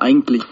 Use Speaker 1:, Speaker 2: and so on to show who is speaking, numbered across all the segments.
Speaker 1: eigentlich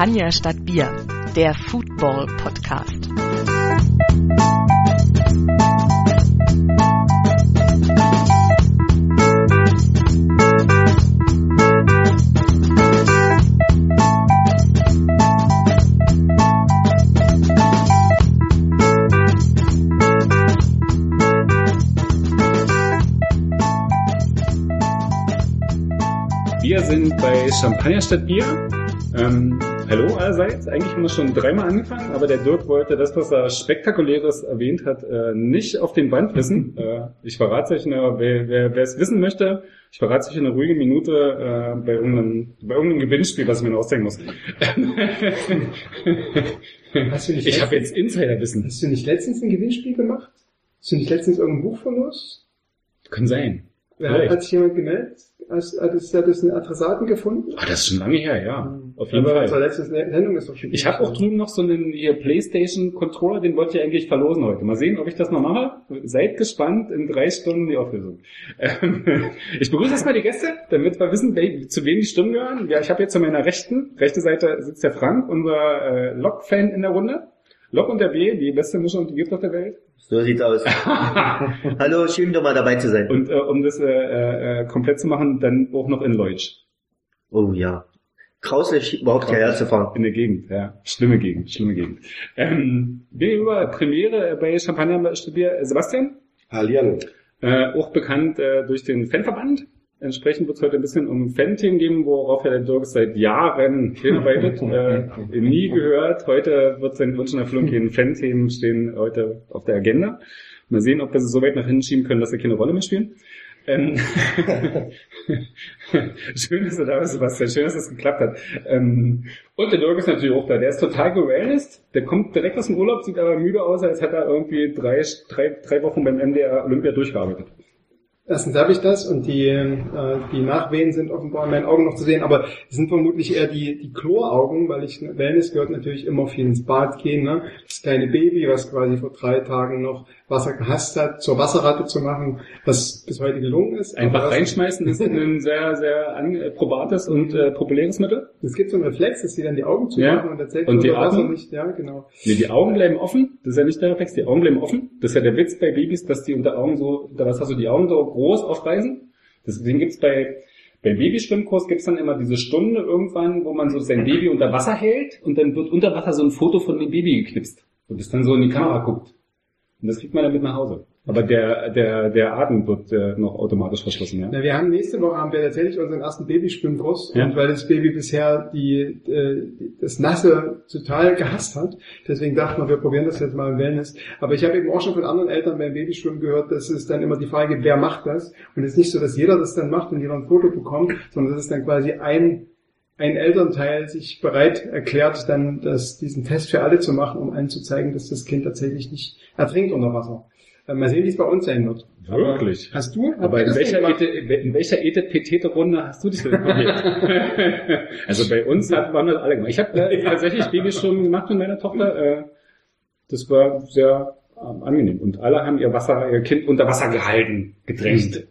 Speaker 2: Champagner statt Bier, der Football Podcast.
Speaker 3: Wir sind bei Champagner statt Bier. Ähm, hallo allerseits. Eigentlich haben wir schon dreimal angefangen, aber der Dirk wollte das, was er Spektakuläres erwähnt hat, äh, nicht auf den Band wissen. Äh, ich verrate euch, eine, wer, wer, wer es wissen möchte, ich verrate euch in einer ruhigen Minute äh, bei, irgendeinem, bei irgendeinem Gewinnspiel, was ich mir noch ausdenken muss.
Speaker 4: Hast du nicht
Speaker 3: ich habe jetzt Insiderwissen.
Speaker 4: Hast du nicht letztens ein Gewinnspiel gemacht? Hast du nicht letztens irgendein Buch von uns?
Speaker 3: Kann sein.
Speaker 4: Ja, hat sich jemand gemeldet? Hast, hat, es, hat es einen Adressaten gefunden?
Speaker 3: Ah, das ist schon lange her, ja. Auf jeden
Speaker 4: Aber
Speaker 3: Fall.
Speaker 4: Unsere letzte Sendung ist doch schon.
Speaker 3: Ich habe auch drüben noch so einen hier Playstation Controller, den wollte ich eigentlich verlosen heute. Mal sehen, ob ich das noch mache. Seid gespannt, in drei Stunden die Auflösung. Ähm, ich begrüße erstmal die Gäste, damit wir wissen, wel- zu wem die Stimmen gehören. Ja, ich habe jetzt zu meiner rechten, rechte Seite sitzt der Frank, unser äh, Lok-Fan in der Runde. Lok und der B, die beste Mischung, die gibt auf der Welt.
Speaker 5: So sieht's aus. Hallo, schön doch mal dabei zu sein.
Speaker 3: Und äh, um das äh, äh, komplett zu machen, dann auch noch in Leutsch.
Speaker 5: Oh ja. Grauslich überhaupt hierher zu fahren.
Speaker 3: In der Gegend, ja. Schlimme Gegend, schlimme Gegend. Ähm, gegenüber Premiere bei Champagner Studier Sebastian.
Speaker 6: Hallihallo.
Speaker 3: Äh, auch bekannt äh, durch den Fanverband. Entsprechend wird es heute ein bisschen um Fan-Themen geben, worauf ja der Dirk seit Jahren hinarbeitet. äh, nie gehört. Heute wird sein Wunsch erfüllt gehen. Fan-Themen stehen heute auf der Agenda. Mal sehen, ob wir sie so weit nach hinten schieben können, dass sie keine Rolle mehr spielen. Ähm, Schön, dass du da bist, Sebastian. Schön, dass das geklappt hat. Ähm, und der Dirk ist natürlich auch da. Der ist total gewellnessed. Der kommt direkt aus dem Urlaub, sieht aber müde aus, als hätte er irgendwie drei, drei, drei Wochen beim MDR Olympia durchgearbeitet.
Speaker 4: Erstens habe ich das und die, äh, die Nachwehen sind offenbar in meinen Augen noch zu sehen, aber es sind vermutlich eher die, die Chloraugen, weil ich, Wellness gehört natürlich immer viel ins Bad gehen, ne? Das kleine Baby, was quasi vor drei Tagen noch Wasser gehasst hat, zur Wasserratte zu machen, was bis heute gelungen ist.
Speaker 3: Einfach reinschmeißen ist ein sehr, sehr äh, probates und äh, populäres Mittel.
Speaker 4: Es gibt so einen Reflex, dass sie dann die Augen
Speaker 3: Ja.
Speaker 4: zumachen und erzählt
Speaker 3: Und die Augen?
Speaker 4: nicht, ja, genau.
Speaker 3: Nee, die Augen bleiben offen. Das ist ja nicht der Reflex. Die Augen bleiben offen. Das ist ja der Witz bei Babys, dass die unter Augen so, unter was hast du die Augen so groß aufreißen. Deswegen gibt's bei, bei Babyschwimmkurs gibt's dann immer diese Stunde irgendwann, wo man so sein Baby unter Wasser hält und dann wird unter Wasser so ein Foto von dem Baby geknipst und das dann so in die Kamera guckt. Und das kriegt man dann mit nach Hause. Aber der, der, der Atem wird äh, noch automatisch verschlossen, ja.
Speaker 4: Na, wir haben nächste Woche haben wir tatsächlich unseren ersten Babyschwimmkurs
Speaker 3: Ja.
Speaker 4: und weil das Baby bisher die, äh, das Nasse total gehasst hat, deswegen dachten wir, wir probieren das jetzt mal im Wellness. Aber ich habe eben auch schon von anderen Eltern beim Babyschwimmen gehört, dass es dann immer die Frage wer macht das? Und es ist nicht so, dass jeder das dann macht und jeder ein Foto bekommt, sondern dass es dann quasi ein ein Elternteil sich bereit erklärt, dann das, diesen Test für alle zu machen, um allen zu zeigen, dass das Kind tatsächlich nicht ertrinkt unter Wasser. Äh, Mal sehen, wie es bei uns sein wird.
Speaker 3: Wirklich?
Speaker 4: Aber Hast du?
Speaker 3: Aber in welcher? Ete, in welcher Etepetete-Runde hast du dich denn informiert? also bei uns hat, waren das alle gemacht. Ich habe äh, tatsächlich Babyschwimmen gemacht mit meiner Tochter. Äh, das war sehr ähm, angenehm. Und alle haben ihr Wasser, ihr Kind unter Wasser gehalten, gedrängt.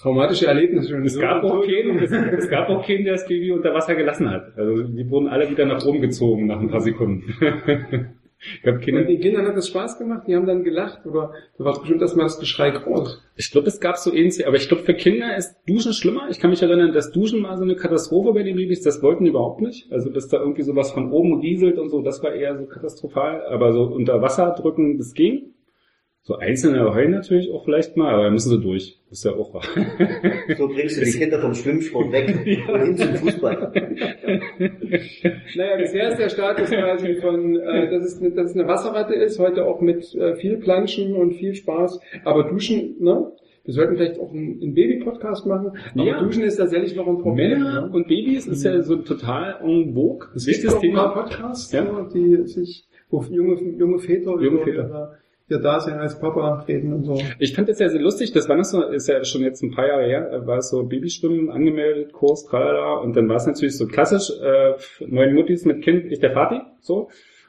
Speaker 4: Traumatische Erlebnisse.
Speaker 3: Es gab auch keinen, es, es gab auch keinen, der das Baby unter Wasser gelassen hat. Also die wurden alle wieder nach oben gezogen nach ein paar Sekunden. ich glaube,
Speaker 4: Und
Speaker 3: Kinder,
Speaker 4: den Kindern hat das Spaß gemacht, die haben dann gelacht oder da war bestimmt erstmal das Geschrei groß.
Speaker 3: Ich glaube, es gab so ähnlich, aber ich glaube, für Kinder ist Duschen schlimmer. Ich kann mich erinnern, dass Duschen war so eine Katastrophe bei den Babys, das wollten die überhaupt nicht. Also, dass da irgendwie sowas von oben rieselt und so, das war eher so katastrophal. Aber so unter Wasser drücken, das ging. So einzelne heulen natürlich auch vielleicht mal, aber da müssen sie durch. Das ist ja auch wahr.
Speaker 5: So bringst du die Kinder vom Schwimmsport weg und hin zum Fußball.
Speaker 4: Naja, bisher ist der Status quasi von, äh, dass, es, eine- dass es eine Wasserratte ist, heute auch mit äh, viel Planschen und viel Spaß. Aber Duschen, ne? Wir sollten vielleicht auch einen, einen Baby-Podcast machen. Aber
Speaker 3: Ja.
Speaker 4: Duschen ist tatsächlich noch ein Problem.
Speaker 3: Männer
Speaker 4: ne?
Speaker 3: und Babys ist ja so total en vogue. Das
Speaker 4: ein paar
Speaker 3: Thema.
Speaker 4: Podcasts,
Speaker 3: Ja.
Speaker 4: ne, die sich, wo junge, junge Väter
Speaker 3: Junge Väter.
Speaker 4: ihre, ihr Dasein als Papa reden und so.
Speaker 3: Ich fand das ja sehr lustig, das war noch so, ist ja schon jetzt ein paar Jahre her, äh, war es so Babyschwimmen angemeldet, Kurs, tralala, und dann war es natürlich so klassisch, äh, neun Muttis mit Kind, ich der Vati, so.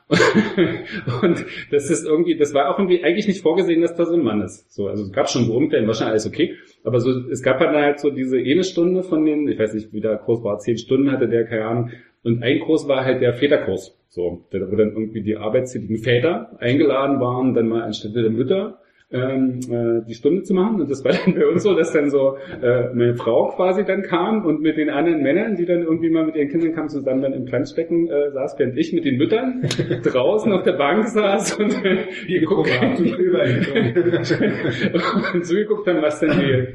Speaker 3: und das ist irgendwie, das war auch irgendwie eigentlich nicht vorgesehen, dass da so ein Mann ist. So, also es gab schon so Umfällen, war schon alles okay. Aber so, es gab halt halt so diese eine Stunde von den, ich weiß nicht, wie der Kurs war, zehn Stunden hatte der, keine Ahnung. Und ein Kurs war halt der Väterkurs. So, der- wo dann irgendwie die arbeitstätigen Väter eingeladen waren, dann mal anstelle der Mütter ähm, äh, die Stunde zu machen. Und das war dann bei uns so, dass dann so äh, meine Frau quasi dann kam und mit den anderen Männern, die dann irgendwie mal mit ihren Kindern kamen, zusammen dann im Planschbecken äh, saß, während ich mit den Müttern draußen auf der Bank saß und äh, geguckt, und zugeguckt haben, was denn die,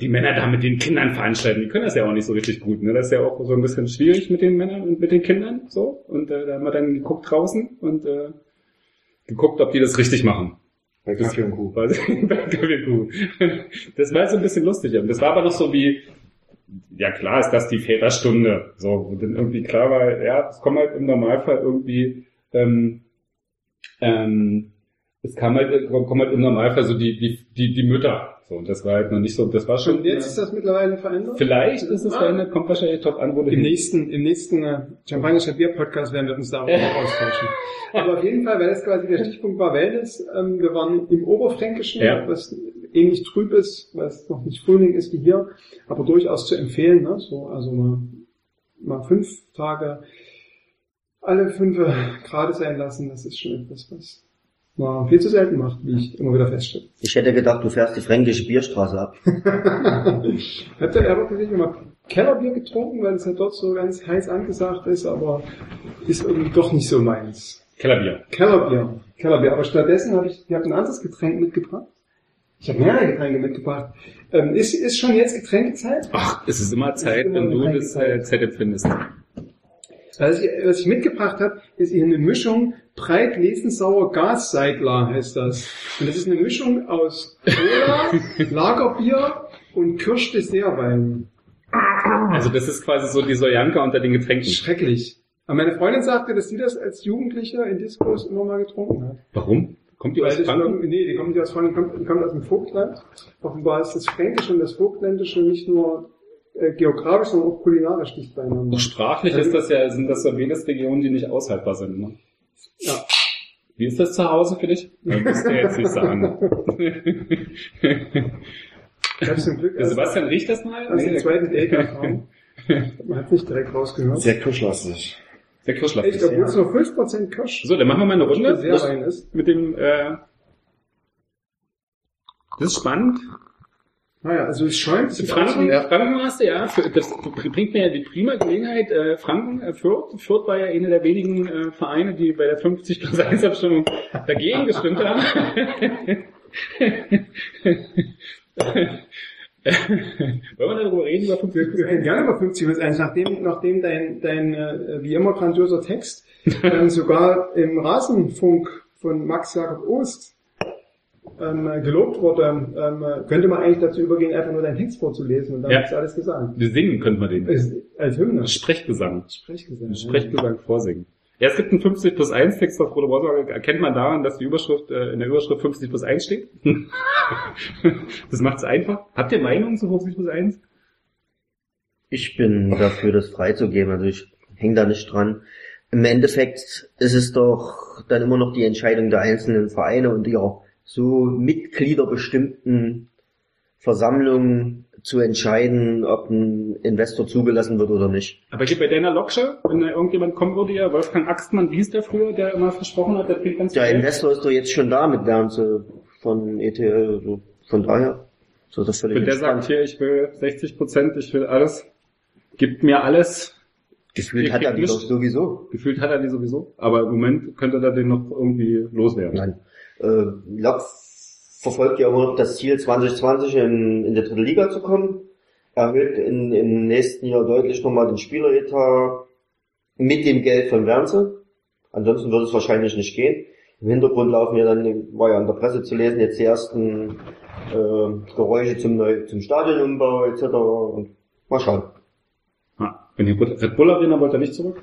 Speaker 3: die Männer da mit den Kindern veranstalten. Die können das ja auch nicht so richtig gut. Ne? Das ist ja auch so ein bisschen schwierig mit den Männern und mit den Kindern. so Und äh, da haben wir dann geguckt draußen und äh, geguckt, ob die das richtig machen.
Speaker 6: Bei Kaffee und.
Speaker 3: Quasi bei Kaffee und Kuchen. Das war so ein bisschen lustig. Und das war aber noch so wie, ja klar ist das die Väterstunde. So, und dann irgendwie klar war, ja, es kommt halt im Normalfall irgendwie, ähm, ähm, es kam halt, kommen halt im Normalfall so die, die, die, die Mütter. So, und das war halt noch nicht so, das war schon,
Speaker 4: Und jetzt ist das mittlerweile verändert?
Speaker 3: vielleicht ist es
Speaker 4: Ah.
Speaker 3: verändert, kommt wahrscheinlich drauf an, wo du
Speaker 4: Im
Speaker 3: hin-
Speaker 4: nächsten, im nächsten äh, Champagner Bier Podcast werden wir uns darüber austauschen. Aber auf jeden Fall, weil das quasi der Stichpunkt war Wellness, ähm, wir waren im Oberfränkischen,
Speaker 3: Ja.
Speaker 4: was ähnlich trüb ist, weil es noch nicht Frühling ist wie hier, aber durchaus zu empfehlen, ne? so, also mal, mal fünf Tage alle fünf gerade sein lassen, das ist schon etwas, was man viel zu selten macht, wie ich immer wieder feststelle.
Speaker 5: Ich hätte gedacht, du fährst die fränkische Bierstraße ab.
Speaker 4: Habt ihr aber tatsächlich mal Kellerbier getrunken, weil es ja dort so ganz heiß angesagt ist, aber ist irgendwie doch nicht so meins.
Speaker 3: Kellerbier.
Speaker 4: Kellerbier. Kellerbier. Aber stattdessen habe ich, ihr habt ein anderes Getränk mitgebracht. Ich habe mehrere Getränke mitgebracht. Ähm, ist, ist schon jetzt Getränkezeit?
Speaker 3: Ach, es ist immer Zeit,
Speaker 4: immer
Speaker 3: wenn du das äh, Zeit empfindest.
Speaker 4: Was ich, was ich mitgebracht habe, ist hier eine Mischung breit Gasseidler heißt das. Und das ist eine Mischung aus Cola, Lagerbier und Kirschdessertwein.
Speaker 3: Also das ist quasi so die Sojanka unter den Getränken.
Speaker 4: Schrecklich. Aber meine Freundin sagte, dass sie das als Jugendlicher in Diskos immer mal getrunken hat.
Speaker 3: Warum? Kommt die
Speaker 4: Weil
Speaker 3: aus Franken?
Speaker 4: nee, die kommt nicht aus Franken, die kommt, kommt aus dem Vogtland. Offenbar ist das Fränkische und das Vogtländische nicht nur äh, geografisch, sondern auch kulinarisch dicht beieinander.
Speaker 3: Auch sprachlich ist das ja, sind das so Venus-Regionen, die nicht aushaltbar sind. Ne?
Speaker 4: Ja.
Speaker 3: Wie ist das zu Hause für dich? Das musst du jetzt nicht sagen.
Speaker 4: Ich habe zum Glück erst,
Speaker 3: Sebastian riecht das mal?
Speaker 4: den
Speaker 3: Nee,
Speaker 4: zweiten Date erfahren. Man hat nicht direkt rausgehört.
Speaker 6: Sehr kirschlastig.
Speaker 3: der Kirschlastig.
Speaker 4: Echt, obwohl es nur 5% Kirsch
Speaker 3: So, dann machen wir mal eine Runde.
Speaker 4: sehr rein ist.
Speaker 3: Mit dem, äh, das ist spannend.
Speaker 4: Naja, also es es
Speaker 3: Franken,
Speaker 4: aussieht-
Speaker 3: Franken hast du, ja. Das bringt mir ja die prima Gelegenheit. Äh, Franken, äh, Fürth, Fürth war ja einer der wenigen äh, Vereine, die bei der 50 plus 1 Abstimmung dagegen gestimmt haben. Wollen wir darüber reden, über 50
Speaker 4: Wir wir
Speaker 3: 1?
Speaker 4: reden gerne über 50 plus 1, nachdem, nachdem dein, dein äh, wie immer grandioser Text ähm, sogar im Rasenfunk von Max Jakob Ost ähm, äh, gelobt wurde, ähm, äh, könnte man eigentlich dazu übergehen, einfach nur deinen Text vorzulesen und dann
Speaker 3: Ja.
Speaker 4: ist alles gesagt.
Speaker 3: Wir singen könnten wir den.
Speaker 4: Als, als Hymne.
Speaker 3: Sprechgesang.
Speaker 4: Sprechgesang.
Speaker 3: Sprechgesang vorsingen. Ja, es gibt einen 50 plus 1 Text auf Rote Borsorge. Erkennt man daran, dass die Überschrift, äh, in der Überschrift 50 plus 1 steht. das macht es einfach. Habt ihr Meinungen zu 50 plus 1?
Speaker 5: Ich bin dafür, das freizugeben. Also ich hänge da nicht dran. Im Endeffekt ist es doch dann immer noch die Entscheidung der einzelnen Vereine und ihrer so Mitgliederbestimmten Versammlungen zu entscheiden, ob ein Investor zugelassen wird oder nicht.
Speaker 3: Aber hier bei deiner Loksche, wenn da irgendjemand kommen würde, ja, Wolfgang Axtmann, wie hieß der früher, der immer versprochen hat, der bringt ganz
Speaker 5: Der
Speaker 3: viel?
Speaker 5: Investor ist doch jetzt schon da mit Ganze von ETL, also von daher. So das völlig
Speaker 3: Wenn der sagt, hier, ich will 60 Prozent, ich will alles, gibt mir alles.
Speaker 5: Gefühlt
Speaker 3: ihr
Speaker 5: hat er
Speaker 3: kriegt
Speaker 5: die doch sowieso.
Speaker 3: Gefühlt hat er die sowieso, aber im Moment könnte er den noch irgendwie loswerden.
Speaker 5: Nein. Äh, Lok verfolgt ja immer noch das Ziel 2020 in, in die dritte Liga zu kommen. Erhöht in, im nächsten Jahr deutlich nochmal den Spieleretat mit dem Geld von Wernse. Ansonsten würde es wahrscheinlich nicht gehen. Im Hintergrund laufen ja dann, war ja in der Presse zu lesen, jetzt die ersten äh, Geräusche zum, Neu zum Stadionumbau etc. Und mal schauen.
Speaker 3: Wenn die Red Bull Arena wollte er nicht zurück.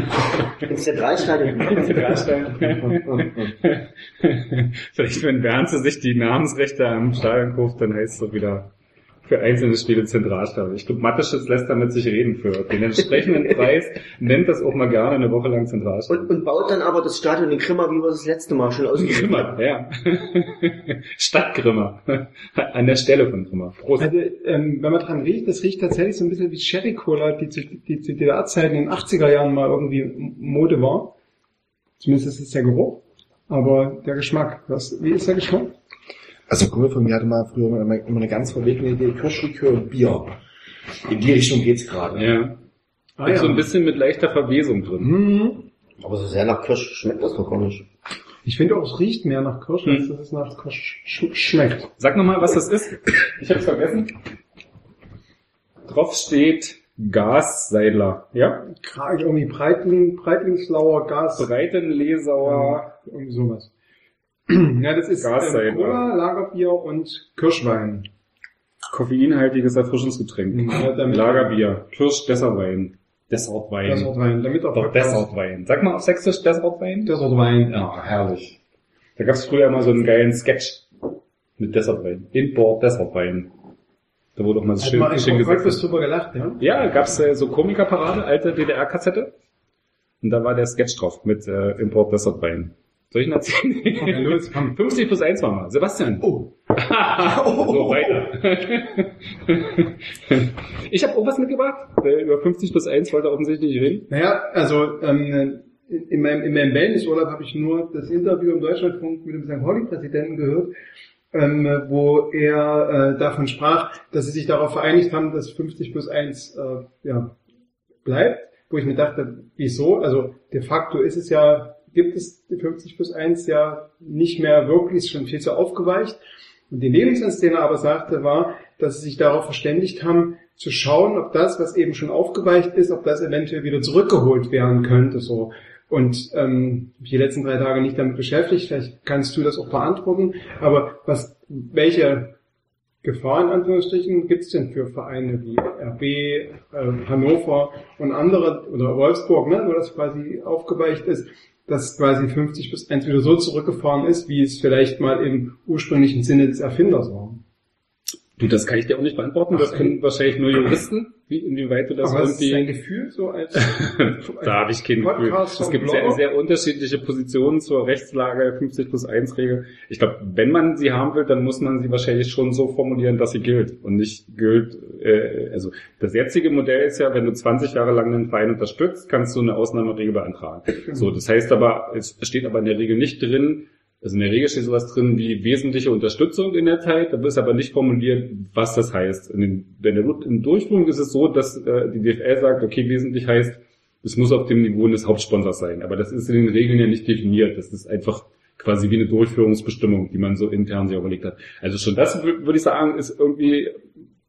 Speaker 5: Ins Zentralstadion.
Speaker 3: Vielleicht, wenn Bernze sich die Namensrechte am Stadion kauft, dann heißt es so wieder für einzelne Spiele Zentralstadion. Ich glaube, Matteschitz lässt damit sich reden für den entsprechenden Preis, nennt das auch mal gerne eine Woche lang Zentralstadion.
Speaker 5: Und, und baut dann aber das Stadion in Grimma, wie wir das letzte Mal schon ausgeführt haben.
Speaker 3: Grimma, ja. Stadt Grimma. An der Stelle von Grimma. Prost.
Speaker 4: Also, ähm, wenn man dran riecht, das riecht tatsächlich so ein bisschen wie Sherry Cola, die zu, die zu DDR-Zeiten in den 80er Jahren mal irgendwie Mode war. Zumindest ist es der Geruch. Aber der Geschmack, was, wie ist der Geschmack?
Speaker 6: Also ein Kumpel von mir hatte mal früher immer, immer eine ganz verwegene Idee, Kirschlikör und Bier. In die Richtung geht's gerade.
Speaker 3: Ja.
Speaker 4: Ah, ja.
Speaker 3: so ein bisschen mit leichter Verwesung drin.
Speaker 4: Mhm.
Speaker 5: Aber so sehr nach Kirsch schmeckt das doch gar nicht.
Speaker 4: Ich finde auch, es riecht mehr nach Kirsch, als dass es nach Kirsch sch schmeckt.
Speaker 3: Sag nochmal, was das ist. Ich hab's vergessen. Drauf steht Gasseidler. Ja?
Speaker 4: Irgendwie Breitling, Breitlingslauer Gas.
Speaker 3: Breitenlesauer.
Speaker 4: Irgendwie sowas. Ja, das ist ähm, Cola, Lagerbier und Kirschwein.
Speaker 3: Koffeinhaltiges Erfrischungsgetränk.
Speaker 4: Ja, damit-
Speaker 3: Lagerbier. Kirsch, Dessertwein. Dessertwein.
Speaker 4: Dessertwein, damit auch
Speaker 3: Doch, Dessertwein. Sag mal auf Sächsisch Dessertwein.
Speaker 4: Dessertwein.
Speaker 3: Ja, herrlich. Da gab's früher immer so einen geilen Sketch mit Dessertwein. Import Dessertwein. Da wurde auch mal so
Speaker 4: Hat
Speaker 3: schön,
Speaker 4: mal ein
Speaker 3: schön gesagt.
Speaker 4: drüber gelacht, ja?
Speaker 3: Ja, gab's äh, so Komikerparade, alte DDR-Kassette. Und da war der Sketch drauf mit äh, Import Dessertwein. Soll ich ihn erzählen?
Speaker 4: Okay, los, komm.
Speaker 3: 50 plus 1 war mal. Sebastian.
Speaker 4: Oh.
Speaker 3: so weiter. ich habe auch was mitgebracht. Der über 50 plus 1 wollte offensichtlich nicht reden.
Speaker 4: Naja, also ähm, in, in meinem, in meinem Wellnessurlaub habe ich nur das Interview im Deutschlandfunk mit dem St. Pauli-Präsidenten gehört, ähm, wo er äh, davon sprach, dass sie sich darauf vereinigt haben, dass 50 plus 1 äh, ja, bleibt, wo ich mir dachte, wieso? Also de facto ist es ja, gibt es die 50 plus 1 ja nicht mehr wirklich, ist schon viel zu aufgeweicht. Und die Lebenssens, er aber sagte, war, dass sie sich darauf verständigt haben, zu schauen, ob das, was eben schon aufgeweicht ist, ob das eventuell wieder zurückgeholt werden könnte. So. Und ähm, die letzten drei Tage nicht damit beschäftigt, vielleicht kannst du das auch beantworten. Aber was, welche Gefahr in Anführungsstrichen gibt es denn für Vereine wie RB, äh, Hannover und andere oder Wolfsburg, ne, wo das quasi aufgeweicht ist, dass quasi 50 bis 1 wieder so zurückgefahren ist, wie es vielleicht mal im ursprünglichen Sinne des Erfinders war.
Speaker 3: Du, das kann ich dir auch nicht beantworten. Das können wahrscheinlich nur Juristen. Wie, inwieweit du das
Speaker 4: Aber
Speaker 3: irgendwie...
Speaker 4: dein Gefühl so als
Speaker 3: da habe ich kein Gefühl. Es gibt sehr, sehr unterschiedliche Positionen zur Rechtslage 50 plus 1 Regel. Ich glaube, wenn man sie haben will, dann muss man sie wahrscheinlich schon so formulieren, dass sie gilt und nicht gilt. Äh, also das jetzige Modell ist ja, wenn du 20 Jahre lang einen Verein unterstützt, kannst du eine Ausnahmeregel beantragen. So, das heißt aber, es steht aber in der Regel nicht drin, also in der Regel steht sowas drin wie wesentliche Unterstützung in der Zeit, da ist aber nicht formuliert, was das heißt. In den, in Durchführung ist es so, dass äh, die DFL sagt, okay, wesentlich heißt, es muss auf dem Niveau des Hauptsponsors sein. Aber das ist in den Regeln ja nicht definiert. Das ist einfach quasi wie eine Durchführungsbestimmung, die man so intern sich überlegt hat. Also schon das wür- würde ich sagen, ist irgendwie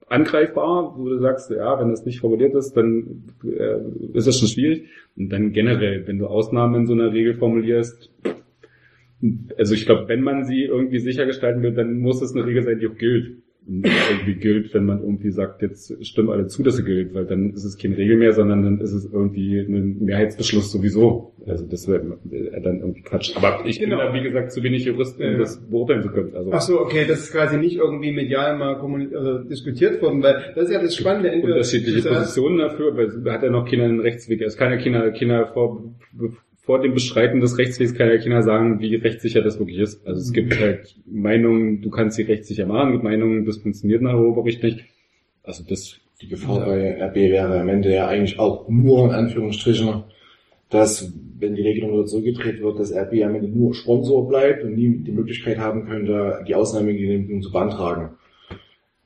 Speaker 3: angreifbar, wo du sagst, ja, wenn das nicht formuliert ist, dann äh, ist das schon schwierig. Und dann generell, wenn du Ausnahmen in so einer Regel formulierst, also ich glaube, wenn man sie irgendwie sicher gestalten will, dann muss es eine Regel sein, die auch gilt. Und irgendwie gilt, wenn man irgendwie sagt, jetzt stimmen alle zu, dass sie gilt, weil dann ist es keine Regel mehr, sondern dann ist es irgendwie ein Mehrheitsbeschluss sowieso. Also das wäre dann irgendwie Quatsch. Aber ich
Speaker 4: Genau.
Speaker 3: bin da, wie gesagt, zu wenig Jurist, um
Speaker 4: Ja.
Speaker 3: das beurteilen zu können. Also
Speaker 4: Ach so, okay, das ist quasi nicht irgendwie medial mal also diskutiert worden, weil das ist ja das Spannende.
Speaker 3: Unterschiedliche Positionen dafür, weil hat ja noch keiner einen Rechtsweg. Es kann ja keiner, keiner vor, vor dem Beschreiten des Rechtswegs kann ja keiner sagen, wie rechtssicher das wirklich ist. Also es gibt halt Meinungen, du kannst sie rechtssicher machen, es gibt Meinungen, das funktioniert nach Oberbericht nicht. Also das,
Speaker 6: Die Gefahr bei RB wäre am Ende ja eigentlich auch nur in Anführungsstrichen, dass, wenn die Regelung wieder zurückgedreht wird, dass RB am Ende nur Sponsor bleibt und nie die Möglichkeit haben könnte, die Ausnahmegenehmigung zu beantragen.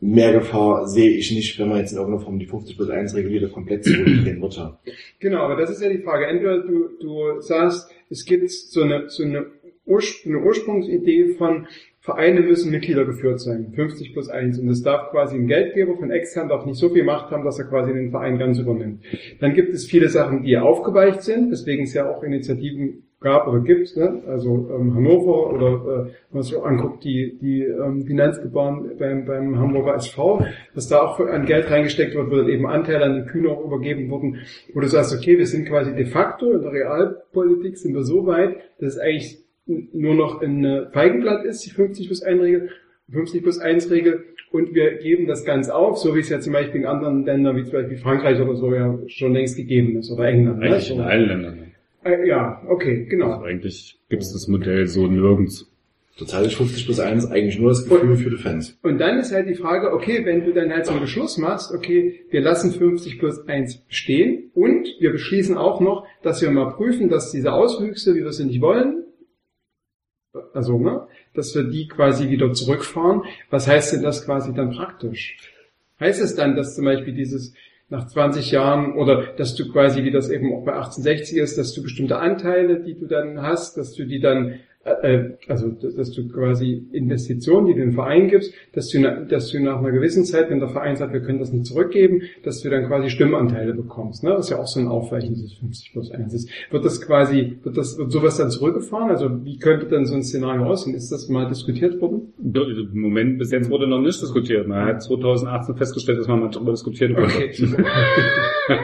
Speaker 6: Mehr Gefahr sehe ich nicht, wenn man jetzt in irgendeiner Form die 50 plus 1 Regel wieder komplett zurückdrehen würde.
Speaker 4: Genau, aber das ist ja die Frage. Entweder du, du sagst, es gibt so eine, so eine Urspr eine Ursprungsidee von Vereine müssen Mitglieder geführt sein, 50 plus 1. Und es darf quasi ein Geldgeber von extern darf nicht so viel Macht haben, dass er quasi den Verein ganz übernimmt. Dann gibt es viele Sachen, die aufgeweicht sind, weswegen es ja auch Initiativen gab oder gibt, ne? also ähm, Hannover oder äh, wenn man sich auch anguckt, die, die ähm, Finanzgebaren beim, beim Hamburger SV, dass da auch an Geld reingesteckt wird, wo dann eben Anteile an die Kühne auch übergeben wurden, wo du sagst, okay, wir sind quasi de facto in der Realpolitik sind wir so weit, dass es eigentlich nur noch ein Feigenblatt ist, die 50 plus 1 Regel, 50 plus 1 Regel und wir geben das ganz auf, so wie es ja zum Beispiel in anderen Ländern wie zum Beispiel Frankreich oder so ja schon längst gegeben ist oder England. ne?
Speaker 3: Eigentlich
Speaker 4: So.
Speaker 3: in allen Ländern.
Speaker 4: Äh, ja, okay, genau.
Speaker 3: Also eigentlich gibt es das Modell so nirgends.
Speaker 6: Ist 50 plus 1 eigentlich nur das Gefühl für die Fans.
Speaker 4: Und dann ist halt die Frage, okay, wenn du dann halt so einen Beschluss machst, okay, wir lassen 50 plus 1 stehen und wir beschließen auch noch, dass wir mal prüfen, dass diese Auswüchse, wie wir sie nicht wollen, also, ne, dass wir die quasi wieder zurückfahren. Was heißt denn das quasi dann praktisch? Heißt es dann, dass zum Beispiel dieses nach 20 Jahren oder dass du quasi, wie das eben auch bei 1860 ist, dass du bestimmte Anteile, die du dann hast, dass du die dann, also dass du quasi Investitionen, die du den Verein gibst, dass du, dass du nach einer gewissen Zeit, wenn der Verein sagt, wir können das nicht zurückgeben, dass du dann quasi Stimmanteile bekommst. Ne? Das ist ja auch so ein Aufweichen dieses 50 plus 1 ist. Wird das quasi, wird das, wird sowas dann zurückgefahren? Also wie könnte dann so ein Szenario aussehen? Ist das mal diskutiert worden?
Speaker 3: Im Moment, bis jetzt wurde noch nicht diskutiert. Man hat 2018 festgestellt, dass man mal darüber diskutieren konnte.
Speaker 4: Okay.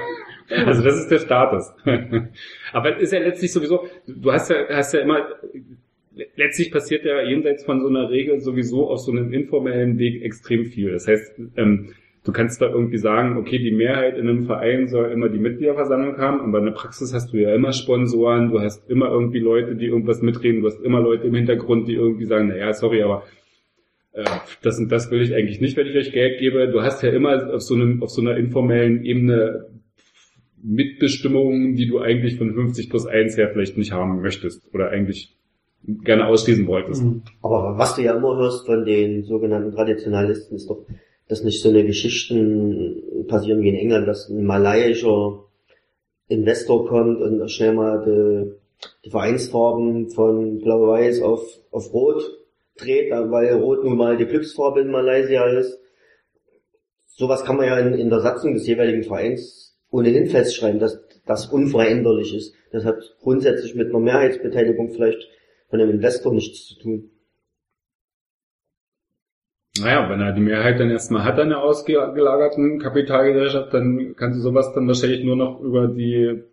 Speaker 3: Also das ist der Status. Aber es ist ja letztlich sowieso, du hast ja, hast ja immer, letztlich passiert ja jenseits von so einer Regel sowieso auf so einem informellen Weg extrem viel. Das heißt, ähm, du kannst da irgendwie sagen, okay, die Mehrheit in einem Verein soll immer die Mitgliederversammlung haben, aber in der Praxis hast du ja immer Sponsoren, du hast immer irgendwie Leute, die irgendwas mitreden, du hast immer Leute im Hintergrund, die irgendwie sagen, naja, sorry, aber äh, das und das will ich eigentlich nicht, wenn ich euch Geld gebe. Du hast ja immer auf so, einem, auf so einer informellen Ebene Mitbestimmungen, die du eigentlich von 50 plus 1 her vielleicht nicht haben möchtest oder eigentlich gerne ausschließen wolltest.
Speaker 4: Mhm.
Speaker 5: Aber was du ja immer hörst von den sogenannten Traditionalisten, ist doch, dass nicht so eine Geschichten passieren wie in England, dass ein malaiischer Investor kommt und schnell mal die, die Vereinsfarben von blau-weiß auf, auf rot dreht, weil rot nun mal die Glücksfarbe in Malaysia ist. Sowas kann man ja in, in der Satzung des jeweiligen Vereins ohnehin festschreiben, dass das unveränderlich ist. Das hat grundsätzlich mit einer Mehrheitsbeteiligung vielleicht von einem Investor nichts zu tun.
Speaker 3: Naja, wenn er die Mehrheit dann erstmal hat an der ausgelagerten Kapitalgesellschaft, dann kannst du sowas dann wahrscheinlich nur noch über die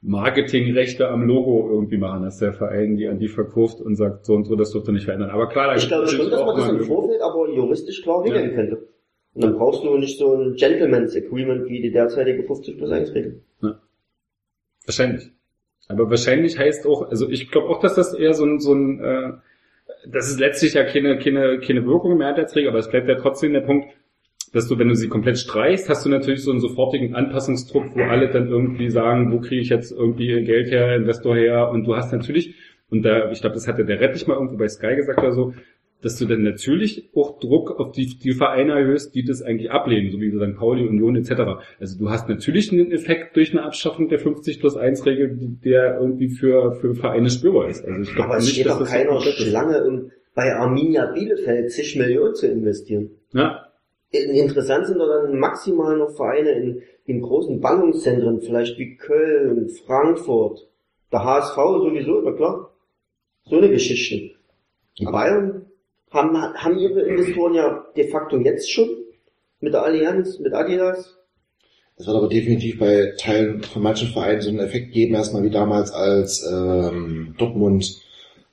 Speaker 3: Marketingrechte am Logo irgendwie machen, dass der Verein die an die verkauft und sagt, so und so, das dürfte nicht verändern. Aber klar,
Speaker 5: Ich glaube schon, dass man das im Vorfeld aber juristisch klar regeln
Speaker 3: Ja.
Speaker 5: könnte. Und dann brauchst du nicht so ein Gentleman's Agreement wie die derzeitige 50 plus 1 Regel.
Speaker 3: Wahrscheinlich. Aber wahrscheinlich heißt auch, also ich glaube auch, dass das eher so ein, so ein äh, das ist letztlich ja keine, keine, keine Wirkung im Mehrheitsregelung, aber es bleibt ja trotzdem der Punkt, dass du, wenn du sie komplett streichst, hast du natürlich so einen sofortigen Anpassungsdruck, wo alle dann irgendwie sagen, wo kriege ich jetzt irgendwie Geld her, Investor her? Und du hast natürlich, und da, ich glaube, das hatte der Rettich mal irgendwo bei Sky gesagt oder so, dass du dann natürlich auch Druck auf die, die Vereine erhöhst, die das eigentlich ablehnen, so wie St. Pauli, Union etc. Also du hast natürlich einen Effekt durch eine Abschaffung der 50 plus 1 Regel, der irgendwie für, für Vereine spürbar ist. Also ich glaube
Speaker 5: Aber es
Speaker 3: nicht,
Speaker 5: steht
Speaker 3: dass
Speaker 5: doch
Speaker 3: das so
Speaker 5: keiner
Speaker 3: ist.
Speaker 5: Schlange, um bei Arminia Bielefeld zig Millionen zu investieren.
Speaker 3: Ja,
Speaker 5: In- Interessant sind doch dann maximal noch Vereine in, in großen Ballungszentren, vielleicht wie Köln, Frankfurt, der HSV sowieso, na klar. So eine Geschichte. Die Bayern haben, haben ihre Investoren ja de facto jetzt schon mit der Allianz, mit Adidas.
Speaker 6: Es wird aber definitiv bei Teilen von manchen Vereinen so einen Effekt geben, erstmal wie damals, als ähm, Dortmund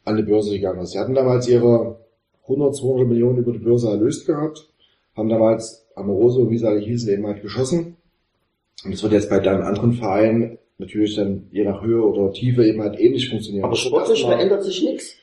Speaker 6: an die Börse gegangen ist. Sie hatten damals ihre 100, 200 Millionen über die Börse erlöst gehabt, haben damals Amoroso, wie sie alle hießen, eben halt geschossen. Und das wird jetzt bei deinen anderen Vereinen natürlich dann je nach Höhe oder Tiefe eben halt ähnlich funktionieren.
Speaker 5: Aber sportlich verändert sich nichts.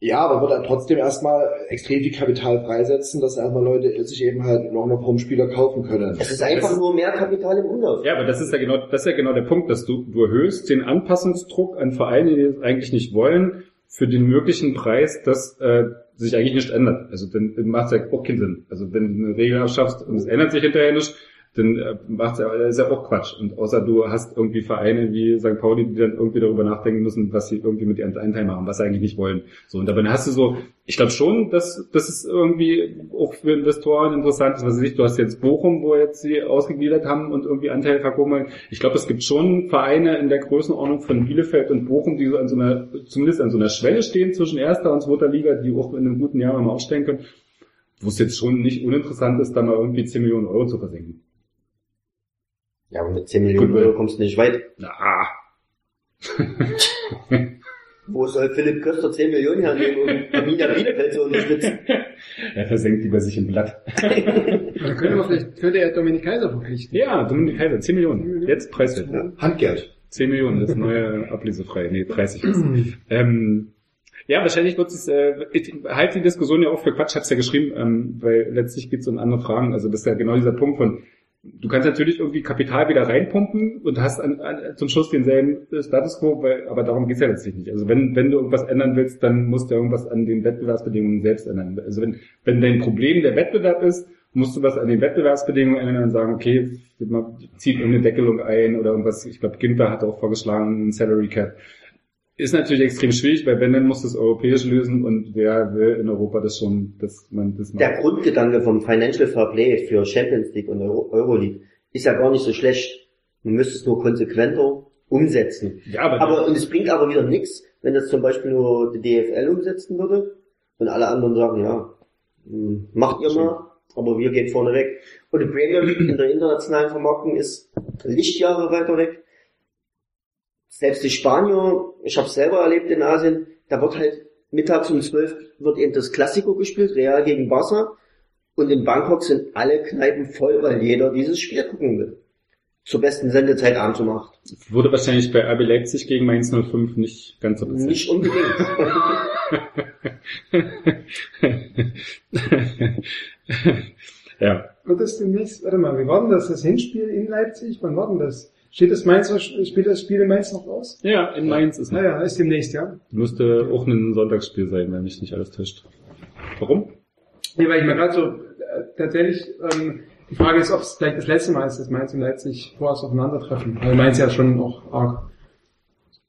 Speaker 6: Ja, aber wird dann trotzdem erstmal extrem viel Kapital freisetzen, dass erstmal Leute sich eben halt noch noch vom Spieler kaufen können.
Speaker 5: Es ist einfach
Speaker 3: Das-
Speaker 5: nur mehr Kapital im Umlauf.
Speaker 3: Ja, aber das ist ja genau, das ist ja genau der Punkt, dass du, du erhöhst den Anpassungsdruck an Vereine, die das eigentlich nicht wollen, für den möglichen Preis, dass äh, sich eigentlich nicht ändert. Also dann macht es ja auch keinen Sinn. Also wenn du eine Regel abschaffst und es ändert sich hinterher nicht, dann äh, macht's ja, ist ja auch Quatsch. Und außer du hast irgendwie Vereine wie St. Pauli, die dann irgendwie darüber nachdenken müssen, was sie irgendwie mit ihren Anteilen machen, was sie eigentlich nicht wollen. So, und dabei hast du so, ich glaube schon, dass das ist irgendwie auch für Investoren interessant ist. Was weiß ich, du hast jetzt Bochum, wo jetzt sie ausgegliedert haben und irgendwie Anteile verkaufen wollen. Ich glaube, es gibt schon Vereine in der Größenordnung von Bielefeld und Bochum, die so an so einer, zumindest an so einer Schwelle stehen zwischen erster und zweiter Liga, die auch in einem guten Jahr mal aufstellen können, wo es jetzt schon nicht uninteressant ist, da mal irgendwie 10 Millionen Euro zu versenken.
Speaker 5: Ja, aber mit 10 Millionen Euro kommst du nicht weit.
Speaker 3: Na,
Speaker 5: Wo soll Philipp Köster 10 Millionen hernehmen, um Arminia Bielefeld zu unterstützen?
Speaker 3: er versenkt die bei sich im Blatt.
Speaker 4: Dann könnte man vielleicht, könnte er Dominik Kaiser verpflichten.
Speaker 3: Ja, Dominik Kaiser, 10 Millionen. Jetzt preiswert.
Speaker 6: Handgeld.
Speaker 3: 10 Millionen, das neue ablesefrei. Nee, 30 ist. ähm, ja, wahrscheinlich wird es, äh, ich halte die Diskussion ja auch für Quatsch, hab's ja geschrieben, ähm, weil letztlich geht es um andere Fragen. Also das ist ja genau dieser Punkt von, du kannst natürlich irgendwie Kapital wieder reinpumpen und hast an, an, zum Schluss denselben Status quo, weil, aber darum geht's ja letztlich nicht. Also wenn, wenn du irgendwas ändern willst, dann musst du irgendwas an den Wettbewerbsbedingungen selbst ändern. Also wenn, wenn dein Problem der Wettbewerb ist, musst du was an den Wettbewerbsbedingungen ändern und sagen, okay, man zieht irgendeine Deckelung ein oder irgendwas. Ich glaube, Ginter hat auch vorgeschlagen, ein Salary Cap. Ist natürlich extrem schwierig, weil wenn, dann muss das europäisch lösen und wer will in Europa das schon, dass man das macht.
Speaker 5: Der Grundgedanke vom Financial Fair Play für Champions League und Euro Euroleague ist ja gar nicht so schlecht. Man müsste es nur konsequenter umsetzen.
Speaker 3: Ja, aber,
Speaker 5: Aber, und es bringt aber wieder nichts, wenn das zum Beispiel nur die DFL umsetzen würde und alle anderen sagen, ja, hm, macht ihr mal, aber wir gehen vorne weg. Und die Premier League in der internationalen Vermarktung ist Lichtjahre weiter weg. Selbst die Spanier, ich habe selber erlebt in Asien, da wird halt mittags um 12 wird eben das Klassiko gespielt, Real gegen Barca. Und in Bangkok sind alle Kneipen voll, weil jeder dieses Spiel gucken will. Zur besten Sendezeit abends um 8.
Speaker 3: wurde wahrscheinlich bei RB Leipzig gegen Mainz 05 nicht ganz so passiert.
Speaker 5: Nicht unbedingt.
Speaker 3: ja.
Speaker 4: Wird das demnächst, warte mal, wie war denn das, das Hinspiel in Leipzig? Wann war denn das? Steht das Mainz, spielt das Spiel in Mainz noch aus?
Speaker 3: Ja, in Mainz ist
Speaker 4: Naja, ist demnächst, ja.
Speaker 3: Müsste auch ein Sonntagsspiel sein, wenn mich nicht alles täuscht. Warum?
Speaker 4: Nee, weil ich mir gerade so, äh, tatsächlich, ähm, die Frage ist, ob es vielleicht das letzte Mal ist, dass Mainz und Leipzig vorerst aufeinandertreffen. Weil Mainz ja schon auch arg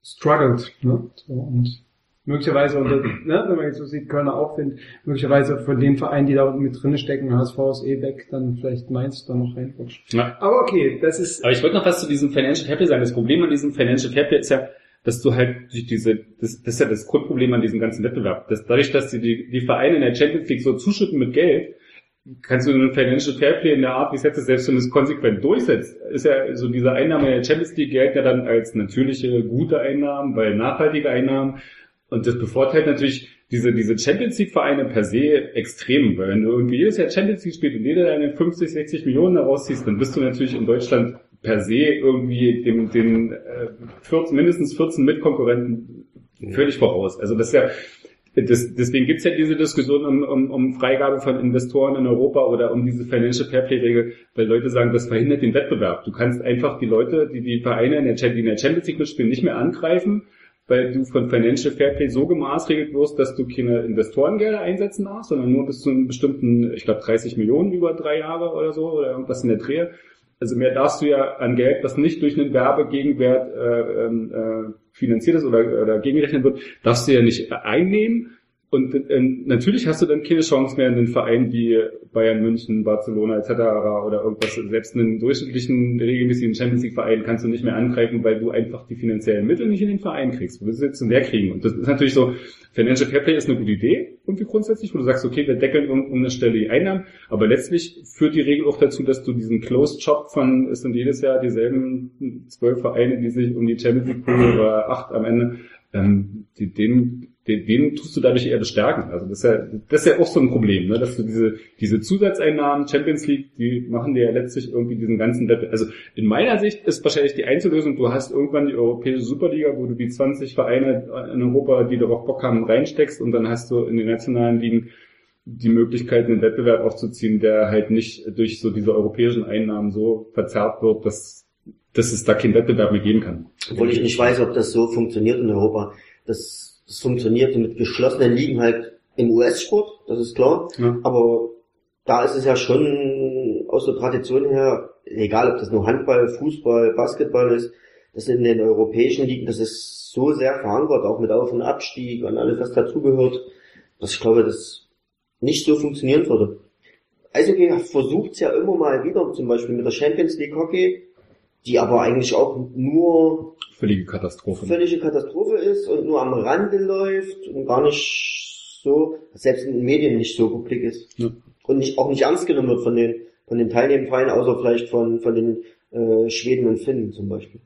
Speaker 4: struggled, ne? So, und möglicherweise, unter, ne, wenn man jetzt so sieht, Kölner Aufwind, möglicherweise von den Vereinen, die da mit drinne stecken, HSV ist eh weg, dann vielleicht Mainz da noch reinrutscht.
Speaker 3: Ja.
Speaker 4: Aber okay, das ist,
Speaker 3: Aber ich wollte noch was zu diesem Financial Fairplay sagen. Das Problem an diesem Financial Fairplay ist ja, dass du halt durch diese, das, das ist ja das Grundproblem an diesem ganzen Wettbewerb. Dass dadurch, dass die, die, die Vereine in der Champions League so zuschütten mit Geld, kannst du einen Financial Fairplay in der Art, wie es jetzt ist, selbst wenn du es konsequent durchsetzt, ist ja so diese Einnahmen in der Champions League gelten ja dann als natürliche, gute Einnahmen, weil nachhaltige Einnahmen. Und das bevorteilt natürlich diese, diese Champions League Vereine per se extrem, weil wenn du irgendwie jedes Jahr Champions League spielst und jeder deine 50, 60 Millionen daraus ziehst, dann bist du natürlich in Deutschland per se irgendwie dem, den äh, 14, mindestens 14 Mitkonkurrenten völlig voraus. Also das ist ja, das, deswegen gibt's ja diese Diskussion um, um, um Freigabe von Investoren in Europa oder um diese Financial Fairplay-Regel, weil Leute sagen, das verhindert den Wettbewerb. Du kannst einfach die Leute, die die Vereine in der, die in der Champions League mitspielen, nicht mehr angreifen, weil du von Financial Fairplay so gemaßregelt wirst, dass du keine Investorengelder einsetzen darfst, sondern nur bis zu einem bestimmten, ich glaube 30 Millionen über drei Jahre oder so oder irgendwas in der Drehe. Also mehr darfst du ja an Geld, was nicht durch einen Werbegegenwert äh, ähm, äh, finanziert ist oder, oder gegengerechnet wird, darfst du ja nicht einnehmen. Und äh, natürlich hast du dann keine Chance mehr in den Vereinen wie Bayern München, Barcelona etc. oder irgendwas. Selbst einen durchschnittlichen, regelmäßigen Champions League Verein kannst du nicht mehr angreifen, weil du einfach die finanziellen Mittel nicht in den Verein kriegst. Du willst jetzt der kriegen. Und das ist natürlich so, Financial Fairplay ist eine gute Idee, irgendwie grundsätzlich, wo du sagst, okay, wir deckeln um, um eine Stelle die Einnahmen, aber letztlich führt die Regel auch dazu, dass du diesen Closed Shop von, es sind jedes Jahr dieselben zwölf Vereine, die sich um die Champions League Pool oder acht am Ende, ähm, die, den, den, den tust du dadurch eher bestärken. Also das ist ja, das ist ja auch so ein Problem, ne? dass du diese, diese Zusatzeinnahmen, Champions League, die machen dir ja letztlich irgendwie diesen ganzen Wettbewerb. Also in meiner Sicht ist wahrscheinlich die Einzellösung, du hast irgendwann die europäische Superliga, wo du die 20 Vereine in Europa, die darauf Bock haben, reinsteckst und dann hast du in den nationalen Ligen die Möglichkeit, einen Wettbewerb aufzuziehen, der halt nicht durch so diese europäischen Einnahmen so verzerrt wird, dass, dass es da keinen Wettbewerb mehr geben kann.
Speaker 5: Obwohl ich nicht weiß, ob das so funktioniert in Europa. Das, das funktioniert mit geschlossenen Ligen halt im US-Sport, das ist klar.
Speaker 3: Ja.
Speaker 5: Aber da ist es ja schon aus der Tradition her egal ob das nur Handball, Fußball, Basketball ist, das in den europäischen Ligen, das ist so sehr verankert, auch mit Auf- und Abstieg und alles, was dazugehört, dass ich glaube, das nicht so funktionieren würde. Eishockey versucht es ja immer mal wieder, zum Beispiel mit der Champions League Hockey, die aber eigentlich auch nur
Speaker 3: Völlige Katastrophe.
Speaker 5: völlige Katastrophe ist und nur am Rande läuft und gar nicht so, selbst in den Medien nicht so publik ist.
Speaker 3: Ja.
Speaker 5: Und nicht, auch nicht ernst genommen wird von den, von den teilnehmenden Vereinen, außer vielleicht von, von den äh, Schweden und Finnen zum Beispiel.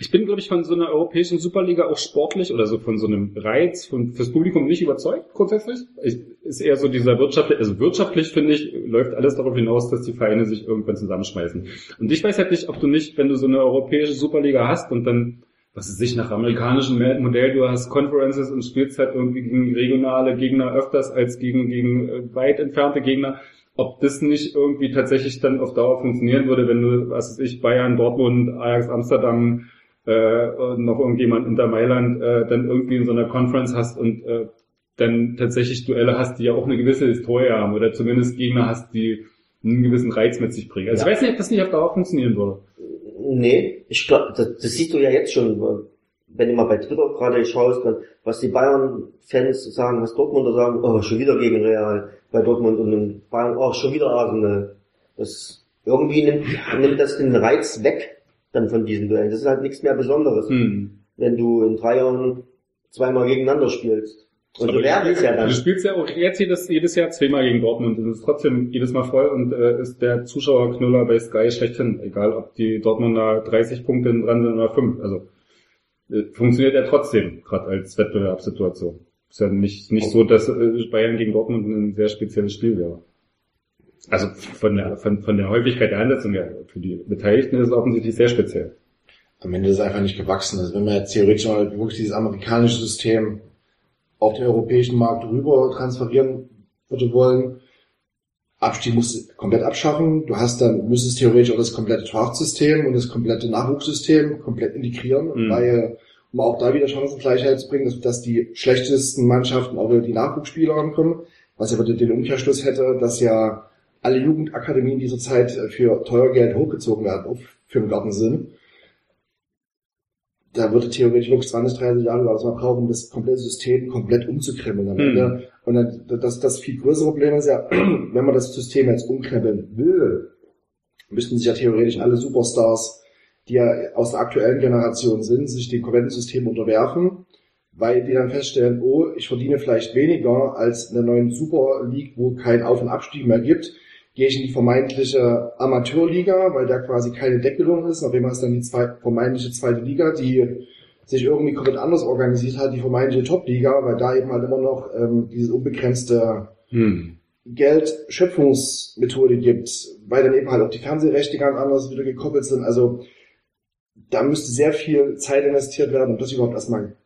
Speaker 3: Ich bin, glaube ich, von so einer europäischen Superliga auch sportlich oder so von so einem Reiz von, fürs Publikum nicht überzeugt, grundsätzlich. Ich, ist eher so dieser wirtschaftlich, also wirtschaftlich finde ich, läuft alles darauf hinaus, dass die Vereine sich irgendwann zusammenschmeißen. Und ich weiß halt nicht, ob du nicht, wenn du so eine europäische Superliga hast und dann, was ist sich nach amerikanischem Modell, du hast Conferences und spielst halt irgendwie gegen regionale Gegner öfters als gegen, gegen äh, weit entfernte Gegner, ob das nicht irgendwie tatsächlich dann auf Dauer funktionieren würde, wenn du, was weiß ich, Bayern, Dortmund, Ajax, Amsterdam, äh, und noch irgendjemand Inter Mailand äh, dann irgendwie in so einer Conference hast und äh, dann tatsächlich Duelle hast, die ja auch eine gewisse Historie haben oder zumindest Gegner hast, die einen gewissen Reiz mit sich bringen. Also ich weiß nicht, ob das nicht auf Dauer funktionieren würde.
Speaker 5: Nee, ich glaube, das, das siehst du ja jetzt schon, wenn du mal bei Twitter gerade schaust, dann, was die Bayern-Fans sagen, was Dortmunder sagen, oh, schon wieder gegen Real bei Dortmund und in Bayern, oh, schon wieder Arsenal. Das irgendwie nimmt, nimmt das den Reiz weg dann von diesen Duellen. Das ist halt nichts mehr Besonderes,
Speaker 3: Hm.
Speaker 5: wenn du in drei Jahren zweimal gegeneinander spielst. Und
Speaker 3: Aber
Speaker 5: du werden es ja dann.
Speaker 3: Du spielst ja auch jetzt jedes, jedes Jahr zweimal gegen Dortmund und es ist trotzdem jedes Mal voll und äh, ist der Zuschauerknüller bei Sky schlechthin. Egal, ob die Dortmunder 30 Punkte dran sind oder 5. Also äh, funktioniert ja trotzdem, gerade als Wettbewerbssituation. Ist ja nicht, nicht so, dass äh, Bayern gegen Dortmund ein sehr spezielles Spiel wäre. Also von der, von, von der Häufigkeit der Ansetzung her, für die Beteiligten ist es offensichtlich sehr speziell.
Speaker 6: Am Ende ist es einfach nicht gewachsen. Also wenn wir jetzt theoretisch mal wirklich dieses amerikanische System auf den europäischen Markt rüber transferieren würde wollen, Abstieg musst du komplett abschaffen. Du hast dann, müsstest theoretisch auch das komplette Draftsystem und das komplette Nachwuchssystem komplett integrieren,
Speaker 3: Mhm.
Speaker 6: weil, um auch da wieder Chancengleichheit zu bringen, dass, dass die schlechtesten Mannschaften auch wieder die Nachwuchsspieler rankommen, was aber den Umkehrschluss hätte, dass ja alle Jugendakademien dieser Zeit für teuer Geld hochgezogen werden, auf für den Garten sind. Da würde theoretisch wirklich 20, 30 Jahre was man brauchen, um das komplette System komplett umzukrempeln am
Speaker 3: Hm.
Speaker 6: Ende. Und dann, das, das viel größere Problem ist ja, wenn man das System jetzt umkrempeln will, müssten sich ja theoretisch alle Superstars, die ja aus der aktuellen Generation sind, sich dem kompletten System unterwerfen, weil die dann feststellen, oh, ich verdiene vielleicht weniger als in der neuen Super League, wo kein Auf- und Abstieg mehr gibt, gehe ich in die vermeintliche Amateurliga, weil da quasi keine Deckelung ist. Auf einmal ist dann die zwei, vermeintliche zweite Liga, die sich irgendwie komplett anders organisiert hat, die vermeintliche Top-Liga, weil da eben halt immer noch ähm, diese unbegrenzte
Speaker 3: Hm.
Speaker 6: Geldschöpfungsmethode gibt, weil dann eben halt auch die Fernsehrechte ganz anders wieder gekoppelt sind. Also da müsste sehr viel Zeit investiert werden, um das überhaupt erstmal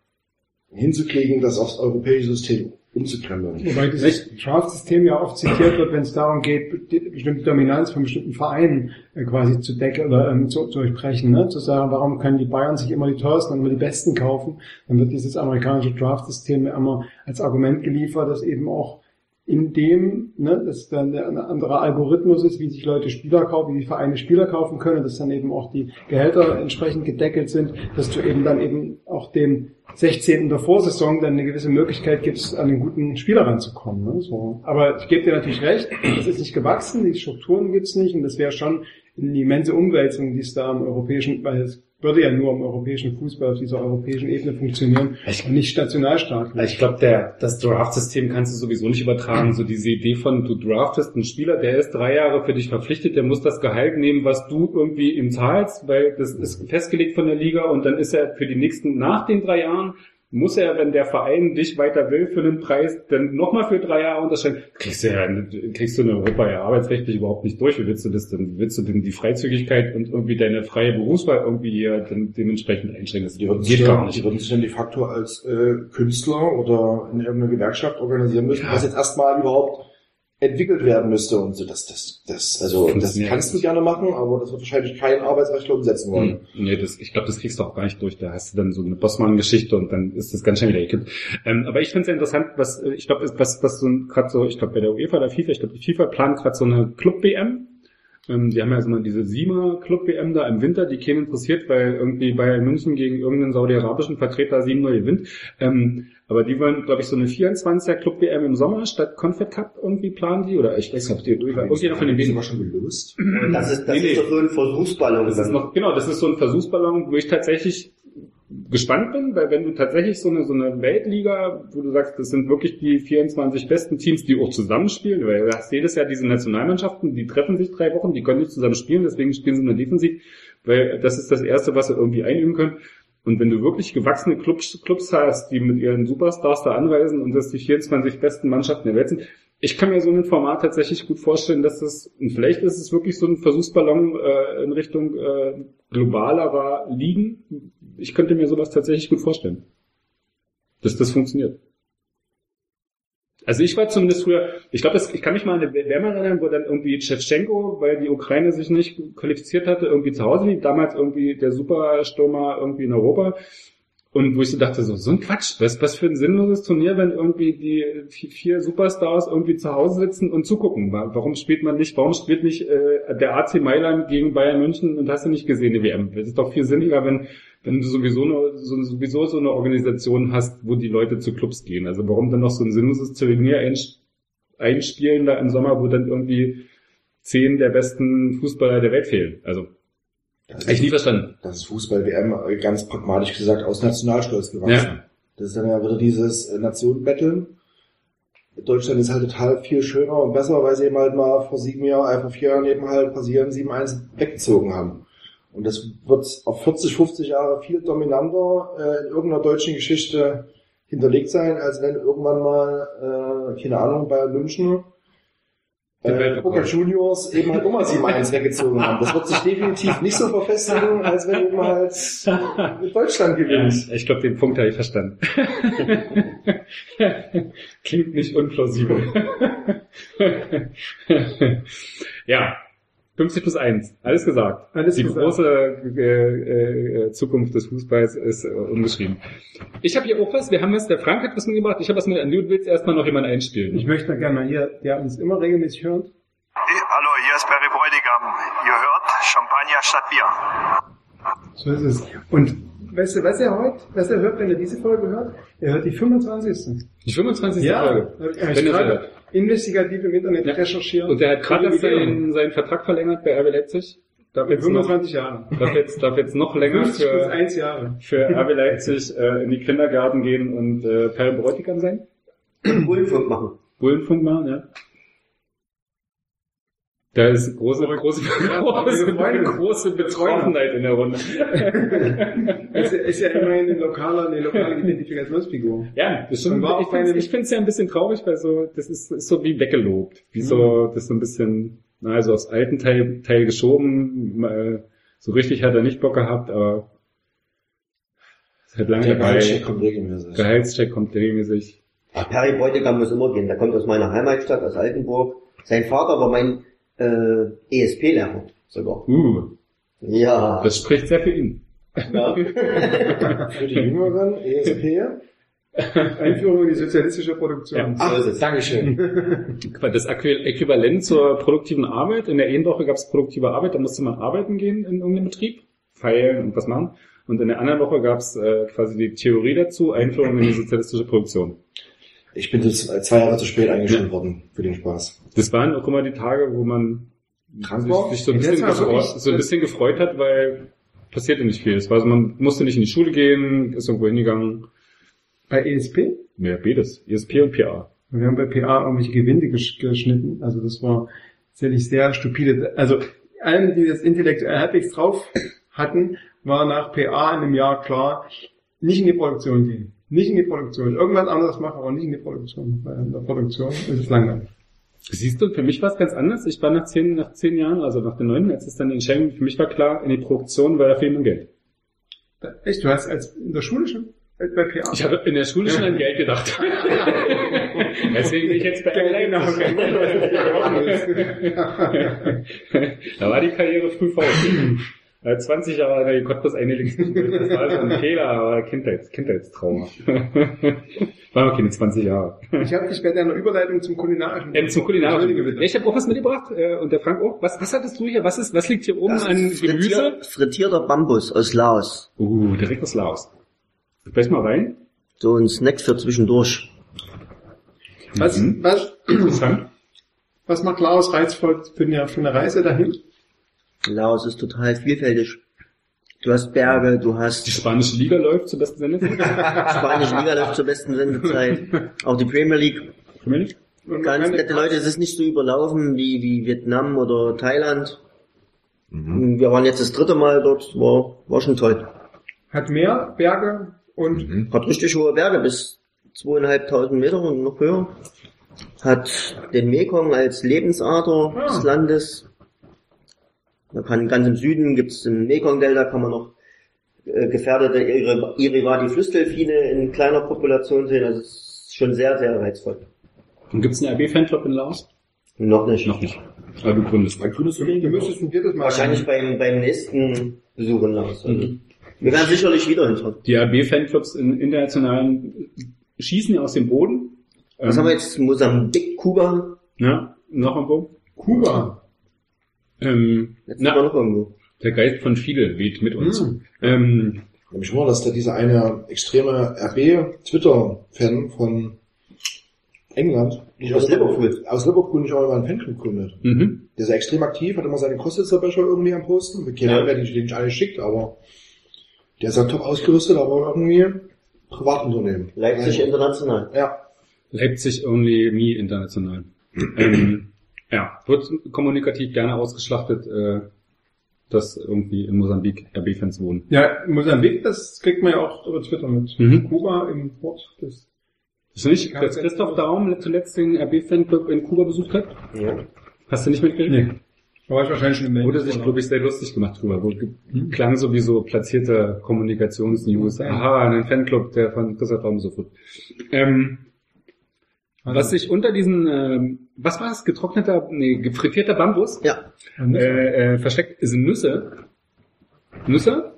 Speaker 6: hinzukriegen, das aufs europäische System umzukrempeln.
Speaker 4: Wobei dieses Draft-System ja oft zitiert wird, wenn es darum geht, bestimmte Dominanz von bestimmten Vereinen äh, quasi zu decken oder ähm, zu, zu durchbrechen. Ne? Zu sagen, warum können die Bayern sich immer die teuersten und immer die besten kaufen? Dann wird dieses amerikanische Draft-System ja immer als Argument geliefert, dass eben auch in dem, ne, dass dann ein anderer Algorithmus ist, wie sich Leute Spieler kaufen, wie die Vereine Spieler kaufen können, dass dann eben auch die Gehälter entsprechend gedeckelt sind, dass du eben dann eben auch dem 16. der Vorsaison dann eine gewisse Möglichkeit gibst, an den guten Spieler ranzukommen. Ne? So. Aber ich gebe dir natürlich recht, das ist nicht gewachsen, die Strukturen gibt's nicht und das wäre schon eine immense Umwälzung, die es da am europäischen, weil es würde ja nur am europäischen Fußball auf dieser europäischen Ebene funktionieren
Speaker 3: Ich-
Speaker 4: und nicht nationalstaatlich.
Speaker 3: Ich glaube, der das Draft-System kannst du sowieso nicht übertragen. So diese Idee von, du draftest einen Spieler, der ist drei Jahre für dich verpflichtet, der muss das Gehalt nehmen, was du irgendwie ihm zahlst, weil das ist festgelegt von der Liga und dann ist er für die nächsten, nach den drei Jahren, muss er, wenn der Verein dich weiter will für einen Preis, dann nochmal für drei Jahre unterschreiben. Kriegst du ja, kriegst du in Europa ja arbeitsrechtlich überhaupt nicht durch. Wie willst du das denn? Willst du denn die Freizügigkeit und irgendwie deine freie Berufswahl irgendwie hier dann dementsprechend einschränken? Das
Speaker 6: Die würden, sich
Speaker 3: geht
Speaker 6: dann,
Speaker 3: gar
Speaker 6: die
Speaker 3: nicht.
Speaker 6: würden sich dann de facto als äh, Künstler oder in irgendeiner Gewerkschaft organisieren müssen, was jetzt erstmal überhaupt entwickelt werden müsste und so. Das, das, das, also das kannst du gerne machen, aber das wird wahrscheinlich kein Arbeitsrechtler umsetzen wollen.
Speaker 3: Hm. Nee, das, ich glaube, das kriegst du auch gar nicht durch. Da hast du dann so eine Bossmann-Geschichte und dann ist das ganz schnell wieder gekippt. Ähm, aber ich finde es sehr interessant, was äh, ich glaube, was, was so gerade so, ich glaube bei der UEFA oder FIFA, ich glaube die FIFA plant gerade so eine Club-WM. Ähm, die haben ja also mal diese Siemer Club WM da im Winter, die keinen interessiert, weil irgendwie Bayern München gegen irgendeinen saudi-arabischen Vertreter 7-0 gewinnt. Ähm, aber die wollen, glaube ich, so eine 24er Club WM im Sommer statt Confed Cup irgendwie planen die, oder ich weiß nicht, ob die, irgendjemand von den wenigen
Speaker 6: wir schon gelöst?
Speaker 5: Das ist, das
Speaker 3: Nee, nee.
Speaker 5: ist doch so ein Versuchsballon.
Speaker 3: Das ist noch, genau, das ist so ein Versuchsballon, wo ich tatsächlich gespannt bin, weil wenn du tatsächlich so eine, so eine Weltliga, wo du sagst, das sind wirklich die 24 besten Teams, die auch zusammenspielen, weil du hast jedes Jahr diese Nationalmannschaften, die treffen sich drei Wochen, die können nicht zusammen spielen, deswegen spielen sie nur defensiv, weil das ist das Erste, was sie irgendwie einüben können. Und wenn du wirklich gewachsene Clubs, Clubs hast, die mit ihren Superstars da anreisen und das die 24 besten Mannschaften der Welt sind, ich kann mir so ein Format tatsächlich gut vorstellen, dass das, und vielleicht ist es wirklich so ein Versuchsballon äh, in Richtung äh, globalerer Ligen. Ich könnte mir sowas tatsächlich gut vorstellen. Dass das funktioniert. Also ich war zumindest früher, ich glaube, ich kann mich mal an eine WM erinnern, wo dann irgendwie Shevchenko, weil die Ukraine sich nicht qualifiziert hatte, irgendwie zu Hause liegt, damals irgendwie der Superstürmer irgendwie in Europa. Und wo ich so dachte, so, so ein Quatsch, was, was für ein sinnloses Turnier, wenn irgendwie die vi- vier Superstars irgendwie zu Hause sitzen und zugucken. Wa- Warum spielt man nicht, warum spielt nicht äh, der AC Mailand gegen Bayern München und hast du nicht gesehen, die WM? Das ist doch viel sinniger, wenn, wenn du sowieso, eine, so, sowieso so eine Organisation hast, wo die Leute zu Clubs gehen. Also warum dann noch so ein sinnloses Turnier einspielen da im Sommer, wo dann irgendwie zehn der besten Fußballer der Welt fehlen? Also,
Speaker 6: Das
Speaker 3: ich nie verstanden.
Speaker 6: das ist Fußball-WM ganz pragmatisch gesagt aus Nationalstolz gewachsen.
Speaker 3: Ja.
Speaker 6: Das ist dann ja wieder dieses äh, Nationen-Betteln. Deutschland ist halt total viel schöner und besser, weil sie eben halt mal vor sieben Jahren, einfach vier Jahren eben halt passieren, 7-1 weggezogen haben. Und das wird auf 40, 50 Jahre viel dominanter äh, in irgendeiner deutschen Geschichte hinterlegt sein, als wenn irgendwann mal, äh, keine Ahnung, Bayern München äh. Boca Juniors eben halt immer 7-1 weggezogen haben. Das wird sich definitiv nicht so verfestigen, als wenn eben halt mit Deutschland
Speaker 3: Ja,
Speaker 6: gewinnt.
Speaker 3: ich glaube, den Punkt habe ich verstanden. Klingt nicht unplausibel. ja, 50 plus 1, alles gesagt.
Speaker 4: Alles
Speaker 3: Die
Speaker 4: gesagt.
Speaker 3: große äh, äh, Zukunft des Fußballs ist äh, unbeschrieben. Ich habe hier auch was, wir haben was, der Frank hat was mitgebracht, ich habe was mit, du willst erstmal noch jemand einspielen.
Speaker 4: Ich möchte da gerne mal hier, der uns immer regelmäßig hört.
Speaker 7: Hallo, hier ist Barry Bräutigam. Ihr hört Champagner statt Bier.
Speaker 4: So ist es. Und weißt du, was er heute, was er hört, wenn er diese Folge hört? Er hört die 25.
Speaker 3: Die 25.
Speaker 4: Ja,
Speaker 3: Folge.
Speaker 4: ich
Speaker 3: Wenn er
Speaker 4: investigativ im Internet
Speaker 3: Ja.
Speaker 4: recherchiert.
Speaker 3: Und der hat gerade seinen, seinen Vertrag verlängert bei RB Leipzig. Darf jetzt, noch,
Speaker 4: 25 Jahre.
Speaker 3: darf jetzt, darf jetzt noch länger
Speaker 4: 50 plus
Speaker 3: für,
Speaker 4: 1 Jahre.
Speaker 3: für RB Leipzig äh, in die Kindergarten gehen und äh, Per Bräutigam sein?
Speaker 5: Bullenfunk machen.
Speaker 3: Bullenfunk machen, ja. Da ist große, große, große, große Betroffenheit in der Runde.
Speaker 4: Es ist ja immerhin eine lokale, eine lokale Identifikationsfigur.
Speaker 3: Ja, das
Speaker 4: auch
Speaker 3: ich finde ich find's ja ein bisschen traurig, weil so, das ist, ist so wie weggelobt. Wie so, das ist so ein bisschen, na, also aufs alten Teil, Teil geschoben, mal, so richtig hat er nicht Bock gehabt, aber ist halt lange
Speaker 6: Der
Speaker 3: dabei.
Speaker 6: Gehaltscheck kommt regelmäßig.
Speaker 3: Gehaltscheck kommt regelmäßig.
Speaker 5: Perry Bräutigam muss immer gehen. Der kommt aus meiner Heimatstadt, aus Altenburg. Sein Vater war mein äh, ESP-Lehrer sogar.
Speaker 3: Uh,
Speaker 5: Ja.
Speaker 3: das spricht sehr für ihn.
Speaker 5: ja.
Speaker 6: Für die Jüngeren, ESP.
Speaker 4: Einführung in die sozialistische Produktion.
Speaker 3: Ja.
Speaker 5: So ist es.
Speaker 6: Dankeschön.
Speaker 3: Das Äqui- Äquivalent zur produktiven Arbeit. In der einen Woche gab es produktive Arbeit, da musste man arbeiten gehen in irgendeinem Betrieb, feilen und was machen. Und in der anderen Woche gab es äh, quasi die Theorie dazu, Einführung in die sozialistische Produktion.
Speaker 6: Ich bin jetzt zwei Jahre zu spät eingeschult worden für den Spaß.
Speaker 3: Das waren auch immer die Tage, wo man sich, so, ein bisschen gefreut, so ein bisschen gefreut hat, weil passierte nicht viel. Es war so, man musste nicht in die Schule gehen, ist irgendwo hingegangen.
Speaker 4: Bei ESP?
Speaker 3: Ja, beides. ESP und PA.
Speaker 4: Wir haben bei PA irgendwelche Gewinde gesch geschnitten. Also das war tatsächlich sehr stupide. Also allen, die das intellektuell halbwegs drauf hatten, war nach PA in einem Jahr klar, nicht in die Produktion gehen. Nicht in die Produktion. Irgendwas anderes machen, aber nicht in die Produktion. Weil in der Produktion ist es langweilig.
Speaker 3: Siehst du, für mich war es ganz anders. Ich war nach zehn, nach zehn Jahren, also nach den neun, als es dann die Entscheidung, für mich war klar, in die Produktion, weil da fehlt mir Geld.
Speaker 4: Echt, du hast als in der Schule schon bei PA?
Speaker 3: Ich habe in der Schule schon an Geld gedacht. Deswegen bin ich jetzt bei
Speaker 4: Genau,
Speaker 3: Leipzig.
Speaker 4: genau.
Speaker 3: Da war die Karriere früh vorbei. Äh, 20 Jahre hat er die Cottbus eingelegt. Das war so ein Fehler, aber Kindheits, Kindheitstrauma. War noch keine 20 Jahre.
Speaker 4: Ich habe dich bei deiner Überleitung zum kulinarischen.
Speaker 3: Ähm, zum kulinarischen. Ich habe auch was mitgebracht äh, und der Frank auch. Was, was hattest du hier? Was ist, was liegt hier oben an Gemüse?
Speaker 5: Frittier, frittierter Bambus aus Laos.
Speaker 3: Uh, direkt aus Laos. Beiß mal rein.
Speaker 5: So ein Snack für zwischendurch.
Speaker 4: Was,
Speaker 3: Mhm.
Speaker 4: was,
Speaker 3: Interessant.
Speaker 4: was macht Laos reizvoll für eine, für eine Reise dahin?
Speaker 5: Laos ist total vielfältig. Du hast Berge, du
Speaker 3: Die
Speaker 5: hast
Speaker 3: spanische Liga läuft zur besten Sendezeit.
Speaker 5: spanische Liga läuft zur besten Sendezeit. Auch die Premier League.
Speaker 3: Nicht?
Speaker 4: Und
Speaker 5: Ganz nette Leute, es ist nicht so überlaufen wie, wie Vietnam oder Thailand. Wir waren jetzt das dritte Mal dort, war, war schon toll.
Speaker 4: Hat mehr Berge und
Speaker 5: Hat richtig hohe Berge, bis zweieinhalbtausend Meter und noch höher. Hat den Mekong als Lebensader
Speaker 4: Ah.
Speaker 5: des Landes. Man kann ganz im Süden gibt's im Mekong-Delta kann man noch äh, gefährdete Iri- Irivati-Flussdelfine in kleiner Population sehen. Also es ist schon sehr, sehr reizvoll.
Speaker 3: Und gibt's einen RB-Fanclub in Laos?
Speaker 5: Noch nicht.
Speaker 3: Noch nicht. Aber du gründest.
Speaker 6: Ein grünes
Speaker 4: du
Speaker 6: Kollege.
Speaker 4: müsstest ein viertes Mal.
Speaker 5: Wahrscheinlich beim, beim nächsten Besuch in Laos. Also,
Speaker 3: Mhm.
Speaker 5: Wir werden sicherlich wieder hinfahren.
Speaker 3: Die RB-Fanclubs in internationalen schießen ja aus dem Boden.
Speaker 5: Was
Speaker 3: Ähm,
Speaker 5: haben wir jetzt? Mosambik, Kuba,
Speaker 3: Ja, noch ein wo?
Speaker 4: Kuba.
Speaker 3: Ähm, na,
Speaker 5: noch irgendwo.
Speaker 3: der Geist von Fidel weht mit uns.
Speaker 4: Hm.
Speaker 3: Ähm,
Speaker 6: Nämlich nur, dass da dieser eine extreme RB-Twitter-Fan von England nicht
Speaker 5: Aus Liverpool.
Speaker 6: aus Liverpool nicht auch mal einen Fanclub gründet.
Speaker 3: mhm.
Speaker 6: Der ist ja extrem aktiv, hat immer seine Kostitzer-Becher irgendwie am Posten. Wir kennen
Speaker 5: Ja.
Speaker 6: wer die den nicht alle schickt, aber der ist ja top ausgerüstet, aber irgendwie Privatunternehmen.
Speaker 5: Leipzig
Speaker 6: Ja.
Speaker 5: international.
Speaker 6: Ja.
Speaker 3: Leipzig only me international. ähm, ja, wird kommunikativ gerne ausgeschlachtet, äh, dass irgendwie in Mosambik RB-Fans wohnen.
Speaker 4: Ja, Mosambik, das kriegt man ja auch über Twitter mit.
Speaker 3: Mhm.
Speaker 4: Kuba im Port des.
Speaker 3: Ist nicht, dass Christoph Daum zuletzt den RB-Fanclub in Kuba besucht hat?
Speaker 5: Ja.
Speaker 3: Hast du nicht mitgekriegt?
Speaker 4: Nee. Da war ich wahrscheinlich schon im
Speaker 3: Wurde sich, glaube ich, sehr lustig gemacht drüber. Wo, klang sowieso platzierte Kommunikationsnews. Aha, ein Fanclub, der von Christoph Daum so gut. Ähm, was sich unter diesen, ähm, was war es, getrockneter, nee, gefrittierter Bambus
Speaker 5: Ja.
Speaker 3: äh, äh, versteckt, sind Nüsse. Nüsse?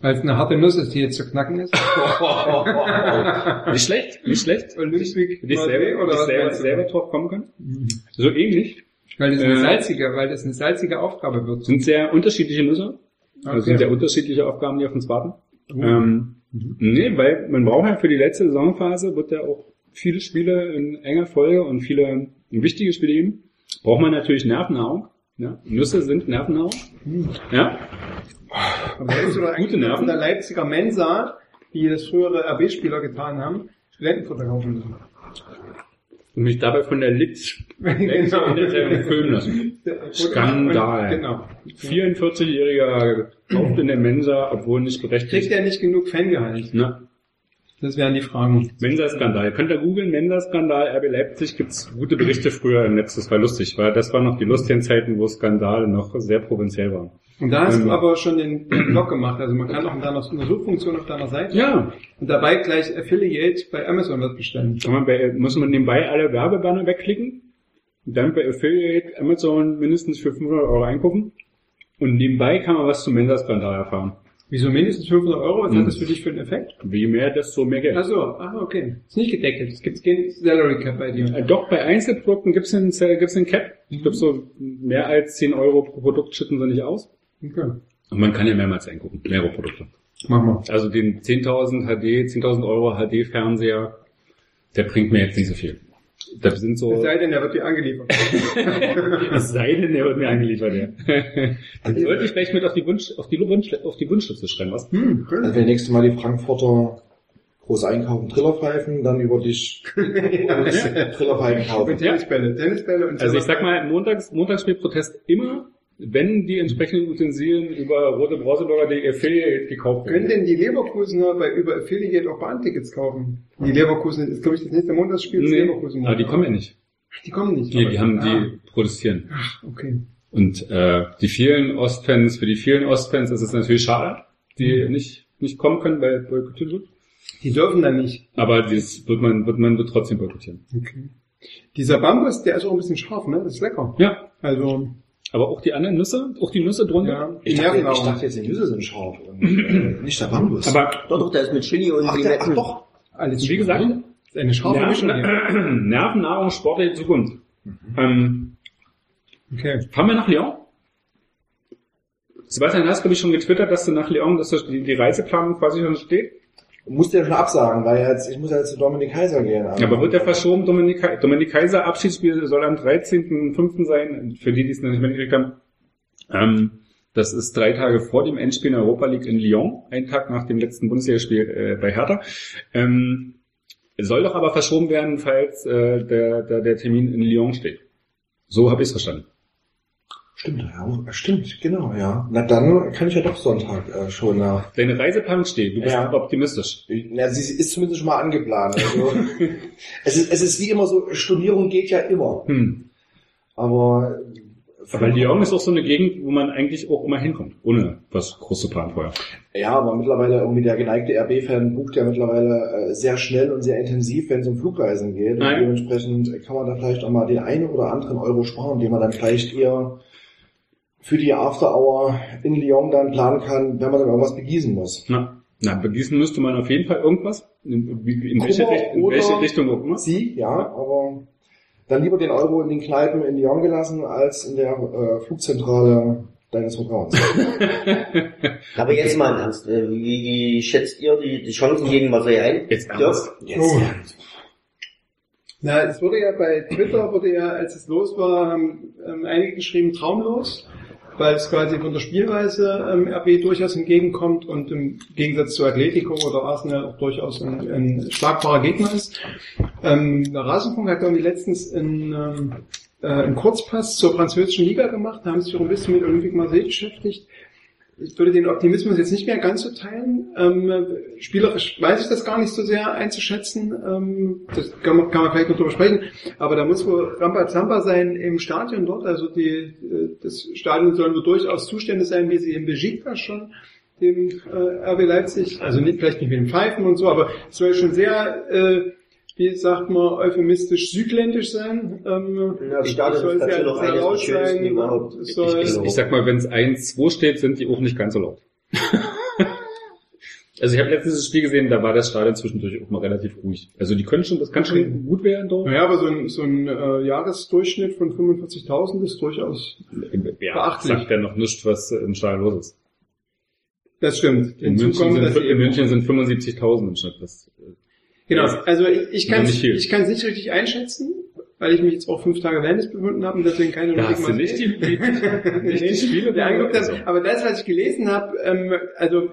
Speaker 4: Weil es eine harte Nuss ist, die jetzt zu knacken ist.
Speaker 3: Nicht schlecht, nicht schlecht.
Speaker 4: Olympic
Speaker 3: Hätte ich
Speaker 4: Marseille
Speaker 3: selber,
Speaker 4: oder
Speaker 3: hätte ich
Speaker 4: was
Speaker 3: selber, selber drauf kommen können. So ähnlich.
Speaker 4: Weil das eine
Speaker 3: Äh,
Speaker 4: salzige, weil das eine salzige Aufgabe wird.
Speaker 3: Sind sehr unterschiedliche Nüsse. Also
Speaker 4: Okay.
Speaker 3: sind sehr unterschiedliche Aufgaben, die auf uns warten.
Speaker 4: Oh.
Speaker 3: Ähm, Nee, weil man braucht ja für die letzte Saisonphase, wird ja auch viele Spiele in enger Folge und viele wichtige Spiele geben. Braucht man natürlich Nervennahrung. Ja? Nüsse sind Nervennahrung. Ja?
Speaker 4: Aber du doch eigentlich
Speaker 3: Gute Nerven.
Speaker 4: der Leipziger Mensa, wie das frühere RB-Spieler getan haben, Studentenfutter kaufen müssen.
Speaker 3: Und mich dabei von der Litz Interzeitung filmen lassen. Skandal.
Speaker 4: Genau.
Speaker 3: 44-Jähriger kauft in der Mensa, obwohl nicht
Speaker 4: Kriegt
Speaker 3: berechtigt.
Speaker 4: er nicht genug Fangehalt?
Speaker 3: Na,
Speaker 4: Das wären die Fragen.
Speaker 3: Mensa-Skandal. Könnt ihr googeln, Mensa-Skandal, RB Leipzig, gibt's gute Berichte früher im Netz, das war lustig, weil das waren noch die lustigen Zeiten, wo Skandale noch sehr provinziell waren.
Speaker 4: Und da hast
Speaker 3: Ähm.
Speaker 4: du aber schon den, Blog gemacht. Also man kann auch in deiner eine Suchfunktion auf deiner Seite
Speaker 3: Ja,
Speaker 4: und dabei gleich Affiliate bei Amazon was bestellen.
Speaker 3: kann man bei, muss man nebenbei alle Werbebanner wegklicken, und dann bei Affiliate Amazon mindestens für 500 Euro einkaufen und nebenbei kann man was zum Mensa-Skandal erfahren.
Speaker 4: Wieso mindestens 500 Euro? Was
Speaker 3: Mhm.
Speaker 4: hat das für dich für einen Effekt?
Speaker 3: Je mehr, desto mehr Geld.
Speaker 4: Ach so, ah, okay. Ist nicht gedeckelt. Es gibt kein Salary Cap bei dir.
Speaker 3: Äh, Doch, bei Einzelprodukten gibt's einen, gibt's einen Cap. Ich glaube, so mehr als 10 Euro pro Produkt schütten sie nicht aus.
Speaker 4: Okay.
Speaker 3: Und man kann ja mehrmals eingucken, mehrere Produkte.
Speaker 4: Machen wir.
Speaker 3: Also den 10.000 HD, 10.000 Euro HD-Fernseher, der bringt mir jetzt nicht so viel. Das sind so,
Speaker 4: Es sei denn, er wird dir angeliefert.
Speaker 3: es sei denn, der wird mir angeliefert, ja. Dann sollte ich vielleicht mit auf die Wunsch, auf die Wunsch, auf die Wunschliste schreiben, was?
Speaker 4: hm, cool.
Speaker 6: Also wenn nächstes Mal die Frankfurter groß einkaufen, Trillerpfeifen, dann über dich Trillerpfeifen
Speaker 4: Und
Speaker 6: kaufen.
Speaker 4: Tennisbälle, Tennisbälle und
Speaker 3: Also ich sag mal, montags, montags spielt Protest immer, wenn die entsprechenden Utensilien über rotebrauseburger.de Affiliate gekauft
Speaker 4: Können
Speaker 3: werden.
Speaker 4: denn die Leverkusener bei über Affiliate auch Bahntickets kaufen? Die Leverkusen ist, glaube ich, das nächste Montagsspiel
Speaker 3: Nee,
Speaker 4: Leverkusen.
Speaker 3: aber die kommen ja nicht.
Speaker 4: Die kommen nicht.
Speaker 3: Die,
Speaker 4: aber-
Speaker 3: die haben,
Speaker 4: ah,
Speaker 3: die produzieren.
Speaker 4: Okay.
Speaker 3: Und äh, die vielen Ostfans, für die vielen Ostfans ist es natürlich schade, die nicht nicht kommen können, weil boykottiert wird.
Speaker 4: Die dürfen dann nicht.
Speaker 3: Aber das wird man wird man wird trotzdem boykottieren.
Speaker 4: Okay. Dieser Bambus, der ist auch ein bisschen scharf, ne? Das ist lecker.
Speaker 3: Ja,
Speaker 4: Also,
Speaker 3: Aber auch die anderen Nüsse, auch die Nüsse drunter.
Speaker 4: Ja,
Speaker 6: Ich dachte, ich dachte jetzt, die Nüsse sind scharf und äh, nicht der Bambus.
Speaker 3: Aber
Speaker 5: Doch, doch, der ist mit Chili und
Speaker 6: ach, der, ach doch.
Speaker 4: Alles
Speaker 3: wie gesagt,
Speaker 4: eine scharfe Mischung.
Speaker 3: Nerven, Nervennahrung, sportliche Zukunft. Ähm,
Speaker 4: Okay.
Speaker 3: fahren wir nach Lyon? Sebastian, hast du, glaube ich, schon getwittert, dass du nach Lyon, dass das die, die Reiseplanung quasi schon steht?
Speaker 6: Musste ja schon absagen, weil jetzt, ich muss ja jetzt zu Dominik Kaiser gehen.
Speaker 3: Ja, aber wird der verschoben, Dominik, Dominik Kaiser Abschiedsspiel soll am 13.05. sein, für die, die es noch nicht mitgekriegt haben. Ähm, das ist drei Tage vor dem Endspiel in der Europa League in Lyon, einen Tag nach dem letzten Bundesligaspiel äh, bei Hertha. Ähm, soll doch aber verschoben werden, falls äh, der, der, der Termin in Lyon steht. So habe ich es verstanden.
Speaker 6: Stimmt, ja, stimmt, genau, ja. Na dann kann ich ja doch Sonntag äh, schon nach.
Speaker 3: Deine Reiseplanung steht, du bist
Speaker 6: Ja.
Speaker 3: optimistisch.
Speaker 6: Na, sie ist zumindest schon mal angeplant. Also, es, ist, es ist wie immer so, Stornierung geht ja immer.
Speaker 3: Hm.
Speaker 6: Aber,
Speaker 3: Aber Lyon ist auch so eine Gegend, wo man eigentlich auch immer hinkommt, ohne was groß zu planen vorher.
Speaker 6: ja, aber mittlerweile irgendwie der geneigte RB-Fan bucht ja mittlerweile äh, sehr schnell und sehr intensiv, wenn es um Flugreisen geht. Und
Speaker 3: Nein.
Speaker 6: dementsprechend kann man da vielleicht auch mal den einen oder anderen Euro sparen, den man dann vielleicht eher für die After Hour in Lyon dann planen kann, wenn man dann irgendwas begießen muss.
Speaker 3: Na, na, begießen müsste man auf jeden Fall irgendwas. In, in, welche, Richt- in welche Richtung auch immer.
Speaker 6: Sie, ja, aber dann lieber den Euro in den Kneipen in Lyon gelassen, als in der äh, Flugzentrale deines Vertrauens.
Speaker 5: Aber jetzt mal im Ernst, äh, wie, wie schätzt ihr die, die Chancen gegen Marseille ein?
Speaker 3: Jetzt ernst.
Speaker 6: Jetzt,
Speaker 4: Oh.
Speaker 6: ja.
Speaker 4: Na, es wurde ja bei Twitter, wurde ja, als es los war, haben ähm, einige geschrieben, traumlos, weil es quasi von der Spielweise ähm, RB durchaus entgegenkommt und im Gegensatz zu Atletico oder Arsenal auch durchaus ein, ein schlagbarer Gegner ist. Ähm, der Rasenfunk hat irgendwie letztens einen, ähm, äh, einen Kurzpass zur französischen Liga gemacht, da haben sich auch ein bisschen mit Olympique Marseille beschäftigt. Ich würde den Optimismus jetzt nicht mehr ganz so teilen. Ähm, spielerisch weiß ich das gar nicht so sehr einzuschätzen. Ähm, das kann man, kann man vielleicht noch drüber sprechen. Aber da muss wohl Rambazamba sein im Stadion dort. Also die, äh, das Stadion sollen wohl durchaus Zustände sein, wie sie im Besiktas schon dem äh, RB Leipzig, also nicht, vielleicht nicht mit dem Pfeifen und so, aber es soll schon sehr, äh, wie sagt man, euphemistisch südländisch sein. Ähm,
Speaker 5: Ja, Stadion
Speaker 4: soll
Speaker 5: ist
Speaker 4: sehr,
Speaker 5: noch eines
Speaker 4: laut sein.
Speaker 5: überhaupt.
Speaker 4: Soll,
Speaker 5: Ich-
Speaker 3: Ich sag mal, wenn es 1-2 steht, sind die auch nicht ganz so laut. also ich habe letztens das Spiel gesehen, da war das Stadion zwischendurch auch mal relativ ruhig. Also die können schon, das kann schon gut werden dort.
Speaker 4: Naja, aber so ein, so ein äh, Jahresdurchschnitt von 45.000 ist durchaus,
Speaker 3: Ja,
Speaker 4: Beachtlich.
Speaker 3: sagt ja noch nichts, was im Stadion los ist.
Speaker 4: das stimmt.
Speaker 3: In
Speaker 4: Hinzu
Speaker 3: München, sind, in München sind 75.000 im Schnitt. Das,
Speaker 4: Genau, also ich, ich kann es nicht richtig einschätzen, weil ich mich jetzt auch fünf Tage Wellness befunden habe und deswegen keine Olympic
Speaker 3: hast du nicht die, die, nicht die Spiele
Speaker 4: angeguckt
Speaker 3: Also,
Speaker 4: habe. Aber das, was ich gelesen habe, ähm, also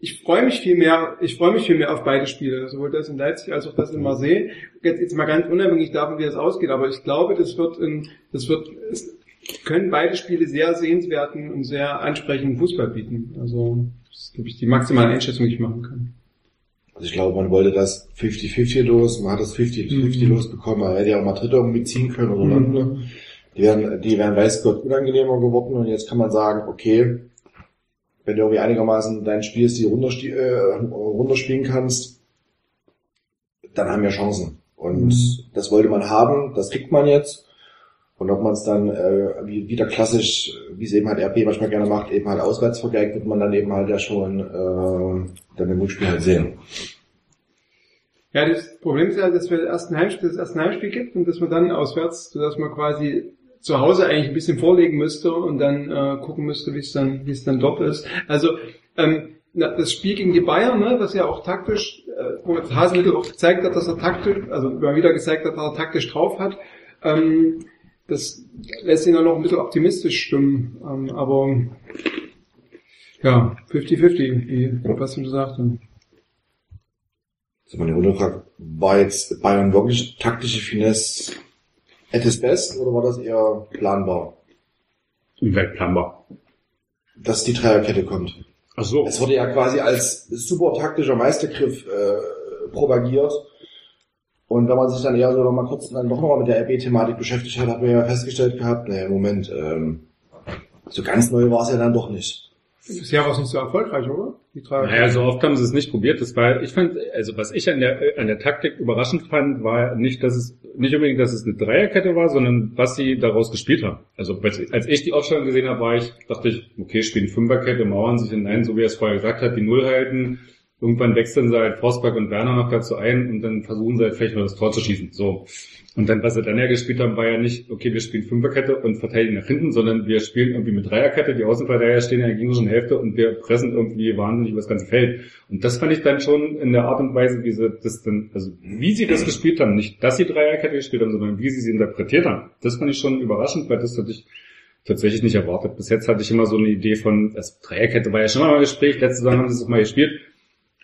Speaker 4: ich freue mich viel mehr, ich freue mich viel mehr auf beide Spiele, sowohl das in Leipzig als auch das in Marseille. Jetzt, jetzt mal ganz unabhängig davon, wie das ausgeht, aber ich glaube, das wird, in, das wird, es können beide Spiele sehr sehenswerten und sehr ansprechenden Fußball bieten. Also das ist, glaube ich, die maximale Einschätzung, die ich machen kann.
Speaker 6: Also ich glaube, man wollte das 50-50 los, man hat das 50-50
Speaker 4: Mhm.
Speaker 6: los bekommen, man hätte ja auch mal Dritte irgendwie ziehen können oder Lande. Die wären, die wären weiß Gott unangenehmer geworden und jetzt kann man sagen, okay, wenn du irgendwie einigermaßen dein Spielstil runtersti äh, runterspielen kannst, dann haben wir Chancen. Und
Speaker 4: Mhm.
Speaker 6: das wollte man haben, das kriegt man jetzt. Und ob man es dann äh, wie, wieder klassisch, wie es eben halt RP manchmal gerne macht, eben halt auswärts vergeigt, wird man dann eben halt ja schon äh, dann im Rückspiel halt sehen.
Speaker 4: Ja, das Problem ist ja, dass wir das erste Heimspiel, das erste Heimspiel gibt und dass man dann auswärts, sodass man quasi zu Hause eigentlich ein bisschen vorlegen müsste und dann äh, gucken müsste, wie es dann, wie es dann dort ist. Also ähm, na, das Spiel gegen die Bayern, ne, was ja auch taktisch, äh, wo Hasenmittel auch gezeigt hat, dass er taktisch, also immer wieder gezeigt hat, dass er taktisch drauf hat, ähm, das lässt ihn dann noch ein bisschen optimistisch stimmen. Ähm, aber ja, 50-50, wie Sebastian gesagt hat.
Speaker 6: Also meine Runde war jetzt Bayern wirklich taktische Finesse at its best oder war das eher planbar,
Speaker 3: Weltplanbar.
Speaker 6: dass die Dreierkette kommt?
Speaker 3: Ach so.
Speaker 6: Es wurde ja quasi als super taktischer Meistergriff äh, propagiert. Und wenn man sich dann eher so noch mal kurz dann doch nochmal mit der RB-Thematik beschäftigt hat, hat man ja festgestellt gehabt, naja, Moment, ähm, so ganz neu war es ja dann doch nicht.
Speaker 4: Bisher war es nicht so erfolgreich, oder? Die drei
Speaker 3: Naja, so oft haben sie es nicht probiert. Das war, ich fand, also was ich an der, an der Taktik überraschend fand, war nicht, dass es, nicht unbedingt, dass es eine Dreierkette war, sondern was sie daraus gespielt haben. Also als als ich die Aufstellung gesehen habe, war ich, dachte ich, okay, spielen Fünferkette, mauern sich hinein, so wie er es vorher gesagt hat, die Null halten. Irgendwann wechseln sie halt Forsberg und Werner noch dazu ein und dann versuchen sie halt vielleicht noch das Tor zu schießen. So. Und dann, was sie dann ja gespielt haben, war ja nicht, okay, wir spielen Fünferkette und verteidigen nach hinten, sondern wir spielen irgendwie mit Dreierkette, die Außenverteidiger stehen in der gegnerischen Hälfte und wir pressen irgendwie wahnsinnig über das ganze Feld. Und das fand ich dann schon in der Art und Weise, wie sie das dann, also wie sie das gespielt haben, nicht, dass sie Dreierkette gespielt haben, sondern wie sie sie interpretiert haben. Das fand ich schon überraschend, weil das hatte ich tatsächlich nicht erwartet. Bis jetzt hatte ich immer so eine Idee von, das Dreierkette war ja schon mal im Gespräch, letzte Saison haben sie es mal gespielt,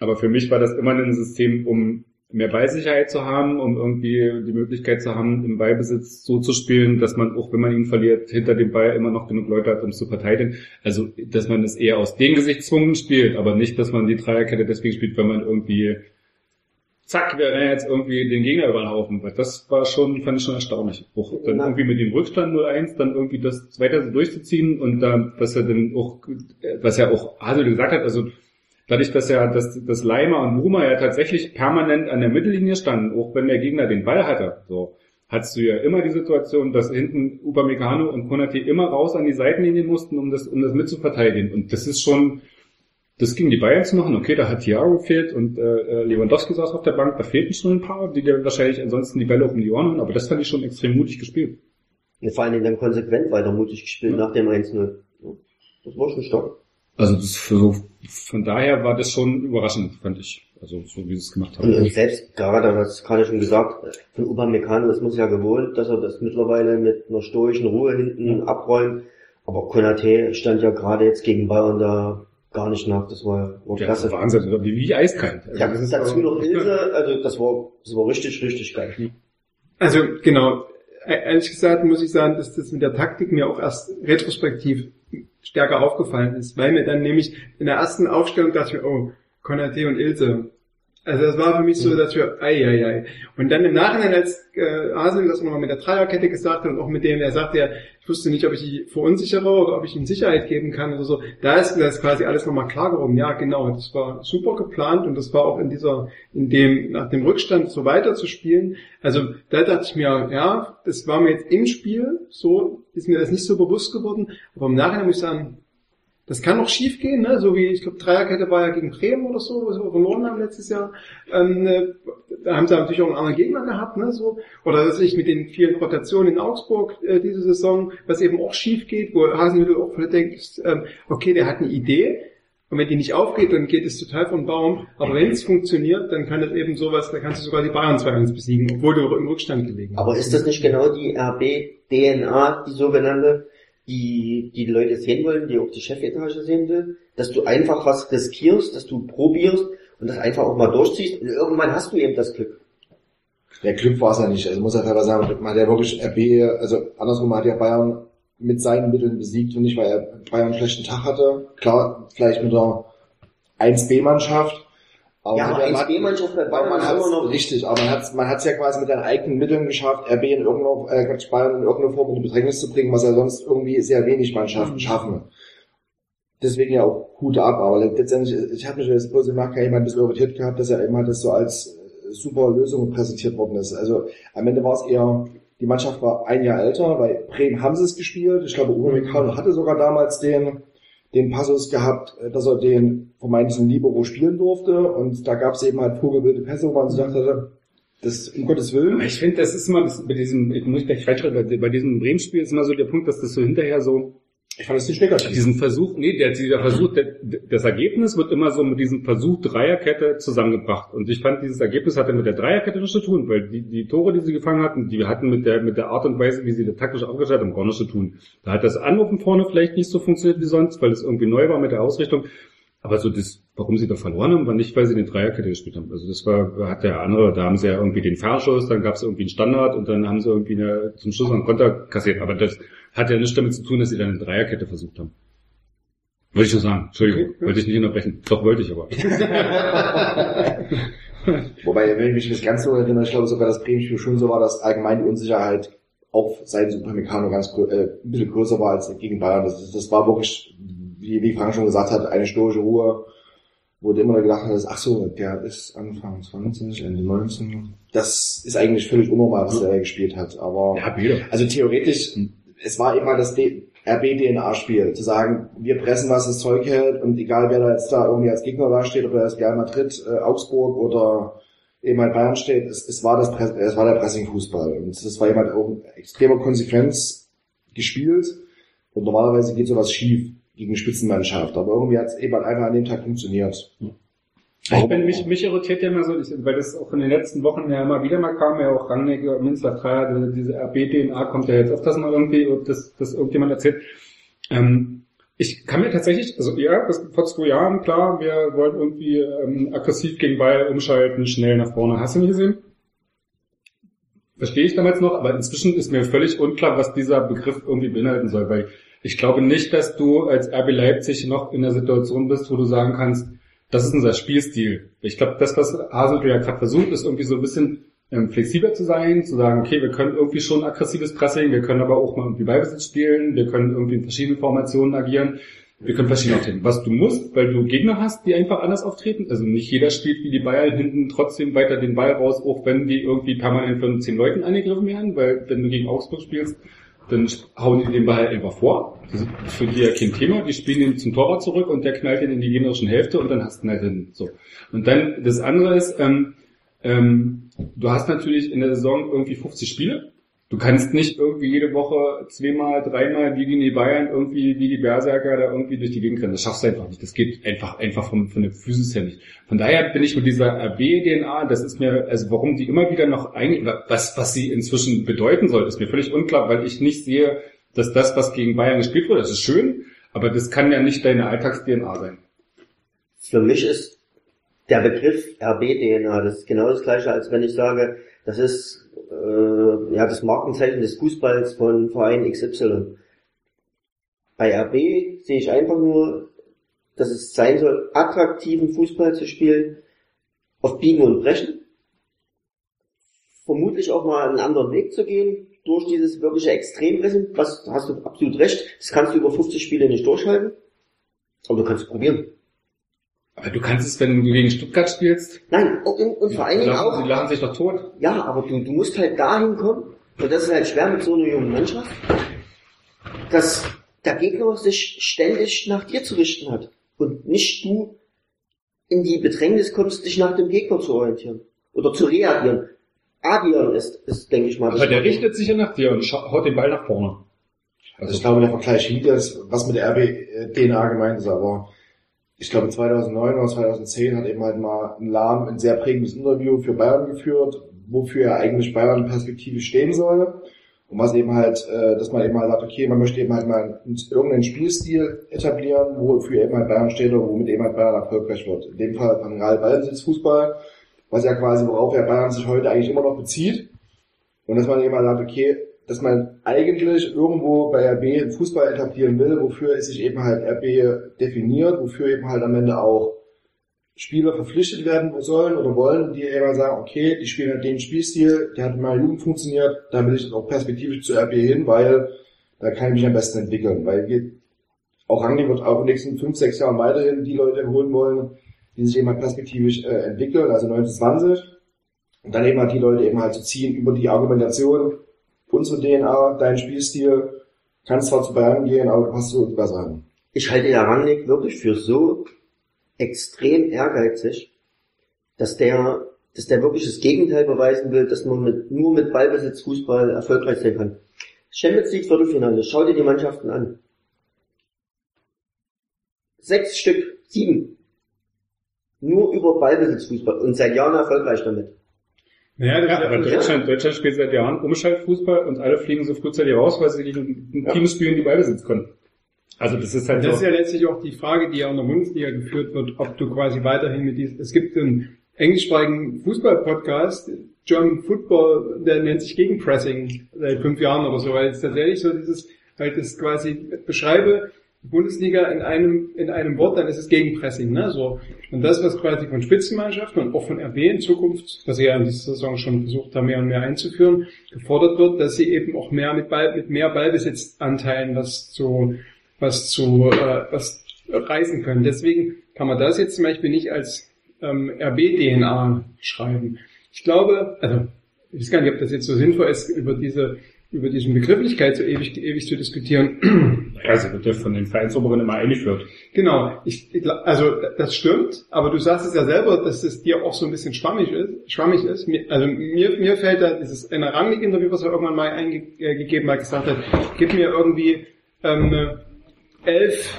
Speaker 3: aber für mich war das immer ein System, um mehr Ballsicherheit zu haben, um irgendwie die Möglichkeit zu haben, im Ballbesitz so zu spielen, dass man, auch wenn man ihn verliert, hinter dem Ball immer noch genug Leute hat, um es zu verteidigen. Also, dass man es eher aus den Gesichtspunkten spielt, aber nicht, dass man die Dreierkette deswegen spielt, weil man irgendwie, zack, wir rennen jetzt irgendwie den Gegner über den Haufen. Weil das war schon, fand ich schon erstaunlich. Auch dann
Speaker 5: Na.
Speaker 3: irgendwie mit dem Rückstand 0-1, dann irgendwie das weiter so durchzuziehen und da, was er dann auch, was ja auch Hasel gesagt hat, also, dadurch, dass ja dass, dass Leimer und Bruma ja tatsächlich permanent an der Mittellinie standen, auch wenn der Gegner den Ball hatte, so hattest du ja immer die Situation, dass hinten Upamecano und Konate immer raus an die Seitenlinie mussten, um das um das mitzuverteidigen. Und das ist schon das ging die Bayern zu machen. Okay, da hat Thiago gefehlt und äh, Lewandowski saß auf der Bank. Da fehlten schon ein paar, die dir wahrscheinlich ansonsten die Bälle um die Ohren hauen. Aber das fand ich schon extrem mutig gespielt.
Speaker 5: Und vor allen Dingen dann konsequent weiter mutig gespielt nach dem 1-0. Ja, Das war schon stark.
Speaker 3: Also das für so, von daher war das schon überraschend, fand ich. Also so wie sie es gemacht
Speaker 5: Und, und
Speaker 3: haben.
Speaker 5: selbst gerade, was gerade schon gesagt, von Upamecano ist sich ja gewohnt, dass er das mittlerweile mit einer stoischen Ruhe hinten abräumt. Aber Konate stand ja gerade jetzt gegen Bayern da gar nicht nach. Das war, war
Speaker 3: Ja,
Speaker 5: klasse.
Speaker 3: Wahnsinn, wie, wie eiskalt. Also
Speaker 5: Ja,
Speaker 3: das ist
Speaker 5: dazu noch Ilse, also das war, das war richtig, richtig geil.
Speaker 4: Also genau, ehrlich gesagt muss ich sagen, dass das mit der Taktik mir auch erst retrospektiv stärker aufgefallen ist, weil mir dann nämlich in der ersten Aufstellung dachte ich mir, oh, Konate und Ilse. Also das war für mich so, dass wir, ei, ei, ei. Und dann im Nachhinein, als äh, Asel das nochmal mit der Dreierkette gesagt hat und auch mit dem, er sagte ja, ich wusste nicht, ob ich die verunsichere oder ob ich ihm Sicherheit geben kann oder so, da ist mir das quasi alles nochmal klar geworden. Ja, genau, das war super geplant und das war auch in dieser, in dem, nach dem Rückstand so weiter zu spielen. Also da dachte ich mir, ja, das war mir jetzt im Spiel, so ist mir das nicht so bewusst geworden, aber im Nachhinein muss ich sagen, das kann noch schief gehen, ne? so wie, ich glaube, Dreierkette war ja gegen Bremen oder so, wo sie verloren haben letztes Jahr. Ähm, äh, da haben sie natürlich auch einen anderen Gegner gehabt, ne? so. Oder dass ich mit den vielen Rotationen in Augsburg äh, diese Saison, was eben auch schief geht, wo Hasenhüttl auch vielleicht denkt, ähm, okay, der hat eine Idee, und wenn die nicht aufgeht, dann geht es total vom Baum. Aber wenn es funktioniert, dann kann es eben sowas, dann kannst du sogar die Bayern 2-1 besiegen, obwohl du im Rückstand gelegen
Speaker 5: Aber
Speaker 4: hast.
Speaker 5: ist das nicht genau die RB-DNA, die sogenannte, die die Leute sehen wollen, die auch die Chefetage sehen will? Dass du einfach was riskierst, dass du probierst und das einfach auch mal durchziehst und irgendwann hast du eben das Glück.
Speaker 6: Der Glück war es ja nicht. Also muss ja teilweise sagen, man hat ja wirklich RB, also andersrum hat ja Bayern mit seinen Mitteln besiegt und nicht, weil er Bayern einen schlechten Tag hatte. Klar, vielleicht mit der 1B-Mannschaft. Aber
Speaker 5: Ja, aber 1B-Mannschaft bei Bayern
Speaker 6: man
Speaker 5: ist immer noch-
Speaker 6: richtig, aber man hat man hat's ja quasi mit seinen eigenen Mitteln geschafft, RB in irgendeiner, äh, Bayern in irgendeiner Form in die Bedrängnis zu bringen, was ja sonst irgendwie sehr wenig
Speaker 5: Mhm.
Speaker 6: Mannschaften schaffen. Deswegen ja auch Hut ab, aber letztendlich, ich habe mich jetzt bloß im immer ein bisschen irritiert gehabt, dass ja immer das so als äh, super Lösung präsentiert worden ist. Also am Ende war es eher, die Mannschaft war ein Jahr älter, bei Bremen haben sie es gespielt. Ich glaube, Uwe Mikano hatte sogar damals den, den Passus gehabt, äh, dass er den vermeintlichen Libero spielen durfte und da gab es eben halt vogelwilde Pässe, wo man sich dachte, das um Gottes Willen.
Speaker 3: Ich finde, das ist immer das, bei diesem, ich muss gleich falsch bei diesem Bremen-Spiel ist immer so der Punkt, dass das so hinterher so,
Speaker 6: Ich fand es nicht negativ.
Speaker 3: diesen Versuch, nee, der, dieser Versuch, der, das Ergebnis wird immer so mit diesem Versuch Dreierkette zusammengebracht. Und ich fand, dieses Ergebnis hatte mit der Dreierkette nichts zu tun, weil die, die Tore, die sie gefangen hatten, die hatten mit der, mit der Art und Weise, wie sie das taktisch aufgestellt haben, gar nichts zu tun. Da hat das Anrufen vorne vielleicht nicht so funktioniert wie sonst, weil es irgendwie neu war mit der Ausrichtung. Aber so das, warum sie da verloren haben, war nicht, weil sie den Dreierkette gespielt haben. Also das war, hat der andere, da haben sie ja irgendwie den Fernschuss, dann gab es irgendwie einen Standard und dann haben sie irgendwie eine, zum Schluss einen Konter kassiert. Aber das hat ja nichts damit zu tun, dass sie dann eine Dreierkette versucht haben. Wollte ich nur sagen. Entschuldigung, wollte ich nicht unterbrechen. Doch, wollte ich aber.
Speaker 6: Wobei, wenn ich mich nicht ganz so erinnere, ich glaube sogar das Bremen-Spiel schon so war, dass allgemein die Unsicherheit auch seit Supermecano ganz äh, ein bisschen größer war als gegen Bayern. Das, das war wirklich, wie, wie Frank schon gesagt hat, eine stoische Ruhe, wo du immer gedacht hast, ach so, der ist Anfang 20, Ende 19. Das ist eigentlich völlig unnormal, was da gespielt hat. Aber
Speaker 3: Ja,
Speaker 6: also theoretisch, es war immer das RB-DNA-Spiel, zu sagen, wir pressen, was das Zeug hält und egal wer da jetzt da irgendwie als Gegner da steht, ob da jetzt Real Madrid, äh, Augsburg oder eben halt Bayern steht, es, es war das Press, es war der Pressing-Fußball und es war halt auch in extremer Konsequenz gespielt und normalerweise geht sowas schief gegen Spitzenmannschaft, aber irgendwie hat es eben halt einfach an dem Tag funktioniert.
Speaker 3: Ich bin, mich, mich irritiert ja immer so, ich, weil das auch in den letzten Wochen ja immer wieder mal kam, ja auch Rangnick, Münster, Dreier, diese- RB-DNA kommt ja jetzt öfters mal irgendwie, das, das irgendjemand erzählt. Ähm, ich kann mir tatsächlich, also ja, das, vor zwei Jahren, klar, wir wollten irgendwie ähm, aggressiv gegen Ball umschalten, schnell nach vorne. Hast du nicht gesehen? Verstehe ich damals noch, aber inzwischen ist mir völlig unklar, was dieser Begriff irgendwie beinhalten soll, weil ich glaube nicht, dass du als RB Leipzig noch in der Situation bist, wo du sagen kannst, das ist unser Spielstil. Ich glaube, das, was Hasenhüttl ja gerade versucht, ist irgendwie so ein bisschen ähm, flexibler zu sein, zu sagen, okay, wir können irgendwie schon aggressives Pressing, wir können aber auch mal irgendwie Ballbesitz spielen, wir können irgendwie in verschiedenen Formationen agieren, wir können verschiedene auftreten. Was du musst, weil du Gegner hast, die einfach anders auftreten, also nicht jeder spielt wie die Bayern hinten trotzdem weiter den Ball raus, auch wenn die irgendwie permanent von zehn Leuten angegriffen werden, weil wenn du gegen Augsburg spielst, dann hauen die den Ball einfach vor. Das ist für die ja kein Thema. Die spielen ihn zum Torwart zurück und der knallt ihn in die gegnerischen Hälfte und dann hast du ihn halt hin. So. Und dann das andere ist, ähm, ähm, du hast natürlich in der Saison irgendwie 50 Spiele. Du kannst nicht irgendwie jede Woche zweimal, dreimal wie die Bayern irgendwie wie die Berserker da irgendwie durch die Gegend rennen. Das schaffst du einfach nicht. Das geht einfach einfach vom, von der Physis her nicht. Von daher bin ich mit dieser RB-DNA, das ist mir, also warum die immer wieder noch ein, was, was sie inzwischen bedeuten soll, ist mir völlig unklar, weil ich nicht sehe, dass das, was gegen Bayern gespielt wurde, das ist schön, aber das kann ja nicht deine Alltags-DNA sein.
Speaker 5: Für mich ist der Begriff RB-DNA, das ist genau das gleiche, als wenn ich sage, das ist äh, ja das Markenzeichen des Fußballs von Verein XY. Bei RB sehe ich einfach nur, dass es sein soll, attraktiven Fußball zu spielen, auf Biegen und Brechen, vermutlich auch mal einen anderen Weg zu gehen, durch dieses wirkliche Extrempressing, was hast du absolut recht, das kannst du über 50 Spiele nicht durchhalten, aber du kannst es probieren.
Speaker 3: Aber du kannst es, wenn du gegen Stuttgart spielst,
Speaker 5: Nein, und, und vor allen Dingen auch,
Speaker 3: sie lachen sich doch tot.
Speaker 5: ja, aber du, du musst halt dahin kommen, und das ist halt schwer mit so einer jungen Mannschaft, dass der Gegner sich ständig nach dir zu richten hat und nicht du in die Bedrängnis kommst, dich nach dem Gegner zu orientieren oder zu reagieren. Agieren ist, ist denke ich mal, das
Speaker 3: Aber der richtet sich ja nach dir und haut den Ball nach vorne.
Speaker 6: Also ich glaube, der Vergleich hinkt das, was mit der RB-DNA gemeint ist, aber ich glaube 2009 oder 2010 hat eben halt mal ein Lahm ein sehr prägendes Interview für Bayern geführt, wofür er eigentlich Bayern perspektivisch stehen soll. Und was eben halt, äh, dass man eben halt sagt, okay, man möchte eben halt mal irgendeinen Spielstil etablieren, wofür eben halt Bayern steht oder womit eben halt Bayern erfolgreich wird. In dem Fall von Real Ballbesitz Fußball, was ja quasi, worauf ja Bayern sich heute eigentlich immer noch bezieht. Und dass man eben halt sagt, okay, dass man eigentlich irgendwo bei RB Fußball etablieren will, wofür es sich eben halt RB definiert, wofür eben halt am Ende auch Spieler verpflichtet werden sollen oder wollen, die eben sagen, okay, die spielen halt den Spielstil, der hat in meiner Jugend funktioniert, da will ich auch perspektivisch zu RB hin, weil da kann ich mich am besten entwickeln, weil auch Rangnick wird auch in den nächsten fünf, sechs Jahren weiterhin die Leute holen wollen, die sich eben halt perspektivisch äh, entwickeln, also 1920, und dann eben halt die Leute eben halt zu ziehen über die Argumentation, unsere DNA, dein Spielstil, kannst zwar zu Bayern gehen, aber du zu uns besser hin.
Speaker 5: Ich halte ja Rangnick wirklich für so extrem ehrgeizig, dass der, dass der wirklich das Gegenteil beweisen will, dass man mit, nur mit Ballbesitz Fußball erfolgreich sein kann. Champions League Viertelfinale, schau dir die Mannschaften an. Sechs Stück, sieben. Nur über Ballbesitz Fußball und seit Jahren erfolgreich damit.
Speaker 4: Naja,
Speaker 3: Ja, aber
Speaker 4: ja,
Speaker 3: Deutschland, Deutschland spielt seit Jahren Umschaltfußball und alle fliegen so frühzeitig raus, weil sie gegen ein Team spielen, die Ballbesitz können. Also das ist halt
Speaker 4: Das ist ja letztlich auch die Frage, die ja in der Bundesliga geführt wird, ob du quasi weiterhin mit diesem, es gibt einen englischsprachigen Fußball-Podcast, German Football, der nennt sich Gegenpressing seit fünf Jahren oder so, weil es tatsächlich so dieses, halt das quasi beschreibe, Bundesliga in einem, in einem Wort, dann ist es Gegenpressing. Ne? So. Und das, was quasi von Spitzenmannschaften und auch von RB in Zukunft, was sie ja in dieser Saison schon versucht haben, mehr und mehr einzuführen, gefordert wird, dass sie eben auch mehr mit, Ball, mit mehr Ballbesitzanteilen was zu, was zu, äh, was reißen können. Deswegen kann man das jetzt zum Beispiel nicht als ähm, RB-DNA schreiben. Ich glaube, also ich weiß gar nicht, ob das jetzt so sinnvoll ist, über diese über diesen Begrifflichkeit so ewig, ewig zu diskutieren.
Speaker 3: Ja, sie wird ja von den Vereinsoberen immer eingeführt.
Speaker 4: Genau, ich, also das stimmt, aber du sagst es ja selber, dass es dir auch so ein bisschen schwammig ist. Schwammig ist. Also mir, mir fällt da dieses eine Rangnick-Interview, was er irgendwann mal eingegeben hat, gesagt hat, gib mir irgendwie ähm, elf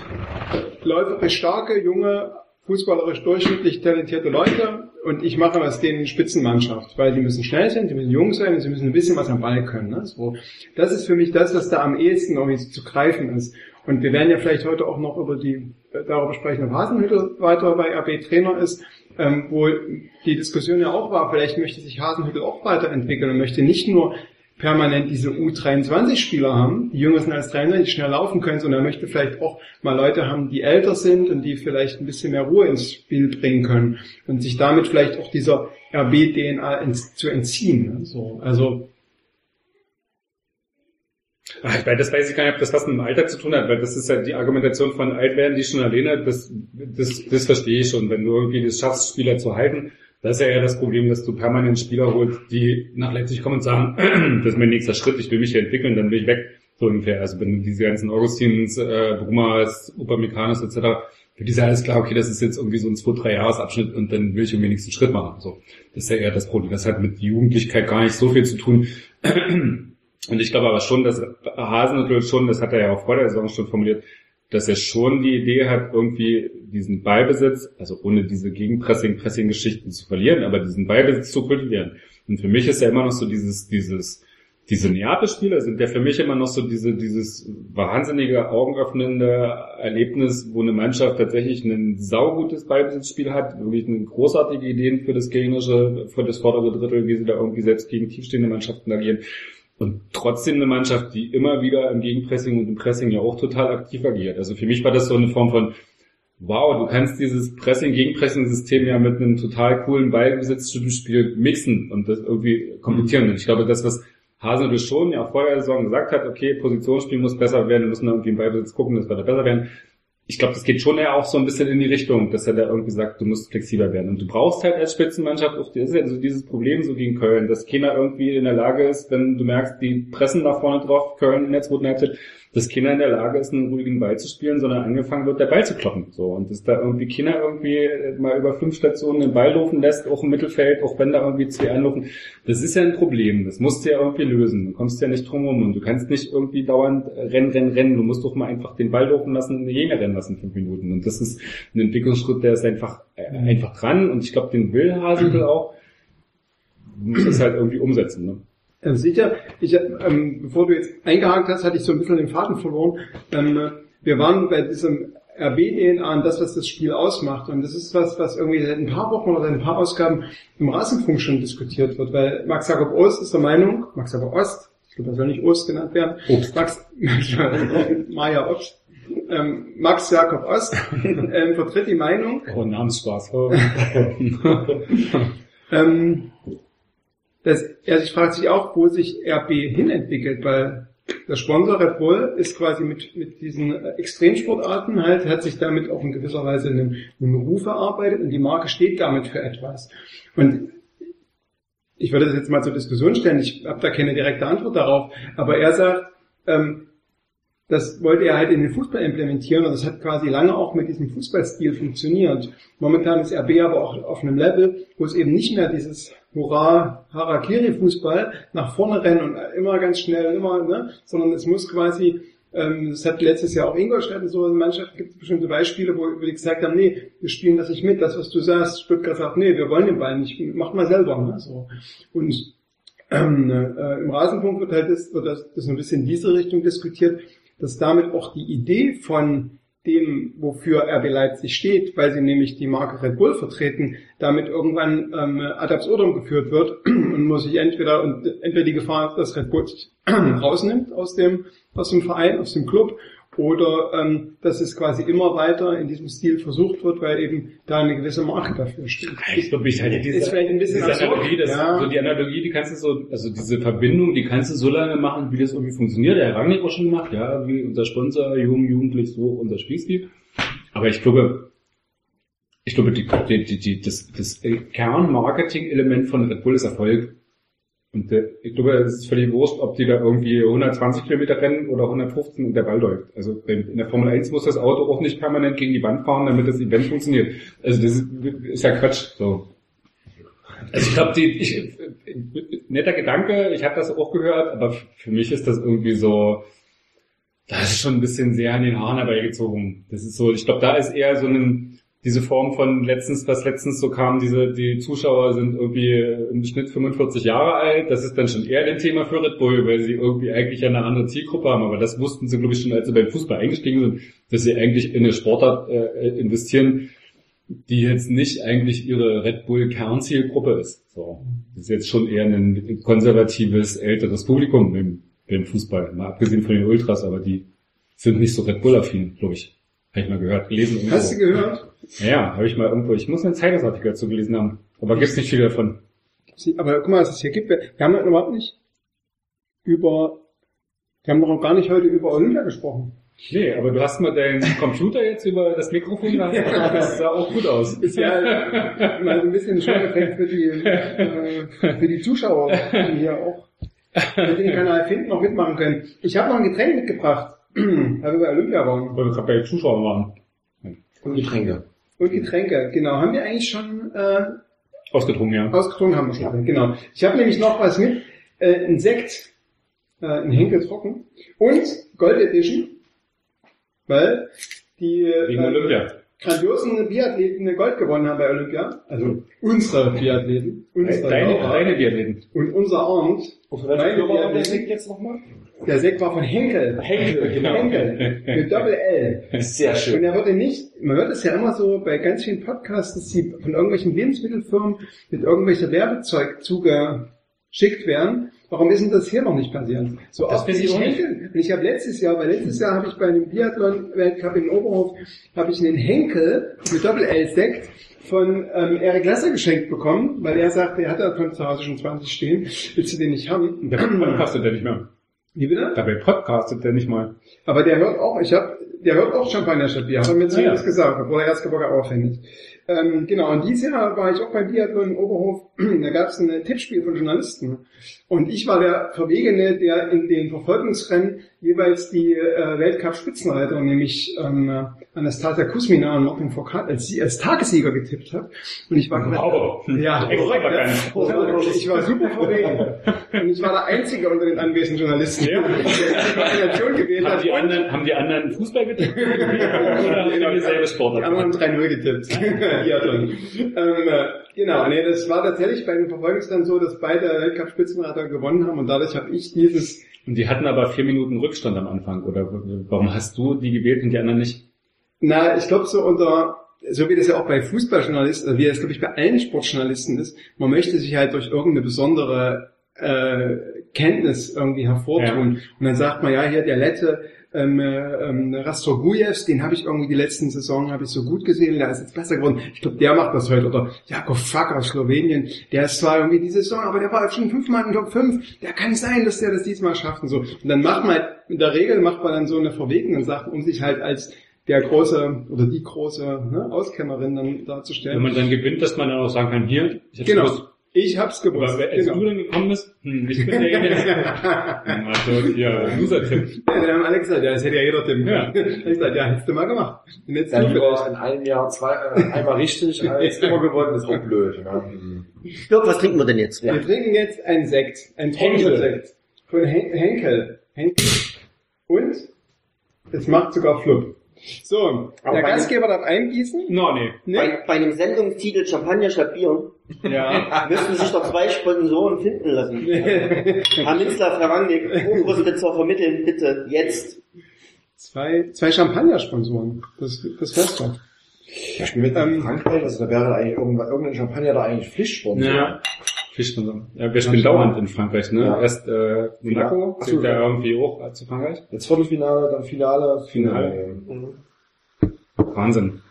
Speaker 4: läuferisch starke, junge, fußballerisch durchschnittlich talentierte Leute und ich mache aus denen Spitzenmannschaft, weil die müssen schnell sein, die müssen jung sein und sie müssen ein bisschen was am Ball können. Ne? So. Das ist für mich das, was da am ehesten irgendwie zu greifen ist. Und wir werden ja vielleicht heute auch noch über die, äh, darüber sprechen, ob Hasenhüttel weiter bei RB Trainer ist, ähm, wo die Diskussion ja auch war, vielleicht möchte sich Hasenhüttel auch weiterentwickeln und möchte nicht nur permanent diese U23-Spieler haben, die jünger sind als 23, die schnell laufen können, sondern er möchte vielleicht auch mal Leute haben, die älter sind und die vielleicht ein bisschen mehr Ruhe ins Spiel bringen können und sich damit vielleicht auch dieser RB-DNA zu entziehen. So, also
Speaker 3: Ach, ich meine, das weiß ich gar nicht, ob das was mit dem Alter zu tun hat, weil das ist ja die Argumentation von alt werden, die schon alleine, das, das, das verstehe ich schon. Wenn du irgendwie das schaffst, Spieler zu halten, das ist ja eher das Problem, dass du permanent Spieler holst, die nach Leipzig kommen und sagen, das ist mein nächster Schritt, ich will mich hier entwickeln, dann will ich weg. So ungefähr. Also wenn diese ganzen Augustins, äh, Brumas, Upameccanos etc., für die ist ja alles klar, okay, das ist jetzt irgendwie so ein zwei, drei Jahresabschnitt und dann will ich irgendwie nächsten Schritt machen. So. Das ist ja eher das Problem. Das hat mit Jugendlichkeit gar nicht so viel zu tun. Und ich glaube aber schon, dass Hasenhüttl schon, das hat er ja auch vor der Saison schon formuliert, dass er schon die Idee hat, irgendwie diesen Ballbesitz, also ohne diese Gegenpressing-Pressing-Geschichten zu verlieren, aber diesen Ballbesitz zu kultivieren. Und für mich ist ja immer noch so dieses, dieses, diese Neapel-Spieler sind ja für mich immer noch so diese, dieses wahnsinnige, augenöffnende Erlebnis, wo eine Mannschaft tatsächlich ein saugutes Ballbesitzspiel hat, wirklich eine großartige Ideen für das gegnerische, für das vordere Drittel, wie sie da irgendwie selbst gegen tiefstehende Mannschaften agieren. Und trotzdem eine Mannschaft, die immer wieder im Gegenpressing und im Pressing ja auch total aktiv agiert. Also für mich war das so eine Form von, wow, du kannst dieses Pressing-Gegenpressing-System ja mit einem total coolen Ballbesitzspiel mixen und das irgendwie komplettieren. Und ich glaube, das, was Hasenhüttl schon ja vor der Saison gesagt hat, okay, Positionsspiel muss besser werden, wir müssen irgendwie im Ballbesitz gucken, dass wir da besser werden ich glaube, das geht schon eher auch so ein bisschen in die Richtung, dass er da irgendwie sagt, du musst flexibler werden. Und du brauchst halt als Spitzenmannschaft das ist ja so dieses Problem so gegen Köln, dass keiner irgendwie in der Lage ist, wenn du merkst, die pressen da vorne drauf, Köln in der zweiten Halbzeit, dass keiner in der Lage ist, einen ruhigen Ball zu spielen, sondern angefangen wird, der Ball zu kloppen. So. Und dass da irgendwie Kinder irgendwie mal über fünf Stationen den Ball laufen lässt, auch im Mittelfeld, auch wenn da irgendwie zwei anlaufen. Das ist ja ein Problem. Das musst du ja irgendwie lösen. Du kommst ja nicht drum rum und du kannst nicht irgendwie dauernd rennen, rennen, rennen. Du musst doch mal einfach den Ball laufen lassen und Jäger rennen lassen, fünf Minuten. Und das ist ein Entwicklungsschritt, der ist einfach, äh, einfach dran. Und ich glaube, den will Hasenl auch. Du musst das halt irgendwie umsetzen. Ne?
Speaker 4: Ähm, sicher. Ich, ähm, bevor du jetzt eingehakt hast, hatte ich so ein bisschen den Faden verloren. Ähm, wir waren bei diesem RB-DNA und das, was das Spiel ausmacht. Und das ist was, was irgendwie seit ein paar Wochen oder seit ein paar Ausgaben im Rasenfunk schon diskutiert wird, weil Max Jakob Ost ist der Meinung, Max Jakob Ost, ich glaube, er soll nicht Ost genannt werden,
Speaker 3: Obst.
Speaker 4: Max, Maja Ost, ähm, Max Jakob Ost ähm, vertritt die Meinung,
Speaker 3: Oh, Namensspaß.
Speaker 4: Ähm, dass er sich fragt sich auch, wo sich RB hinentwickelt, weil der Sponsor Red Bull ist quasi mit, mit diesen Extremsportarten halt, hat sich damit auch in gewisser Weise einen, einen Ruf erarbeitet und die Marke steht damit für etwas. Und ich würde das jetzt mal zur Diskussion stellen, ich habe da keine direkte Antwort darauf, aber er sagt, ähm, das wollte er halt in den Fußball implementieren und das hat quasi lange auch mit diesem Fußballstil funktioniert. Momentan ist RB aber auch auf einem Level, wo es eben nicht mehr dieses Hurra, Harakiri-Fußball nach vorne rennen und immer ganz schnell, immer, ne, sondern es muss quasi, ähm, das hat letztes Jahr auch Ingolstadt und so, in Mannschaft gibt es bestimmte Beispiele, wo, die gesagt haben, nee, wir spielen das nicht mit, das was du sagst, Stuttgart sagt, nee, wir wollen den Ball nicht, mach mal selber, ne, so. Und ähm, äh, im Rasenpunkt wird halt das, wird das, das ein bisschen in diese Richtung diskutiert, dass damit auch die Idee von dem, wofür RB Leipzig steht, weil sie nämlich die Marke Red Bull vertreten, damit irgendwann ähm, ad absurdum geführt wird und muss sich entweder und entweder die Gefahr, dass Red Bull sich rausnimmt aus dem aus dem Verein, aus dem Club oder ähm, dass es quasi immer weiter in diesem Stil versucht wird, weil eben da eine gewisse Marke dafür steht.
Speaker 3: Ich glaube, ich halte diese,
Speaker 4: Ist vielleicht ein bisschen
Speaker 3: diese
Speaker 4: absurd,
Speaker 3: Analogie, das,
Speaker 4: ja.
Speaker 3: so die Analogie, die kannst du so, also diese Verbindung, die kannst du so lange machen, wie das irgendwie funktioniert. Der Herr Rangnick auch schon gemacht, ja, wie unser Sponsor, jung, jugendlich, so unser Spielstil. Aber ich glaube, ich glaube, die, die, die, die, das, das Kernmarketing-Element von Red Bull ist Erfolg. Und äh, ich glaube, es ist völlig wurscht, ob die da irgendwie 120 Kilometer rennen oder 115 und der Ball läuft. Also in der Formel 1 muss das Auto auch nicht permanent gegen die Wand fahren, damit das Event funktioniert. Also das ist, ja Quatsch. So. Also ich glaube, die ich, netter Gedanke, ich habe das auch gehört, aber für mich ist das irgendwie so, das ist schon ein bisschen sehr an den Haaren herbeigezogen. Das ist so, ich glaube, da ist eher so ein, diese Form von letztens, was letztens so kam, diese, die Zuschauer sind irgendwie im Schnitt 45 Jahre alt, das ist dann schon eher ein Thema für Red Bull, weil sie irgendwie eigentlich eine andere Zielgruppe haben, aber das wussten sie, glaube ich, schon, als sie beim Fußball eingestiegen sind, dass sie eigentlich in eine Sportart äh, investieren, die jetzt nicht eigentlich ihre Red Bull Kernzielgruppe ist. So. Das ist jetzt schon eher ein konservatives, älteres Publikum im, im Fußball, mal abgesehen von den Ultras, aber die sind nicht so Red Bull-affin, glaube ich. Habe ich mal gehört, gelesen. irgendwo.
Speaker 4: Hast du gehört?
Speaker 3: Ja, ja, habe ich mal irgendwo. Ich muss einen Zeitungsartikel dazu gelesen haben. Aber gibt's nicht viel davon.
Speaker 4: Aber guck mal, was es hier gibt. Wir haben noch überhaupt nicht über, wir haben noch gar nicht heute über Olympia gesprochen.
Speaker 3: Nee, aber du hast mal deinen Computer jetzt über das Mikrofon gehalten.
Speaker 4: Ja.
Speaker 3: Das sah auch gut aus.
Speaker 4: Ist ja mal so ein bisschen ein Schockeffekt für die, äh, für die Zuschauer, die hier auch mit den Kanal finden, noch mitmachen können. Ich habe noch ein Getränk mitgebracht, weil wir bei Olympia waren.
Speaker 3: Weil wir gerade bei Zuschauern waren.
Speaker 6: Und Getränke.
Speaker 4: Und Getränke, genau. Haben wir eigentlich schon äh,
Speaker 3: Ausgetrunken, ja.
Speaker 4: ausgetrunken? Haben wir schon. Genau. Ich habe nämlich noch was mit. Äh, ein Sekt, äh, ein Henkel trocken und Gold Edition, weil die
Speaker 3: Wegen
Speaker 4: äh,
Speaker 3: Olympia.
Speaker 4: grandiosen Biathleten Gold gewonnen haben bei Olympia. Also unsere Biathleten. Unsere
Speaker 3: Deine, deine Biathleten.
Speaker 4: Und unser Arndt, meine Biathleten,
Speaker 6: jetzt nochmal?
Speaker 4: Der Sekt war von Henkel.
Speaker 6: Henkel, genau.
Speaker 4: Henkel. Mit Doppel L.
Speaker 6: Sehr
Speaker 4: Und
Speaker 6: schön.
Speaker 4: er wurde nicht, man hört es ja immer so bei ganz vielen Podcasts, dass sie von irgendwelchen Lebensmittelfirmen mit irgendwelcher Werbezeug zugeschickt werden. Warum ist denn das hier noch nicht passiert? So
Speaker 3: Das
Speaker 4: oft
Speaker 3: ich.
Speaker 4: Henkel. Und ich habe letztes Jahr, weil letztes Jahr habe ich bei einem Biathlon-Weltcup in Oberhof, habe ich einen Henkel mit Doppel-L-Sekt von ähm, Erik Lasser geschenkt bekommen, weil er sagte, er hat davon zu Hause schon 20 stehen. Willst du den nicht haben?
Speaker 3: Der podcastet der nicht mehr.
Speaker 4: Wie bitte?
Speaker 3: Dabei podcastet der nicht mal.
Speaker 4: Aber der hört auch, ich hab, der hört auch Champagner statt Bier, hat er mir zumindest
Speaker 3: ja.
Speaker 4: gesagt, obwohl er Erzgebirger auch findet. Ähm, genau, und dieses Jahr war ich auch beim Biathlon in Oberhof, da gab es ein Tippspiel von Journalisten. Und ich war der Verwegene, der in den Verfolgungsrennen jeweils die äh, Weltcup-Spitzenreiter, nämlich ähm, Anastasia Kusmina und Martin Foucault als, als Tagessieger getippt hat. Und ich war
Speaker 3: Wow.
Speaker 4: ja,
Speaker 3: Extravagant.
Speaker 4: ja, ich war super verwegen. Und ich war der Einzige unter den anwesenden Journalisten,
Speaker 3: Ja.
Speaker 4: der die Kombination gewählt
Speaker 3: Haben
Speaker 4: hat.
Speaker 3: die anderen, haben die anderen Fußball getippt? Oder haben die
Speaker 4: Die
Speaker 3: Sportart
Speaker 4: anderen
Speaker 3: gemacht?
Speaker 4: haben 3-0 getippt. Biathlon. ähm, äh, genau, nee, das war tatsächlich bei den Verfolgungsrennen so, dass beide Weltcup-Spitzenreiter gewonnen haben und dadurch habe ich dieses,
Speaker 3: Und die hatten aber vier Minuten Rückstand am Anfang. Oder warum hast du die gewählt und die anderen nicht?
Speaker 4: na, ich glaube so unter, so wie das ja auch bei Fußballjournalisten, also wie das glaube ich bei allen Sportjournalisten ist, man möchte sich halt durch irgendeine besondere äh, Kenntnis irgendwie hervortun. Und dann sagt man, ja, hier der Lette, ähm, äh, ähm, Rastorgujevs, den habe ich irgendwie die letzten Saison habe ich so gut gesehen, der ist jetzt besser geworden. Ich glaube, der macht das heute. Oder Jakob Fack aus Slowenien, der ist zwar irgendwie die Saison, aber der war schon fünfmal in Top 5. Der kann sein, dass der das diesmal schafft und so. Und dann macht man halt, in der Regel macht man dann so eine verwegene Sache, um sich halt als der große oder die große ne, Auskennerin dann darzustellen.
Speaker 3: Wenn man dann gewinnt, dass man dann auch sagen kann, hier, ich hab's
Speaker 4: Genau.
Speaker 3: gewusst.
Speaker 4: Ich hab's gewusst.
Speaker 3: Aber als
Speaker 4: genau.
Speaker 3: du dann gekommen bist, hm, ich bin der Also, ja, Loser-Tipp.
Speaker 4: Ja, dann haben alle gesagt, ja, das hätte ja jeder tippen
Speaker 3: Ja.
Speaker 4: können. Ich gesagt, ja, hättest du mal gemacht.
Speaker 6: Dann
Speaker 4: du
Speaker 6: lieber
Speaker 4: vielleicht.
Speaker 6: in einem Jahr zwei, äh, einmal richtig als immer gewonnen, ist auch blöd. Ne?
Speaker 5: Jörg, was trinken wir denn jetzt?
Speaker 4: Wir trinken jetzt einen Sekt, einen Trockensektekt von Hen Henkel. Henkel. Und es macht sogar Flupp. So,
Speaker 5: Aber
Speaker 4: der Gastgeber darf eingießen.
Speaker 3: No, nee.
Speaker 4: Ne?
Speaker 5: Bei, bei einem Sendungstitel Champagner statt Bier
Speaker 3: Ja.
Speaker 5: müssten sich doch zwei Sponsoren finden lassen. Herr Minzler, Herr Rangnick, Oberspitzer vermitteln, bitte, jetzt.
Speaker 4: zwei, zwei Champagner-Sponsoren. Das, das fährst du.
Speaker 6: Ich bin mit
Speaker 4: Ähm,
Speaker 6: Frankreich, also da wäre eigentlich irgendwann, irgendein Champagner da eigentlich Pflichtsponsor.
Speaker 3: Ja. Pflichtsponsor. Ja, wir spielen dauernd in Frankreich, ne?
Speaker 6: Ja.
Speaker 3: Erst äh, Monaco,
Speaker 6: Ach so,
Speaker 3: zählt ja
Speaker 6: ja.
Speaker 3: irgendwie hoch zu Frankreich.
Speaker 6: Jetzt Viertelfinale, dann Finale,
Speaker 3: Finale. Wahnsinn.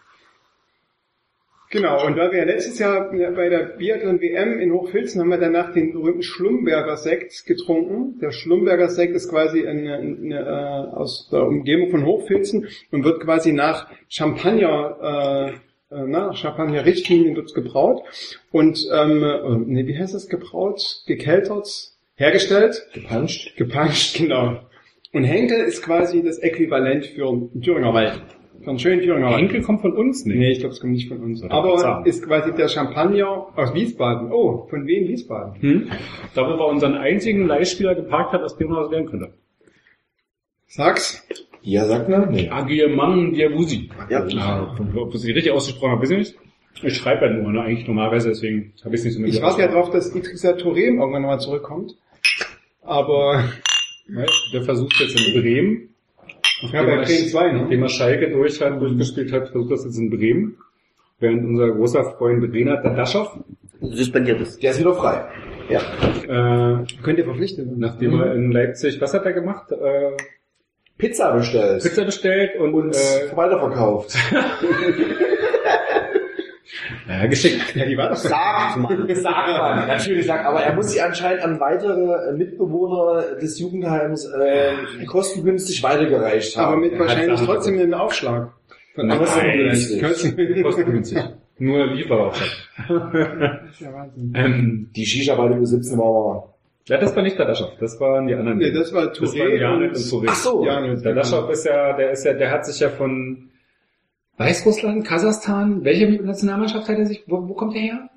Speaker 4: Genau, und weil wir ja letztes Jahr bei der Biathlon-WM in Hochfilzen haben wir danach den berühmten Schlumberger Sekt getrunken. Der Schlumberger Sekt ist quasi eine, eine, äh, aus der Umgebung von Hochfilzen und wird quasi nach Champagner, äh, äh, nach Champagner-Richtlinien wird gebraut. Und, ähm, äh, nee, wie heißt das, gebraut, gekeltert, hergestellt?
Speaker 6: Gepanscht.
Speaker 4: Gepanscht, genau. Und Henkel ist quasi das Äquivalent für einen Thüringer Wald. Thüringer Wald.
Speaker 3: Henkel kommt von uns nicht.
Speaker 4: Nee, ich glaube, es kommt nicht von uns.
Speaker 3: Oder
Speaker 4: Aber ist quasi der Champagner aus Wiesbaden. Oh, von wem Wiesbaden?
Speaker 3: Hm? Da wo wir unseren einzigen Leihspieler geparkt hat, aus dem man was lernen könnte.
Speaker 4: Sag's.
Speaker 6: Ja, sagt man? Nee.
Speaker 3: Agiemang Diabusi.
Speaker 5: Ja.
Speaker 3: Ja, ob ich es richtig ausgesprochen habe, weiß ich nicht. Ich schreibe ja nur, ne? eigentlich normalerweise, deswegen habe ich es nicht so mit
Speaker 4: Ich warte ja drauf, dass Idrissa Thorem irgendwann nochmal zurückkommt. Aber
Speaker 3: Ja, Der versucht jetzt in Bremen.
Speaker 4: Ja, bei Bremen 2,
Speaker 3: Nachdem
Speaker 4: ne?
Speaker 3: er Schalke durch hat, durchgespielt hat, versucht das jetzt in Bremen. Während unser großer Freund Renat Dadaschow,
Speaker 5: Suspendiert ist.
Speaker 6: Der ist wieder frei. Ja.
Speaker 3: äh,
Speaker 4: Könnt ihr verpflichtet werden.
Speaker 3: nachdem er in Leipzig, was hat er gemacht? Äh,
Speaker 6: Pizza bestellt.
Speaker 3: Pizza bestellt und,
Speaker 6: Und
Speaker 3: äh,
Speaker 6: weiterverkauft.
Speaker 3: ja, geschickt.
Speaker 4: Ja, die war doch
Speaker 5: Sagt man.
Speaker 6: Sagt man, natürlich sagt, aber er muss sie anscheinend an weitere Mitbewohner des Jugendheims äh, kostengünstig weitergereicht haben.
Speaker 4: Aber mit wahrscheinlich trotzdem einen Aufschlag. Von
Speaker 3: Nein,
Speaker 4: außen.
Speaker 6: günstig.
Speaker 3: Kostengünstig. Nur Lieferauftrag.
Speaker 4: Das ist ja Wahnsinn.
Speaker 3: Ähm,
Speaker 6: Die Shisha bei über 17 war
Speaker 3: ja, das war nicht Dadaschow, das waren die anderen.
Speaker 4: Nee, das war
Speaker 3: das waren
Speaker 4: Touré
Speaker 3: Janet
Speaker 4: und...
Speaker 3: und Touré.
Speaker 6: Ach so.
Speaker 4: Ja, ne,
Speaker 3: Der Laschow ist ja, der ist ja, der hat sich ja von Weißrussland, Kasachstan, welche Nationalmannschaft hat er sich, wo, wo kommt er her?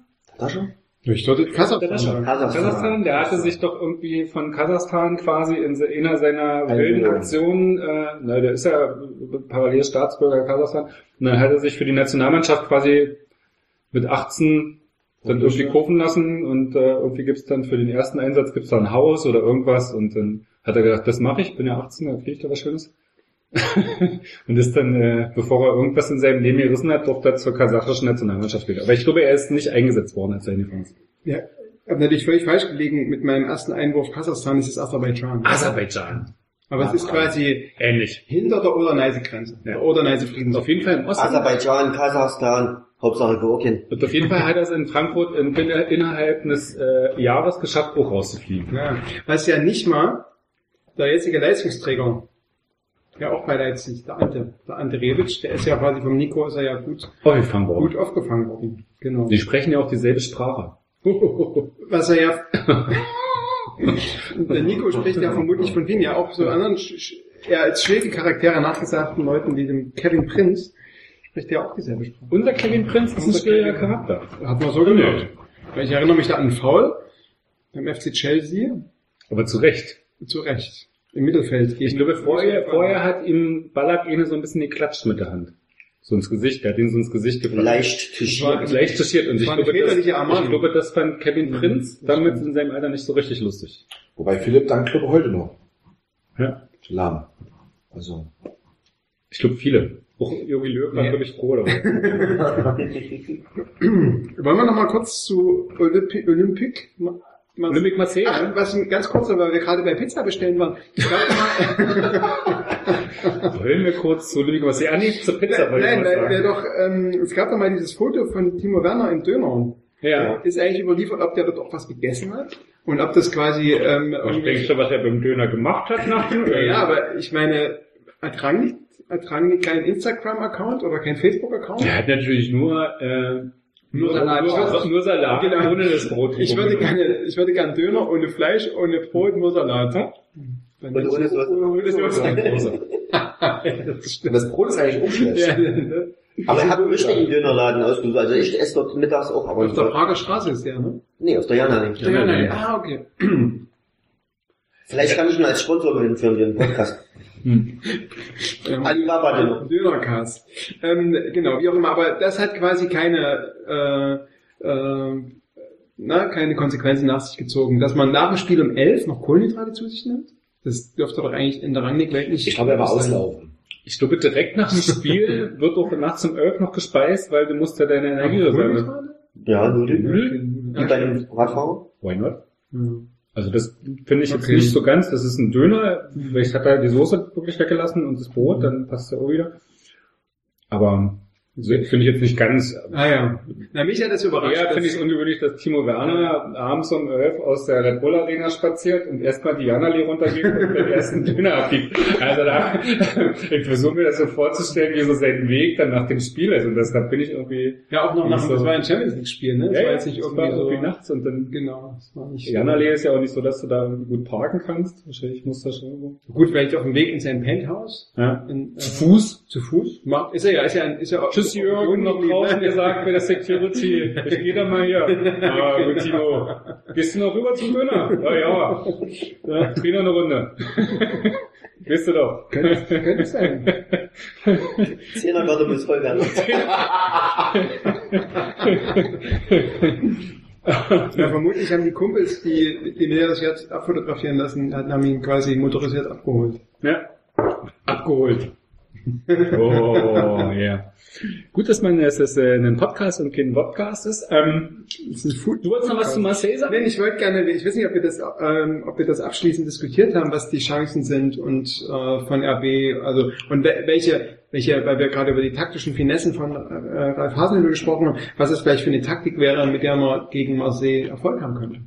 Speaker 6: schon?
Speaker 4: Ich dachte,
Speaker 3: Der
Speaker 4: Kasachstan.
Speaker 3: Laschow.
Speaker 5: Kasachstan.
Speaker 3: Kasachstan, der hatte sich doch irgendwie von Kasachstan quasi in se- einer seiner
Speaker 6: Ein
Speaker 3: wilden. Aktionen, äh, na, der ist ja parallel Staatsbürger Kasachstan, und dann hat er sich für die Nationalmannschaft quasi mit 18 dann irgendwie kaufen lassen und äh, irgendwie gibt's dann für den ersten Einsatz gibt's da ein Haus oder irgendwas und dann hat er gedacht, das mache ich, bin ja 18, dann kriege ich da was Schönes. Und ist dann, äh, bevor er irgendwas in seinem Leben gerissen hat, doch da zur kasachischen Nationalmannschaft gegangen. Aber ich glaube, er ist nicht eingesetzt worden, als er hingefahren ist.
Speaker 4: Ja, habe natürlich völlig falsch gelegen mit meinem ersten Einwurf. Kasachstan ist es Aserbaidschan.
Speaker 3: Aserbaidschan.
Speaker 4: Aber es ist quasi
Speaker 3: Ähnlich.
Speaker 4: hinter der Oder-Neiße-Grenze.
Speaker 3: Ja.
Speaker 4: Der Oder-Neiße-Friedensgrenze.
Speaker 3: Auf jeden Fall im Osten.
Speaker 5: Aserbaidschan, Kasachstan, Hauptsache Georgien.
Speaker 3: Und auf jeden Fall hat er es in Frankfurt in, in, innerhalb eines äh, Jahres geschafft, hoch rauszufliegen.
Speaker 4: Ja. Was ja nicht mal der jetzige Leistungsträger, ja auch bei Leipzig, der Ante, der Ante Rebic, der ist ja quasi vom Nico, ist er ja gut,
Speaker 3: Aufgefangen worden.
Speaker 4: gut aufgefangen worden. Genau.
Speaker 3: Die sprechen ja auch dieselbe Sprache.
Speaker 4: Was er ja, der Nico spricht ja vermutlich von vielen, ja auch so anderen, eher als schwierige Charaktere nachgesagten Leuten wie dem Kevin Prinz, spricht ja auch dieselbe Sprache.
Speaker 3: Unser Kevin Prinz ist ein schwieriger Charakter.
Speaker 4: Hat man so gehört. Ich erinnere mich da an Foul beim FC Chelsea,
Speaker 3: Aber zu Recht.
Speaker 4: zu Recht, im Mittelfeld.
Speaker 3: Ich glaube, vorher, vorher hat ihm Ballack Ene so ein bisschen geklatscht mit der Hand. So ins Gesicht. Der hat ihn so ins Gesicht gefallen.
Speaker 5: Leicht touchiert.
Speaker 3: Leicht touchiert. Und ich glaube, das, ich glaube, das fand Kevin Prinz damit in seinem Alter nicht so richtig lustig.
Speaker 6: Wobei Philipp dankt Club heute noch.
Speaker 3: Ja.
Speaker 6: Lahm. Also.
Speaker 3: Ich glaube, viele. Auch Jogi Löw war,
Speaker 4: Ja.
Speaker 3: glaube ich, froh darüber.
Speaker 4: Wollen wir noch mal kurz zu Olympi Olympic? Ma- ma-
Speaker 3: Olympic Marseille.
Speaker 4: Ach, was ganz kurz, weil wir gerade bei Pizza bestellen waren. Ich glaube mal,
Speaker 3: Wollen wir kurz zu Olympic Marseille? Ah, nee, zur Pizza
Speaker 4: nein,
Speaker 3: mal
Speaker 4: weil wir doch, ähm, es gab doch mal dieses Foto von Timo Werner im Döner.
Speaker 3: Ja.
Speaker 4: Ist eigentlich überliefert, ob der dort auch was gegessen hat und ob das quasi ähm,
Speaker 3: Was denkst du, was er beim Döner gemacht hat nach dem
Speaker 4: Ja, ja, aber ich meine, hat Rangnick, hat Rangnick keinen Instagram-Account oder keinen Facebook-Account?
Speaker 3: Der hat natürlich nur, äh,
Speaker 4: Nur Salat.
Speaker 3: Nur, nur Salat,
Speaker 4: Genau.
Speaker 3: ohne das Brot.
Speaker 4: Ich würde gerne, ich würde gerne Döner ohne Fleisch, ohne Brot, nur Salat. Dann
Speaker 5: Und ohne Soße.
Speaker 4: Ohne Soße.
Speaker 6: Und das Brot ist eigentlich auch schlecht.
Speaker 4: Ja?
Speaker 5: Aber er hat einen richtigen Dönerladen ausgesucht. Also ich esse dort mittags auch, aber
Speaker 4: Auf der Prager Straße ist der, ne?
Speaker 5: Nee, auf der Jana nicht.
Speaker 3: Ja, ja, ja.
Speaker 4: Ah, okay.
Speaker 5: Vielleicht kann ich ihn als Sponsor gewinnen für den Podcast.
Speaker 3: Hm.
Speaker 4: Ähm,
Speaker 5: Alibaba Döner.
Speaker 4: Dönercast. Ähm, genau, wie auch immer, aber das hat quasi keine, äh, äh, na, keine Konsequenzen nach sich gezogen. Dass man nach dem Spiel um 11 noch Kohlenhydrate zu sich nimmt, das dürfte doch eigentlich in der Rangnick-Welt nicht.
Speaker 6: Ich glaube, er war auslaufen.
Speaker 3: Ich glaube, direkt nach dem Spiel wird auch nachts um 11 noch gespeist, weil du musst ja deine Energiereserve.
Speaker 4: Kohlenhydrate?
Speaker 5: Ja, Nudeln.
Speaker 3: Nudeln?
Speaker 5: Wie bei einem Radfahrer.
Speaker 3: why not?
Speaker 4: Hm.
Speaker 3: Also das finde ich jetzt
Speaker 4: Okay.
Speaker 3: nicht so ganz. Das ist ein Döner. Vielleicht hat er die Soße wirklich weggelassen und das Brot, dann passt er auch wieder. Aber finde ich jetzt nicht ganz.
Speaker 4: Ah ja. Na, mich hat das überrascht. Dass-
Speaker 3: finde ich es ungewöhnlich, dass Timo Werner abends um 11 aus der Red Bull Arena spaziert und erstmal die Janali runtergeht und den ersten Döner abgibt. Also da, ich versuche mir das so vorzustellen, wie so sein Weg dann nach dem Spiel ist. Und das, da bin ich irgendwie,
Speaker 4: ja auch noch nach,
Speaker 3: so-
Speaker 4: das war ein Champions League Spiel, ne? Das war jetzt nicht irgendwie
Speaker 3: war
Speaker 4: so.
Speaker 3: irgendwie nachts und dann
Speaker 4: Genau, das war nicht.
Speaker 3: Janallee ist ja auch nicht so, dass du da irgendwie gut parken kannst. Wahrscheinlich muss das schon irgendwo.
Speaker 4: Gut, vielleicht auf dem Weg in sein Penthouse.
Speaker 3: Ja.
Speaker 4: In, äh,
Speaker 3: Zu Fuß.
Speaker 4: Zu Fuß? Macht, ist er ja, ist ja, ist ja
Speaker 3: Tschüss Jürgen, noch draußen gesagt bei der Security. Ich gehe da mal hier. Ah, gut, Timo. Gehst du noch rüber zum Döner? Ja, ja. ja dreh noch eine Runde. Weißt du doch.
Speaker 4: Könnte, könnte sein.
Speaker 5: Zehnerkarte muss voll werden.
Speaker 4: Ja, vermutlich haben die Kumpels, die, die mir das jetzt abfotografieren lassen, haben ihn quasi motorisiert abgeholt.
Speaker 3: Ja. Abgeholt. Oh, ja. Gut, dass man, dass das äh, ein Podcast und kein Podcast ist. Ähm,
Speaker 4: ist
Speaker 3: du wolltest noch was zu Marseille sagen?
Speaker 4: Nein, ich wollte gerne, ich weiß nicht, ob wir das, ähm, ob wir das abschließend diskutiert haben, was die Chancen sind und äh, von RB, also und we- welche, welche, weil wir gerade über die taktischen Finessen von äh, Ralf Hasenhüttl gesprochen haben, was es vielleicht für eine Taktik wäre, mit der man gegen Marseille Erfolg haben könnte.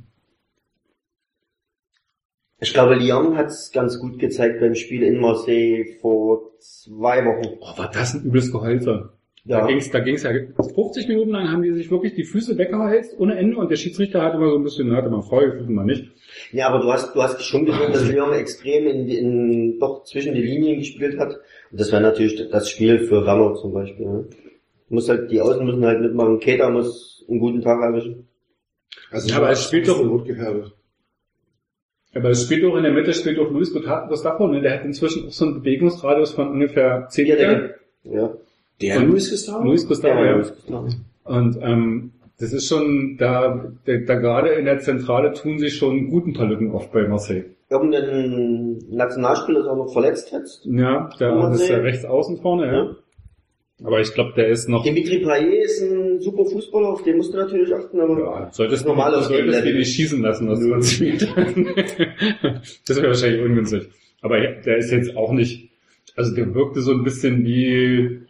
Speaker 5: Ich glaube, Lyon hat es ganz gut gezeigt beim Spiel in Marseille vor zwei Wochen.
Speaker 3: Oh, war das ein übles Geholter. Da
Speaker 5: Ja.
Speaker 3: ging's, da ging's ja 50 Minuten lang haben die sich wirklich die Füße weggehalten ohne Ende und der Schiedsrichter hat immer so ein bisschen, hatte mal voll, mal nicht.
Speaker 5: Ja, aber du hast, du hast schon gesehen, dass Lyon extrem in, in, doch zwischen die Linien gespielt hat. Und das wäre natürlich das Spiel für Rammer zum Beispiel. Ne? Muss halt, die Außen müssen halt mitmachen. Keter muss einen guten Tag erwischen.
Speaker 6: Also
Speaker 3: Ja, aber es spielt doch-
Speaker 6: rot gefährdet.
Speaker 3: Aber es spielt auch in der Mitte, spielt auch Luis Gustavo, ne? Der hat inzwischen auch so einen Bewegungsradius von ungefähr 10
Speaker 5: Ja,
Speaker 3: Metern.
Speaker 5: der, ja.
Speaker 6: Der
Speaker 3: Und-
Speaker 6: Luis Gustavo?
Speaker 3: Luis Gustavo,
Speaker 5: Ja, klar.
Speaker 3: Und ähm, das ist schon, da, da, da gerade in der Zentrale tun sich schon gut ein paar Lücken auf bei Marseille.
Speaker 5: Irgendein Nationalspieler ist auch noch verletzt jetzt.
Speaker 3: Ja, da ist er rechts außen vorne, ja.
Speaker 5: Ja.
Speaker 3: Aber ich glaube, der ist noch,
Speaker 5: Dimitri Payet ist ein super Fußballer, auf den musst du natürlich achten, aber
Speaker 3: ja, solltest du
Speaker 5: Normal dem
Speaker 3: solltest du
Speaker 5: Level.
Speaker 3: nicht schießen lassen aus 20 Metern. das wäre wahrscheinlich ungünstig. Aber der ist jetzt auch nicht, also der wirkte so ein bisschen wie,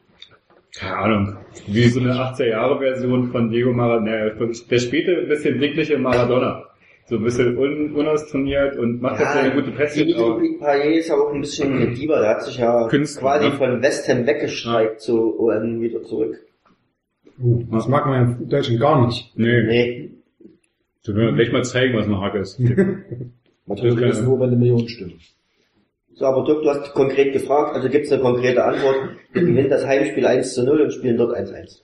Speaker 3: keine Ahnung, wie so eine 80er-Jahre-Version von Diego Maradona, der späte ein bisschen dickliche Maradona. So ein bisschen un, unausturniert und macht jetzt seine gute Pässe.
Speaker 5: Dimitri Payet ist auch ein bisschen eine Diva, der hat sich ja
Speaker 3: Künstler,
Speaker 5: quasi
Speaker 3: ne?
Speaker 5: von West Ham weggestreikt zu OM wieder zurück.
Speaker 4: Uh, das mag man ja in Deutschland gar nicht.
Speaker 3: Nee,
Speaker 5: Nee,
Speaker 3: du willst gleich mal zeigen, was eine Hacke ist.
Speaker 6: Natürlich
Speaker 3: Okay.
Speaker 6: ist nur, wenn eine Million stimmt.
Speaker 5: So, aber Dirk, du hast konkret gefragt, also gibt es eine konkrete Antwort. Wir gewinnen das Heimspiel 1 zu 0 und spielen dort 1-1.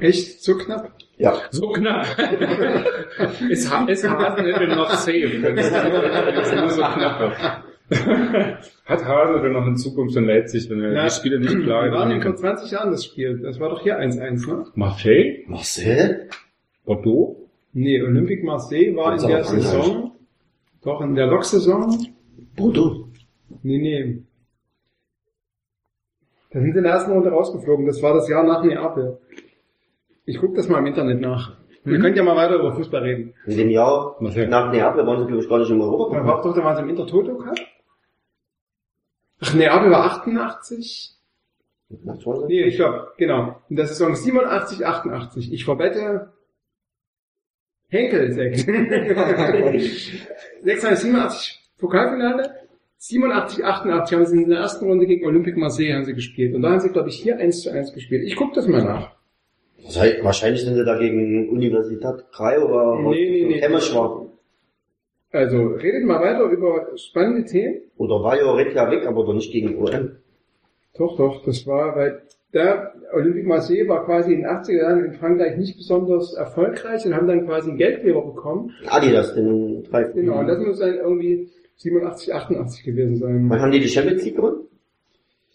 Speaker 4: Echt? So knapp?
Speaker 5: Ja.
Speaker 3: So knapp. ist, Ha- ist Hasenhüttl noch safe? wenn es es nur so knapp. Hat Hasenhüttl noch in Zukunft in Leipzig, wenn er
Speaker 4: Ja.
Speaker 3: die Spiele nicht
Speaker 4: Wir
Speaker 3: klar
Speaker 4: waren
Speaker 3: gewinnen
Speaker 4: vor
Speaker 3: kann?
Speaker 4: 20 Jahren das Spiel. Das war doch hier 1-1, ne?
Speaker 3: Marseille?
Speaker 5: Marcel?
Speaker 3: Bordeaux?
Speaker 4: Nee, Olympique Marseille war
Speaker 6: Das
Speaker 4: in der. Saison, doch in der Lok-Saison,
Speaker 5: Bordeaux.
Speaker 4: nee, nee. Da sind sie in der ersten Runde rausgeflogen. Das war das Jahr nach Neapel. Ich gucke das mal im Internet nach. Wir
Speaker 3: Mhm.
Speaker 4: könnt ja mal weiter über Fußball reden.
Speaker 5: In dem Jahr
Speaker 3: Marseille.
Speaker 5: nach Neapel waren sie, glaube ich, gar nicht im
Speaker 4: Da
Speaker 5: Europa.
Speaker 4: war doch, da waren sie im Intertoto Cup. Ach, Neapel war 88. Nee, ich glaube, genau. In der Saison 87, 88. Ich verwette Henkel Sekt. 687 Pokalfinale. 87, 88 haben sie in der ersten Runde gegen Olympique Marseille haben sie gespielt. Und da haben sie, glaube ich, hier 1 zu 1 gespielt. Ich gucke das mal nach.
Speaker 5: Wahrscheinlich sind sie da gegen Universität Craiova
Speaker 4: Nee, nee, nee.
Speaker 5: Temmeschwar.
Speaker 4: Also, redet mal weiter über spannende Themen.
Speaker 5: Oder Vajo Reykjavik, aber doch nicht gegen OM.
Speaker 4: Doch, doch, das war, weil der Olympique Marseille war quasi in den 80er Jahren in Frankreich nicht besonders erfolgreich und haben dann quasi einen Geldgeber bekommen.
Speaker 5: Adidas, den drei.
Speaker 4: Genau, und das muss dann irgendwie 87, 88 gewesen sein.
Speaker 5: Wann haben die die Champions League gewonnen?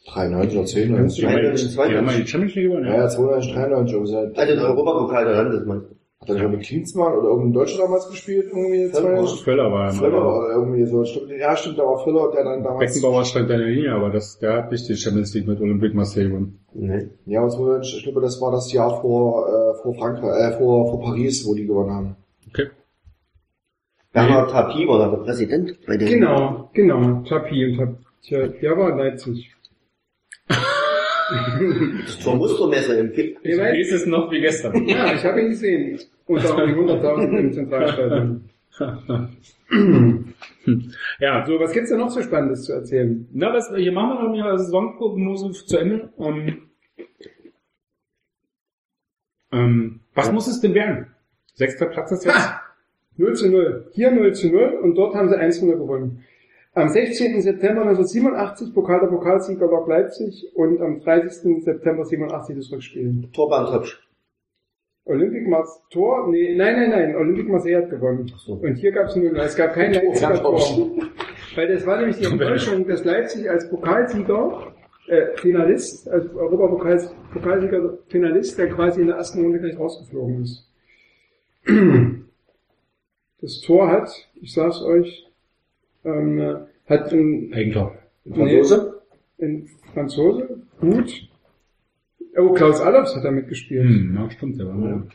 Speaker 6: 93 oder 10
Speaker 3: Die
Speaker 6: oder
Speaker 3: haben
Speaker 6: so.
Speaker 3: ja-
Speaker 5: 92,
Speaker 3: die haben ja die Champions League gewonnen,
Speaker 6: Ja,
Speaker 3: ja.
Speaker 6: ja, 92, 93. irgendwie seit-
Speaker 5: Also den Europapokal der Landesmeister.
Speaker 6: Hat er nicht mit Klinsmann oder irgendein Deutscher damals gespielt? Irgendwie
Speaker 5: Völler.
Speaker 6: zwei
Speaker 3: Völler war
Speaker 6: Völler
Speaker 3: ja
Speaker 6: oder irgendwie so. Stimmt, ja, stimmt, da war Völler, der dann damals...
Speaker 3: Beckenbauer stand in der Linie, aber das, der hat nicht die Champions League mit Olympique Marseille gewonnen.
Speaker 5: Nee.
Speaker 6: Ja, und 92, ich glaube, das war das Jahr vor, äh, vor Frankreich, äh, vor, vor Paris, wo die gewonnen haben.
Speaker 3: Okay.
Speaker 5: Bernhard Tapie war da der Präsident bei den.
Speaker 4: Genau, genau, Tapi und Tapi. Tja, der war in Leipzig.
Speaker 5: Zur Mustermesse im Kipp.
Speaker 4: Weißt-
Speaker 3: liest es noch wie gestern.
Speaker 4: Ja, ich habe ihn gesehen. Unter die 100.000 im Zentralstadion.
Speaker 3: Ja,
Speaker 4: So, was gibt's denn noch so Spannendes zu erzählen?
Speaker 3: Na, was, hier machen wir noch eine Saisonprognose zu Ende. Ähm, ähm, was muss es denn werden? Sechster Platz ist jetzt?
Speaker 4: 0 zu 0. Hier 0 zu 0 und dort haben sie 1 0 gewonnen. Am 16. September 1987 Pokal der Pokalsieger Lok Leipzig und am 30. September 87 das Rückspiel.
Speaker 5: Tor beim Topsch.
Speaker 4: Olympic Mars Tor, nee, nein, nein, nein, Olympic Marseille hat gewonnen.
Speaker 5: So.
Speaker 4: Und hier gab es nur, es gab kein Leipziger Tor. Weil das war nämlich die Enttäuschung, dass Leipzig als Pokalsieger, äh, Finalist, als Europapokalsieger Finalist, der quasi in der ersten Runde gleich rausgeflogen ist. Das Tor hat, ich sag's euch, ähm, hat ein,
Speaker 3: Eigentor.
Speaker 4: Franzose? ein Franzose, gut. Oh, Klaus Allofs hat da mitgespielt.
Speaker 3: Hm, ja, stimmt, der war mal.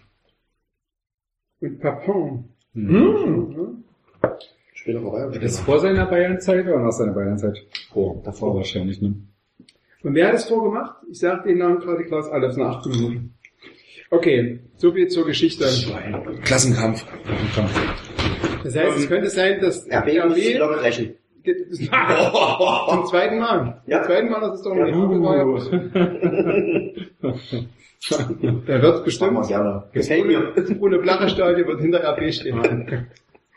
Speaker 4: Und Papin.
Speaker 3: Hm.
Speaker 4: Mhm.
Speaker 6: Später vorbei.
Speaker 3: Das ist vor seiner Bayernzeit oder nach seiner Bayernzeit?
Speaker 6: vor.
Speaker 3: Davor wahrscheinlich, ne?
Speaker 4: Und wer hat das Tor gemacht? Ich sag den Namen gerade Klaus Allofs nach acht Minuten. Okay, so viel zur Geschichte.
Speaker 6: Klassenkampf.
Speaker 4: Das heißt, es könnte sein, dass
Speaker 5: RB muss Lok brechen.
Speaker 4: zum zweiten Mal.
Speaker 5: Ja.
Speaker 4: Zum zweiten Mal, dass es doch
Speaker 5: Ja.
Speaker 4: Der wird
Speaker 6: Machen
Speaker 4: bestimmt.
Speaker 5: Gefällt mir.
Speaker 4: Das Bruno Blacher Stadion wird hinter RB stehen.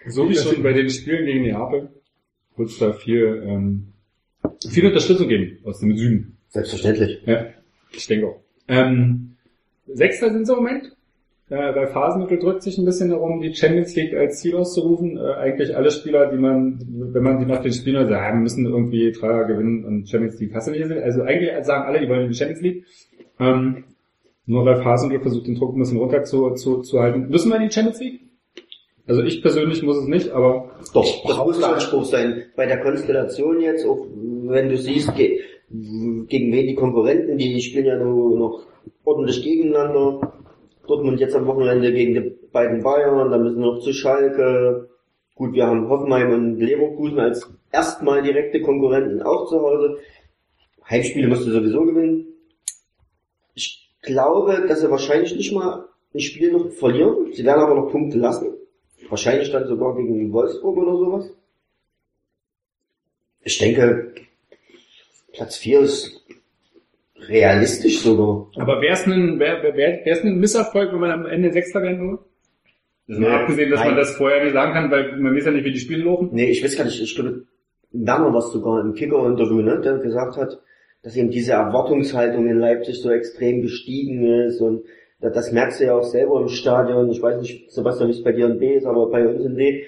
Speaker 3: So wie schon bei den Spielen gegen Neapel wird es da viel, ähm, viel Unterstützung geben aus dem Süden.
Speaker 5: Selbstverständlich.
Speaker 3: Ja, ich denke auch. Ähm, Sechster sind sie im Moment. Äh, bei Phasenmittel drückt sich ein bisschen darum, die Champions League als Ziel auszurufen. Äh, eigentlich alle Spieler, die man, wenn man die nach den Spielen hört, sagen, müssen irgendwie Dreier gewinnen und Champions League hast du nicht. Also eigentlich sagen alle, die wollen in die Champions League. Ähm, nur bei Phasenmittel versucht den Druck ein bisschen runter zu, zu, zu halten. Müssen wir in die Champions League? Also ich persönlich muss es nicht, aber
Speaker 5: Doch, das muss der Anspruch sein. Bei der Konstellation jetzt, auch wenn du siehst, ge gegen wen die Konkurrenten, die spielen ja nur noch ordentlich gegeneinander. Dortmund jetzt am Wochenende gegen die beiden Bayern, dann müssen wir noch zu Schalke. Gut, wir haben Hoffenheim und Leverkusen als erstmal direkte Konkurrenten auch zu Hause. Heimspiele musst du sowieso gewinnen. Ich glaube, dass sie wahrscheinlich nicht mal ein Spiel noch verlieren. Sie werden aber noch Punkte lassen. Wahrscheinlich dann sogar gegen Wolfsburg oder sowas. Ich denke, Platz 4 ist realistisch sogar.
Speaker 3: aber wäre es ein, wär, wär, wär, wär's ein Misserfolg, wenn man am Ende Sechster werden würde? Das
Speaker 5: Nee.
Speaker 3: abgesehen, dass man
Speaker 5: Nein.
Speaker 3: das vorher nicht sagen kann, weil man weiß ja nicht, wie die Spiele laufen.
Speaker 5: Nee, ich weiß gar nicht, ich glaube, Werner war sogar im Kicker-Interview, ne, der gesagt hat, dass eben diese Erwartungshaltung in Leipzig so extrem gestiegen ist und da- das merkst du ja auch selber im Stadion. Ich weiß nicht, Sebastian, wie es bei dir in B ist, aber bei uns in D,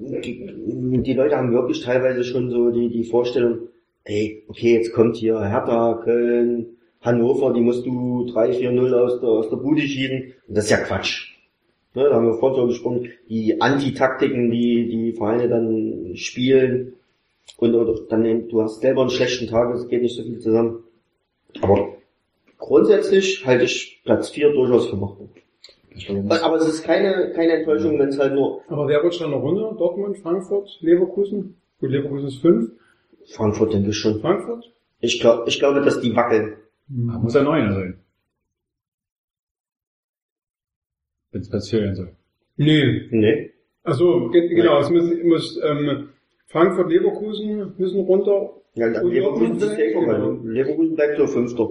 Speaker 5: die, die Leute haben wirklich teilweise schon so die, die Vorstellung, ey, okay, jetzt kommt hier Hertha, Köln, Hannover, die musst du 3-4-0 aus der, aus der Bude schießen. Und das ist ja Quatsch. Ne, da haben wir vorhin schon gesprochen, die Antitaktiken, die die Vereine dann spielen und oder dann du hast selber einen schlechten Tag, es geht nicht so viel zusammen. Aber grundsätzlich halte ich Platz 4 durchaus für machbar. Aber es ist keine, keine Enttäuschung, wenn es halt nur
Speaker 4: Aber wer rutscht dann noch runter? Dortmund, Frankfurt, Leverkusen? Gut, Leverkusen ist fünf.
Speaker 5: Frankfurt denke ich schon.
Speaker 4: Frankfurt?
Speaker 5: Ich glaube, ich glaube, dass die wackeln.
Speaker 3: Ah, Muss ja Neuner sein. Wenn es passieren soll.
Speaker 4: Nee.
Speaker 5: Nee.
Speaker 4: Also genau, es muss, muss ähm, Frankfurt, Leverkusen müssen runter.
Speaker 5: Ja,
Speaker 4: Und
Speaker 5: Leverkusen ist
Speaker 4: genau.
Speaker 5: Leverkusen bleibt so Fünfter.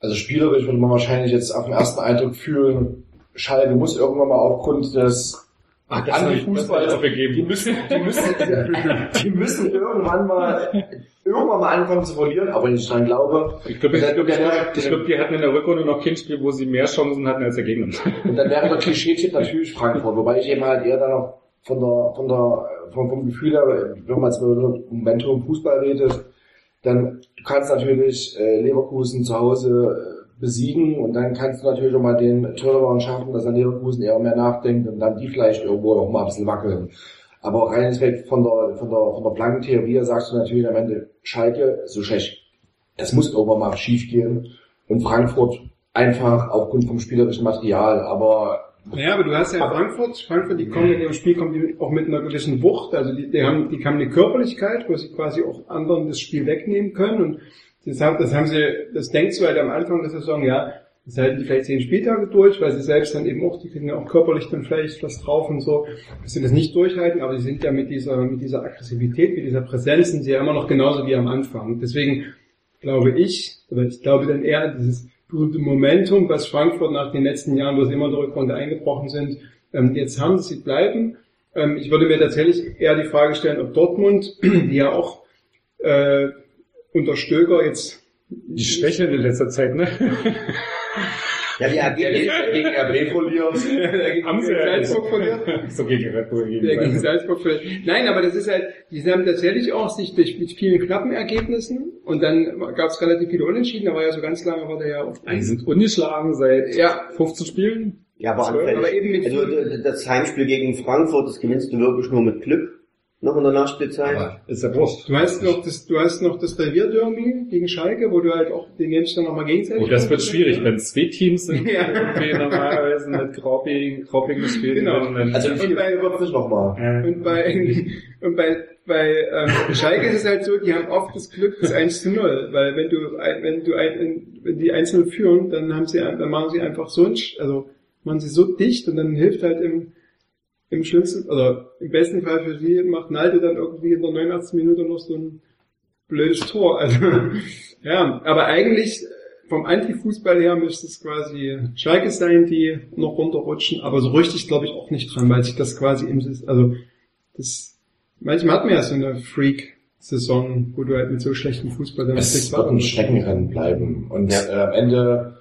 Speaker 6: Also spielerisch würde man wahrscheinlich jetzt auf den ersten Eindruck fühlen, Schalke muss irgendwann mal aufgrund des
Speaker 3: Ach, das ich aufgegeben.
Speaker 6: die müssen, die müssen, die müssen irgendwann mal, irgendwann mal anfangen zu verlieren, aber wenn ich dran glaube,
Speaker 3: Ich glaube, glaub, glaub, die hatten in der Rückrunde noch kein Spiel, wo sie mehr Chancen hatten als der Gegner.
Speaker 6: Und dann wäre der Klischee-Tipp natürlich Frankfurt, wobei ich eben halt eher dann noch von der, von der, vom, vom Gefühl her, wenn man jetzt über Momentum Fußball redet, dann du kannst natürlich äh, Leverkusen zu Hause äh, besiegen. Und dann kannst du natürlich auch mal den Turnaround schaffen, dass dann Leverkusen eher mehr nachdenkt und dann die vielleicht irgendwo noch mal ein bisschen wackeln. Aber rein jetzt von der, von der, von der blanken Theorie her sagst du natürlich am Ende Schalke, so schlecht. Das muss irgendwann mal schief gehen. Und Frankfurt einfach aufgrund vom spielerischen Material, aber
Speaker 4: Naja, aber du hast ja Frankfurt, Frankfurt, die kommen in ihrem Spiel kommen auch mit einer gewissen Wucht, also die, die haben, die haben eine Körperlichkeit, wo sie quasi auch anderen das Spiel wegnehmen können. Und das haben, das haben sie, das denkst du halt am Anfang der Saison, ja, das halten die vielleicht zehn Spieltage durch, weil sie selbst dann eben auch, die kriegen ja auch körperlich dann vielleicht was drauf und so, dass sie das nicht durchhalten, aber sie sind ja mit dieser, mit dieser Aggressivität, mit dieser Präsenz sind sie ja immer noch genauso wie am Anfang. Deswegen glaube ich, oder ich glaube dann eher dieses berühmte Momentum, was Frankfurt nach den letzten Jahren, wo sie immer in der Rückrunde eingebrochen sind, ähm, jetzt haben sie bleiben. Ähm, ich würde mir tatsächlich eher die Frage stellen, ob Dortmund, die ja auch äh, unter Stöger jetzt
Speaker 3: Die Schwäche in letzter Zeit, ne?
Speaker 5: Ja, die RB,
Speaker 6: Gegen RB verliert.
Speaker 3: Haben sie.
Speaker 4: Salzburg verliert.
Speaker 3: So gegen Red Bull. Gegen
Speaker 4: Der gegen
Speaker 3: Salzburg.
Speaker 4: Verliert. Nein, aber das ist halt, die haben tatsächlich auch sich durch, mit vielen knappen Ergebnissen und dann gab es relativ viele Unentschieden, aber ja so ganz lange war der ja auch.
Speaker 3: Die sind ungeschlagen seit
Speaker 4: Ja.
Speaker 3: 15 Spielen.
Speaker 5: ja, aber
Speaker 3: Zwölf,
Speaker 5: anfällig.
Speaker 4: aber eben mit
Speaker 5: also das Heimspiel gegen Frankfurt, das gewinnst du wirklich nur mit Glück. Noch in der Nachspielzeit.
Speaker 6: Aber
Speaker 3: Ist ja wurscht.
Speaker 4: Du hast noch das, du hast noch das Revierderby gegen Schalke, wo du halt auch den Menschen dann nochmal gegenseitig.
Speaker 3: Oh, das wird schwierig, wenn es zwei Teams sind,
Speaker 4: Ja.
Speaker 3: irgendwie normalerweise mit Grauping, Grauping gespielt
Speaker 4: Genau.
Speaker 3: werden. Dann
Speaker 6: Also
Speaker 4: Und bei-
Speaker 6: wird nicht nochmal.
Speaker 3: äh,
Speaker 4: Und bei, und bei, bei ähm, Schalke ist es halt so, die haben oft das Glück des 1 zu 0, weil wenn du, wenn du ein, wenn die 1 0 führen, dann haben sie, dann machen sie einfach so ein, also machen sie so dicht und dann hilft halt im, im schlimmsten, oder im besten Fall für sie macht Nalde dann irgendwie in der 89. Minute noch so ein blödes Tor. Also, ja, aber eigentlich vom Antifußball her müsste es quasi Schalke sein, die noch runterrutschen, aber so richtig glaube ich auch nicht dran, weil sich das quasi im, also das, manchmal hat man ja so eine Freak-Saison, wo du halt mit so schlechtem Fußball dann
Speaker 6: Es wird ein Streckenrennen bleiben. Und
Speaker 5: Ja.
Speaker 6: äh, am Ende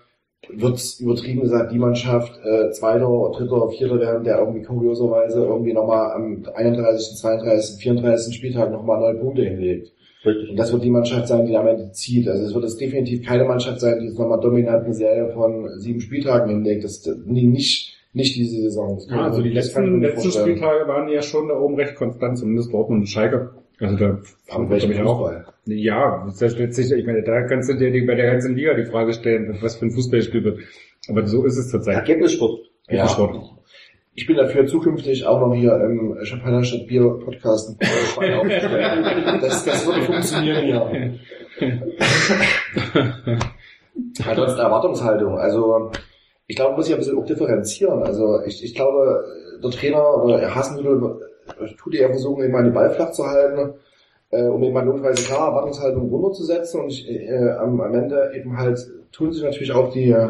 Speaker 6: wird übertrieben gesagt, die Mannschaft äh, Zweiter, Dritter, Vierter werden, der irgendwie kurioserweise irgendwie nochmal am 31., 32., 34. Spieltag nochmal neun Punkte hinlegt.
Speaker 5: Richtig.
Speaker 6: Und das wird die Mannschaft sein, die am Ende zieht. Also es wird jetzt definitiv keine Mannschaft sein, die jetzt nochmal dominant eine Serie von sieben Spieltagen hinlegt. Das, nee, nicht, nicht diese Saison.
Speaker 3: Ja, also die letzten, letzten. Spieltage waren ja schon da oben recht konstant, zumindest Dortmund und Schalke. Also da
Speaker 6: welchen
Speaker 3: glaub ich auch. Ja, das ich meine, da kannst du dir bei der ganzen Liga die Frage stellen, was für ein Fußballspiel wird. Aber so ist es zurzeit.
Speaker 5: Ergebnissport.
Speaker 6: Ja.
Speaker 3: Sport.
Speaker 6: Ich bin dafür zukünftig auch noch hier im Champagner statt Bier Podcast. Das, das würde funktionieren hier. Ansonsten Erwartungshaltung. Also ich glaube, man muss ja ein bisschen auch differenzieren. Also ich, ich glaube, der Trainer oder Hasenhüttl tut ja versuchen, eben mal den Ball flach zu halten, äh, um eben mal notweise klar Erwartungshaltung runterzusetzen. Und ich, äh, am, am Ende eben halt tun sich natürlich auch die äh,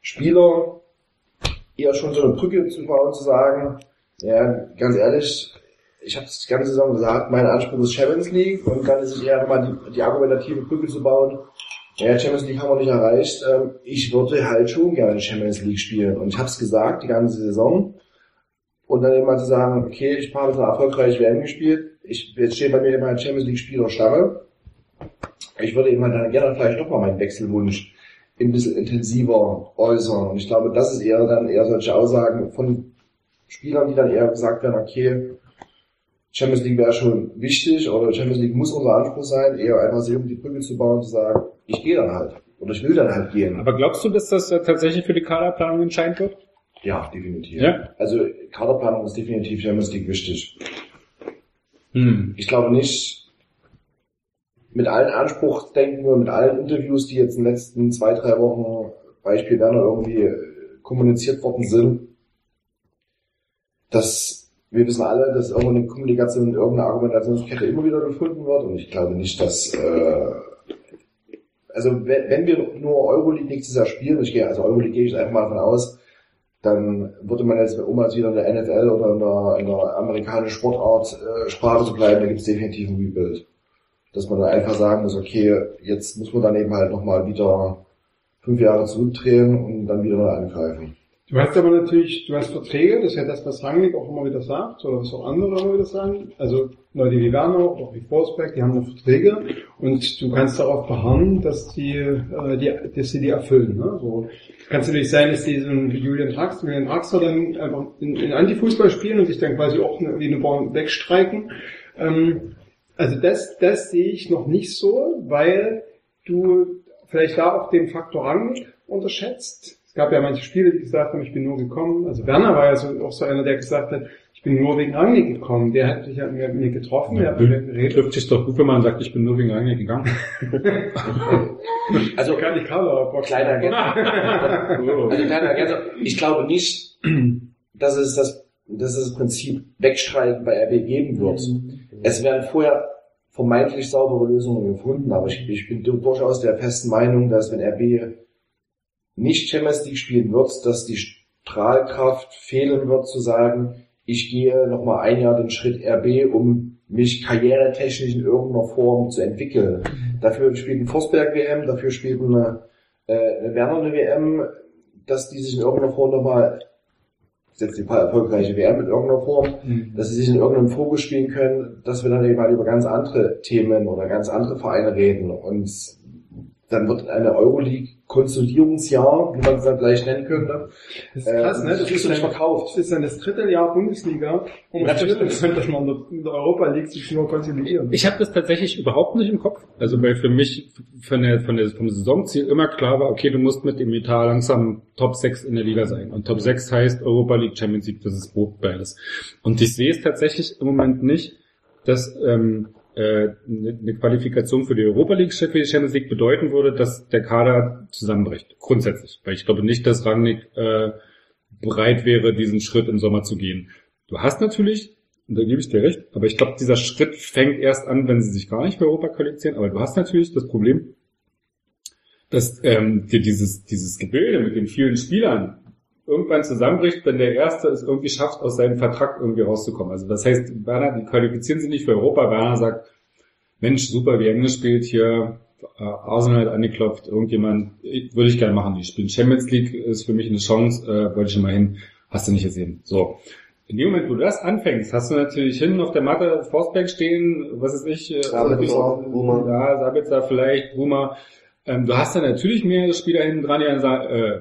Speaker 6: Spieler eher schon so eine Brücke zu bauen, zu sagen, ja, ganz ehrlich, ich habe das ganze Saison gesagt, mein Anspruch ist Champions League und dann ist es eher nochmal die, die argumentative Brücke zu bauen. Ja, Champions League haben wir nicht erreicht. Ähm, ich würde halt schon gerne Champions League spielen. Und ich habe es gesagt, die ganze Saison. Und dann mal zu sagen, okay, ich habe jetzt eine erfolgreiche WM gespielt. Ich, jetzt steht bei mir immer ein Champions League Spieler Stamme. Ich würde eben dann gerne vielleicht nochmal meinen Wechselwunsch ein bisschen intensiver äußern. Und ich glaube, das ist eher dann eher solche Aussagen von Spielern, die dann eher gesagt werden, okay, Champions League wäre schon wichtig oder Champions League muss unser Anspruch sein, eher einfach sich um die Brücke zu bauen und zu sagen, ich gehe dann halt. Oder ich will dann halt gehen.
Speaker 3: Aber glaubst du, dass das äh, tatsächlich für die Kaderplanung entscheidend wird?
Speaker 6: Ja, definitiv.
Speaker 3: Ja.
Speaker 6: Also Kaderplanung ist definitiv Champions League wichtig.
Speaker 3: Hm.
Speaker 6: Ich glaube nicht, mit allen Anspruchsdenken und mit allen Interviews, die jetzt in den letzten zwei, drei Wochen, Beispiel Werner, irgendwie äh, kommuniziert worden sind, dass wir wissen alle, dass irgendeine Kommunikation, irgendeine Argumentationskette immer wieder gefunden wird und ich glaube nicht, dass äh, also wenn, wenn wir nur Euroleague nächstes Jahr spielen, ich gehe, also Euroleague gehe ich einfach mal davon aus, dann würde man jetzt, um als wieder in der NFL oder in der, in der amerikanischen Sportart äh, Sprache zu bleiben, da gibt es definitiv ein Rebuild. Dass man dann einfach sagen muss, okay, jetzt muss man dann eben halt nochmal wieder fünf Jahre zurückdrehen und dann wieder neu angreifen.
Speaker 4: Du hast aber natürlich, du hast Verträge, das ist ja das, was Rangnick auch immer wieder sagt, oder was auch andere immer wieder sagen. Also Leute wie Werner, auch wie Forsberg, die haben noch Verträge und du kannst darauf beharren, dass die, äh, die dass sie die erfüllen. Ne? So kann es natürlich sein, dass die so ein wie Julian Draxler, Julian Draxler dann einfach in, in Antifußball spielen und sich dann quasi auch eine, wie eine Bahn wegstreiken. Ähm, also das, das sehe ich noch nicht so, weil du vielleicht da auch den Faktor Rangnick unterschätzt. gab ja manche Spieler, die gesagt haben, ich bin nur gekommen. Also Werner war ja so, auch so einer, der gesagt hat, bin nur wegen Rangnick gekommen. Der hat mich ja mit mir getroffen, der hat mit mir geredet.
Speaker 3: Trifft sich doch gut, wenn man sagt, ich bin nur wegen Rangnick gegangen.
Speaker 6: Also,
Speaker 4: kann ich Karla Bock.
Speaker 6: kleiner Ergänzung. Also kleine Ergänzung. Ich glaube nicht, dass es das, dass es das Prinzip Wegstreiken bei RB geben wird. Es werden vorher vermeintlich saubere Lösungen gefunden, aber ich, ich bin durchaus der festen Meinung, dass wenn RB nicht Champions League spielen wird, dass die Strahlkraft fehlen wird zu sagen, ich gehe nochmal ein Jahr den Schritt RB, um mich karrieretechnisch in irgendeiner Form zu entwickeln. Dafür spielt ein Forsberg WM, dafür spielt eine, äh, eine Werner eine WM, dass die sich in irgendeiner Form nochmal, jetzt die paar erfolgreiche WM in irgendeiner Form, dass sie sich in irgendeinem Fokus spielen können, dass wir dann eben halt über ganz andere Themen oder ganz andere Vereine reden und dann wird eine Euroleague Konsolidierungsjahr, wie man es dann gleich nennen könnte,
Speaker 4: Das ist krass, ne?
Speaker 6: das du nicht verkauft.
Speaker 4: Das ist dann das dritte Jahr Bundesliga und man
Speaker 6: Natürlich.
Speaker 4: könnte dass man in der- Europa League sich nur konsolidieren.
Speaker 3: Ich habe das tatsächlich überhaupt nicht im Kopf. Also weil für mich von der, von der, vom Saisonziel immer klar war, okay, du musst mit dem Etat langsam Top 6 in der Liga sein. Und Top 6 heißt Europa League, Champions League, das ist Brot beides. Und ich sehe es tatsächlich im Moment nicht, dass ähm, äh, eine eine Qualifikation für die Europa League, für die Champions League bedeuten würde, dass der Kader zusammenbricht. Grundsätzlich. Weil ich glaube nicht, dass Rangnick äh, bereit wäre, diesen Schritt im Sommer zu gehen. Du hast natürlich, und da gebe ich dir recht, aber ich glaube, dieser Schritt fängt erst an, wenn sie sich gar nicht für Europa qualifizieren. Aber du hast natürlich das Problem, dass ähm, dir dieses, dieses Gebilde mit den vielen Spielern irgendwann zusammenbricht, wenn der Erste es irgendwie schafft, aus seinem Vertrag irgendwie rauszukommen. Also das heißt, Werner, die qualifizieren sich nicht für Europa. Werner sagt, Mensch, super, wir haben gespielt hier, äh, Arsenal hat angeklopft, irgendjemand, würde ich gerne machen, die spielen Champions League, ist für mich eine Chance, äh, wollte ich schon mal hin, hast du nicht gesehen. So. In dem Moment, wo du das anfängst, hast du natürlich hinten auf der Matte Forsberg stehen, was ist ich, äh,
Speaker 5: Sabitzer,
Speaker 3: ja, Sabitzer vielleicht, Boomer. Ähm, du hast dann natürlich mehrere Spieler hinten dran, die dann sagen, äh,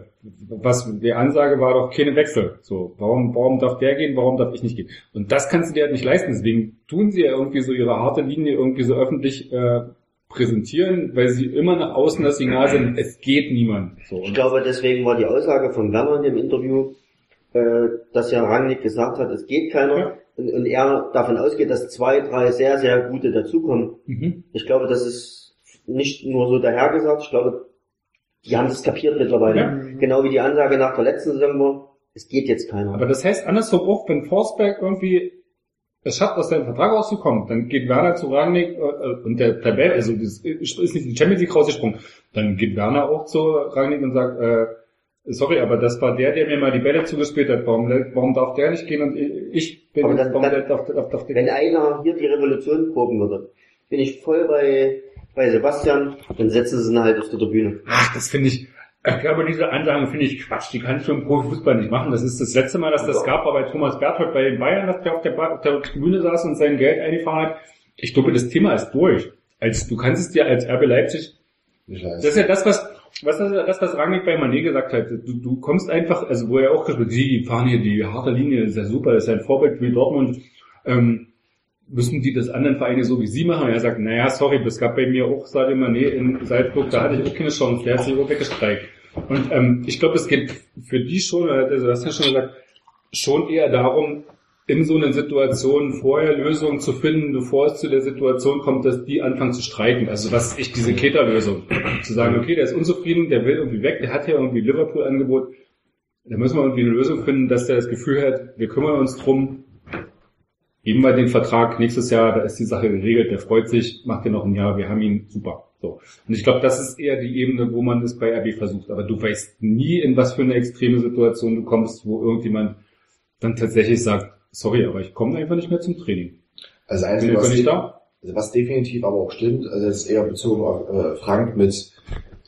Speaker 3: was die Ansage war doch keine Wechsel. So, warum, warum darf der gehen, warum darf ich nicht gehen? Und das kannst du dir halt nicht leisten. Deswegen tun sie ja irgendwie so ihre harte Linie irgendwie so öffentlich äh, präsentieren, weil sie immer nach außen das Signal sind, es geht niemand. So,
Speaker 5: Ich glaube, deswegen war die Aussage von Werner in dem Interview, äh, dass ja Rangnick gesagt hat, es geht keiner
Speaker 3: Ja.
Speaker 5: und, und er davon ausgeht, dass zwei, drei sehr, sehr gute dazukommen.
Speaker 3: mhm.
Speaker 5: Ich glaube, das ist nicht nur so dahergesagt, ich glaube, die haben das kapiert mittlerweile.
Speaker 3: Ja.
Speaker 5: Genau wie die Ansage nach der letzten Saison war, es geht jetzt keiner.
Speaker 3: Aber das heißt andersrum auch, wenn Forsberg irgendwie es schafft, aus seinem Vertrag rauszukommen, dann geht Werner zu Rangnick äh, und der Tabelle, also das ist nicht die Champions League rausgesprungen, dann geht Werner auch zu Rangnick und sagt, äh, sorry, aber das war der, der mir mal die Bälle zugespielt hat, warum, warum darf der nicht gehen und ich bin,
Speaker 5: Aber dann-
Speaker 3: warum
Speaker 5: dann-
Speaker 3: der darf, darf, darf der
Speaker 5: Wenn einer hier die Revolution proben würde, bin ich voll bei, bei Sebastian, dann setzen sie ihn halt auf der Tribüne.
Speaker 3: Ach, das finde ich, ich glaube, diese Ansagen finde ich Quatsch. Die kannst du im Profifußball nicht machen. Das ist das letzte Mal, dass das gab, war bei Thomas Berthold bei den Bayern, dass der auf der, auf der Tribüne saß und sein Geld eingefahren hat. Ich glaube, das Thema ist durch. Als, du kannst es dir als RB Leipzig,
Speaker 6: Ich
Speaker 3: das
Speaker 6: weiß.
Speaker 3: ist ja das, was, was ist das, was Rangnick bei Mané gesagt hat. Du, du kommst einfach, also wo er auch gesagt hat, sie die fahren hier die harte Linie, ist ja super, ist ja ein Vorbild wie Dortmund. Ähm, müssen die das anderen Vereine so wie sie machen? Und er sagt, naja, sorry, es gab bei mir auch Sadio Mané in Salzburg, da hatte ich auch keine Chance, der hat sich auch weggestreikt. Und ähm, ich glaube, es geht für die schon, also das hast du schon gesagt, schon eher darum, in so einer Situation vorher Lösungen zu finden, bevor es zu der Situation kommt, dass die anfangen zu streiken. Also was ich diese Keter-Lösung. Zu sagen, okay, der ist unzufrieden, der will irgendwie weg, der hat ja irgendwie Liverpool-Angebot. Da müssen wir irgendwie eine Lösung finden, dass der das Gefühl hat, wir kümmern uns drum, geben wir den Vertrag nächstes Jahr, da ist die Sache geregelt, der freut sich, macht ja noch ein Jahr, wir haben ihn, super. So. Und ich glaube, das ist eher die Ebene, wo man es bei RB versucht. Aber du weißt nie, in was für eine extreme Situation du kommst, wo irgendjemand dann tatsächlich sagt, sorry, aber ich komme einfach nicht mehr zum Training.
Speaker 6: Also
Speaker 3: Bin
Speaker 6: einzige,
Speaker 3: einfach
Speaker 6: was,
Speaker 3: nicht da.
Speaker 6: also was definitiv aber auch stimmt, also das ist eher bezogen auf äh, Frank mit,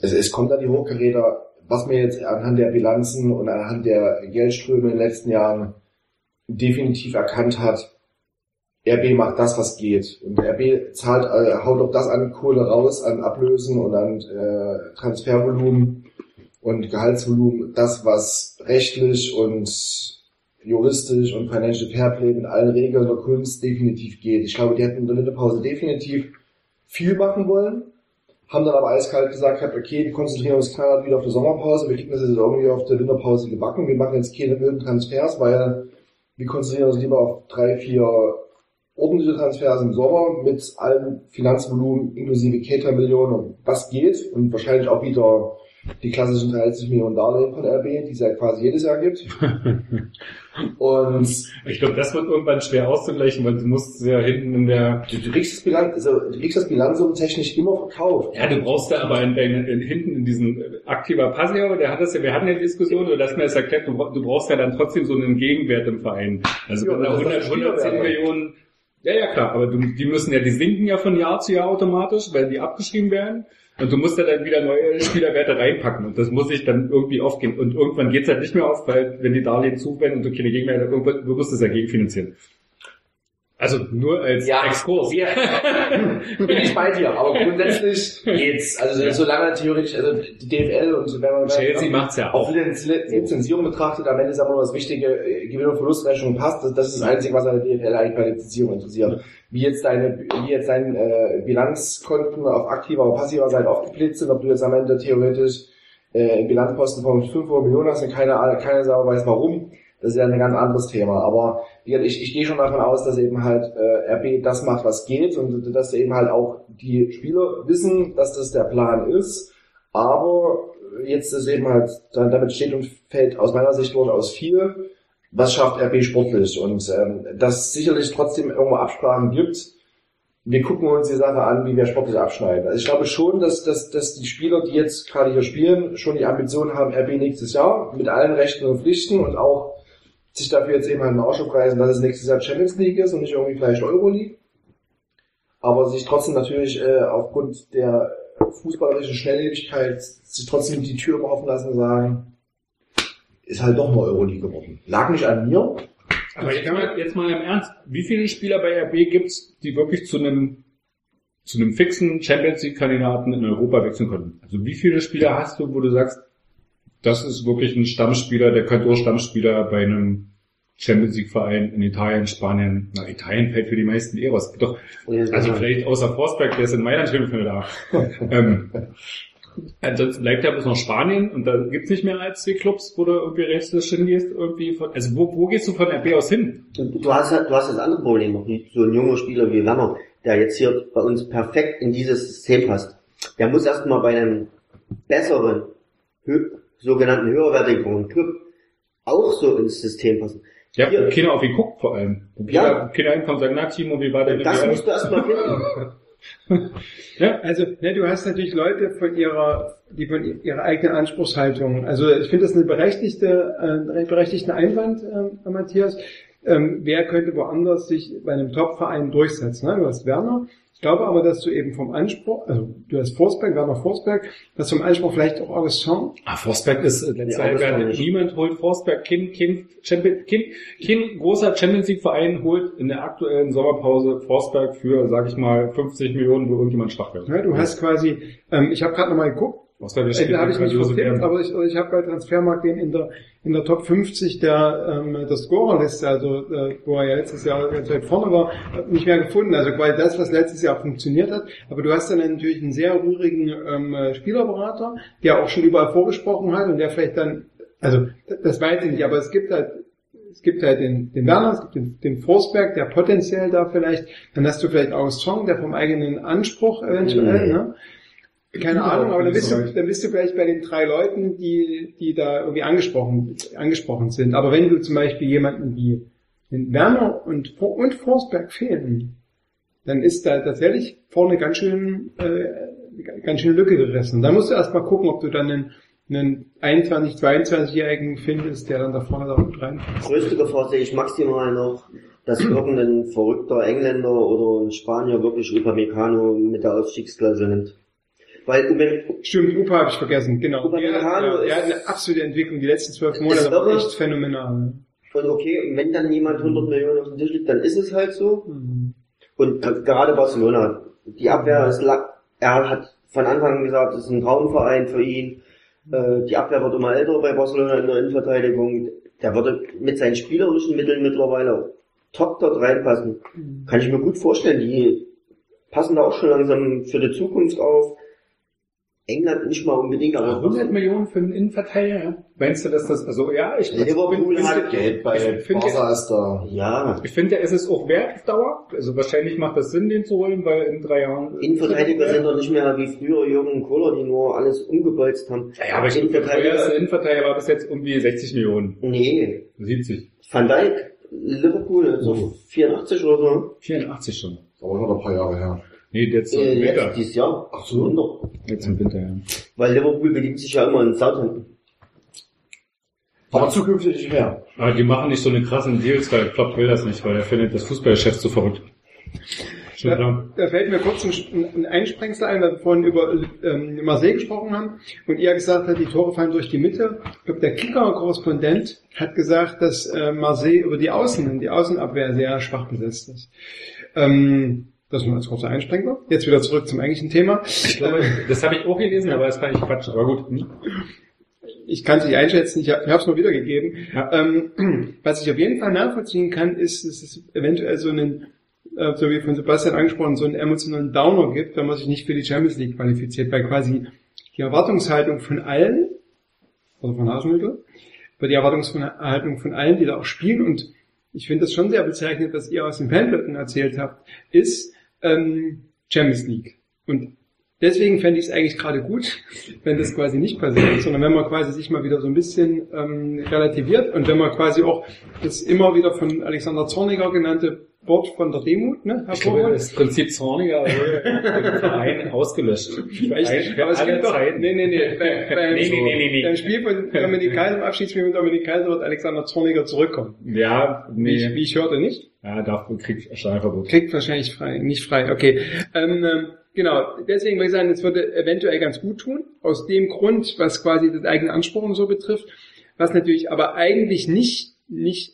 Speaker 6: also es kommt an die Hochkaräter, was mir jetzt anhand der Bilanzen und anhand der Geldströme in den letzten Jahren definitiv erkannt hat, RB macht das, was geht. Und RB zahlt, äh, haut auch das an Kohle raus, an Ablösen und an äh, Transfervolumen und Gehaltsvolumen, das, was rechtlich und juristisch und Financial Fairplay mit allen Regeln der Kunst definitiv geht. Ich glaube, die hätten in der Winterpause definitiv viel machen wollen. haben dann aber eiskalt gesagt, okay, wir konzentrieren uns knallhart wieder auf die Sommerpause, wir kriegen das jetzt irgendwie auf der Winterpause gebacken, wir machen jetzt keine wilden Transfers, weil wir konzentrieren uns lieber auf drei, vier ordentliche Transfers im Sommer mit allem Finanzvolumen inklusive Cater-Millionen und was geht und wahrscheinlich auch wieder die klassischen 30 Millionen Darlehen von RB, die es ja quasi jedes Jahr gibt. Und
Speaker 3: Ich glaube, das wird irgendwann schwer auszugleichen, weil du musst ja hinten in der
Speaker 6: du, du kriegst das Bilanz, also du kriegst das Bilanzsummen technisch immer verkauft.
Speaker 3: Ja, du brauchst da aber in, in, in, hinten in diesen äh, aktiver Passiver, der hat das ja, wir hatten ja die Diskussion, oder das mir das erklärt, du, du brauchst ja dann trotzdem so einen Gegenwert im Verein. Also
Speaker 6: Ja,
Speaker 3: wenn da
Speaker 6: das ist
Speaker 3: 100,
Speaker 6: doch
Speaker 3: 110
Speaker 6: Spielerwert.
Speaker 3: Millionen, ja, ja, klar, aber du, die müssen ja, die sinken ja von Jahr zu Jahr automatisch, weil die abgeschrieben werden. Und du musst ja dann wieder neue Spielerwerte reinpacken. Und das muss sich dann irgendwie aufgehen. Und irgendwann geht's halt nicht mehr auf, weil wenn die Darlehen zu und du keine Gegenwerte, irgendwann, du musst es ja gegenfinanzieren. Also nur als
Speaker 6: Ja,
Speaker 3: Exkurs.
Speaker 6: wir- Bin ich bei dir, aber grundsätzlich geht's. Also solange theoretisch, also die DFL und so, wenn man
Speaker 3: Chelsea macht's ja
Speaker 6: auch
Speaker 3: auch.
Speaker 6: Lizenz- Lizenzierung betrachtet, am Ende ist aber nur das Wichtige, äh, Gewinn- und Verlustrechnung passt. Das, das ist das Einzige, was an der DFL eigentlich bei Lizenzierung interessiert. Wie jetzt deine, wie jetzt deine äh, Bilanzkonten auf aktiver oder passiver Seite aufgeblitzt sind, ob du jetzt am Ende theoretisch äh, einen Bilanzposten von 500 Millionen hast und keiner, keiner sauber weiß warum. Das ist ja ein ganz anderes Thema. Aber ich, ich gehe schon davon aus, dass eben halt äh, RB das macht, was geht und dass eben halt auch die Spieler wissen, dass das der Plan ist. Aber jetzt ist eben halt, dann, damit steht und fällt aus meiner Sicht durchaus viel. Was schafft RB sportlich? Und ähm, dass sicherlich trotzdem irgendwo Absprachen gibt. Wir gucken uns die Sache an, wie wir sportlich abschneiden. Also ich glaube schon, dass, dass, dass die Spieler, die jetzt gerade hier spielen, schon die Ambition haben, RB nächstes Jahr mit allen Rechten und Pflichten und auch sich dafür jetzt eben halt einen Ausschub reißen, dass es nächstes Jahr Champions League ist und nicht irgendwie vielleicht Euroleague. Aber sich trotzdem natürlich äh, aufgrund der fußballerischen Schnelllebigkeit sich trotzdem die Tür offen lassen und sagen, ist halt doch nur Euroleague geworden. Lag nicht an mir.
Speaker 3: Aber jetzt mal, jetzt mal im Ernst, wie viele Spieler bei RB gibt's, die wirklich zu einem zu einem fixen Champions League Kandidaten in Europa wechseln können? Also wie viele Spieler hast du, wo du sagst, das ist wirklich ein Stammspieler, der könnte auch Stammspieler bei einem Champions League Verein in Italien, Spanien, na Italien fällt für die meisten eh raus. Doch, also vielleicht außer Forsberg, der ist in Mailand schon für da. ähm, ansonsten bleibt ja bloß noch Spanien und da gibt's nicht mehr als zwei Clubs, wo du irgendwie rechts hingehst, irgendwie von, also wo, wo gehst du von RB aus hin?
Speaker 5: Du, hast du hast das andere Problem noch nicht. So ein junger Spieler wie Werner, der jetzt hier bei uns perfekt in dieses System passt. Der muss erstmal bei einem besseren, sogenannten höherwertigeren Club auch so ins System passen.
Speaker 3: Ja,
Speaker 5: Hier.
Speaker 3: wo keiner auf ihn guckt vor allem. Wo
Speaker 5: Ja.
Speaker 3: keiner, hinkommt und sagt, na Timo, wie war der
Speaker 5: Das musst du erstmal finden.
Speaker 3: Ja,
Speaker 4: Also, ne, du hast natürlich Leute von ihrer, die von ihrer eigenen Anspruchshaltung. Also, ich finde das eine berechtigte, äh, einen berechtigten Einwand, äh, Matthias. Ähm, wer könnte woanders sich bei einem Top-Verein durchsetzen? Ne? Du hast Werner. Ich glaube aber, dass du eben vom Anspruch, also du hast Forsberg, Werner Forsberg, dass vom Anspruch vielleicht auch Augustin
Speaker 3: Ah, Forsberg ist äh, letzte
Speaker 5: Ja,
Speaker 3: Halbjahr,
Speaker 5: Augustin nicht.
Speaker 3: niemand holt Forsberg, kein, kein, Champion, kein, kein großer Champions League Verein holt in der aktuellen Sommerpause Forsberg für, sag ich mal, 50 Millionen, wo irgendjemand schwach wird.
Speaker 4: Ne, du hast quasi, ähm, ich habe gerade nochmal geguckt,
Speaker 3: Ist
Speaker 4: da habe ich mich vertippt, aber ich, ich habe bei Transfermarkt den in der in der Top 50 der ähm, der Scorerliste, also äh, wo er ja letztes Jahr ganz weit vorne war, nicht mehr gefunden. Also quasi das, was letztes Jahr funktioniert hat. Aber du hast dann natürlich einen sehr rührigen ähm, äh, Spielerberater, der auch schon überall vorgesprochen hat und der vielleicht dann, also das weiß ich nicht, aber es gibt halt es gibt halt den, den Werner, es gibt den, den Forsberg, der potenziell da vielleicht, dann hast du vielleicht Augustin, der vom eigenen Anspruch eventuell,
Speaker 5: Mhm.
Speaker 4: ne? Keine Ahnung, aber dann bist, du, dann bist du vielleicht bei den drei Leuten, die, die da irgendwie angesprochen, angesprochen sind. Aber wenn du zum Beispiel jemanden wie den Werner und, und Forsberg fehlen, dann ist da tatsächlich vorne ganz schön, äh, ganz schön Lücke gerissen. Da musst du erstmal gucken, ob du dann einen, einen 21, 22-Jährigen findest, der dann da vorne da reinpasst.
Speaker 5: Größte Gefahr sehe ich maximal noch, dass irgendein verrückter Engländer oder ein Spanier wirklich Upamecano mit der Aufstiegsklausel nimmt. Weil Ume-
Speaker 4: Stimmt, Upa habe ich vergessen, genau. Der hat
Speaker 5: ist-
Speaker 4: eine absolute Entwicklung. Die letzten zwölf
Speaker 5: Ist
Speaker 4: Monate
Speaker 5: irre.
Speaker 4: echt phänomenal. ne?
Speaker 5: und okay, wenn dann jemand 100 Millionen auf dem Tisch liegt, dann ist es halt so.
Speaker 4: Mhm.
Speaker 5: Und gerade Barcelona, die Abwehr ist, la- er hat von Anfang an gesagt, es ist ein Traumverein für ihn. Äh, die Abwehr wird immer älter bei Barcelona in der Innenverteidigung. Der würde mit seinen spielerischen Mitteln mittlerweile top dort reinpassen. Kann ich mir gut vorstellen. Die passen da auch schon langsam für die Zukunft auf. England nicht mal unbedingt, aber
Speaker 3: 100 Millionen für einen Innenverteidiger? ja? Meinst du, dass das, also ja, ich
Speaker 5: Liverpool
Speaker 3: bin-
Speaker 5: hat
Speaker 6: Geld bei
Speaker 3: Ich finde-
Speaker 6: Barca ist da.
Speaker 5: ja,
Speaker 3: Ich finde ja, es ist auch wert auf Dauer. Also wahrscheinlich macht das Sinn, den zu holen, weil in drei Jahren.
Speaker 5: Innenverteidiger sind doch nicht mehr wie früher Jürgen Kohler, die nur alles umgebolzt haben.
Speaker 3: Ja, aber ich glaube, der Innenverteidiger war bis jetzt irgendwie 60 Millionen.
Speaker 5: Nee,
Speaker 3: 70.
Speaker 5: Van Dijk, Liverpool, so 84 oder so.
Speaker 3: 84 schon.
Speaker 6: Aber noch ein paar Jahre her.
Speaker 3: Nee, jetzt im
Speaker 5: Äh,
Speaker 3: Winter.
Speaker 5: jetzt dieses Jahr.
Speaker 6: Ach so.
Speaker 5: Wunder.
Speaker 3: Jetzt im Winter, ja.
Speaker 5: Weil Liverpool bedient sich ja immer in Southampton.
Speaker 6: Aber zukünftig nicht mehr.
Speaker 3: Aber die machen nicht so eine krassen Deals, weil Klopp will das nicht, weil er findet das Fußballgeschäft so verrückt. Klar.
Speaker 4: Da fällt mir kurz ein, ein Einsprengsel ein, weil wir vorhin über ähm, Marseille gesprochen haben und ihr gesagt habt, die Tore fallen durch die Mitte. Ich glaube, der Kicker-Korrespondent hat gesagt, dass äh, Marseille über die Außen und die Außenabwehr sehr schwach besetzt ist. Ähm, das nur als kurzer Einsprenger. Jetzt wieder zurück zum eigentlichen Thema.
Speaker 3: Ich glaube, das habe ich auch gelesen, aber das fand ich Quatsch. Aber gut. Hm.
Speaker 4: ich kann es nicht einschätzen, ich habe es nur wiedergegeben.
Speaker 3: Ja.
Speaker 4: Ähm, was ich auf jeden Fall nachvollziehen kann, ist, dass es eventuell so einen, äh, so wie von Sebastian angesprochen, so einen emotionalen Downer gibt, wenn man sich nicht für die Champions League qualifiziert, weil quasi die Erwartungshaltung von allen, also von Hasenhüttl, bei die Erwartungshaltung von allen, die da auch spielen und ich finde das schon sehr bezeichnend, was ihr aus den Fanblöcken erzählt habt, ist ähm, Champions League. Und deswegen fände ich es eigentlich gerade gut, wenn das quasi nicht passiert, sondern wenn man quasi sich mal wieder so ein bisschen ähm, relativiert und wenn man quasi auch das immer wieder von Alexander Zorniger genannte Wort von der Demut ne,
Speaker 3: Ich glaube, das Prinzip Zorniger wurde Verein ausgelöscht. Für
Speaker 4: Aber es gibt doch, nee, nee, nee, bei, beim,
Speaker 3: Nee, nee, nee, nee, nee.
Speaker 4: beim Spiel von Dominik Kaiser, im Abschiedsspiel von Dominik Kaiser wird Alexander Zorniger zurückkommen.
Speaker 3: Ja,
Speaker 4: Wie, ich,
Speaker 3: nee.
Speaker 4: wie ich hörte, nicht?
Speaker 3: Ja, dafür kriegt Steinverbot.
Speaker 4: Kriegt wahrscheinlich frei, nicht frei, okay. Ähm, ähm, genau, deswegen würde ich sagen, es würde eventuell ganz gut tun, aus dem Grund, was quasi das eigene Anspruch und so betrifft, was natürlich aber eigentlich nicht, nicht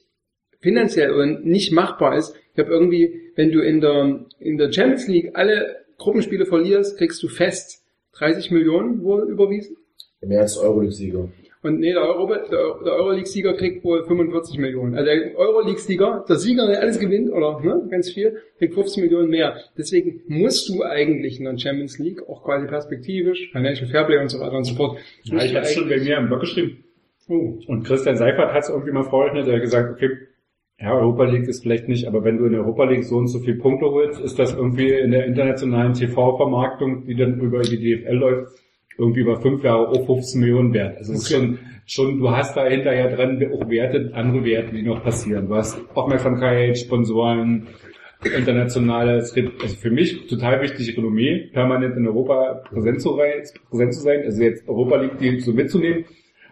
Speaker 4: finanziell oder nicht machbar ist. Ich habe irgendwie, wenn du in der, in der Champions League alle Gruppenspiele verlierst, kriegst du fest 30 Millionen wohl überwiesen.
Speaker 6: Mehr als Euroleague-Sieger.
Speaker 4: Und nee, der, Euro, der, der Euroleague-Sieger kriegt wohl 45 Millionen. Also der Euroleague-Sieger, der Sieger, der alles gewinnt, oder ne, ganz viel, kriegt 15 Millionen mehr. Deswegen musst du eigentlich in der Champions League, auch quasi perspektivisch, Financial Fairplay und so weiter und so fort.
Speaker 3: Ja, ich habe schon bei mir im Blog geschrieben.
Speaker 4: Oh,
Speaker 3: Und Christian Seifert hat es irgendwie mal vorgerechnet, der hat gesagt, okay, ja, Europa League ist vielleicht nicht, aber wenn du in der Europa League so und so viele Punkte holst, ist das irgendwie in der internationalen TV-Vermarktung, die dann über die DFL läuft, irgendwie über fünf Jahre auch 15 Millionen wert. Also es ist
Speaker 4: Okay.
Speaker 3: schon, schon, du hast da hinterher dran auch Werte, andere Werte, die noch passieren. Du hast Aufmerksamkeit, Sponsoren, internationales, also für mich total wichtig, Renommee, permanent in Europa präsent zu, präsent zu sein, also jetzt Europa League die so mitzunehmen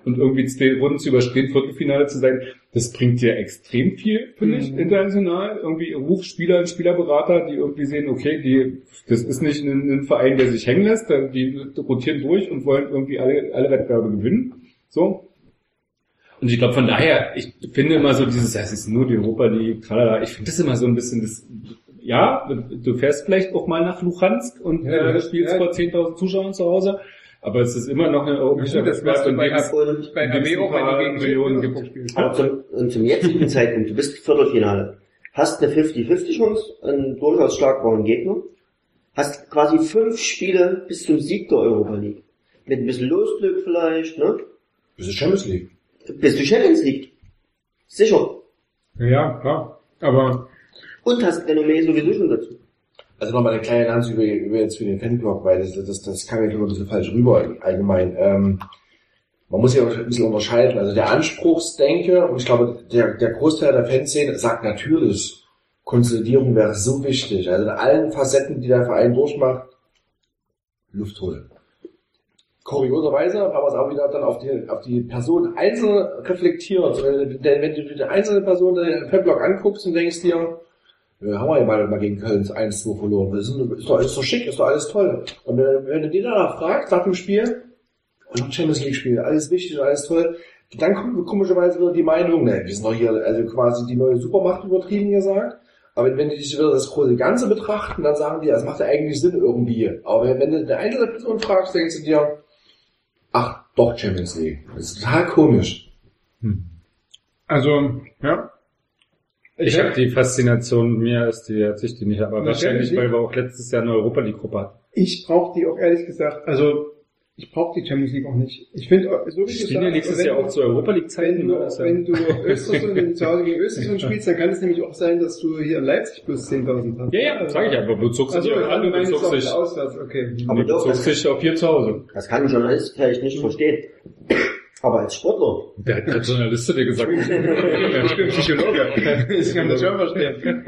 Speaker 3: und irgendwie zehn Runden zu überstehen, Viertelfinale zu sein, das bringt dir extrem viel, finde ich,
Speaker 4: Mhm.
Speaker 3: international. Irgendwie Rufspieler und Spielerberater, die irgendwie sehen, okay, die, das ist nicht ein, ein Verein, der sich hängen lässt, die rotieren durch und wollen irgendwie alle, alle Wettbewerbe gewinnen. So. Und ich glaube, von daher, ich finde immer so dieses, das ist nur die Europa League, tralala, ich finde das immer so ein bisschen das, ja, du fährst vielleicht auch mal nach Luhansk und
Speaker 4: Ja,
Speaker 3: äh, spielst
Speaker 4: ja.
Speaker 3: vor 10.000 Zuschauern zu Hause, aber es ist immer noch eine europäische
Speaker 4: Ja, das wirst du
Speaker 3: in
Speaker 4: bei
Speaker 3: dem es-
Speaker 5: Und,
Speaker 4: bei du gegen
Speaker 3: Millionen gibt.
Speaker 5: aber zum, und zum jetzigen Zeitpunkt, du bist Viertelfinale, hast eine 50-50 Chance, einen durchaus schlagbaren Gegner, hast quasi fünf Spiele bis zum Sieg der Europa League. Mit ein bisschen Losglück vielleicht, ne?
Speaker 6: Das ist Champions League.
Speaker 5: Bist du Champions League. Sicher.
Speaker 4: Ja, klar. Aber
Speaker 5: Und hast Renommee sowieso schon dazu.
Speaker 6: Also nochmal eine kleine Lanze über, über jetzt für den Fanblog, weil das, das, das kam mir immer ein bisschen falsch rüber allgemein. Ähm, man muss ja ein bisschen unterscheiden. Also der Anspruchsdenke, und ich glaube, der, der Großteil der Fanszene sagt natürlich, Konsolidierung wäre so wichtig. Also in allen Facetten, die der Verein durchmacht, Luft holen. Kurioserweise haben wir es auch wieder dann auf die, auf die Person einzeln reflektiert. Denn wenn du die einzelne Person den Fanblog anguckst und denkst dir, ja, haben wir ja mal, mal gegen Köln 1-2 verloren. Ist, ist, doch, ist doch schick, ist doch alles toll. Und wenn, wenn du die danach fragst, nach dem Spiel, und Champions League Spiel, alles wichtig und alles toll, dann kommt komischerweise wieder die Meinung, ne, wir sind doch hier, also quasi die neue Supermacht übertrieben gesagt. Aber wenn, die sich wieder das große Ganze betrachten, dann sagen die, das macht ja eigentlich Sinn irgendwie. Aber wenn, wenn du eine einzelne Person fragst, denkst du dir, ach, doch Champions League. Das ist total komisch.
Speaker 4: also, ja.
Speaker 3: Ich habe die Faszination, mir ist die, hat sich die nicht, aber wahrscheinlich, weil wir auch letztes Jahr eine Europa League Gruppe hatten.
Speaker 4: Ich brauche die auch ehrlich gesagt, also Ich brauche die Champions League auch nicht. Ich finde, so wie du
Speaker 3: Spielen ja nächstes
Speaker 4: wenn
Speaker 3: Jahr
Speaker 4: du-
Speaker 3: auch zu Europa League
Speaker 4: Wenn
Speaker 3: Zeiten.
Speaker 4: du?
Speaker 3: Das ist ja-
Speaker 4: wenn du Östersund zu Hause gegen Östersund spielst, dann kann es nämlich auch sein, dass du hier in Leipzig plus 10.000 hast.
Speaker 3: Ja, ja, sag ich ja, aber bezog sich
Speaker 4: Also,
Speaker 3: ja
Speaker 4: du
Speaker 3: an,
Speaker 4: meinst
Speaker 3: bezog
Speaker 4: auch
Speaker 3: sich,
Speaker 4: auswärts, okay.
Speaker 5: Aber doch,
Speaker 3: bezog
Speaker 5: das,
Speaker 3: sich auf hier zu Hause.
Speaker 5: das kann ein Journalist vielleicht nicht verstehen. Aber als Sportler,
Speaker 3: Der hat der Journalist zu dir gesagt.
Speaker 4: Ich bin Psychologe. Ich kann das schon verstehen.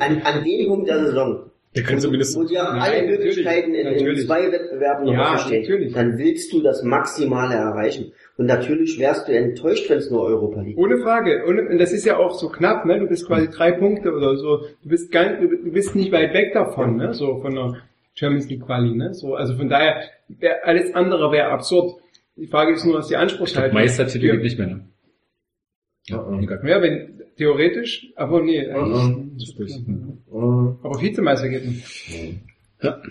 Speaker 5: an, an dem Punkt der Saison,
Speaker 3: Der kann zumindest,
Speaker 5: wo dir alle Möglichkeiten in, in zwei Wettbewerben noch
Speaker 4: Ja,
Speaker 5: stehen,
Speaker 4: natürlich.
Speaker 5: dann willst du das Maximale erreichen. Und natürlich wärst du enttäuscht, wenn es nur Europa liegt.
Speaker 4: Ohne Frage. Und das ist ja auch so knapp, ne? Du bist quasi drei Punkte oder so. Du bist gar, du bist nicht weit weg davon, ne? So von der Champions League Quali, ne? So, also von daher, alles andere wäre absurd. Die Frage ist nur, was die Anspruchshaltung
Speaker 3: Meistertitel
Speaker 4: für-
Speaker 3: gibt nicht mehr, ne? Ja.
Speaker 4: Ja, wenn, theoretisch, aber nee, eigentlich.
Speaker 3: Das ist durch.
Speaker 4: aber Vizemeister geht nicht.
Speaker 3: Ja.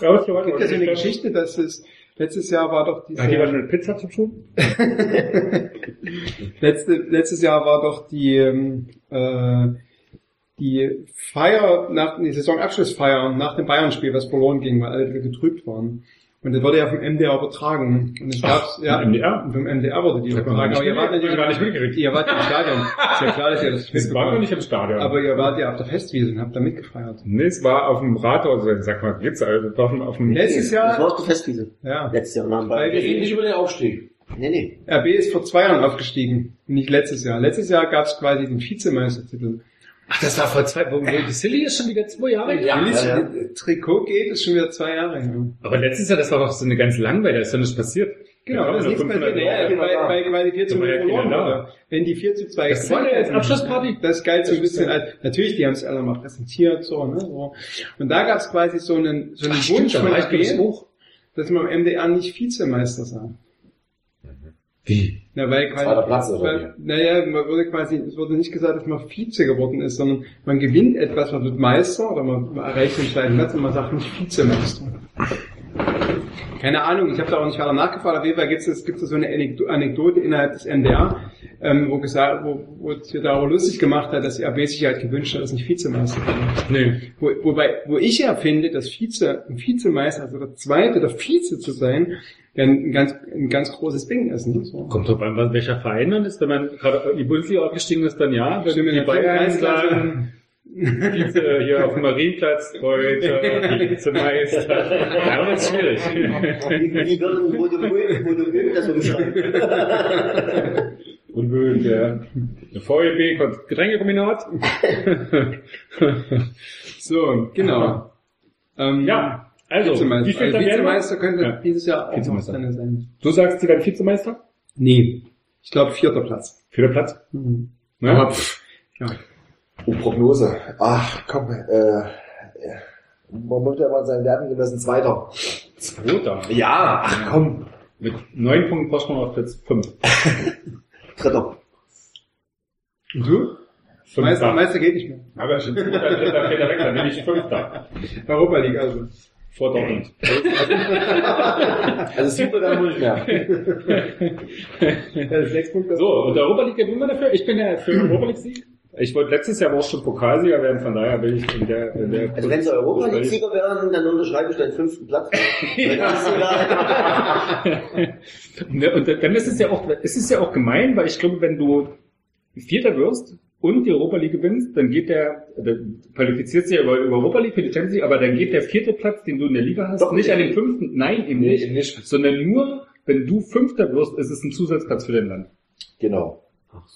Speaker 3: Aber
Speaker 4: Es gibt ja so eine Geschichte, dass es, letztes Jahr war doch diese,
Speaker 3: Hat jemand mit Pizza zu tun?
Speaker 4: Letzte, letztes Jahr war doch die, ähm, äh, die Feier nach, die Saisonabschlussfeier nach dem Bayern-Spiel, was verloren ging, weil alle wieder getrübt waren. Und das wurde ja vom MDR übertragen. Und es gab's, ja,
Speaker 3: vom MDR?
Speaker 4: vom MDR wurde die übertragen. Aber ihr wart natürlich
Speaker 3: gar nicht mitgekriegt.
Speaker 4: Ihr wart im Stadion. Ist ja klar, dass ihr das
Speaker 3: Das war noch
Speaker 4: mitbekommen
Speaker 3: nicht im Stadion.
Speaker 4: Aber ihr wart ja auf der Festwiese und habt da mitgefeiert.
Speaker 3: nee, es war auf dem Rathaus, also sag mal, jetzt, also, auf dem, auf dem,
Speaker 4: Letztes
Speaker 5: Das war
Speaker 4: Jahr,
Speaker 5: auf der Festwiese.
Speaker 4: ja,
Speaker 5: Letztes Jahr
Speaker 4: Weil
Speaker 5: Bayern.
Speaker 6: Wir reden nicht über den Aufstieg.
Speaker 5: Nee, nee.
Speaker 4: RB ist vor zwei Jahren aufgestiegen, nicht letztes Jahr. Letztes Jahr gab's quasi den Vizemeistertitel.
Speaker 3: Ach, das war vor zwei, wo, die Silly ist schon wieder zwei Jahre alt.
Speaker 6: Ja,
Speaker 4: Willis-
Speaker 5: ja.
Speaker 4: Trikot geht, ist schon wieder zwei Jahre her.
Speaker 3: Aber letztes Jahr, das war doch so eine ganz langweilige, da ist ja nichts passiert.
Speaker 4: Genau,
Speaker 3: Da
Speaker 4: das ist nichts
Speaker 3: 500
Speaker 4: passiert, ja,
Speaker 3: Leute.
Speaker 4: weil, weil, weil die 4 zu
Speaker 3: Da war
Speaker 4: 0
Speaker 3: ja keiner
Speaker 4: verloren
Speaker 3: da.
Speaker 4: wurde. Wenn die 4 zu 2
Speaker 3: Das war ja als Abschlussparty.
Speaker 4: Das galt so ein bisschen als, natürlich, die haben es alle mal präsentiert, so, ne, so. Und da gab es quasi so einen, so einen
Speaker 3: Ach,
Speaker 4: Wunsch
Speaker 3: stimmt, da
Speaker 4: von RB,
Speaker 3: hoch.
Speaker 4: dass man im MDR nicht Vizemeister sei.
Speaker 3: Wie?
Speaker 4: Na, weil quasi,
Speaker 6: Zweiter Platz, oder
Speaker 4: weil, naja, man wurde quasi, es wurde nicht gesagt, dass man Vize geworden ist, sondern man gewinnt etwas, man wird Meister oder man, man erreicht den zweiten Platz und man sagt nicht Vizemeister. Keine Ahnung, ich habe da auch nicht weiter nachgefragt. Auf jeden Fall gibt es gibt's so eine Anekdo- Anekdote innerhalb des NDR, ähm, wo gesagt, wo, wo sich darüber lustig gemacht hat, dass die RB sich halt gewünscht hat, dass nicht Vizemeister wird.
Speaker 3: Nee.
Speaker 4: Wo, wobei, wo ich ja finde, dass Vize, ein Vizemeister, also der Zweite, der Vize zu sein, ein ganz, ein ganz großes Ding ist. Ne? So.
Speaker 3: Kommt drauf an, was- welcher Verein dann ist. Wenn man gerade in die Bundesliga aufgestiegen ist, dann ja. Wenn
Speaker 4: Stimmt,
Speaker 3: die Bayern sagen, Vize, hier auf dem Marienplatz, heute, Vizemeister. Da wird es schwierig.
Speaker 5: Wie, wie würden Bodo Böhm das umschreiben?
Speaker 3: Ja. Der VEB, Getränkekombinat.
Speaker 4: So, genau. Ähm,
Speaker 3: ja, also,
Speaker 4: Vizemeister.
Speaker 3: wie
Speaker 4: also? Vizemeister könnte
Speaker 3: Ja.
Speaker 4: dieses Jahr auch noch
Speaker 3: Vizemeister.
Speaker 4: drin sein.
Speaker 3: Du sagst, sie werden Vizemeister?
Speaker 4: Nee. Ich glaube vierter Platz.
Speaker 3: Vierter Platz?
Speaker 4: Mhm.
Speaker 3: Ne?
Speaker 4: Aber pff, ja.
Speaker 6: Und Prognose. Ach, komm, äh, man möchte ja mal seinen Werten gemessen Zweiter.
Speaker 3: Zweiter.
Speaker 6: Ja, ach komm.
Speaker 3: Mit neun Punkten Vorsprung auf Platz fünf.
Speaker 5: Dritter.
Speaker 4: Und du?
Speaker 3: Fünfter.
Speaker 4: Meister, Meister geht nicht mehr.
Speaker 3: Aber schon dritter, dritter, vierter weg, dann bin ich Fünfter.
Speaker 4: Europa League also.
Speaker 3: Vor Dortmund.
Speaker 6: Also siebter dann wohl nicht mehr.
Speaker 4: Sechs Punkte.
Speaker 3: So, und der Europa League gewinnen wir dafür? Ich bin ja für Europa League Sieg. Ich wollte letztes Jahr aber auch schon Pokalsieger werden, von daher bin ich in der, in der
Speaker 5: Also wenn sie Europa League Sieger wären, dann unterschreibe ich deinen fünften Platz.
Speaker 3: Ne, Und dann ist es ja auch, es ist ja auch gemein, weil ich glaube, wenn du Vierter wirst und die Europa League gewinnst, dann geht der, der qualifiziert sich ja über über Europa League für die Champions League, aber dann geht der vierte Platz, den du in der Liga hast,
Speaker 6: Doch,
Speaker 3: nicht an den fünften, nein, eben
Speaker 6: Nee,
Speaker 3: nicht,
Speaker 6: eben nicht.
Speaker 3: sondern nur, wenn du Fünfter wirst, ist es ein Zusatzplatz für dein Land.
Speaker 6: Genau.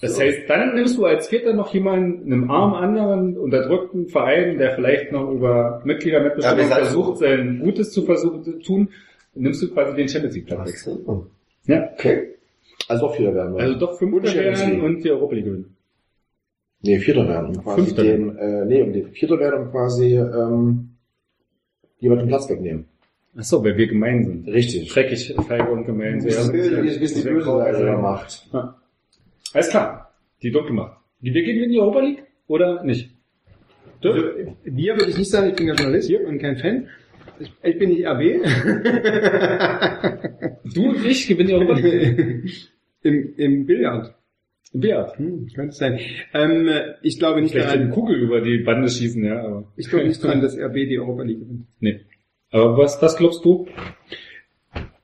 Speaker 3: Das heißt, dann nimmst du als Vierter noch jemanden, einem armen anderen, unterdrückten Verein, der vielleicht noch über Mitgliedermitbestimmung
Speaker 5: Ja,
Speaker 3: versucht, sein Gutes zu versuchen zu tun, nimmst du quasi den Champions League Platz. Ja.
Speaker 6: Okay. Also auch Vierter werden wir.
Speaker 3: Also doch Fünfter werden und die Europa League gewinnen.
Speaker 6: Nee, Vierter werden. Um quasi
Speaker 3: Fünfter.
Speaker 6: den, äh, nee, um den Vierter werden, um quasi, ähm, jemanden Platz wegnehmen.
Speaker 3: Ach so, weil wir gemein sind.
Speaker 6: Richtig.
Speaker 3: Schrecklich, feige und gemein.
Speaker 6: Wie es die böse Seite da macht.
Speaker 3: Ja. Alles klar. Die dunkle Macht. Wir gehen in die Europa League oder nicht?
Speaker 4: Also, wir würde ich nicht sagen, ich bin ja Journalist und kein Fan. Ich, ich bin nicht RB.
Speaker 3: Du und ich gewinnen die Europa League.
Speaker 4: Im, Im Billard.
Speaker 3: Billard.
Speaker 4: Hm, könnte sein. Ähm, ich glaube nicht
Speaker 3: Vielleicht eine
Speaker 4: daran,
Speaker 3: Kugel über die Bande schießen, ja, aber.
Speaker 4: ich glaube nicht daran, dass RB die Europa League gewinnt.
Speaker 3: Nee. Aber was, was glaubst du?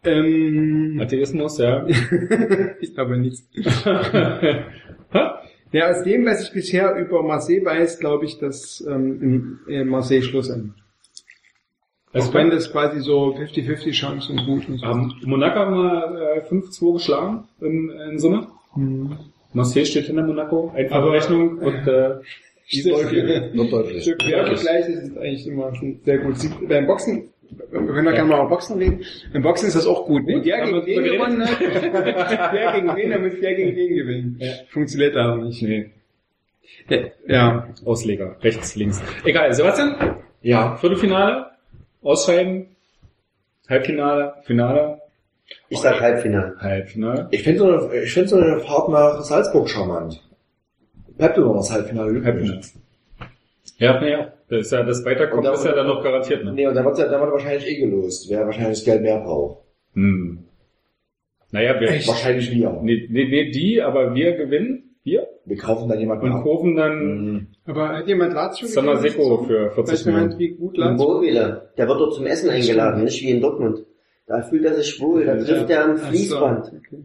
Speaker 4: Ähm,
Speaker 3: Atheismus, ja.
Speaker 4: ich habe nichts. Ja, aus dem, was ich bisher über Marseille weiß, glaube ich, dass ähm, in, in Marseille Schluss an.
Speaker 3: Also
Speaker 4: Auch wenn das quasi so 50-50 Chancen gut ist.
Speaker 3: haben Monaco haben wir äh, 5-2 geschlagen in, in Summe.
Speaker 4: Hm.
Speaker 3: Marseille steht hinter Monaco, einfache
Speaker 4: Aber-
Speaker 3: Rechnung und äh,
Speaker 6: Noch deutlich.
Speaker 4: Stück ja, Vergleich ist es eigentlich immer schon sehr gut. Sie- Beim Boxen, wir können ja gerne mal über Boxen reden. Beim Boxen ist das auch gut. Wenn
Speaker 3: Gut,
Speaker 4: der gegen
Speaker 3: wir
Speaker 4: den
Speaker 3: drüber
Speaker 4: gewonnen hat, der gegen den, dann muss der gegen den gewinnen.
Speaker 3: Ja.
Speaker 4: Funktioniert aber nicht.
Speaker 3: nee,
Speaker 4: Ja, ja.
Speaker 3: Ausleger, rechts, links. Egal, Sebastian,
Speaker 6: Ja,
Speaker 3: Viertelfinale, Ausscheiden, Halbfinale, Finale,
Speaker 5: Ich sag Halbfinale.
Speaker 3: Halbfinale.
Speaker 6: ich finde so, eine- ich finde so eine Fahrt nach Salzburg charmant. Bleibt nur noch das Halbfinale.
Speaker 3: Halbfinale. Ja, naja, das ist ja das Weiterkommen
Speaker 6: Und da-
Speaker 3: ist ja dann noch garantiert, ne?
Speaker 6: Nee, und da wird ja, da wird wahrscheinlich eh gelost, wer wahrscheinlich das Geld mehr braucht.
Speaker 3: Hm. Naja, wir,
Speaker 6: Wahrscheinlich wir.
Speaker 3: nee, nee, nee, die, aber wir gewinnen, wir,
Speaker 6: Wir kaufen dann jemanden
Speaker 3: und
Speaker 6: ab.
Speaker 3: kaufen dann
Speaker 6: Mhm.
Speaker 4: Aber hat jemand Lazio
Speaker 3: Samaseko für 40
Speaker 4: Weiß jemand,
Speaker 3: Millionen.
Speaker 4: wie gut Lazio
Speaker 5: der wird dort zum Essen eingeladen, nicht wie in Dortmund. Da fühlt er sich wohl, da trifft er am
Speaker 4: Ach so,
Speaker 5: Fließband.
Speaker 4: okay.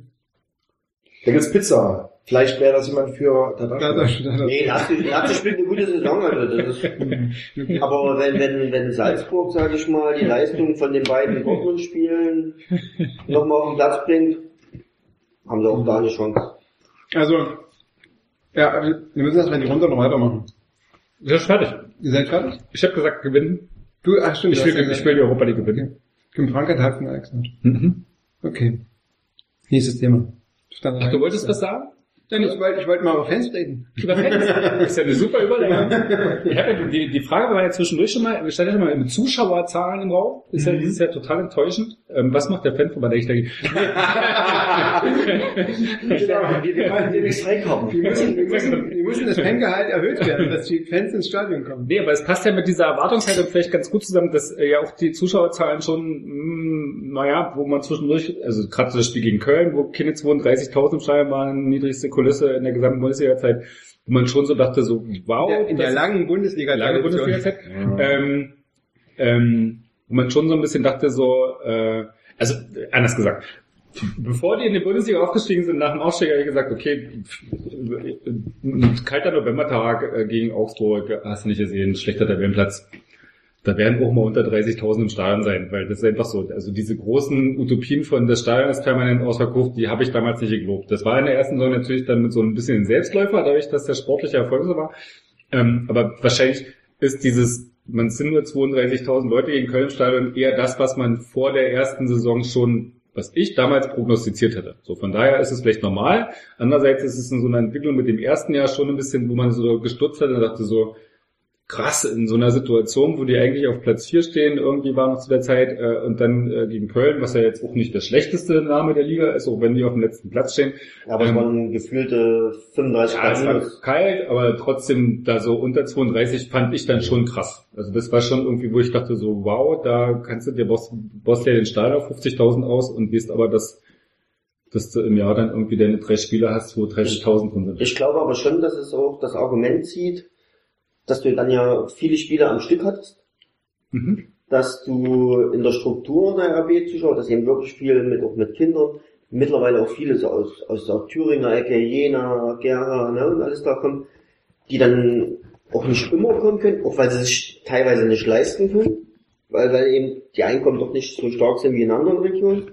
Speaker 6: Da gibt's Pizza. Vielleicht wäre das jemand für
Speaker 4: Da, da,
Speaker 6: Tadashi.
Speaker 4: da, da.
Speaker 5: Nee, Lazio, Lazio spielt eine gute Saison, also das ist, aber wenn, wenn, wenn Salzburg, sage ich mal, die Leistung von den beiden Dortmund-Spielen nochmal auf den Platz bringt, haben sie auch da eine Chance.
Speaker 4: Also, ja, wir müssen erstmal die Runde noch weitermachen.
Speaker 3: Das ist fertig.
Speaker 4: Ihr seid fertig?
Speaker 3: Ich habe gesagt, gewinnen.
Speaker 4: Du, ach stimmt.
Speaker 3: Ich will, ich will die Europa League gewinnen.
Speaker 4: Kim Frank hat Halbfinale gesagt.
Speaker 3: Mhm.
Speaker 4: Okay. Nächstes Thema. Stand
Speaker 3: Ach, du wolltest was sagen?
Speaker 4: Ja, ich wollte, ich wollte mal über Fans reden.
Speaker 3: Über Fans? Das ist ja eine super Überlegung. Ich hab ja, die, die Frage war ja zwischendurch schon mal, wir standen ja schon mal mit Zuschauerzahlen im Raum. Ist ja dieses Jahr total enttäuschend. Ähm, was macht der Fanverband eigentlich dagegen?
Speaker 6: Genau, wir, wir Freikarten.
Speaker 4: Wir müssen, wir müssen, wir müssen das Fangehalt erhöht werden, dass die Fans ins Stadion kommen.
Speaker 3: Nee, aber es passt ja mit dieser Erwartungshaltung vielleicht ganz gut zusammen, dass äh, ja auch die Zuschauerzahlen schon, mh, naja, wo man zwischendurch, also gerade das Spiel gegen Köln, wo keine 32.000 im Stadion waren, niedrigste Kulisse in der gesamten Bundesliga-Zeit, wo man schon so dachte, so, wow,
Speaker 4: In der, in der langen Bundesliga.
Speaker 3: lange Bundesliga-Zeit, ähm, ähm, wo man schon so ein bisschen dachte, so, äh, also anders gesagt, bevor die in die Bundesliga aufgestiegen sind, nach dem Aufstieg habe ich gesagt, okay, ein kalter Novembertag äh, gegen Augsburg, hast du nicht gesehen, schlechter Tabellenplatz. Da werden auch mal unter 30.000 im Stadion sein, weil das ist einfach so. Also diese großen Utopien von das Stadion ist permanent ausverkauft, die habe ich damals nicht geglaubt. Das war in der ersten Saison natürlich dann mit so ein bisschen Selbstläufer, dadurch, dass der sportliche Erfolg so war. Ähm, aber wahrscheinlich ist dieses, man sind nur 32.000 Leute gegen Köln im Stadion eher das, was man vor der ersten Saison schon, was ich damals prognostiziert hätte. So von daher ist es vielleicht normal. Andererseits ist es in so einer Entwicklung mit dem ersten Jahr schon ein bisschen, wo man so gestutzt hat und dachte so, krass, in so einer Situation, wo die eigentlich auf Platz 4 stehen, irgendwie war noch zu der Zeit, äh, und dann äh, gegen Köln, was ja jetzt auch nicht der schlechteste Name der Liga ist, auch wenn die auf dem letzten Platz stehen,
Speaker 5: Aber
Speaker 3: Ähm,
Speaker 5: waren gefühlte 35
Speaker 3: ja, es war kalt, aber trotzdem da so unter 32 fand ich dann schon krass. Also das war schon irgendwie, wo ich dachte so, wow, da kannst du dir Boss, Boss ja den Stahl auf 50.000 aus und weißt aber, dass, dass du im Jahr dann irgendwie deine drei Spieler hast, wo 30.000 drin sind.
Speaker 5: Ich glaube aber schon, dass es auch das Argument zieht, dass du dann ja viele Spieler am Stück hattest,
Speaker 3: Mhm.
Speaker 5: dass du in der Struktur der RB-Zuschauer, dass eben wirklich viel mit, auch mit Kindern, mittlerweile auch viele so aus, aus der Thüringer Ecke, Jena, Gera, ne, und alles da kommen, die dann auch nicht immer kommen können, auch weil sie sich teilweise nicht leisten können, weil, weil eben die Einkommen doch nicht so stark sind wie in anderen Regionen.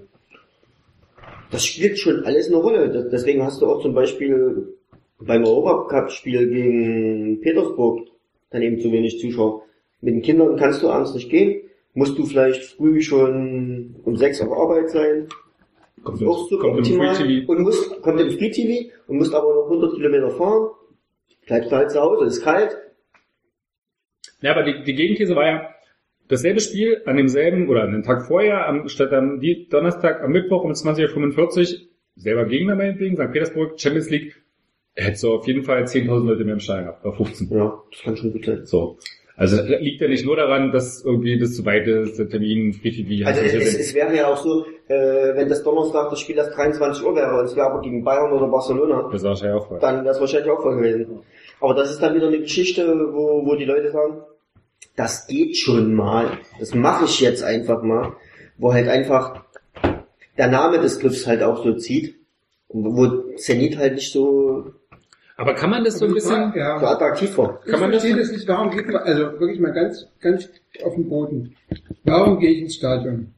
Speaker 5: Das spielt schon alles eine Rolle. Deswegen hast du auch zum Beispiel beim Europacup-Spiel gegen Petersburg dann eben zu wenig Zuschauer. Mit den Kindern kannst du abends nicht gehen, musst du vielleicht früh schon um sechs auf Arbeit sein,
Speaker 3: Kommt,
Speaker 5: auch super
Speaker 3: kommt im Free TV.
Speaker 5: und musst, kommt im Free TV und musst aber noch 100 Kilometer fahren, bleibst du halt zu Hause, es ist kalt,
Speaker 3: Ja, aber die, die Gegenthese war ja, dasselbe Spiel an demselben oder an dem Tag vorher, am, statt am Donnerstag, am Mittwoch um 20.45 Uhr, selber Gegner meinetwegen, St. Petersburg, Champions League, hättest du auf jeden Fall 10.000 Leute mehr im Stadion gehabt, oder 15.
Speaker 5: ja, das kann schon gut sein.
Speaker 3: So. Also liegt ja nicht nur daran, dass irgendwie das zu weit ist, der Termin, TV,
Speaker 5: Also es,
Speaker 3: gesehen.
Speaker 5: es wäre ja auch so, äh, wenn das Donnerstag das Spiel erst 23 Uhr wäre und es wäre aber gegen Bayern oder Barcelona,
Speaker 3: das wahrscheinlich auch voll.
Speaker 5: dann wäre es wahrscheinlich auch voll gewesen. Aber das ist dann wieder eine Geschichte, wo, wo die Leute sagen, das geht schon mal, das mache ich jetzt einfach mal, wo halt einfach der Name des Griffs halt auch so zieht. Wo Zenit halt nicht so,
Speaker 3: Aber kann man das so ein bisschen,
Speaker 4: ja.
Speaker 5: so attraktiv.
Speaker 4: Ich
Speaker 3: Kann man das-
Speaker 4: verstehe das nicht, warum geht man, also wirklich mal ganz, ganz auf den Boden. Warum gehe ich ins Stadion?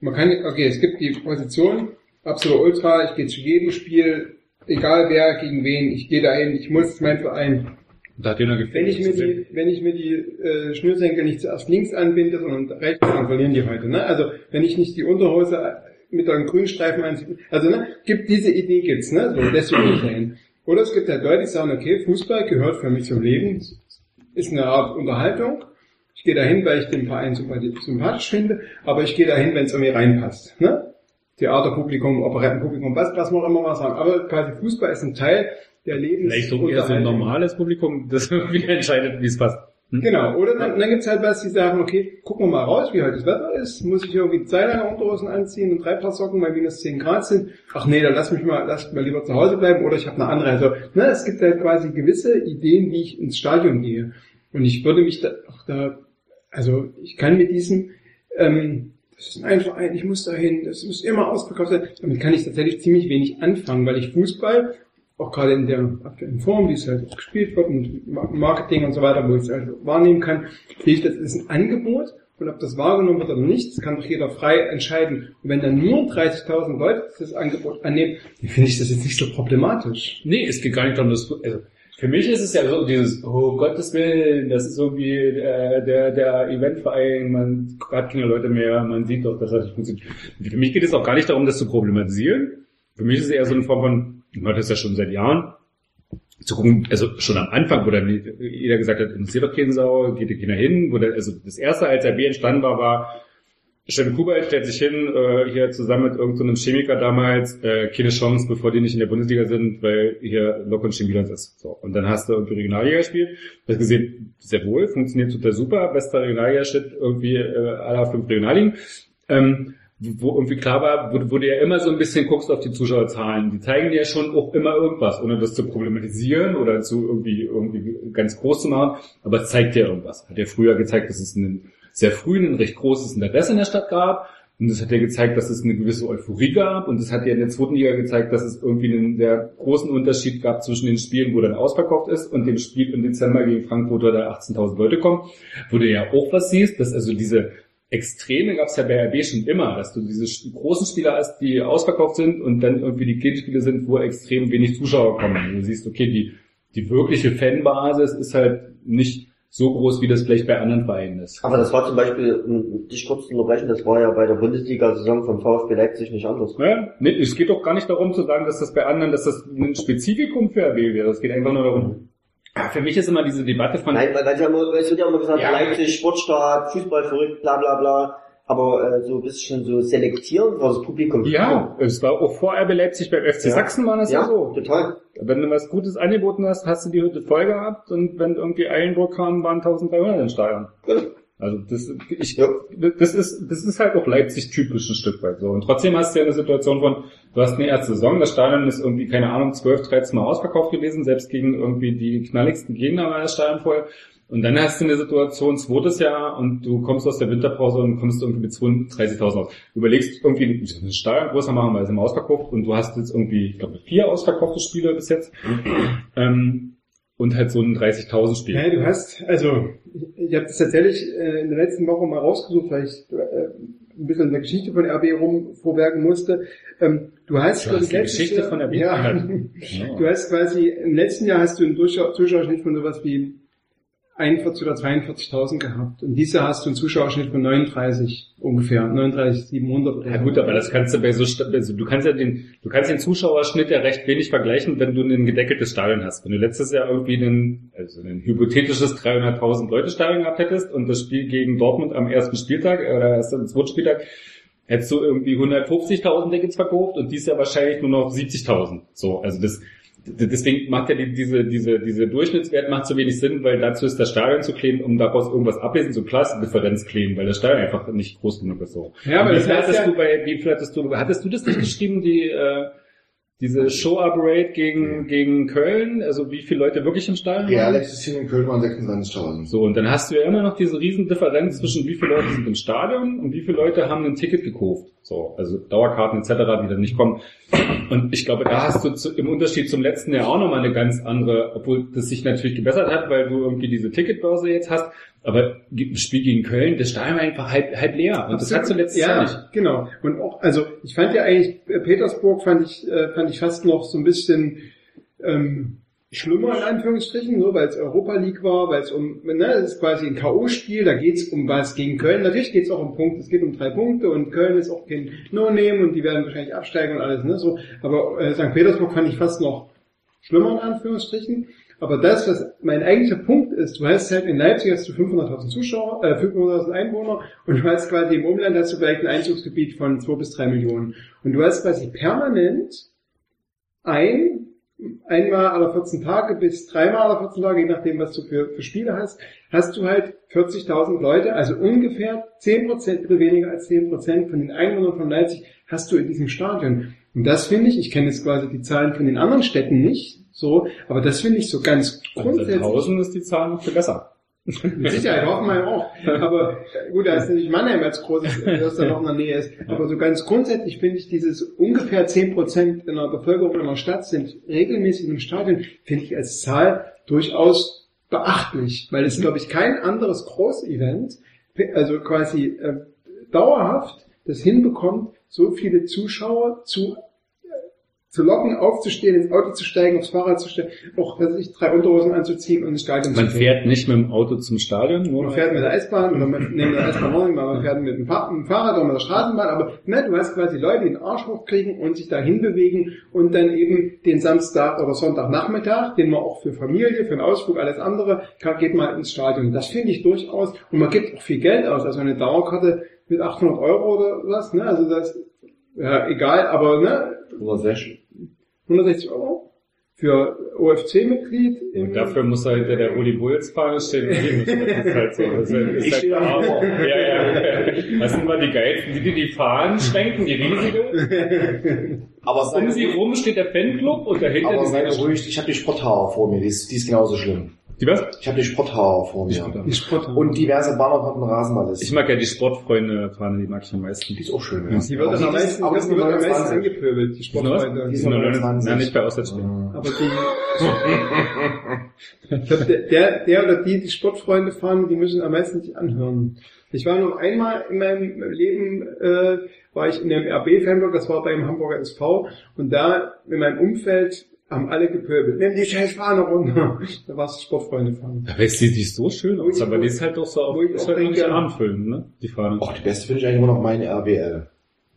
Speaker 4: Man kann, okay, es gibt die Position, absolut Ultra, ich gehe zu jedem Spiel, egal wer, gegen wen, ich gehe dahin, ich muss mein Verein.
Speaker 3: da hat gefällt.
Speaker 4: Wenn ich mir die, wenn ich mir die äh, Schnürsenkel nicht zuerst links anbinde, sondern rechts, dann verlieren die heute. Ne? Also wenn ich nicht die Unterhose mit einem grünen Streifen anziehe, also ne, gibt diese Idee gibt's, ne? So, deswegen gehe ich dahin. Oder es gibt halt Leute, die sagen, okay, Fußball gehört für mich zum Leben, ist eine Art Unterhaltung. Ich gehe dahin, weil ich den Verein sympathi- sympathisch finde, aber ich gehe dahin, wenn es irgendwie reinpasst. Ne? Theaterpublikum, Operettenpublikum, was, was man auch immer mal sagen. Aber quasi Fußball ist ein Teil der Lebens
Speaker 3: Vielleicht so eher so ein normales Publikum, das wieder entscheidet, wie es passt. Hm?
Speaker 4: Genau, oder dann, dann gibt's halt was, die sagen, okay, gucken wir mal raus, wie heute das Wetter ist, muss ich irgendwie zwei lange Unterhosen anziehen und drei Paar Socken, weil minus 10 Grad sind. Ach nee, dann lass mich mal, lass mich mal lieber zu Hause bleiben oder ich habe eine andere. Also, ne, es gibt halt quasi gewisse Ideen, wie ich ins Stadion gehe. Und ich würde mich da auch da, also ich kann mit diesem, ähm, das ist ein Verein, ich muss dahin, das muss immer ausverkauft sein. Damit kann ich tatsächlich ziemlich wenig anfangen, weil ich Fußball, auch gerade in der aktuellen Form, wie es halt gespielt wird und Ma- Marketing und so weiter, wo ich es halt wahrnehmen kann, ich, das ist ein Angebot und ob das wahrgenommen wird oder nicht, das kann doch jeder frei entscheiden. Und wenn dann nur 30.000 Leute das Angebot annehmen, dann finde ich das jetzt nicht so problematisch.
Speaker 3: Nee, es geht gar nicht darum, dass also für mich ist es ja so dieses, oh Gottes Willen, das ist so wie äh, der, der Eventverein, man hat keine Leute mehr, man sieht doch, dass das nicht funktioniert. Für mich geht es auch gar nicht darum, das zu problematisieren. Für mich ist es eher so eine Form von, ich mache das ja schon seit Jahren, zu gucken, also schon am Anfang, wo dann jeder gesagt hat, interessiert doch keine Sau, geht hier keiner hin, wo der, also das erste, als RB entstanden war, war, Steffen Kubert stellt sich hin, äh, hier zusammen mit irgendeinem Chemiker damals, äh, keine Chance, bevor die nicht in der Bundesliga sind, weil hier Lok und Chemie ist. So. Und dann hast du irgendwie Regionalliga gespielt, hast gesehen, sehr wohl, funktioniert total super, bester Regionalliga-Shit, irgendwie äh, aller fünf Regionalligen. Ähm, wo irgendwie klar war, wo, wo du ja immer so ein bisschen guckst auf die Zuschauerzahlen. Die zeigen dir ja schon auch immer irgendwas, ohne das zu problematisieren oder zu irgendwie, irgendwie ganz groß zu machen. Aber es zeigt dir irgendwas. Hat ja früher gezeigt, dass es einen sehr früh ein recht großes Interesse in der Stadt gab. Und das hat ja gezeigt, dass es eine gewisse Euphorie gab. Und das hat ja in der zweiten Liga gezeigt, dass es irgendwie einen sehr großen Unterschied gab zwischen den Spielen, wo dann ausverkauft ist, und dem Spiel im Dezember gegen Frankfurt, wo da 18.000 Leute kommen. Wo du ja auch was siehst, dass also diese Extreme gab es ja bei RB schon immer, dass du diese großen Spieler hast, die ausverkauft sind und dann irgendwie die kleinen Spiele sind, wo extrem wenig Zuschauer kommen. Und du siehst, okay, die, die wirkliche Fanbasis ist halt nicht so groß, wie das vielleicht bei anderen Vereinen ist.
Speaker 5: Aber das war zum Beispiel, um dich kurz zu unterbrechen, das war ja bei der Bundesliga-Saison von VfB Leipzig nicht anders.
Speaker 3: Ja, nee, es geht doch gar nicht darum zu sagen, dass das bei anderen, dass das ein Spezifikum für RB wäre. Es geht einfach nur darum. Für mich ist immer diese Debatte von,
Speaker 5: Nein, weil, weil, ja immer- weil es wird ja immer gesagt,
Speaker 3: Ja.
Speaker 5: Leipzig, Sportstadt, Fußball verrückt, bla bla bla. Aber äh, so ein bisschen so selektieren, was das Publikum
Speaker 3: ja, es war auch vor RB Leipzig beim FC
Speaker 5: Ja.
Speaker 3: Sachsen war das ja,
Speaker 5: ja,
Speaker 3: so.
Speaker 5: total.
Speaker 3: Wenn du was Gutes angeboten hast, hast du die Hütte voll gehabt und wenn irgendwie Eilenburg kam, waren 1300 im Stadion. Also das, ich, das ist, das ist halt auch Leipzig typisch ein Stück weit so. Und trotzdem hast du ja eine Situation von, du hast eine erste Saison, das Stadion ist irgendwie, keine Ahnung, 12, 13 Mal ausverkauft gewesen, selbst gegen irgendwie die knalligsten Gegner war das Stadion voll. Und dann hast du eine Situation, zweites Jahr, und du kommst aus der Winterpause und kommst irgendwie mit 32.000 aus. Du überlegst irgendwie, das Stadion größer machen, weil es immer ausverkauft, und du hast jetzt irgendwie, ich glaube, vier ausverkaufte Spiele bis jetzt. ähm, und halt so ein 30.000 Spiel.
Speaker 4: Ja, du hast, also ich, habe das tatsächlich äh, in der letzten Woche mal rausgesucht, weil ich äh, ein bisschen in der Geschichte von RB rumvorwerken musste. Ähm, du hast,
Speaker 3: Du hast die Geschichte
Speaker 4: Jahr-
Speaker 3: von RB
Speaker 4: ja.
Speaker 3: Ja.
Speaker 4: Du hast quasi, im letzten Jahr hast du einen Zuschau Zuschauerschnitt von sowas wie 41 oder 42.000 gehabt. Und dieses Jahr hast du einen Zuschauerschnitt von 39 ungefähr, 39, 700 oder
Speaker 3: Ja gut, aber das kannst du bei so, also du kannst ja den, du kannst den Zuschauerschnitt ja recht wenig vergleichen, wenn du ein gedeckeltes Stadion hast. Wenn du letztes Jahr irgendwie einen, also ein hypothetisches 300.000 Leute Stadion gehabt hättest und das Spiel gegen Dortmund am ersten Spieltag oder erst am zweiten Spieltag hättest du irgendwie 150.000 Tickets verkauft und dies Jahr wahrscheinlich nur noch 70.000. So, also das, deswegen macht ja die, diese, diese, diese Durchschnittswert macht so wenig Sinn, weil dazu ist das Stadion zu kleben, um daraus irgendwas ablesen, so Klassendifferenz kleben, weil das Stadion einfach nicht groß genug ist so.
Speaker 4: Ja, aber
Speaker 3: wie
Speaker 4: das heißt
Speaker 3: hattest
Speaker 4: ja-
Speaker 3: du bei, wie viel hattest du, hattest du das nicht geschrieben, die, äh, diese Show-Up-Rate gegen, gegen Köln, also wie viele Leute wirklich im Stadion waren.
Speaker 6: existieren in Köln waren 26.000.
Speaker 3: So, und dann hast du ja immer noch diese riesen Differenz zwischen wie viele Leute sind im Stadion und wie viele Leute haben ein Ticket gekauft. So, also Dauerkarten etc., die dann nicht kommen. Und ich glaube, da hast du zu, im Unterschied zum letzten Jahr auch nochmal eine ganz andere, obwohl das sich natürlich gebessert hat, weil du irgendwie diese Ticketbörse jetzt hast. Aber das Spiel gegen Köln, das Stadion war einfach halb, halb leer. Und das hat zuletzt
Speaker 4: ja,
Speaker 3: Jahr nicht.
Speaker 4: genau. Und auch, also ich fand ja eigentlich Petersburg fand ich äh, fand ich fast noch so ein bisschen ähm, schlimmer in Anführungsstrichen, so weil es Europa League war, weil es um, ne, es ist quasi ein K.O.-Spiel, da geht's um was gegen Köln. Natürlich geht's auch um Punkte, es geht um drei Punkte und Köln ist auch kein No-Name und die werden wahrscheinlich absteigen und alles, ne? So, aber äh, St. Petersburg fand ich fast noch schlimmer in Anführungsstrichen. Aber das, was mein eigentlicher Punkt ist, du hast halt in Leipzig hast du 500.000 Zuschauer, äh, 500.000 Einwohner und du hast quasi im Umland hast du vielleicht ein Einzugsgebiet von 2 bis 3 Millionen. Und du hast quasi permanent ein, einmal alle 14 Tage bis dreimal alle 14 Tage, je nachdem, was du für, für Spiele hast, hast du halt 40.000 Leute, also ungefähr 10%, oder weniger als 10% von den Einwohnern von Leipzig hast du in diesem Stadion. Und das finde ich, ich kenne jetzt quasi die Zahlen von den anderen Städten nicht, so, aber das finde ich so ganz
Speaker 3: Und
Speaker 4: grundsätzlich.
Speaker 3: Sandhausen ist die Zahl noch viel besser.
Speaker 4: Mit Sicherheit, Hoffenheim auch. Aber gut, da ist natürlich Mannheim als großes, das da noch in der Nähe ist. Aber so ganz grundsätzlich finde ich dieses ungefähr 10% in der Bevölkerung einer Stadt sind regelmäßig im Stadion, finde ich als Zahl durchaus beachtlich, weil es, glaube ich, kein anderes Großevent, also quasi äh, dauerhaft das hinbekommt, so viele Zuschauer zu zu locken, aufzustehen, ins Auto zu steigen, aufs Fahrrad zu steigen, auch ich drei Unterhosen anzuziehen und ins Stadion
Speaker 3: Man
Speaker 4: zu gehen.
Speaker 3: fährt nicht mit dem Auto zum Stadion, nur
Speaker 4: Man fährt mit der Eisenbahn oder man nimmt der Eisenbahn morgen, man fährt mit dem, Fahr mit dem Fahrrad oder mit der Straßenbahn, aber ne, du hast quasi Leute, die den Arsch hochkriegen und sich dahin bewegen und dann eben den Samstag oder Sonntagnachmittag, den man auch für Familie, für einen Ausflug, alles andere, geht mal ins Stadion. Das finde ich durchaus und man gibt auch viel Geld aus, also eine Dauerkarte mit 800 Euro oder was, ne, also das, ja, egal, aber ne,
Speaker 6: Oder sehr
Speaker 4: 160 Euro für OFC-Mitglied.
Speaker 3: Und dafür muss er hinter der Uli Bulls Fahne stehen. und müssen. Das ist halt so. Das ist, ist
Speaker 6: Ich
Speaker 3: halt
Speaker 6: vor.
Speaker 3: ja, ja. Was sind mal die geilsten? Die, die die Fahnen schwenken, die riesige.
Speaker 6: Aber
Speaker 3: Um sie rum steht der Fanclub und dahinter
Speaker 6: aber
Speaker 3: die
Speaker 6: sei ruhig, ich habe die Sporthaar vor mir, die ist, die ist genauso schlimm.
Speaker 3: Die was?
Speaker 6: Ich habe die Sporthaar vor mir.
Speaker 4: Die Sporthalle.
Speaker 6: Und diverse Banner hatten Rasenball.
Speaker 3: Ich mag ja die Sportfreunde-Fahne, die mag ich am meisten.
Speaker 6: die ist auch schön,
Speaker 3: Ja.
Speaker 4: Die wird am
Speaker 6: die ist-
Speaker 4: meisten,
Speaker 6: aber die
Speaker 4: wird am
Speaker 6: ist
Speaker 4: meisten
Speaker 6: 29.
Speaker 4: angepöbelt, die
Speaker 3: Die?
Speaker 4: Sportfreunde.
Speaker 3: Die sind nur
Speaker 6: 29.
Speaker 3: Nein, nicht bei Auswärtsspielen.
Speaker 4: Aber die, ich glaub, der, der, der oder die, die Sportfreunde fahren, die müssen am meisten sich anhören. Ich war nur einmal in meinem Leben, äh, war ich in einem RB-Fanblog, das war beim Hamburger SV, und da in meinem Umfeld haben alle gepöbelt. Nimm die scheiß Fahne runter. Da war es Sportfreunde fahren.
Speaker 3: Aber es sieht nicht so schön aus, aber die ist halt doch so auf, ist
Speaker 4: auch
Speaker 3: halt
Speaker 4: denke-
Speaker 3: nicht anfüllend, ne? Die Fahne.
Speaker 6: Och, die beste finde ich eigentlich immer noch meine RBL.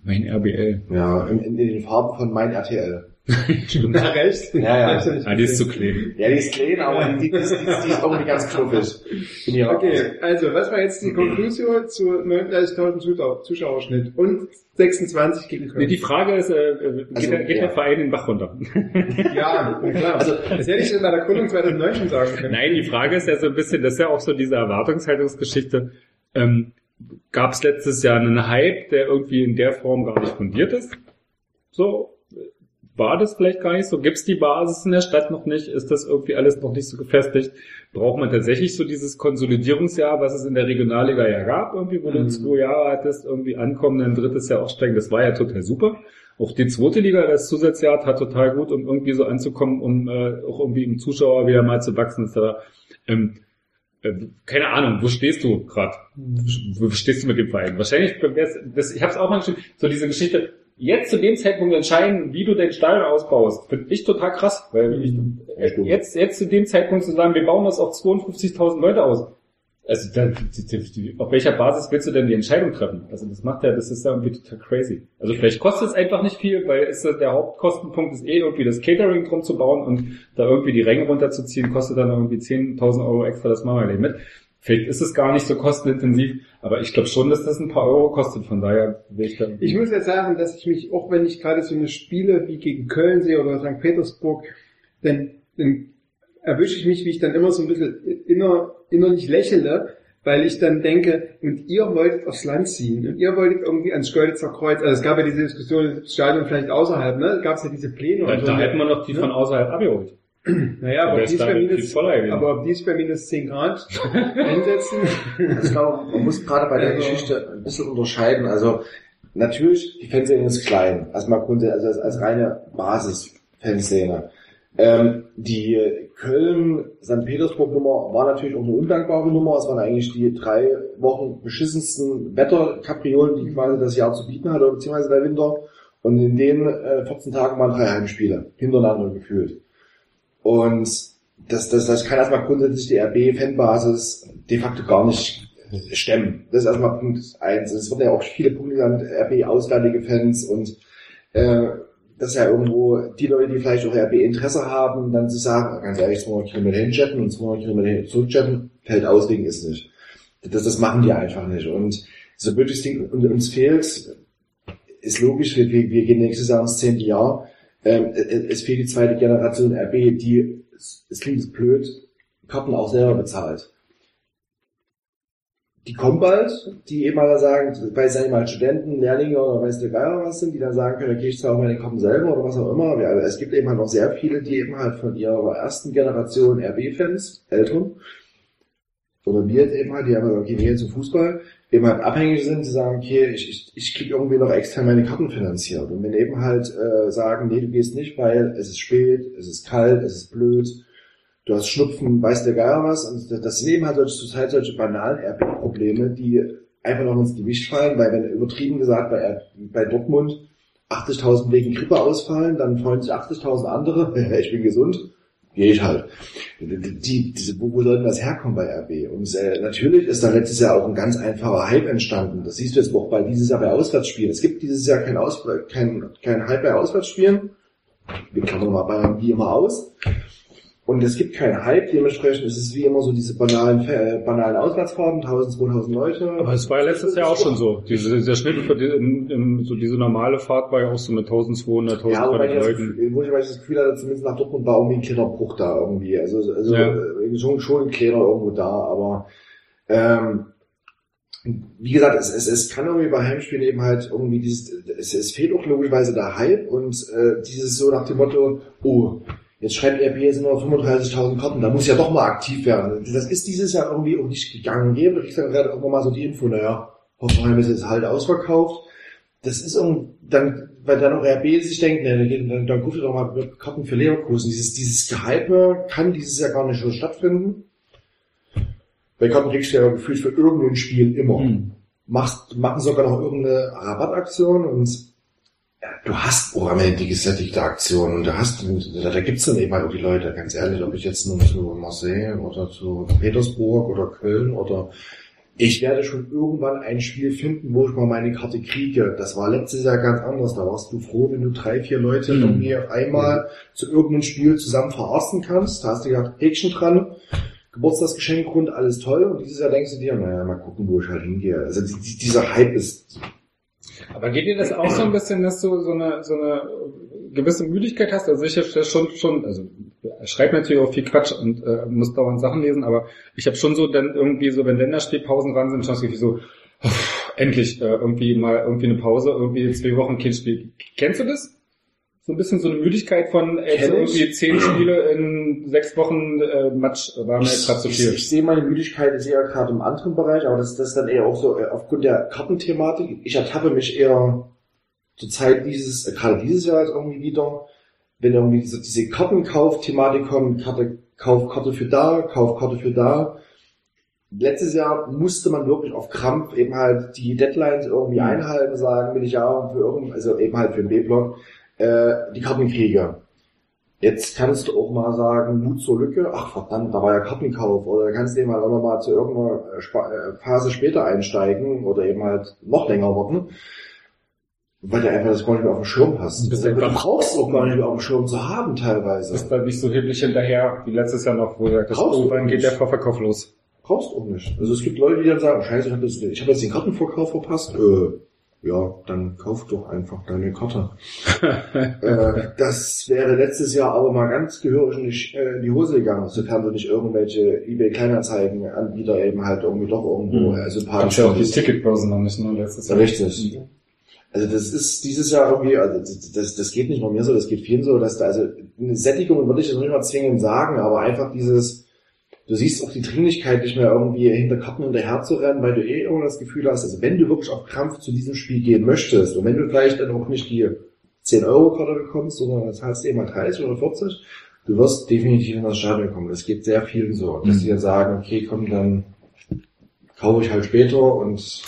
Speaker 3: Mein RBL.
Speaker 6: Ja, in, in den Farben von mein RTL.
Speaker 4: Na, recht?
Speaker 6: Ja, ja.
Speaker 4: Nicht
Speaker 3: Ah, die ist zu klein.
Speaker 6: Ja, die ist klein, aber die, die, die, ist, die, ist, irgendwie ganz knuffig. Ja
Speaker 4: Okay, also was war jetzt die Konklusion zu 39.000 Zuschauer- Zuschauerschnitt und 26 gegen
Speaker 3: Nee,
Speaker 4: Köln?
Speaker 3: die Frage ist, äh, geht,
Speaker 6: Also,
Speaker 3: der, geht
Speaker 6: ja.
Speaker 3: der Verein den Bach runter?
Speaker 4: Ja, klar. Also, das hätte ich bei der Gründung 2009 schon sagen können.
Speaker 3: Nein, die Frage ist ja so ein bisschen, das ist ja auch so diese Erwartungshaltungsgeschichte. Ähm, Gab es letztes Jahr einen Hype, der irgendwie in der Form gar nicht fundiert ist? So, war das vielleicht gar nicht so? Gibt es die Basis in der Stadt noch nicht? Ist das irgendwie alles noch nicht so gefestigt? Braucht man tatsächlich so dieses Konsolidierungsjahr, was es in der Regionalliga ja gab, irgendwie, wo du
Speaker 4: Mhm.
Speaker 3: zwei Jahre hattest, irgendwie ankommen, dann drittes Jahr aufsteigen, das war ja total super. Auch die zweite Liga, das Zusatzjahr, tat total gut, um irgendwie so anzukommen, um äh, auch irgendwie im Zuschauer wieder mal zu wachsen, etc. Ähm, äh, keine Ahnung, wo stehst du gerade? Wo stehst du mit dem Verein? Wahrscheinlich, das, ich habe es auch mal geschrieben, so diese Geschichte, jetzt zu dem Zeitpunkt entscheiden, wie du dein Stadion ausbaust, finde ich total krass, weil ich,
Speaker 6: Ja, stimmt.
Speaker 3: jetzt, jetzt zu dem Zeitpunkt zu sagen, wir bauen das auf 52.000 Leute aus. Also, da, auf welcher Basis willst du denn die Entscheidung treffen? Also, das macht ja, das ist ja irgendwie total crazy. Also, vielleicht kostet es einfach nicht viel, weil ist das, der Hauptkostenpunkt ist eh irgendwie das Catering drum zu bauen und da irgendwie die Ränge runterzuziehen, kostet dann irgendwie 10.000 Euro extra, das machen wir nicht mit. Vielleicht ist es gar nicht so kostenintensiv, aber ich glaube schon, dass das ein paar Euro kostet, von daher will ich da...
Speaker 4: Ich muss jetzt sagen, dass ich mich, auch wenn ich gerade so eine Spiele wie gegen Köln sehe oder St. Petersburg, dann, dann erwische ich mich, wie ich dann immer so ein bisschen inner, innerlich lächele, weil ich dann denke, und ihr wolltet aufs Land ziehen und ihr wolltet irgendwie ans Schkeuditzer Kreuz, also es gab ja diese Diskussion, das Stadion vielleicht außerhalb, ne? Gab es ja diese Pläne
Speaker 3: Da,
Speaker 4: und so.
Speaker 3: da hätten wir noch die
Speaker 4: ne?
Speaker 3: von außerhalb abgeholt.
Speaker 4: Naja, aber ob dies, bei minus, aber ob dies bei minus 10 Grad einsetzen,
Speaker 6: Also ich glaube, man muss gerade bei der
Speaker 4: Also-
Speaker 6: Geschichte ein bisschen unterscheiden. Also natürlich, die Fanszene ist klein, erstmal grundsätzlich, also als, als reine Basis-Fanszene. Ähm, die Köln-St. Petersburg-Nummer war natürlich auch eine undankbare Nummer. Es waren eigentlich die drei Wochen beschissensten Wetterkapriolen, die quasi das Jahr zu bieten hatte, beziehungsweise der Winter. Und in den äh, 14 Tagen waren drei Heimspiele hintereinander gefühlt. Und das, das, das kann erstmal grundsätzlich die RB-Fanbasis de facto gar nicht stemmen. Das ist erstmal Punkt eins. Es werden ja auch viele Punkte genannt, RB-auswärtige Fans und äh, dass ja irgendwo die Leute, die vielleicht auch RB-Interesse haben, dann zu sagen, ganz ehrlich, 200 Kilometer hinjetten und 200 Kilometer zurückjetten, fällt aus wegen ist nicht. Das, das machen die einfach nicht. Und so blöd das Ding uns fehlt, ist logisch, wir wir gehen nächstes Jahr ins zehnte Jahr. Ähm, es fehlt die zweite Generation RB, die, es klingt blöd, Karten auch selber bezahlt. Die kommen bald, die eben mal sagen, es ja mal Studenten, Lehrlinge oder weiß der Geier was sind, die dann sagen können, okay, ich zahle auch meine Karten selber oder was auch immer. Ja, es gibt eben halt noch sehr viele, die eben halt von ihrer ersten Generation RB-Fans, Eltern, oder wir eben halt, die haben okay, Nähe zum Fußball, halt abhängig sind, die sagen, okay, ich, ich, ich kriege irgendwie noch extern meine Karten finanziert. Und wenn eben halt äh, sagen, nee, du gehst nicht, weil es ist spät, es ist kalt, es ist blöd, du hast Schnupfen, weiß der Geier was. Und das sind eben halt solche, zurzeit solche banalen RB-Probleme, die einfach noch ins Gewicht fallen, weil wenn übertrieben gesagt bei, bei Dortmund 80.000 wegen Grippe ausfallen, dann freuen sich 80.000 andere, ich bin gesund, ich halt. Die, diese, wo, wo soll denn das herkommen bei RB? Und äh, natürlich ist da letztes Jahr auch ein ganz einfacher Hype entstanden. Das siehst du jetzt auch bei dieses Jahr bei Auswärtsspielen. Es gibt dieses Jahr kein, Aus, kein, kein Hype bei Auswärtsspielen. Wir klammern mal Bayern wie immer aus. Und es gibt keinen Hype, dementsprechend ist es wie immer so diese banalen, äh, banalen Auswärtsfahrten, 1000, 2000 Leute.
Speaker 3: Aber es war ja letztes Jahr auch schon so. Diese, dieser Schnitt für die, in, in, so diese normale Fahrt war ja auch so mit 1200,
Speaker 6: Ja, wobei
Speaker 3: 1200
Speaker 6: ich, das
Speaker 3: Leuten.
Speaker 6: Gefühl, wo ich das Gefühl hatte, zumindest nach Dortmund war irgendwie ein kleiner Bruch da irgendwie. Also, also
Speaker 3: Ja.
Speaker 6: äh, schon, schon ein kleiner irgendwo da, aber ähm, wie gesagt, es, es, es kann irgendwie bei Heimspielen eben halt irgendwie dieses, es, es fehlt auch logischerweise der Hype und äh, dieses so nach dem Motto, oh, jetzt schreibt RB jetzt nur 35.000 Karten, da muss ich ja doch mal aktiv werden. Das ist dieses Jahr irgendwie auch nicht gegangen. Du kriegst dann gerade irgendwann mal so die Info, naja, Hoffenheim ist jetzt halt ausverkauft. Das ist irgendwie, dann, weil dann auch RB sich denkt, ne, dann, dann, guckt ihr doch mal Karten für Leverkusen. Dieses, dieses Gehype kann dieses Jahr gar nicht so stattfinden. Bei Karten kriegst du ja gefühlt für irgendein Spiel immer.
Speaker 3: Hm.
Speaker 6: Machst, machen sogar noch irgendeine Rabattaktion und du hast Ende die gesättigte Aktion und da hast da, da gibt's dann eben halt auch die Leute, ganz ehrlich, ob ich jetzt nur zu Marseille oder zu Petersburg oder Köln oder ich werde schon irgendwann ein Spiel finden, wo ich mal meine Karte kriege. Das war letztes Jahr ganz anders. Da warst du froh, wenn du drei, vier Leute
Speaker 3: Mhm.
Speaker 6: irgendwie auf einmal zu irgendeinem Spiel zusammen verarzten kannst. Da hast du gesagt, Häkchen dran, Geburtstagsgeschenkgrund, alles toll. Und dieses Jahr denkst du dir, naja, mal gucken, wo ich halt hingehe. Also die, die, dieser Hype ist
Speaker 3: Aber geht dir das auch so ein bisschen, dass du so eine, so eine gewisse Müdigkeit hast? Also ich habe schon, schon, also schreibe natürlich auch viel Quatsch und äh, muss dauernd Sachen lesen, aber ich habe schon so dann irgendwie so, wenn Länderspielpausen dran sind, schon das Gefühl so, endlich äh, irgendwie mal irgendwie eine Pause, irgendwie zwei Wochen kein Spiel. Kennst du das? So ein bisschen so eine Müdigkeit von äh,
Speaker 6: Kenn ich.
Speaker 3: irgendwie zehn Spiele in sechs Wochen äh, Match war mir jetzt gerade zu
Speaker 6: ich,
Speaker 3: viel.
Speaker 6: ich sehe meine Müdigkeit ist eher gerade im anderen Bereich, aber das, das ist dann eher auch so äh, aufgrund der Kartenthematik. Ich ertappe mich eher zur Zeit dieses, äh, gerade dieses Jahr jetzt irgendwie wieder, wenn irgendwie diese, diese Kartenkauf-Thematik kommt, Karte, Kauf Karte für da, Kauf Karte für da. Letztes Jahr musste man wirklich auf Krampf eben halt die Deadlines irgendwie einhalten, sagen, will ich ja für irgend, also eben halt für den B-Block, äh, die Karten kriege. Jetzt kannst du auch mal sagen, Mut zur Lücke, ach verdammt, da war ja Kartenkauf, oder kannst du eben halt auch noch mal zu irgendeiner äh, äh, Phase später einsteigen oder eben halt noch länger warten, weil du einfach das gar nicht mehr auf dem Schirm hast.
Speaker 3: Bist
Speaker 6: du brauchst es auch gar nicht mehr auf dem Schirm zu haben teilweise.
Speaker 3: Ist da nicht so heblich hinterher wie letztes Jahr noch, wo du sagtest, oh, wann geht der Vorverkauf los?
Speaker 6: Brauchst du auch nicht. Also es gibt Leute, die dann sagen, scheiße, ich habe jetzt, hab jetzt den Kartenverkauf verpasst. Äh, ja, dann kauf doch einfach deine Karte. äh, das wäre letztes Jahr aber mal ganz gehörig in die, äh, in die Hose gegangen, sofern du nicht irgendwelche eBay Kleinanzeigen Anbieter eben halt irgendwie doch irgendwo
Speaker 3: Mhm.
Speaker 6: äh, sympathisch
Speaker 3: ja auch die. Ticketbörsen noch nicht, ne, letztes Jahr.
Speaker 6: Richtig. Also das ist dieses Jahr irgendwie, also das, das, geht nicht nur mir so, das geht vielen so, dass da, also eine Sättigung würde ich jetzt nicht mal zwingend sagen, aber einfach dieses, du siehst auch die Dringlichkeit nicht mehr irgendwie hinter Karten hinterher zu rennen, weil du eh immer das Gefühl hast, also wenn du wirklich auf Krampf zu diesem Spiel gehen möchtest und wenn du vielleicht dann auch nicht die 10 Euro Karte bekommst, sondern das heißt eben mal 30 oder 40, du wirst definitiv in das Stadion kommen. Das geht sehr vielen so, dass
Speaker 3: Mhm.
Speaker 6: die dann sagen, okay, komm, dann kaufe ich halt später und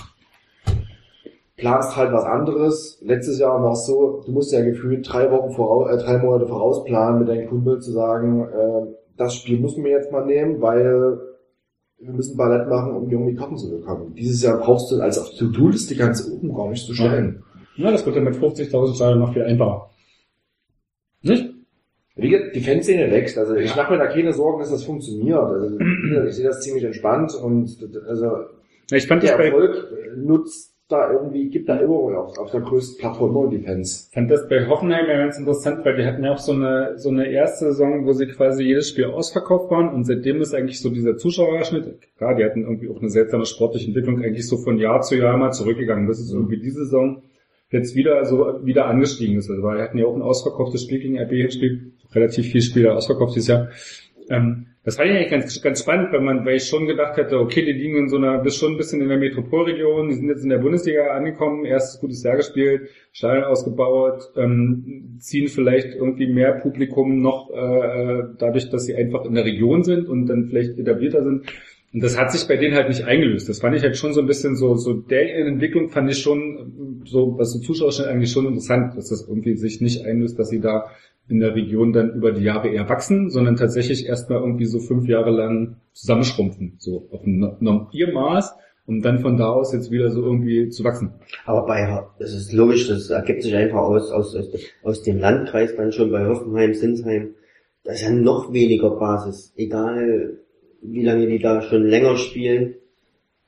Speaker 6: planst halt was anderes. Letztes Jahr war es so, du musst ja gefühlt drei Wochen voraus, äh, drei Monate vorausplanen mit deinem Kumpel zu sagen, äh, das Spiel müssen wir jetzt mal nehmen, weil wir müssen Ballett machen, um irgendwie Karten zu bekommen. Dieses Jahr brauchst du als auf To-Do-Liste ganz oben gar nicht zu stellen.
Speaker 3: Na, das wird dann mit 50.000 Stadien noch viel einfacher. Nicht?
Speaker 6: Wie gesagt, die Fanszene wächst. Also ich mache mir da keine Sorgen, dass das funktioniert. Also ich sehe das ziemlich entspannt und also
Speaker 3: Ja, Ich fand
Speaker 6: der
Speaker 3: bei,
Speaker 6: Erfolg nutzt da irgendwie, gibt da immer auf, auf der größten Plattform nur die Fans.
Speaker 3: fand das bei Hoffenheim ja ganz interessant, weil die hatten ja auch so eine, so eine erste Saison, wo sie quasi jedes Spiel ausverkauft waren und seitdem ist eigentlich so dieser Zuschauerschnitt, klar, die hatten irgendwie auch eine seltsame sportliche Entwicklung, eigentlich so von Jahr zu Jahr mal zurückgegangen, bis es irgendwie diese Saison jetzt wieder so wieder angestiegen ist. Also, weil wir hatten ja auch ein ausverkauftes Spiel gegen RB gespielt, relativ viel Spieler ausverkauft dieses Jahr. Ähm, das war ja eigentlich ganz, ganz spannend, weil man, weil ich schon gedacht hätte, okay, die liegen in so einer, bis schon ein bisschen in der Metropolregion, die sind jetzt in der Bundesliga angekommen, erstes gutes Jahr gespielt, Stadion ausgebaut, ähm, ziehen vielleicht irgendwie mehr Publikum noch äh, dadurch, dass sie einfach in der Region sind und dann vielleicht etablierter sind. Und das hat sich bei denen halt nicht eingelöst. Das fand ich halt schon so ein bisschen so, so der Entwicklung fand ich schon, so, was so Zuschauerschnitt eigentlich schon interessant, dass das irgendwie sich nicht einlöst, dass sie da in der Region dann über die Jahre eher wachsen, sondern tatsächlich erstmal irgendwie so fünf Jahre lang zusammenschrumpfen, so auf ein, ihr Maß, um dann von da aus jetzt wieder so irgendwie zu wachsen.
Speaker 5: Aber bei, es ist logisch, das ergibt sich einfach aus, aus, aus, aus dem Landkreis dann schon bei Hoffenheim, Sinsheim. Da ist ja noch weniger Basis, egal wie lange die da schon länger spielen.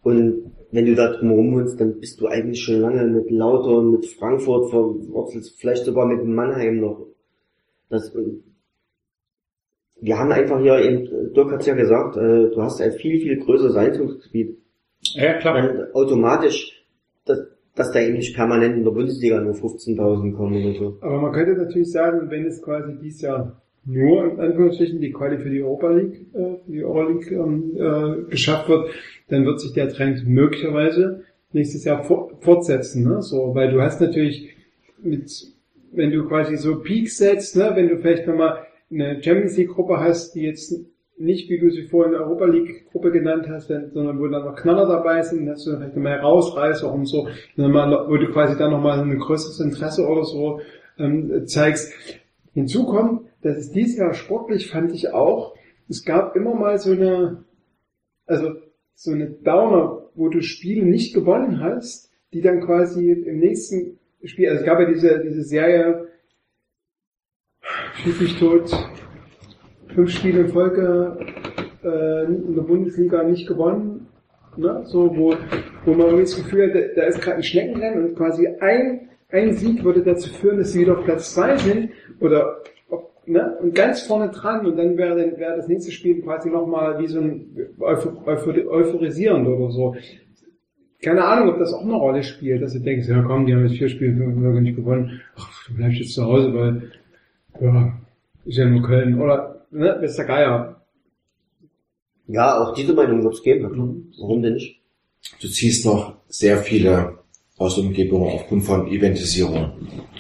Speaker 5: Und wenn du da drumherum wohnst, dann bist du eigentlich schon lange mit Lauter und mit Frankfurt verwurzelt, vielleicht sogar mit Mannheim noch. Das, wir haben einfach hier eben, Dirk hat's ja gesagt, äh, du hast ein viel, viel größeres Einzugsgebiet
Speaker 3: Ja, klar.
Speaker 5: dann automatisch, dass, dass da eben nicht permanent in der Bundesliga nur 15.000 kommen oder so.
Speaker 4: Aber man könnte natürlich sagen, wenn es quasi dieses Jahr nur in Anführungsstrichen die Quali für die Europa League, äh, für die Euroleague ähm, äh, geschafft wird, dann wird sich der Trend möglicherweise nächstes Jahr for fortsetzen, ne? So, weil du hast natürlich mit, wenn du quasi so Peaks setzt, ne, wenn du vielleicht nochmal eine Champions League Gruppe hast, die jetzt nicht, wie du sie vorhin Europa League Gruppe genannt hast, sondern wo dann noch Knaller dabei sind, hast du vielleicht nochmal Herausreißer und so, wo du quasi dann nochmal ein größeres Interesse oder so ähm, zeigst. Hinzu kommt, dass es dieses Jahr sportlich fand ich auch, es gab immer mal so eine, also so eine Downer, wo du Spiele nicht gewonnen hast, die dann quasi im nächsten Spiel, also es gab ja diese, diese Serie, schieß mich tot, fünf Spiele in Folge äh, in der Bundesliga nicht gewonnen, ne? so wo, wo man irgendwie das Gefühl hat, da, da ist gerade ein Schneckenrennen und quasi ein, ein Sieg würde dazu führen, dass sie wieder auf Platz zwei sind oder ne? und ganz vorne dran und dann wäre, wäre das nächste Spiel quasi nochmal wie so ein euphor, euphor, euphorisierend oder so. Keine Ahnung, ob das auch eine Rolle spielt, dass du denkst, ja komm, die haben jetzt vier Spiele fünf Folge nicht gewonnen, ach, du bleibst jetzt zu Hause, weil ja, ist ja nur Köln oder ne, ist der Geier.
Speaker 5: Ja, auch diese Meinung wird es geben. klar. Warum denn nicht?
Speaker 6: Du ziehst noch sehr viele aus der Umgebung aufgrund von Eventisierung.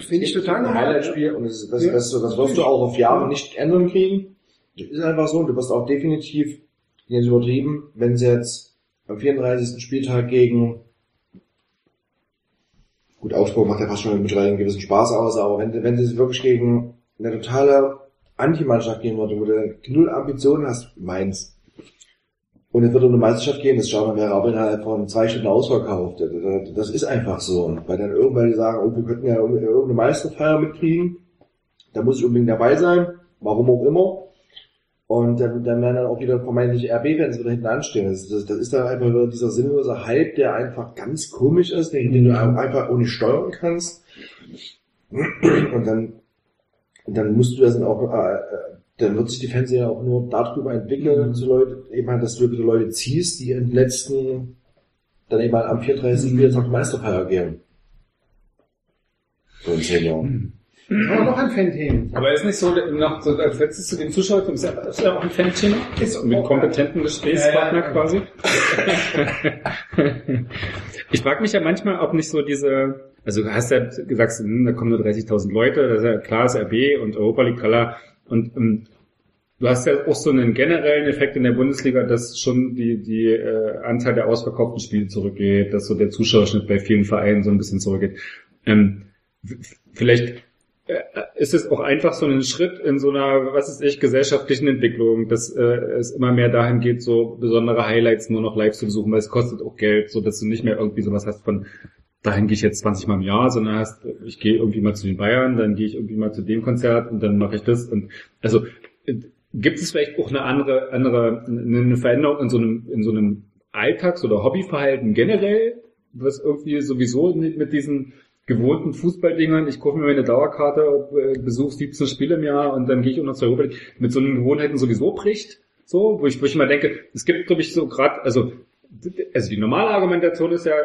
Speaker 4: Finde ich total
Speaker 6: ein
Speaker 4: normal.
Speaker 6: Highlight-Spiel und das, das,
Speaker 4: Ja.
Speaker 6: das, das wirst du auch auf Jahre nicht ändern kriegen. Das ist einfach so. Du wirst auch definitiv, jetzt übertrieben, wenn sie jetzt am 34. Spieltag gegen gut, Augsburg macht ja fast schon mittlerweile einen gewissen Spaß aus, aber wenn, wenn sie wirklich gegen eine totale Anti-Mannschaft gehen würde, wo du null Ambitionen hast, Mainz, und es wird um eine Meisterschaft gehen, das Stadion wäre aber innerhalb von zwei Stunden ausverkauft. Das- ist einfach so. Weil dann irgendwann die sagen, oh, wir könnten ja irgendeine Meisterfeier mitkriegen. Da muss ich unbedingt dabei sein. Warum auch immer. Und dann, dann werden dann auch wieder vermeintliche RB-Fans wieder hinten anstehen. Das, das, das ist dann einfach wieder dieser sinnlose Hype, der einfach ganz komisch ist, den, den du auch einfach auch nicht steuern kannst. Und dann, dann musst du das dann auch, äh, dann wird sich die Fernsehen auch nur darüber entwickeln, so Leute, eben halt, dass du wieder Leute ziehst, die im letzten, dann eben halt am 34. Spieltag Meisterfeier gehen. So in zehn Jahren.
Speaker 4: Aber noch ein Fan-Themen.
Speaker 3: Aber ist nicht so, noch so als letztes zu den Zuschauern, ist ja, ist ja auch ein Fan-Thema?
Speaker 4: Ist
Speaker 3: Mit kompetenten Gesprächspartner
Speaker 4: Ja, ja.
Speaker 3: quasi. ich frage mich ja manchmal, ob nicht so diese, also du hast ja gesagt, hm, da kommen nur 30.000 Leute, das ist ja klar, ist RB und Europa League, klar. Und ähm, du hast ja auch so einen generellen Effekt in der Bundesliga, dass schon die, die äh, Anzahl der ausverkauften Spiele zurückgeht, dass so der Zuschauerschnitt bei vielen Vereinen so ein bisschen zurückgeht. Ähm, vielleicht äh, ist es auch einfach so ein Schritt in so einer, was ist ich, gesellschaftlichen Entwicklung, dass äh, es immer mehr dahin geht, so besondere Highlights nur noch live zu besuchen, weil es kostet auch Geld, so dass du nicht mehr irgendwie sowas hast von dahin gehe ich jetzt 20 Mal im Jahr, sondern hast, ich gehe irgendwie mal zu den Bayern, dann gehe ich irgendwie mal zu dem Konzert und dann mache ich das. Und also äh, gibt es vielleicht auch eine andere andere eine Veränderung in so einem in so einem Alltags- oder Hobbyverhalten generell, was irgendwie sowieso mit diesen gewohnten Fußballdingern, ich kaufe mir meine Dauerkarte, äh, besuche 17 Spiele im Jahr und dann gehe ich auch noch zur Europa League, mit so einen Gewohnheiten sowieso bricht, so, wo ich, wo ich immer denke, es gibt, glaube ich, so gerade, also, also die normale Argumentation ist ja,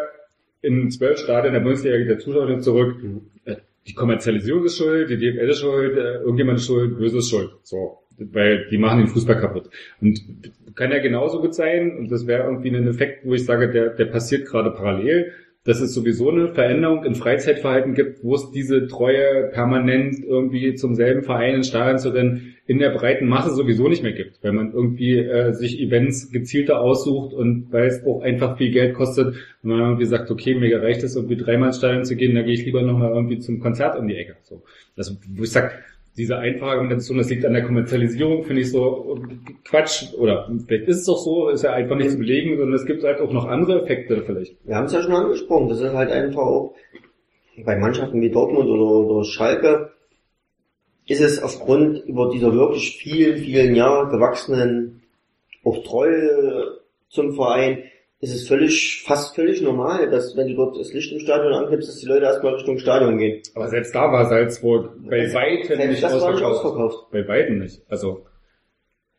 Speaker 3: in zwölf Stadien der Bundesliga geht der Zuschauer wieder zurück, äh, die Kommerzialisierung ist schuld, die DFL ist schuld, äh, irgendjemand ist schuld, böse ist schuld, so, weil die machen den Fußball kaputt. Und kann ja genauso gut sein, und das wäre irgendwie ein Effekt, wo ich sage, der, der passiert gerade parallel, dass es sowieso eine Veränderung im Freizeitverhalten gibt, wo es diese Treue permanent irgendwie zum selben Verein ins Stadion zu rennen, in der breiten Masse sowieso nicht mehr gibt, weil man irgendwie äh, sich Events gezielter aussucht und weil es auch einfach viel Geld kostet und man irgendwie sagt, okay, mir reicht es irgendwie dreimal ins Stadion zu gehen, da gehe ich lieber nochmal irgendwie zum Konzert um die Ecke. So. Also wo ich sag, diese einfache Argumentation, das liegt an der Kommerzialisierung, finde ich so Quatsch. Oder vielleicht ist es doch so, ist ja einfach nicht zu belegen, sondern es gibt halt auch noch andere Effekte vielleicht.
Speaker 5: Wir haben es ja schon angesprochen, das ist halt einfach auch bei Mannschaften wie Dortmund oder, oder Schalke ist es aufgrund über dieser wirklich vielen, vielen Jahre gewachsenen auch Treue zum Verein, ist es völlig, fast völlig normal, dass wenn du dort das Licht im Stadion anklippst, dass die Leute erstmal Richtung Stadion gehen.
Speaker 3: Aber selbst da war Salzburg bei weitem
Speaker 5: Selbst
Speaker 3: nicht
Speaker 5: das war nicht
Speaker 3: ausverkauft.
Speaker 5: ausverkauft.
Speaker 3: Bei weitem nicht. Also,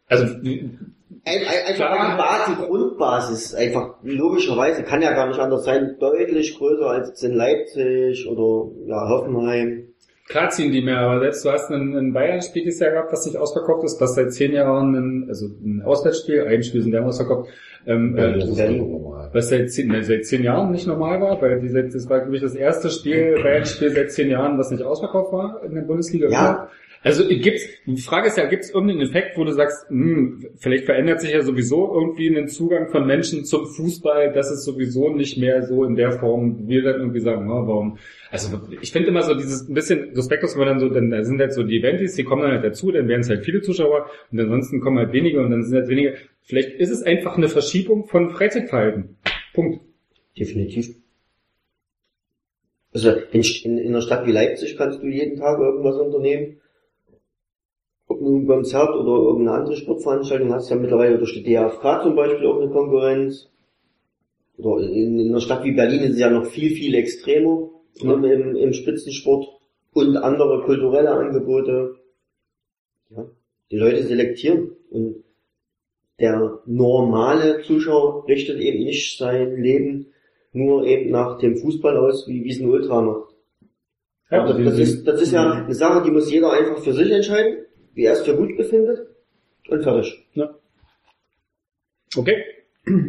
Speaker 3: also
Speaker 5: Ein, ein, einfach
Speaker 3: Klar.
Speaker 5: die Basis, die Grundbasis, einfach logischerweise kann ja gar nicht anders sein, deutlich größer als jetzt in Leipzig oder ja, Hoffenheim.
Speaker 3: Klar ziehen die mehr, aber selbst du hast ein, ein Bayern-Spiel dieses Jahr gehabt, was nicht ausverkauft ist, was seit zehn Jahren ein, also ein Auswärtsspiel, ein Spiel sind ja ausverkauft, ähm,
Speaker 6: Ja,
Speaker 3: äh,
Speaker 6: das normal.
Speaker 3: was seit zehn, ne, seit zehn Jahren nicht normal war, weil die, seit- das war, glaube ich, das erste Spiel, Bayern-Spiel seit zehn Jahren, was nicht ausverkauft war in der Bundesliga.
Speaker 5: Ja.
Speaker 3: Also gibt's, die Frage ist ja, gibt's irgendeinen Effekt, wo du sagst, hm, vielleicht verändert sich ja sowieso irgendwie ein Zugang von Menschen zum Fußball, dass es sowieso nicht mehr so in der Form, wir dann irgendwie sagen, oh, warum, also ich finde immer so dieses ein bisschen Respektlos, wenn man dann so, dann da sind halt so die Eventis, die kommen dann halt dazu, dann werden es halt viele Zuschauer und ansonsten kommen halt wenige und dann sind halt wenige. Vielleicht ist es einfach eine Verschiebung von Freizeitverhalten. Punkt.
Speaker 5: Definitiv. Also in, in, in einer Stadt wie Leipzig kannst du jeden Tag irgendwas unternehmen. Ob nun ein Konzert oder irgendeine andere Sportveranstaltung, hast ja mittlerweile durch die DFK zum Beispiel auch eine Konkurrenz. Oder in, in einer Stadt wie Berlin ist es ja noch viel, viel extremer ne, im, im Spitzensport und andere kulturelle Angebote. Ja, die Leute selektieren und der normale Zuschauer richtet eben nicht sein Leben nur eben nach dem Fußball aus, wie wie es ein Ultra macht.
Speaker 3: Ja,
Speaker 5: das, das, ist, das ist ja eine Sache, die muss jeder einfach für sich entscheiden, wie er es für gut befindet und fertig.
Speaker 3: Okay.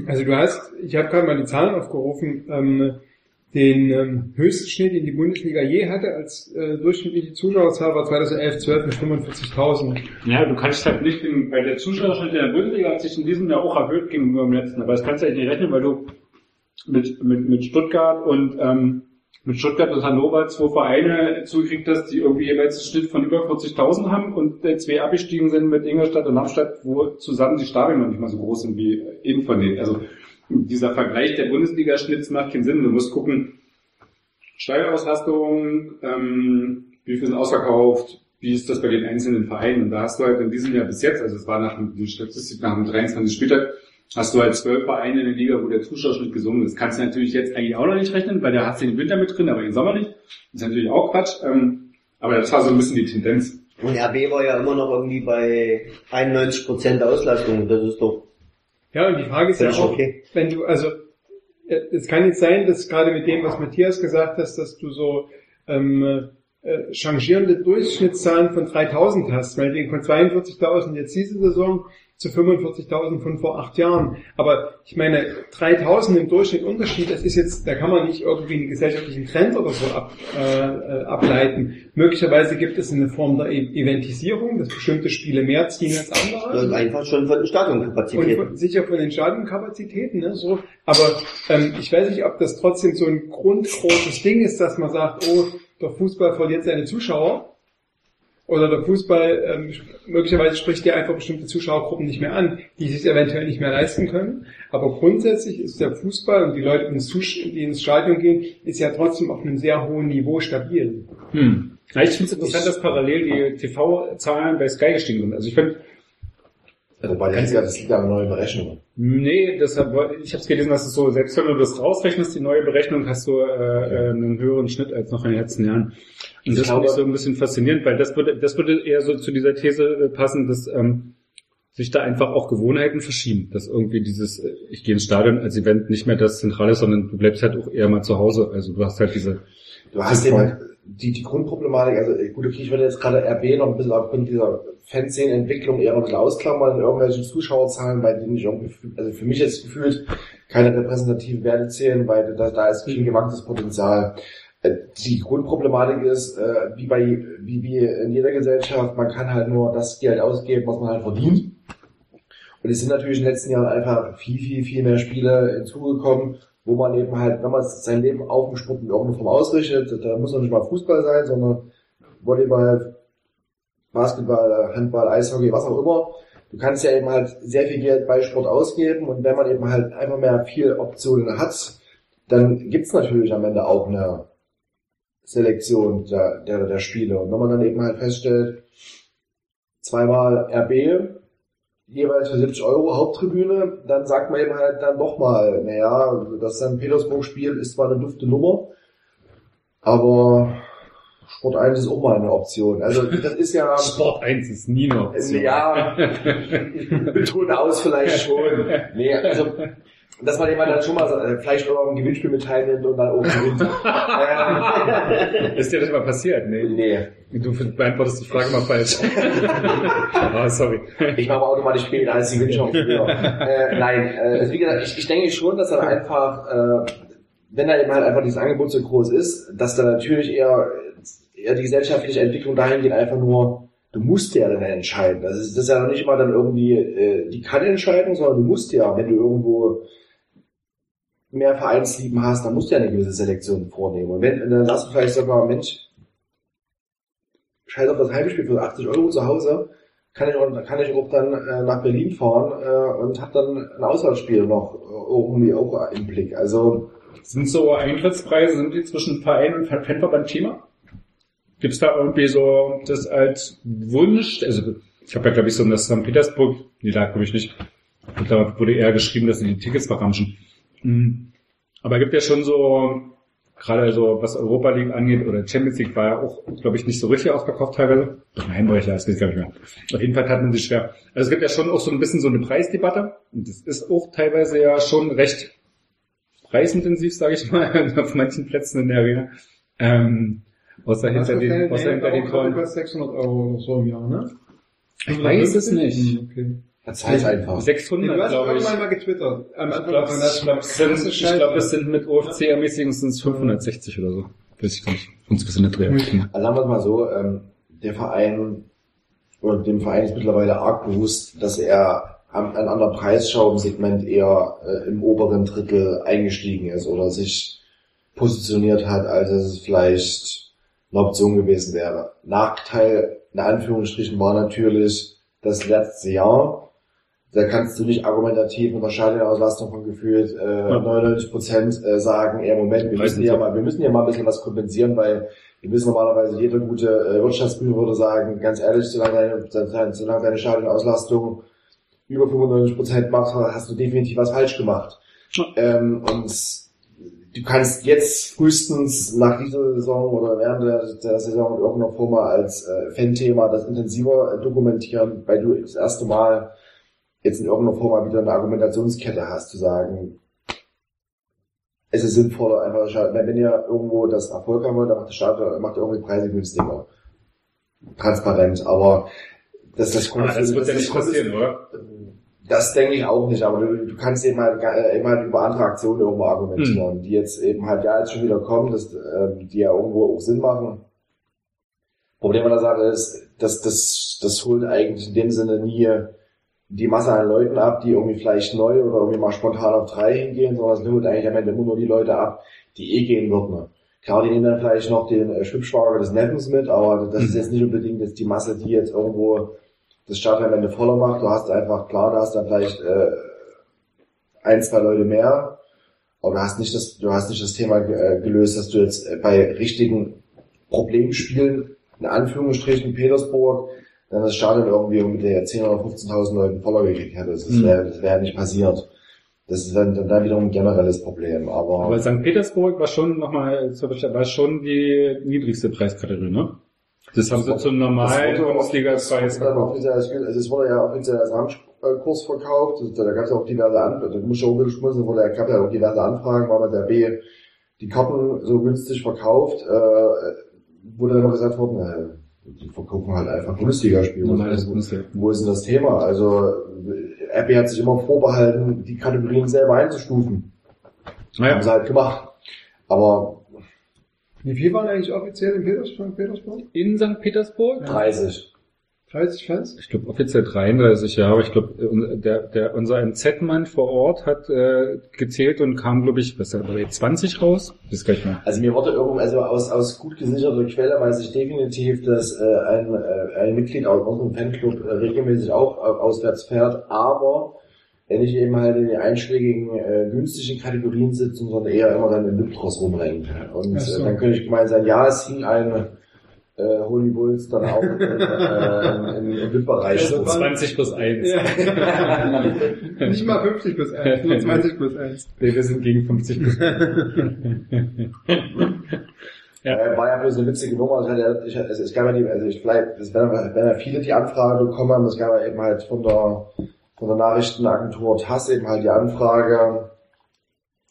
Speaker 4: Also du hast, ich habe gerade mal die Zahlen aufgerufen, ähm, den ähm, höchsten Schnitt, den die Bundesliga je hatte als äh, durchschnittliche Zuschauerzahl war 2011 12 mit 45.000.
Speaker 3: Ja, du kannst halt nicht, in, weil der Zuschauerschnitt in der Bundesliga hat sich in diesem Jahr auch erhöht gegenüber dem letzten, aber das kannst du halt nicht rechnen, weil du mit, mit, mit Stuttgart und ähm, mit Stuttgart und Hannover zwei Vereine zugekriegt hast, die irgendwie jeweils einen Schnitt von über 40.000 haben und zwei abgestiegen sind mit Ingolstadt und Hauptstadt, wo zusammen die Stadien noch nicht mal so groß sind wie eben von denen. Also dieser Vergleich der Bundesliga-Schnitts macht keinen Sinn. Du musst gucken, Steuerauslastung, ähm, wie viel sind ausverkauft, wie ist das bei den einzelnen Vereinen? Und da hast du halt in diesem Jahr bis jetzt, also es war nach der Statistik nach dem 23. Spieltag, hast du halt zwölf Vereine in der Liga, wo der Zuschauerschnitt gesungen ist. Kannst du natürlich jetzt eigentlich auch noch nicht rechnen, weil da hast du den Winter mit drin, aber den Sommer nicht. Das ist natürlich auch Quatsch. Ähm, aber das war so ein bisschen die Tendenz.
Speaker 5: Und RB war ja immer noch irgendwie bei 91% Auslastung. Das ist doch
Speaker 4: Ja, und die Frage ist ja auch,
Speaker 5: okay.
Speaker 4: wenn du, also, äh, es kann jetzt sein, dass gerade mit dem, was Matthias gesagt hast, dass du so ähm, äh, changierende Durchschnittszahlen von 3000 hast, meinetwegen von 42.000 jetzt diese Saison zu 45.000 von vor acht Jahren. Aber ich meine, 3000 im Durchschnitt Unterschied, das ist jetzt, da kann man nicht irgendwie einen gesellschaftlichen Trend oder so ab, äh, äh, ableiten. Möglicherweise gibt es eine Form der E- Eventisierung, dass bestimmte Spiele mehr ziehen als andere.
Speaker 5: Das ist einfach schon von den
Speaker 4: Und
Speaker 5: Stadionkapazitäten.
Speaker 4: sicher von den Stadionkapazitäten, ne, so. Aber ähm, ich weiß nicht, ob das trotzdem so ein grundgroßes Ding ist, dass man sagt, oh, der Fußball verliert seine Zuschauer. Oder der Fußball, ähm, möglicherweise spricht der einfach bestimmte Zuschauergruppen nicht mehr an, die sich eventuell nicht mehr leisten können. Aber grundsätzlich ist der Fußball und die Leute, die ins, Zus- die ins Stadion gehen, ist ja trotzdem auf einem sehr hohen Niveau stabil.
Speaker 3: Hm. Ja, ich finde es interessant, dass parallel die TV-Zahlen bei Sky gestiegen sind. Also ich finde,
Speaker 6: Also bei das liegt an neuen Berechnungen.
Speaker 3: nee, deshalb, ich habe es gelesen, dass es so, selbst wenn du das rausrechnest, die neue Berechnung, hast du äh, äh, einen höheren Schnitt als noch in den letzten Jahren. Und
Speaker 6: Ich
Speaker 3: das finde ich so ein bisschen faszinierend, weil das würde, das würde eher so zu dieser These äh, passen, dass ähm, sich da einfach auch Gewohnheiten verschieben. Dass irgendwie dieses, äh, ich gehe ins Stadion als Event nicht mehr das Zentrale ist, sondern du bleibst halt auch eher mal zu Hause. Also du hast halt diese
Speaker 6: Du hast halt die, die Grundproblematik, also gut, okay, ich würde jetzt gerade RB noch ein bisschen aufgrund dieser Fanszenenentwicklung eher ein bisschen ausklammern in irgendwelchen Zuschauerzahlen, bei denen ich irgendwie, also für mich jetzt gefühlt keine repräsentativen Werte zählen, weil da, da ist viel gewachsenes Potenzial. Äh, Die Grundproblematik ist, äh, wie bei, wie, wie in jeder Gesellschaft, man kann halt nur das Geld ausgeben, was man halt verdient. Und es sind natürlich in den letzten Jahren einfach viel, viel, viel mehr Spiele hinzugekommen, wo man eben halt, wenn man sein Leben auf dem Sport in irgendeiner Form ausrichtet, da muss noch nicht mal Fußball sein, sondern Volleyball, Basketball, Handball, Eishockey, was auch immer. Du kannst ja eben halt sehr viel Geld bei Sport ausgeben und wenn man eben halt einfach mehr viel Optionen hat, dann gibt's natürlich am Ende auch eine Selektion der, der, der Spiele. Und wenn man dann eben halt feststellt, zweimal RB, jeweils für 70 Euro Haupttribüne, dann sagt man eben halt dann nochmal, naja, das St. Petersburg-Spiel ist zwar eine dufte Nummer, aber Sport 1 ist auch mal eine Option. Also das ist ja...
Speaker 3: Sport 1 ist nie eine Option.
Speaker 6: Ja, betone aus vielleicht schon. Nee, also, dass man jemand dann schon mal äh, vielleicht auch am Gewinnspiel mit teilnimmt und dann auch gewinnt. ähm,
Speaker 3: Ist dir das mal passiert? Nee.
Speaker 6: nee,
Speaker 3: Du beantwortest die Frage mal falsch. oh, sorry.
Speaker 6: ich mache automatisch später als die äh, nein, äh, also wie gesagt, ich, ich denke schon, dass dann einfach, äh, wenn da eben halt einfach dieses Angebot so groß ist, dass da natürlich eher, eher die gesellschaftliche Entwicklung dahin geht, einfach nur, du musst ja dann entscheiden. Das ist, das ist ja nicht mal dann irgendwie äh, die Kann-Entscheidung, sondern du musst ja, wenn du irgendwo mehr Vereinslieben hast, dann musst du ja eine gewisse Selektion vornehmen. Und wenn, dann sagst du vielleicht sogar, Mensch, scheiß auf das Heimspiel für 80 Euro zu Hause, kann ich auch, kann ich auch dann äh, nach Berlin fahren äh, und habe dann ein Auswärtsspiel noch äh, irgendwie auch im Blick. Also
Speaker 3: Sind so Eintrittspreise, sind die zwischen Verein und Fanverband Thema? Gibt es da irgendwie so das als Wunsch? Also ich habe ja glaube ich so in das St. Petersburg, nee, da glaube ich nicht. Und da wurde eher geschrieben, dass sie die Tickets verramschen. Mhm. Aber gibt ja schon so, gerade so was Europa League angeht oder Champions League war ja auch, glaube ich, nicht so richtig ausverkauft teilweise. Nein, war ich ja, das weiß gar nicht mehr. Auf jeden Fall hat man sich schwer. Also es gibt ja schon auch so ein bisschen so eine Preisdebatte. Und das ist auch teilweise ja schon recht preisintensiv, sage ich mal, auf manchen Plätzen in der Arena. Ähm, außer hinter den, außer hinter den Toren.
Speaker 4: kostet 600 Euro so im Jahr, ne?
Speaker 3: Ich weiß es nicht.
Speaker 4: Hm, Okay.
Speaker 6: Erzähl's einfach.
Speaker 4: Nee,
Speaker 3: 600,
Speaker 4: du hast
Speaker 3: glaube ich.
Speaker 4: irgendwann mal getwittert. Am
Speaker 3: Ich
Speaker 4: Anfang
Speaker 3: glaube, es, ich glaub, es sind, glaub, es mit OFC-Ermäßigung sind es 560 oder so. Weiß ich gar nicht. Uns bisschen nicht drehen.
Speaker 6: Also sagen wir es mal so, ähm, der Verein oder dem Verein ist mittlerweile arg bewusst, dass er an an einer Preisschau im Segment eher äh, im oberen Drittel eingestiegen ist oder sich positioniert hat, als es vielleicht eine Option gewesen wäre. Nachteil in Anführungsstrichen war natürlich das letzte Jahr, Da kannst du nicht argumentativ mit einer Stadionauslastung von gefühlt äh, 99 Prozent äh, sagen, ja Moment, wir müssen ja mal, wir müssen ja mal ein bisschen was kompensieren, weil wir wissen normalerweise, jeder gute äh, Wirtschaftsprüfer würde sagen, ganz ehrlich, solange deine, solange deine Stadionauslastung über 95 Prozent macht, hast du definitiv was falsch gemacht. Ähm, und du kannst jetzt frühestens nach dieser Saison oder während der, der Saison in irgendeiner Form als äh, Fan-Thema das intensiver äh, dokumentieren, weil du das erste Mal jetzt in irgendeiner Form mal wieder eine Argumentationskette hast, zu sagen, es ist sinnvoller, einfach, wenn ihr irgendwo das Erfolg haben wollt, dann macht der Staat, macht ihr irgendwie Preise günstiger. Transparent, aber das, das,
Speaker 3: Ah, das wird ja nicht passieren, oder?
Speaker 6: das denke ich auch nicht, aber du, du kannst eben halt, ga- eben halt über andere Aktionen irgendwo argumentieren, die jetzt eben halt ja jetzt schon wieder kommen, dass, ähm, die ja irgendwo auch Sinn machen. Problem an der Sache ist, dass das, das holt eigentlich in dem Sinne nie die Masse an Leuten ab, die irgendwie vielleicht neu oder irgendwie mal spontan auf drei hingehen, sondern es holt eigentlich am Ende immer nur die Leute ab, die eh gehen würden. Klar, die nehmen dann vielleicht noch den äh, Schwippschwager des Neffens mit, aber das ist jetzt nicht unbedingt jetzt die Masse, die jetzt irgendwo das Stadion am Ende voller macht. Du hast einfach, klar, du hast dann vielleicht äh, ein, zwei Leute mehr, aber du hast nicht das, du hast nicht das Thema äh, gelöst, dass du jetzt äh, bei richtigen Problemspielen, in Anführungsstrichen Petersburg, dann das Stadion irgendwie mit der 10.000 oder 15.000 Leuten voller gekriegt hättest. Das
Speaker 3: Mhm.
Speaker 6: wäre wär nicht passiert. Das ist dann, dann wiederum ein generelles Problem, aber,
Speaker 3: Aber St. Petersburg war schon nochmal, war schon die niedrigste Preiskategorie, ne? Das haben sie zum normalen Bundesliga-Preis
Speaker 6: als- Also es wurde ja offiziell als Ramschkurs verkauft. Da gab es auch diverse Anfragen. Da muss ich auch ein bisschen schmunzeln, wurde, gab ja auch diverse Anfragen, weil man der B die Karten so günstig verkauft, äh, wurde dann immer gesagt worden, äh, die verkaufen halt einfach Bundesligaspiele.
Speaker 3: Bundesliga.
Speaker 6: Wo ist denn das Thema? Also RB hat sich immer vorbehalten, die Kategorien selber einzustufen. Haben
Speaker 3: Naja,
Speaker 6: sie halt gemacht. Aber
Speaker 4: Wie viel waren eigentlich offiziell in Petersburg? Petersburg?
Speaker 3: in St. Petersburg?
Speaker 6: 30.
Speaker 4: 30 Fans?
Speaker 3: Ich glaube offiziell 33, ja, aber ich glaube, der, der, unser MZ-Mann vor Ort hat äh, gezählt und kam, glaube ich, was bei 20 raus? Das gleich mal.
Speaker 6: Also mir wurde irgendwo, also aus, aus gut gesicherter Quelle weiß ich definitiv, dass äh, ein, äh, ein Mitglied aus unserem Fanclub äh, regelmäßig auch äh, auswärts fährt, aber er nicht eben halt in den einschlägigen äh, günstigen Kategorien sitzt, sondern eher immer dann in Liptros rumrennt. Und
Speaker 4: so.
Speaker 6: äh, dann könnte ich gemeint sein, ja, es hing ein äh, Holy Bulls dann auch in, äh, im, VIP-Bereich.
Speaker 4: Also
Speaker 6: rum.
Speaker 3: 20 plus 1.
Speaker 4: Ja. Nicht mal 50 plus 1, nur 20 plus 1.
Speaker 3: Nee, wir sind gegen 50 plus 1. Ja.
Speaker 6: Äh, war ja bloß eine witzige Nummer. Also, ich ich, also es gab ja die, also ich vielleicht, es werden, werden ja viele die Anfrage bekommen haben, es gab ja eben halt von der von der Nachrichtenagentur TASS eben halt die Anfrage.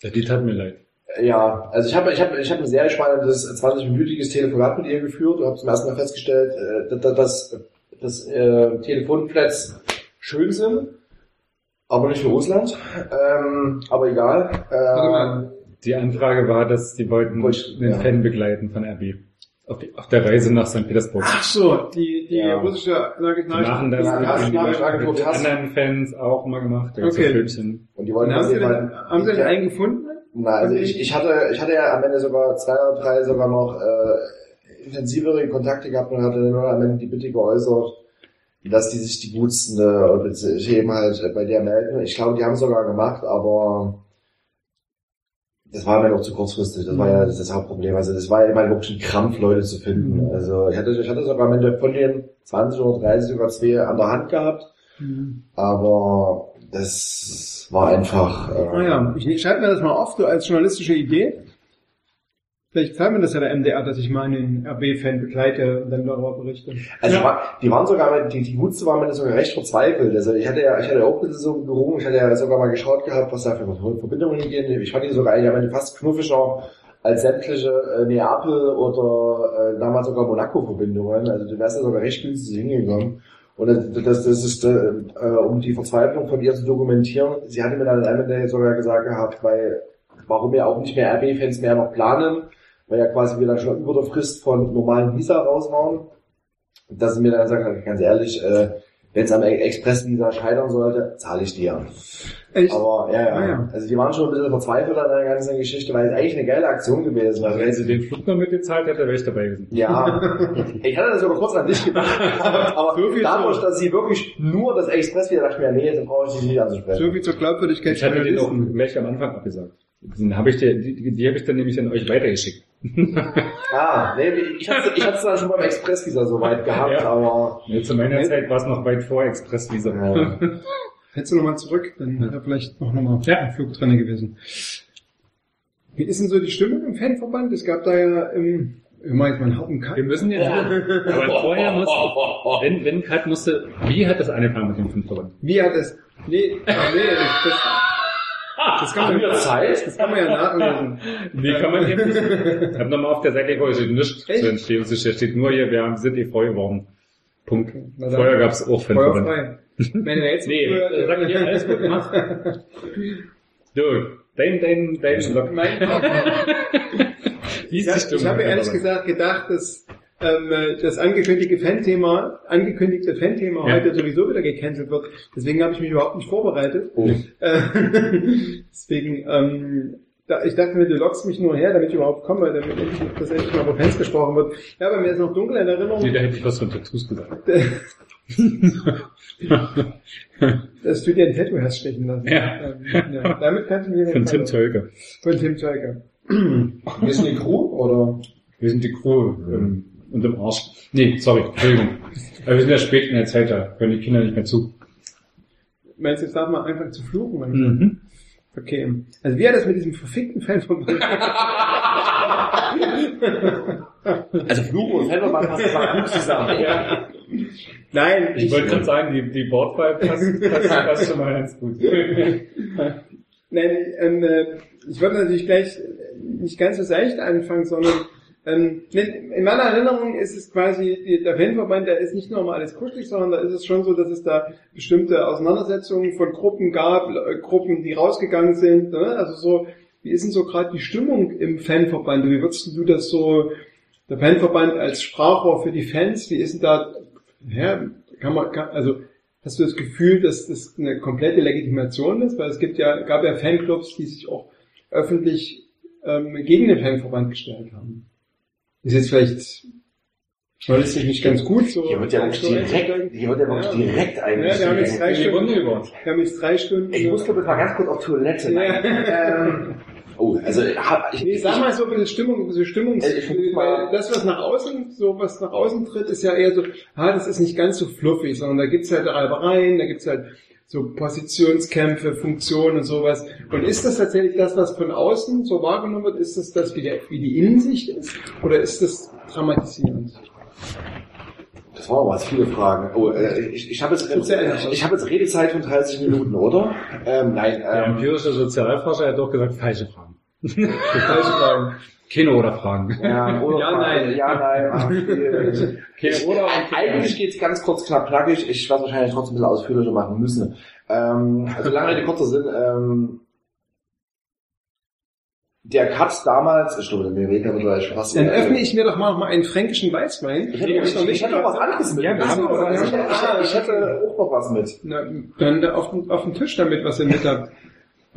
Speaker 3: Ja, die tat mir leid.
Speaker 6: Ja, also ich habe ich habe ich habe ein sehr spannendes 20-minütiges Telefonat mit ihr geführt und habe zum ersten Mal festgestellt, äh, dass, dass, dass äh, Telefonplätze schön sind, aber nicht für Russland. Ähm, aber egal. Ähm.
Speaker 3: Die Anfrage war, dass die wollten
Speaker 6: Wollte ich-
Speaker 3: den
Speaker 6: ja.
Speaker 3: Fan begleiten von RB. Auf, die, auf der Reise nach St. Petersburg.
Speaker 4: Ach so, die, die
Speaker 6: Ja.
Speaker 4: russische, sag ich
Speaker 3: Die machen das
Speaker 6: Ja,
Speaker 3: mit,
Speaker 6: das
Speaker 3: den-
Speaker 6: Nachrichtenagentur
Speaker 3: mit den
Speaker 6: TASS.
Speaker 3: anderen Fans auch mal gemacht.
Speaker 4: Okay.
Speaker 3: so Filmchen.
Speaker 6: und die wollten
Speaker 4: haben Sie
Speaker 6: halt-
Speaker 4: haben Sie denn
Speaker 6: Ja.
Speaker 4: einen gefunden?
Speaker 6: Na, also ich, ich hatte, ich hatte ja am Ende sogar zwei oder drei sogar noch äh, intensivere Kontakte gehabt und hatte nur am Ende die Bitte geäußert, dass die sich die Gutsten äh, sich eben halt bei der melden. Ich glaube, die haben es sogar gemacht, aber das war mir noch zu kurzfristig. Das war ja das, das Hauptproblem. Also das war immer wirklich ein Krampf, Leute zu finden. Also ich hatte, ich hatte sogar am Ende von den 20 oder 30 sogar zwei an der Hand gehabt, aber das war einfach. Äh,
Speaker 4: Naja, ich schreibe mir das mal auf, so als journalistische Idee. Vielleicht zahlt mir das ja der MDR, dass ich mal einen RB-Fan begleite und dann darüber berichte.
Speaker 6: Also
Speaker 4: Ja.
Speaker 6: die, war, die waren sogar, die, die Gutste waren mir sogar recht verzweifelt. Also ich hatte ja, ich hatte ja auch ein bisschen so gerungen, ich hatte ja sogar mal geschaut gehabt, was da für Verbindungen gehen. Ich fand die sogar eigentlich am Ende fast knuffischer als sämtliche äh, Neapel oder äh, damals sogar Monaco-Verbindungen. Also du wärst ja sogar recht günstig hingekommen. Und das, das, ist, äh, äh, um die Verzweiflung von ihr zu dokumentieren, sie hatte mir dann Ende sogar gesagt gehabt, weil, warum wir auch nicht mehr RB-Fans mehr noch planen, weil ja quasi wir dann schon über der Frist von normalen Visa raus waren dass sie mir dann gesagt hat, ganz ehrlich, äh, wenn es am Express-Visa scheitern sollte, zahle ich dir.
Speaker 4: Echt?
Speaker 6: Aber ja, ja,
Speaker 4: Ah, ja.
Speaker 6: Also die waren schon ein bisschen verzweifelt an der ganzen Geschichte, weil es eigentlich eine geile Aktion gewesen
Speaker 3: Also
Speaker 6: wäre.
Speaker 3: wenn sie den Flug noch mitgezahlt hätte, wäre ich dabei gewesen.
Speaker 6: Ja, ich hatte das sogar kurz an dich gedacht, aber
Speaker 4: So viel
Speaker 6: dadurch,
Speaker 4: zu-
Speaker 6: dass sie wirklich nur das Express wieder dachte ich mir, nee, dann brauche ich dich nicht anzusprechen.
Speaker 4: So viel zur Glaubwürdigkeit
Speaker 3: Ich hatte den auch gleich am Anfang abgesagt. Den habe ich dir, die, die, die habe ich dann nämlich an euch weitergeschickt.
Speaker 6: Ah, nee, ich hatte ich hatte es dann schon beim Express-Visa so weit gehabt,
Speaker 3: Ja.
Speaker 6: aber
Speaker 3: Ja, zu meiner Zeit war es noch weit vor Express-Visa.
Speaker 6: ja.
Speaker 4: Hättest du nochmal zurück, dann wäre vielleicht noch nochmal
Speaker 3: Ja.
Speaker 4: ein Flug drin gewesen. Wie ist denn so die Stimmung im Fanverband? Es gab da ja im, ich meine jetzt mal einen Cut.
Speaker 3: Wir müssen jetzt, aber vorher muss, wenn, wenn Cut musste, wie hat das angefangen mit dem Fünfverband?
Speaker 4: Wie hat es, nee, nee, das, das, das kann man,
Speaker 6: wir Zeit?
Speaker 4: das kann man ja nachlesen.
Speaker 3: Nee, kann man eben nicht. Ich habe nochmal auf der Seite geguckt, steht nichts zu Entstehungsgeschichte. steht nur hier, wir haben, sind eh voll geworden. Punkt.
Speaker 4: Na
Speaker 3: Vorher gab es auch.
Speaker 4: Feuerfrei. Wenn er jetzt
Speaker 3: Nee, äh, sag ich dir, alles gut, mach. Du, dein, dein, dein Blog.
Speaker 4: Mein,
Speaker 3: Wie ist
Speaker 4: Ja,
Speaker 3: die
Speaker 4: ich
Speaker 3: Stimmung?
Speaker 4: habe ehrlich gesagt gedacht, dass ähm, äh, das angekündigte Fan-Thema, angekündigte Fan-Thema
Speaker 3: Ja.
Speaker 4: heute sowieso wieder gecancelt wird. Deswegen habe ich mich überhaupt nicht vorbereitet.
Speaker 6: Oh.
Speaker 4: Äh, deswegen, ähm, da, ich dachte mir, du lockst mich nur her, damit ich überhaupt komme, damit endlich, dass endlich mal über Fans gesprochen wird. Ja, bei mir ist noch dunkel in Erinnerung.
Speaker 3: Nee, da hätte ich was von Tattoos gesagt.
Speaker 4: dass du dir ein Tattoo hast stechen lassen.
Speaker 3: Ja.
Speaker 4: Ähm, ja. Damit kannst du mir
Speaker 3: Von Tim Tölke.
Speaker 4: Von Tim Tölke.
Speaker 6: Wir sind die Crew, oder?
Speaker 3: Wir sind die Crew ähm, und im Arsch. Nee, sorry, Entschuldigung. Aber wir sind ja spät in der Zeit, da hören die Kinder nicht mehr zu.
Speaker 4: Meinst du, jetzt darf man anfangen zu fluchen?
Speaker 3: Mhm.
Speaker 4: Okay. Also wie hat das mit diesem verfickten Fan von
Speaker 6: Also Flug und Fanverband passt das gut zusammen.
Speaker 4: ja. Nein,
Speaker 3: Ich wollte gerade sagen, die, die Wortwahl passt, passt, passt schon mal ganz gut.
Speaker 4: Nein, ähm, äh, ich wollte natürlich gleich nicht ganz so seicht anfangen, sondern ähm, in meiner Erinnerung ist es quasi, der Fanverband, der ist nicht nur mal alles kuschelig, sondern da ist es schon so, dass es da bestimmte Auseinandersetzungen von Gruppen gab, äh, Gruppen, die rausgegangen sind. Ne? Also so, wie ist denn so gerade die Stimmung im Fanverband? Wie würdest du das so, der Fanverband als Sprachrohr für die Fans, wie ist denn da, ja, kann man, kann, also Hast du das Gefühl, dass das eine komplette Legitimation ist? Weil es gibt ja, gab ja Fanclubs, die sich auch öffentlich ähm, gegen den Fanverband gestellt haben. Ist jetzt vielleicht journalistisch nicht ganz gut so.
Speaker 6: Hier wird ja wirklich direkt, hier wird ja wirklich
Speaker 4: Ja.
Speaker 6: direkt
Speaker 4: Ja, wir haben jetzt
Speaker 6: eigentlich.
Speaker 4: drei Stunden.
Speaker 3: über.
Speaker 4: Wir haben jetzt drei Stunden.
Speaker 6: Ich muss glaube ich mal ganz kurz auf Toilette.
Speaker 4: Ja.
Speaker 6: Ähm, oh, also hab, ich,
Speaker 4: Nee, sag mal so ein bisschen Stimmung, Stimmungs,
Speaker 6: Also ich versuch mal-
Speaker 4: weil das, was nach außen, so was nach außen tritt, ist ja eher so, ah, das ist nicht ganz so fluffig, sondern da gibt's halt Reibereien, da gibt's halt so Positionskämpfe, Funktionen und sowas. Und ist das tatsächlich das, was von außen so wahrgenommen wird? Ist das das, wie, der, wie die Innensicht ist? Oder ist das dramatisierend?
Speaker 6: Das waren aber jetzt viele Fragen. Oh, äh, ich, ich habe jetzt, ich, ich habe jetzt Redezeit von 30 Minuten, oder? Ähm, nein,
Speaker 3: Der
Speaker 6: ähm,
Speaker 3: empirische Sozialforscher hat doch gesagt, falsche Fragen.
Speaker 4: Falsche Fragen.
Speaker 3: Keine oder Fragen.
Speaker 6: ja, oder
Speaker 4: Ja, nein.
Speaker 6: Ja, nein. ach, viel.
Speaker 3: Keine oder und
Speaker 6: Eigentlich geht's ganz kurz, knapp, knackig. Ich werde wahrscheinlich trotzdem ein bisschen ausführlicher machen müssen. Ähm, also lange Rede, kurzer Sinn. Ähm, der Cut damals, ich glaube, der Mireka wird gleich fast...
Speaker 4: Dann öffne ich mir doch mal noch mal einen fränkischen Weißwein.
Speaker 6: Ich hätte, ich, ich, hätte noch was anderes mit.
Speaker 3: Ja, wir haben-
Speaker 6: ich, ich, ich hätte auch noch was mit.
Speaker 4: Na, dann da auf, auf den Tisch damit, was ihr mit habt.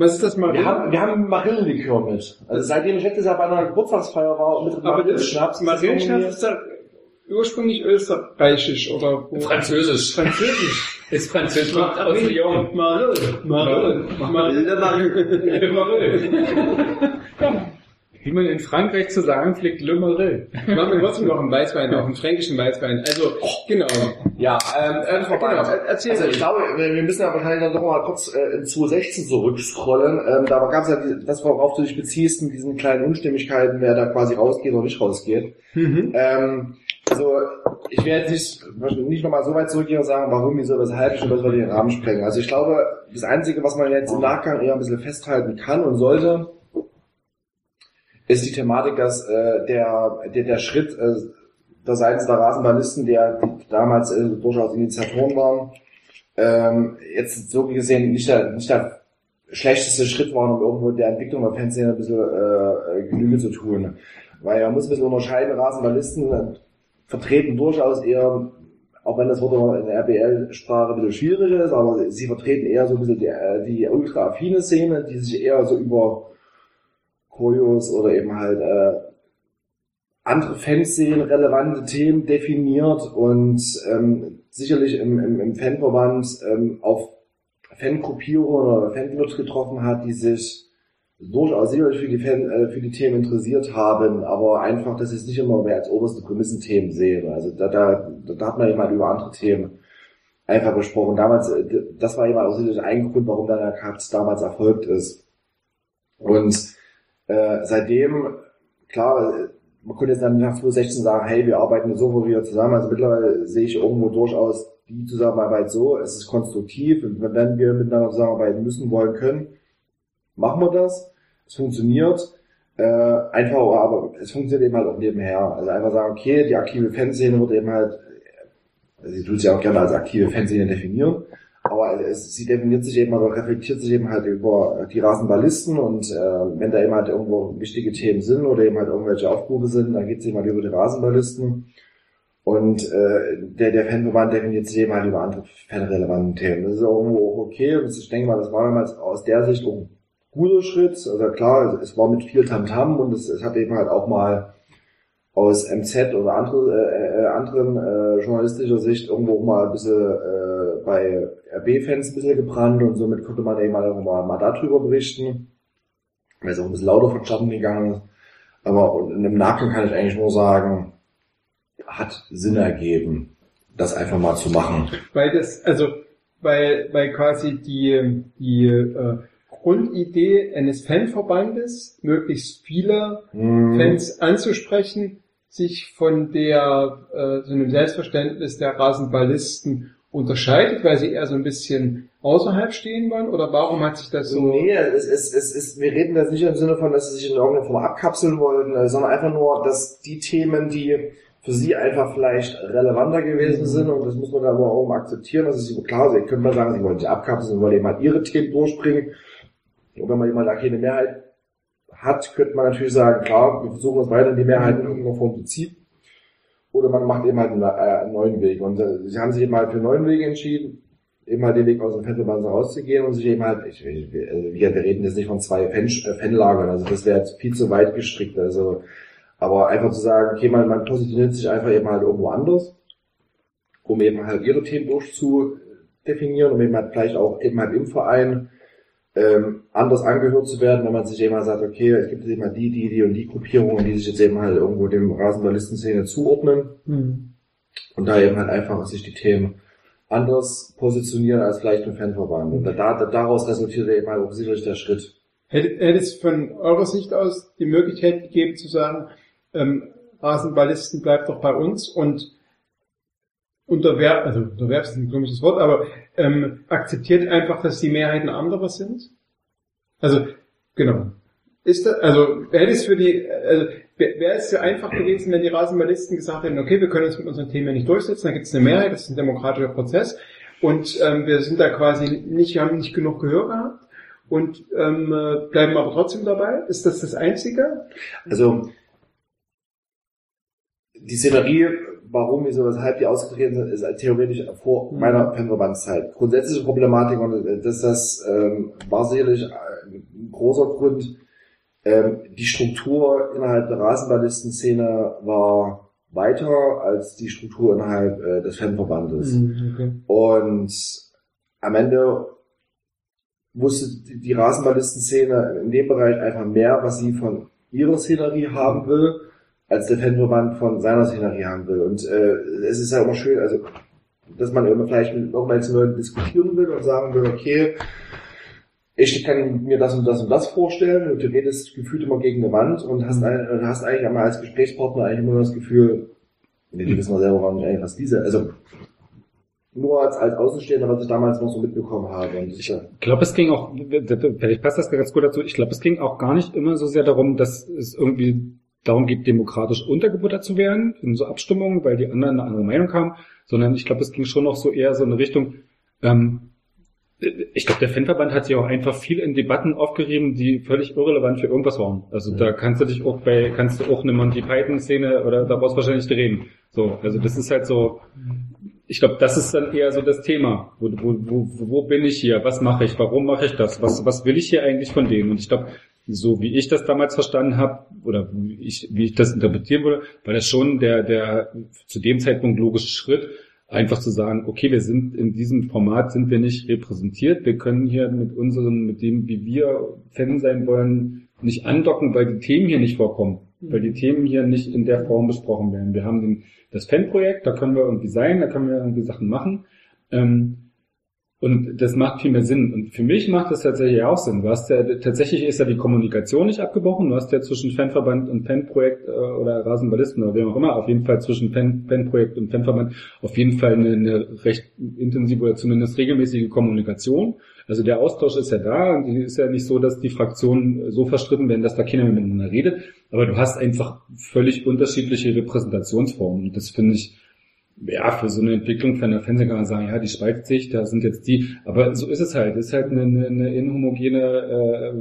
Speaker 4: Was ist das mal?
Speaker 6: Wir haben, wir haben Marillenlikör mit. Also seitdem ich letztes Jahr bei einer Geburtstagsfeier war und mit
Speaker 4: Aber das
Speaker 6: Marillenschnaps.
Speaker 4: Marillenschnaps ist da ursprünglich österreichisch oder wo?
Speaker 3: Französisch.
Speaker 4: Französisch.
Speaker 3: Ist Französisch kommt aus Lyon.
Speaker 4: Marille. Marille. Marille.
Speaker 3: Ja. Wie man in Frankreich zu sagen pflegt, Le Morel.
Speaker 4: Machen wir trotzdem noch einen Weißwein, auch einen fränkischen Weißwein. Also, genau.
Speaker 6: Ja, ähm, ähm,
Speaker 4: Genau, erzähl
Speaker 6: also ich glaube, wir müssen ja wahrscheinlich dann doch mal kurz äh, in 2016 zurückscrollen. Ähm, da gab es ja die, das, worauf du dich beziehst, mit diesen kleinen Unstimmigkeiten, wer da quasi rausgeht oder nicht rausgeht.
Speaker 4: Mhm.
Speaker 6: Ähm, also ich werde jetzt nicht, nicht nochmal so weit zurückgehen und sagen, warum, wieso, weshalb, ich das wir den Rahmen sprengen. Also ich glaube, das Einzige, was man jetzt im Nachgang eher ein bisschen festhalten kann und sollte, ist die Thematik, dass äh, der, der, der Schritt äh, der seitens der Rasenballisten, der damals äh, durchaus Initiatoren waren, ähm, jetzt so gesehen nicht der, nicht der schlechteste Schritt war, um irgendwo der Entwicklung der Fanszene ein bisschen äh, Genüge zu tun. Weil man muss ein bisschen unterscheiden, Rasenballisten äh, vertreten durchaus eher auch wenn das Wort in der RBL-Sprache ein bisschen schwierig ist, aber sie vertreten eher so ein bisschen die, äh, die ultra-affine Szene, die sich eher so über Choreos oder eben halt äh, andere Fanszenen relevante Themen definiert und ähm, sicherlich im, im, im Fanverband ähm, auf Fangruppierungen oder Fanclubs getroffen hat, die sich durchaus sicherlich für die, Fan, äh, für die Themen interessiert haben, aber einfach, dass ich es nicht immer mehr als oberste Prämissenthemen sehe. Also da, da, da hat man eben halt über andere Themen einfach gesprochen. Damals, äh, das war eben auch sicherlich ein Grund, warum dann der Cut damals erfolgt ist. Und äh, seitdem, klar, man könnte jetzt nach 2016 sagen, hey, wir arbeiten so wieder zusammen. Also mittlerweile sehe ich irgendwo durchaus die Zusammenarbeit so, es ist konstruktiv und wenn wir miteinander zusammenarbeiten müssen, wollen, können, machen wir das. Es funktioniert. Äh, einfach, aber es funktioniert eben halt auch nebenher. Also einfach sagen, okay, die aktive Fanszene wird eben halt, also sie tut sich auch gerne als aktive Fanszene definieren, aber es, sie definiert sich eben oder reflektiert sich eben halt über die Rasenballisten und äh, wenn da eben halt irgendwo wichtige Themen sind oder eben halt irgendwelche Aufrufe sind, dann geht es eben halt über die Rasenballisten. Und äh, der, der Fanverband definiert sich eben halt über andere fanrelevanten Themen. Das ist irgendwo auch okay. Und ich denke mal, das war damals aus der Sicht ein guter Schritt. Also klar, es war mit viel Tamtam und es, es hat eben halt auch mal aus MZ oder andere, äh, äh, anderen äh, journalistischer Sicht irgendwo mal ein bisschen äh, bei RB-Fans ein bisschen gebrannt und somit konnte man eben mal, mal, mal darüber berichten, weil es auch ein bisschen lauter vonstatten gegangen ist. Aber und im Nachgang kann ich eigentlich nur sagen, hat Sinn ergeben, das einfach mal zu machen.
Speaker 4: Weil das, also, weil, weil quasi die, die äh, Grundidee eines Fanverbandes, möglichst viele
Speaker 6: Mhm.
Speaker 4: Fans anzusprechen, sich von der, äh, so einem Selbstverständnis der Rasenballisten unterscheidet, weil sie eher so ein bisschen außerhalb stehen wollen? Oder warum hat sich das so...
Speaker 6: Nee, es, es, es, es, wir reden das nicht im Sinne von, dass sie sich in irgendeiner Form abkapseln wollen, äh, sondern einfach nur, dass die Themen, die für sie einfach vielleicht relevanter gewesen sind, und das muss man dann aber auch akzeptieren, das ist klar, sie können mal sagen, sie wollen sich abkapseln, sie wollen eben halt ihre Themen durchbringen, und wenn man jemand da keine Mehrheit hat, könnte man natürlich sagen, klar, wir versuchen das weiter in die Mehrheit in irgendeiner Form zu ziehen. Oder man macht eben halt einen, äh, einen neuen Weg. Und äh, sie haben sich eben halt für einen neuen Weg entschieden, eben halt den Weg aus dem Fanverband rauszugehen und sich eben halt, ich, ich, wir, also wir reden jetzt nicht von zwei Fan, äh, Fanlagern, also das wäre jetzt viel zu weit gestrickt. Also, aber einfach zu sagen, okay, man, man positioniert sich einfach eben halt irgendwo anders, um eben halt ihre Themen durchzudefinieren, um eben halt vielleicht auch eben halt im Verein ähm, anders angehört zu werden, wenn man sich eben mal sagt, okay, es gibt eben mal die, die, die und die Gruppierungen, die sich jetzt eben halt irgendwo dem Rasenballistenszene zuordnen
Speaker 4: Hm.
Speaker 6: und da eben halt einfach sich die Themen anders positionieren als vielleicht ein Fanverband. Und da, da, daraus resultiert eben halt auch sicherlich der Schritt.
Speaker 4: Hätte, hätte es von eurer Sicht aus die Möglichkeit gegeben zu sagen, ähm, Rasenballisten bleibt doch bei uns und unterwerft, also unterwerft ist ein komisches Wort, aber ähm, akzeptiert einfach, dass die Mehrheiten andere sind? Also, genau. Ist das, also wäre es für die, also wäre es ja einfach gewesen, wenn die Rasenballisten gesagt hätten, okay, wir können uns mit unseren Themen nicht durchsetzen, da gibt es eine Mehrheit, das ist ein demokratischer Prozess und ähm, wir sind da quasi nicht, wir haben nicht genug Gehör gehabt und ähm, äh, bleiben aber trotzdem dabei. Ist das das Einzige?
Speaker 6: Also die Szenerie, warum, wieso, weshalb die ausgetreten sind, ist theoretisch vor
Speaker 4: Mhm.
Speaker 6: meiner Fanverbandszeit. Grundsätzliche Problematik und äh, das, das ähm, war sicherlich ein großer Grund. Ähm, die Struktur innerhalb der Rasenballistenszene war weiter als die Struktur innerhalb äh, des Fanverbandes.
Speaker 4: Mhm, okay.
Speaker 6: Und am Ende wusste die Rasenballistenszene in dem Bereich einfach mehr, was sie von ihrer Szenerie haben will, als Fanverband von seiner Szenerie haben will. Und äh, es ist ja immer schön, also dass man immer vielleicht mit irgendwelchen Leuten diskutieren will und sagen will, okay, ich kann mir das und das und das vorstellen und du redest gefühlt immer gegen eine Wand und hast, ein, hast eigentlich einmal als Gesprächspartner eigentlich immer das Gefühl, nee, die wissen wir selber gar nicht eigentlich, was diese, also nur als, als Außenstehender, was ich damals noch so mitbekommen habe. Und Ich
Speaker 3: glaube, es ging auch, vielleicht passt das ganz gut dazu, ich glaube, es ging auch gar nicht immer so sehr darum, dass es irgendwie darum geht, demokratisch untergebuttert zu werden, in so Abstimmungen, weil die anderen eine andere Meinung haben, sondern ich glaube, es ging schon noch so eher so in eine Richtung, ähm, ich glaube, der Fanverband hat sich auch einfach viel in Debatten aufgerieben, die völlig irrelevant für irgendwas waren. Also da kannst du dich auch bei, kannst du auch eine Monty Python Szene oder da brauchst du wahrscheinlich nicht reden. So, also das ist halt so, ich glaube, das ist dann eher so das Thema. Wo, wo, wo, wo bin ich hier? Was mache ich? Warum mache ich das? Was, was will ich hier eigentlich von denen? Und ich glaube, so wie ich das damals verstanden habe, oder wie ich, wie ich das interpretieren würde, war das schon der, der zu dem Zeitpunkt logische Schritt, einfach zu sagen, okay, wir sind in diesem Format sind wir nicht repräsentiert, wir können hier mit unseren, mit dem, wie wir Fan sein wollen, nicht andocken, weil die Themen hier nicht vorkommen, weil die Themen hier nicht in der Form besprochen werden. Wir haben den, das Fanprojekt, da können wir irgendwie sein, da können wir irgendwie Sachen machen. Ähm, und das macht viel mehr Sinn. Und für mich macht das tatsächlich auch Sinn. Du hast ja, tatsächlich ist ja die Kommunikation nicht abgebrochen. Du hast ja zwischen Fanverband und Fanprojekt äh, oder Rasenballisten oder wem auch immer, auf jeden Fall zwischen Fan, Fanprojekt und Fanverband auf jeden Fall eine, eine recht intensive oder zumindest regelmäßige Kommunikation. Also der Austausch ist ja da und es ist ja nicht so, dass die Fraktionen so verstritten werden, dass da keiner mehr miteinander redet. Aber du hast einfach völlig unterschiedliche Repräsentationsformen. Und das finde ich, ja, für so eine Entwicklung von der Fernsehen kann man sagen, ja, die spaltet sich, da sind jetzt die, aber so ist es halt. Ist halt eine, eine inhomogene äh,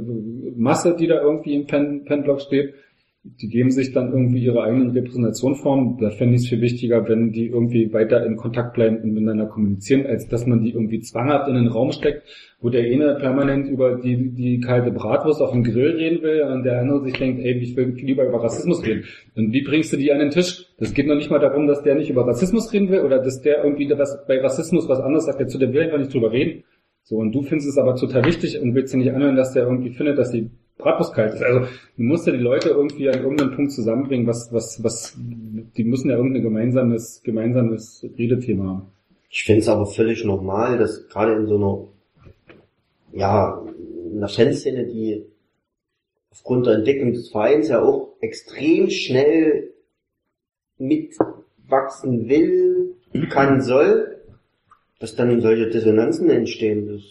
Speaker 3: Masse, die da irgendwie im Pen, Penblock steht. Die geben sich dann irgendwie ihre eigenen Repräsentationsformen. Da fände ich es viel wichtiger, wenn die irgendwie weiter in Kontakt bleiben und miteinander kommunizieren, als dass man die irgendwie zwanghaft in den Raum steckt, wo der eine permanent über die, die kalte Bratwurst auf dem Grill reden will und der andere sich denkt, ey, ich will lieber über Rassismus reden. Und wie bringst du die an den Tisch? Das geht noch nicht mal darum, dass der nicht über Rassismus reden will oder dass der irgendwie was, bei Rassismus was anderes sagt, der zu der will einfach nicht drüber reden. So, und du findest es aber total wichtig und willst dir nicht anhören, dass der irgendwie findet, dass die Bratwurst kalt ist. Also du musst ja die Leute irgendwie an irgendeinem Punkt zusammenbringen, was, was, was, die müssen ja irgendein gemeinsames, gemeinsames Redethema haben.
Speaker 5: Ich finde es aber völlig normal, dass gerade in so einer, ja, in einer Fanszene, die aufgrund der Entdeckung des Vereins ja auch extrem schnell mitwachsen will, kann, soll, dass dann solche Dissonanzen entstehen. Das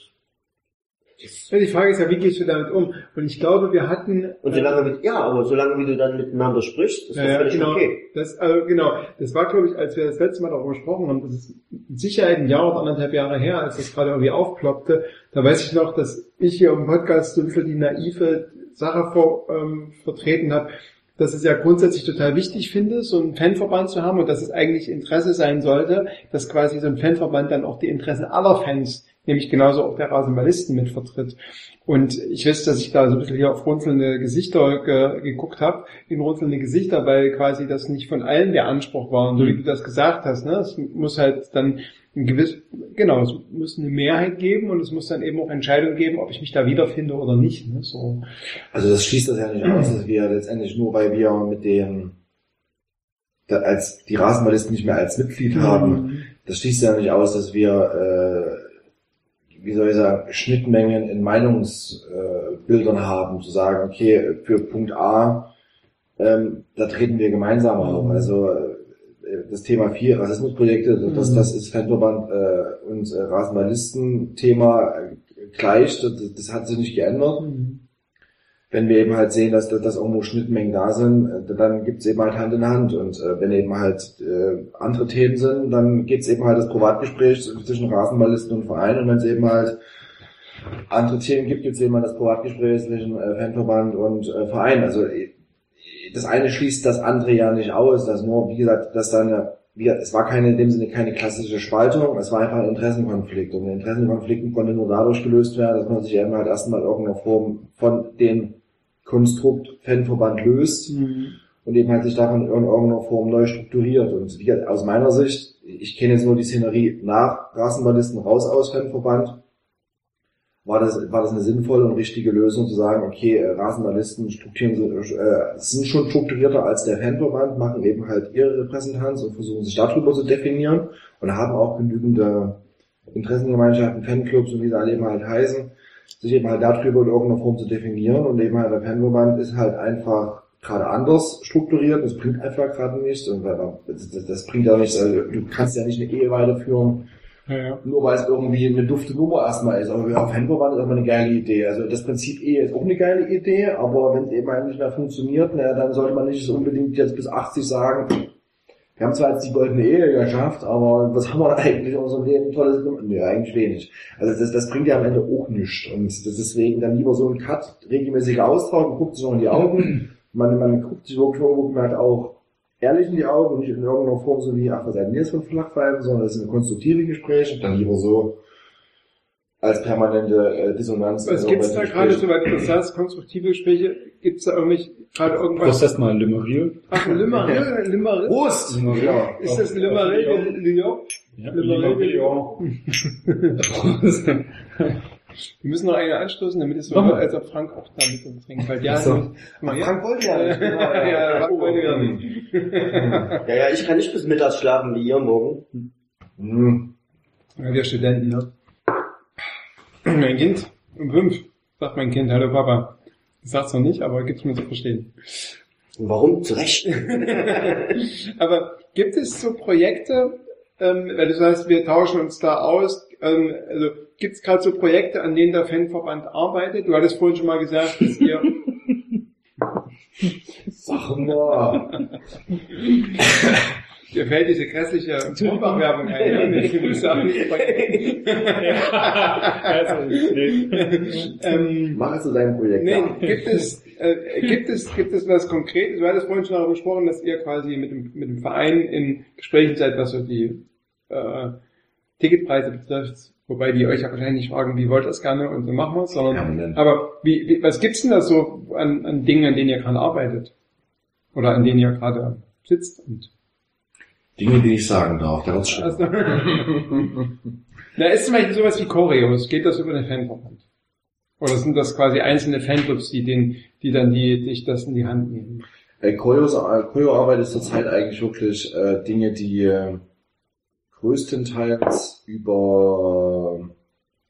Speaker 4: Ja, die Frage ist ja, wie gehst du damit um? Und ich glaube, wir hatten...
Speaker 5: Und solange, wie, ja, aber solange wie du dann miteinander sprichst, ist das
Speaker 4: Ja, ja,
Speaker 5: völlig
Speaker 4: genau.
Speaker 5: okay.
Speaker 4: Das, also, genau. Das war, glaube ich, als wir das letzte Mal darüber gesprochen haben, das ist mit Sicherheit ein Jahr oder anderthalb Jahre her, als das gerade irgendwie aufploppte. Da weiß ich noch, dass ich hier im Podcast so ein bisschen die naive Sache vor, ähm, vertreten habe, dass es ja grundsätzlich total wichtig finde, so einen Fanverband zu haben und dass es eigentlich Interesse sein sollte, dass quasi so ein Fanverband dann auch die Interessen aller Fans, nämlich genauso auch der Rasenballisten mit vertritt. Und ich weiß, dass ich da so ein bisschen hier auf runzelnde Gesichter ge geguckt habe, in runzelnde Gesichter, weil quasi das nicht von allen der Anspruch war. Und so wie du das gesagt hast, ne, es muss halt dann ein gewiss, genau, es muss eine Mehrheit geben und es muss dann eben auch Entscheidungen geben, ob ich mich da wiederfinde oder nicht. Ne, so.
Speaker 6: Also das schließt das ja nicht aus, dass wir letztendlich nur, weil wir mit den als die Rasenballisten nicht mehr als Mitglied haben, das schließt ja nicht aus, dass wir äh, wie soll ich sagen, Schnittmengen in Meinungsbildern haben, zu sagen, okay, für Punkt A, ähm, da treten wir gemeinsam auf. Also äh, das Thema vier Rassismusprojekte, das, das ist Fanverband äh, und äh, Rasenballisten-Thema äh, gleich, das, das hat sich nicht geändert wenn wir eben halt sehen, dass, dass irgendwo Schnittmengen da sind, äh, dann gibt's eben halt Hand in Hand. Und äh, wenn eben halt äh, andere Themen sind, dann geht's eben halt das Privatgespräch zwischen Rasenballisten und Verein. Und wenn es eben halt andere Themen gibt, gibt's eben halt das Privatgespräch zwischen äh, Fanverband und äh, Verein. Also äh, das eine schließt das andere ja nicht aus. Das nur, wie gesagt, dass dann wie gesagt, es war keine in dem Sinne keine klassische Spaltung, es war einfach ein Interessenkonflikt. Und ein Interessenkonflikt konnte nur dadurch gelöst werden, dass man sich eben halt erstmal in irgendeiner Form von dem Konstrukt Fanverband löst. Und eben halt sich davon in irgendeiner Form neu strukturiert. Und wie aus meiner Sicht, ich kenne jetzt nur die Szenerie nach Rasenballisten raus aus Fanverband, war das, war das eine sinnvolle und richtige Lösung zu sagen, okay, äh, Rasenballisten strukturieren, so, äh, sind schon strukturierter als der Fanverband, machen eben halt ihre Repräsentanz und versuchen sich darüber zu definieren und haben auch genügende Interessengemeinschaften, Fanclubs und wie sie alle eben halt heißen, sich eben halt darüber in irgendeiner Form zu definieren und eben halt der Fanverband ist halt einfach gerade anders strukturiert, das bringt einfach gerade nichts und das, das, das bringt ja nichts, also du kannst ja nicht eine Ehe weiterführen,
Speaker 4: Ja, ja.
Speaker 6: nur weil es irgendwie eine dufte Nummer erstmal ist. Aber ja, Fanverband ist aber eine geile Idee. Also das Prinzip Ehe ist auch eine geile Idee, aber wenn es eben halt nicht mehr funktioniert, na, dann sollte man nicht so unbedingt jetzt bis 80 sagen, wir haben zwar jetzt die goldene Ehe geschafft, aber was haben wir eigentlich in unserem Leben Tolles gemacht? Nee, eigentlich wenig. Also das, das bringt ja am Ende auch nichts. Und das deswegen dann lieber so ein Cut, regelmäßiger Austausch, man guckt sich noch in die Augen, man, man guckt sich wirklich irgendwo halt auch ehrlich in die Augen und nicht in irgendeiner Form so wie, ach, was seid ihr jetzt von Flachpfeifen, sondern es sind konstruktive Gespräche, dann lieber so als permanente äh, Dissonanz.
Speaker 8: Was
Speaker 6: in
Speaker 8: gibt's da gerade, soweit du das sagst, konstruktive Gespräche? Gibt's da irgendwie gerade
Speaker 3: Prost
Speaker 8: irgendwas?
Speaker 3: erstmal Limeriel.
Speaker 8: Ach, ein Limerill, ein Limerill?
Speaker 6: Prost! Ja.
Speaker 8: Ist das ein Limerill, Lyon?
Speaker 3: Ja,
Speaker 8: Limeriel.
Speaker 3: Prost.
Speaker 4: Wir müssen noch eine anstoßen, damit es so wird, als ob Frank auch da mit uns trinkt. Weil der
Speaker 3: so.
Speaker 4: hat mal ja.
Speaker 6: Frank wollte ja nicht. genau, ja.
Speaker 4: ja, Frank wollte ja nicht. Ja, ja, ich kann nicht bis mittags schlafen wie ihr morgen.
Speaker 6: Hm.
Speaker 4: Ja, wir Studenten, ne? Mein Kind, um fünf, sagt mein Kind, hallo Papa. Das sagt's noch nicht, aber gibt's mir zu verstehen.
Speaker 5: Warum? Zu Recht.
Speaker 4: aber gibt es so Projekte, ähm, weil du sagst, wir tauschen uns da aus, ähm, also gibt es gerade so Projekte, an denen der Fanverband arbeitet? Du hattest vorhin schon mal gesagt, dass ihr
Speaker 6: Sag mal.
Speaker 4: Dir fällt diese grässliche Pumpach-Werbung ein. ja? Ich nicht
Speaker 3: also, nee.
Speaker 4: ähm,
Speaker 6: Mach es zu deinem Projekt.
Speaker 4: nee,
Speaker 6: ja.
Speaker 4: gibt es, äh, gibt es, gibt es was Konkretes? Du hattest vorhin schon darüber gesprochen, dass ihr quasi mit dem, mit dem Verein in Gesprächen seid, was so die äh, Ticketpreise betrifft. Wobei die euch ja wahrscheinlich nicht fragen, wie wollt ihr es gerne und so machen wir es, sondern,
Speaker 6: Permanent.
Speaker 4: aber wie, wie, was gibt's denn da so an, an Dingen, an denen ihr gerade arbeitet? Oder an denen ihr gerade sitzt und
Speaker 6: Dinge, die ich sagen darf. Der wird's
Speaker 4: Also. Na, ist zum Beispiel sowas wie Choreos, geht das über den Fanverband? Oder sind das quasi einzelne Fanclubs, die den, die dann die, dich das in die Hand nehmen?
Speaker 6: Äh, äh, Koyo-Arbeit ist zurzeit eigentlich wirklich äh, Dinge, die äh, größtenteils über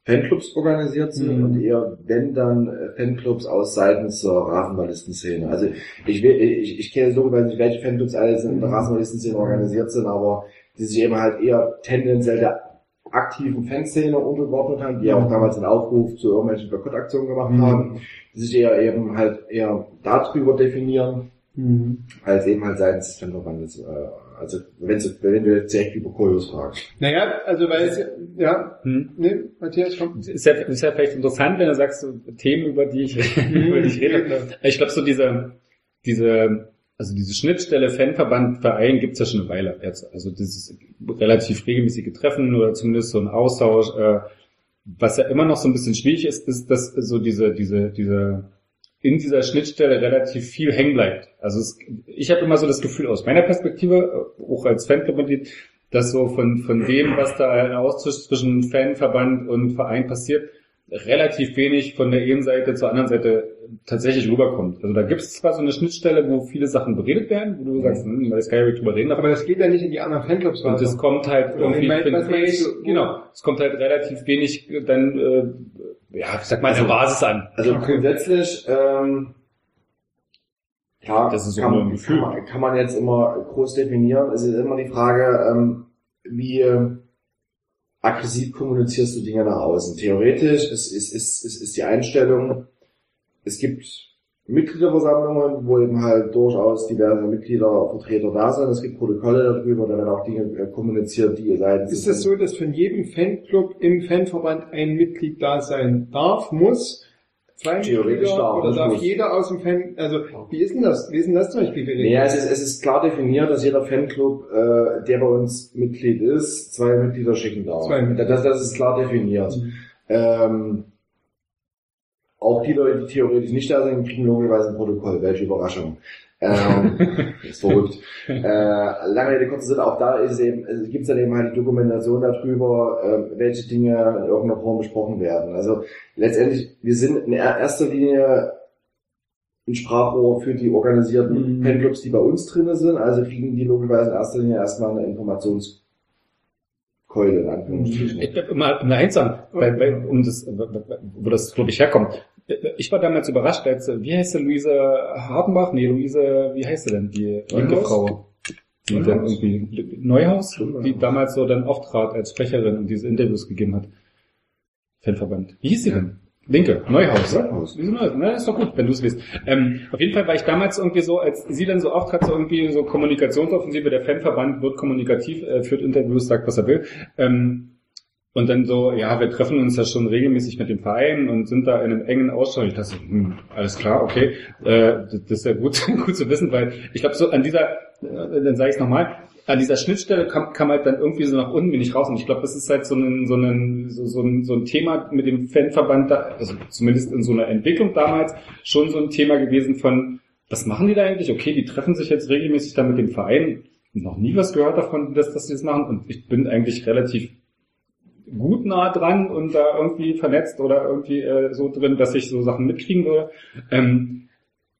Speaker 6: Fanclubs organisiert sind
Speaker 4: Mhm.
Speaker 6: und eher, wenn dann, äh, Fanclubs aus seitens der Rasenballistenszene. Also ich, will, ich, ich kenne so, weiß nicht, welche Fanclubs alles in der Rasenballistenszene organisiert sind, aber die sich eben halt eher tendenziell der aktiven Fanszene untergeordnet haben, die ja auch damals einen Aufruf zu irgendwelchen Boykottaktionen gemacht
Speaker 4: Mhm.
Speaker 6: haben, die sich eher eben halt eher darüber definieren, als eben halt seitens des Fanverbandes. Äh, also wenn, du jetzt direkt über Koyos fragst.
Speaker 4: Naja, also weil es, ja,
Speaker 3: Hm.
Speaker 4: ne, Matthias, komm.
Speaker 3: Ist ja, ist ja vielleicht interessant, wenn du sagst, so Themen, über die ich, über die ich rede. Ich glaube, so diese, diese, also diese Schnittstelle Fanverband, Verein gibt's ja schon eine Weile jetzt. Also dieses relativ regelmäßige Treffen oder zumindest so ein Austausch. Äh, was ja immer noch so ein bisschen schwierig ist, ist, dass so diese, diese, diese in dieser Schnittstelle relativ viel hängen bleibt. Also es, ich habe immer so das Gefühl aus meiner Perspektive, äh, auch als Fanclub-Mitglied, dass so von, von dem, was da im Austausch zwischen Fanverband und Verein passiert, relativ wenig von der einen Seite zur anderen Seite tatsächlich rüberkommt. Also da gibt es zwar so eine Schnittstelle, wo viele Sachen beredet werden, wo du sagst, hm, das kann ich nicht drüber reden, aber
Speaker 4: Aber das geht ja nicht in die anderen Fanclubs
Speaker 3: und es
Speaker 4: weiter.
Speaker 3: kommt halt irgendwie,
Speaker 4: Ich mein, meinst
Speaker 3: ich,
Speaker 4: du?
Speaker 3: genau, es kommt halt relativ wenig dann, äh, ja, ich sag mal, an der Basis an.
Speaker 6: Also grundsätzlich, ähm, klar,
Speaker 3: Das ist so
Speaker 6: kann,
Speaker 3: ein
Speaker 6: man,
Speaker 3: Gefühl.
Speaker 6: kann, man, kann man jetzt immer groß definieren. Es ist immer die Frage, ähm, wie aggressiv kommunizierst du Dinge nach außen. Theoretisch ist, ist, ist, ist, ist die Einstellung, es gibt Mitgliederversammlungen, wo eben halt durchaus diverse Mitgliedervertreter da sind. Es gibt Protokolle darüber, da werden auch Dinge äh, kommuniziert, die seitens
Speaker 4: Ist es so, dass von jedem Fanclub im Fanverband ein Mitglied da sein darf, muss? Zwei
Speaker 6: Theoretisch
Speaker 4: Mitglieder
Speaker 6: darf,
Speaker 4: oder darf
Speaker 6: muss.
Speaker 4: jeder aus dem Fan, also wie ist denn das? Wie ist denn das zum Beispiel geregelt?
Speaker 6: Ja, es ist, es ist klar definiert, dass jeder Fanclub, äh, der bei uns Mitglied ist, zwei Mitglieder schicken darf.
Speaker 4: Zwei Mitglieder.
Speaker 6: Das, das ist klar definiert.
Speaker 4: Mhm.
Speaker 6: Ähm, auch die Leute, die theoretisch nicht da sind, kriegen logischerweise ein Protokoll. Welche Überraschung. Ähm, ist verrückt. Äh, lange Rede, kurzer Sinn, auch da ist es eben, es gibt dann eben halt die Dokumentation darüber, äh, welche Dinge in irgendeiner Form besprochen werden. Also letztendlich, wir sind in er- erster Linie ein Sprachrohr für die organisierten
Speaker 4: Mhm.
Speaker 6: Fanclubs, die bei uns drinne sind, also kriegen die logischerweise in erster Linie erstmal eine Informationskeule, in Anführungsstrichen.
Speaker 3: Ich bleib immer, immer eins sagen, weil, weil, um das, wo das, glaube ich, herkommt. Ich war damals überrascht, als, wie heißt sie, Luise Hardenbach? Nee, Luise, wie heißt sie denn, die linke? Frau? Die
Speaker 6: Neuhaus?
Speaker 3: dann irgendwie, Neuhaus? Die damals so dann auftrat als Sprecherin und diese Interviews gegeben hat. Fanverband. Wie hieß sie denn? Linke, Neuhaus.
Speaker 6: Neuhaus.
Speaker 3: Neuhaus? Na, ist doch gut, wenn du es weißt. Ähm, auf jeden Fall war ich damals irgendwie so, als sie dann so auftrat, so irgendwie so Kommunikationsoffensive, der Fanverband wird kommunikativ, äh, führt Interviews, sagt, was er will. Ähm, und dann so, ja, wir treffen uns ja schon regelmäßig mit dem Verein und sind da in einem engen Austausch. Ich dachte, so, hm, alles klar, okay. Äh, das ist ja gut, gut zu wissen, weil ich glaube, so an dieser, äh, dann sage ich es nochmal, an dieser Schnittstelle kam, kam halt dann irgendwie so nach unten wenig raus. Und ich glaube, das ist halt so ein, so, ein, so, so, ein, so ein Thema mit dem Fanverband, da, also zumindest in so einer Entwicklung damals, schon so ein Thema gewesen von, was machen die da eigentlich? Okay, die treffen sich jetzt regelmäßig da mit dem Verein. Noch nie was gehört davon, dass, dass die das machen. Und ich bin eigentlich relativ gut nah dran und da irgendwie vernetzt oder irgendwie äh, so drin, dass ich so Sachen mitkriegen würde. Ähm,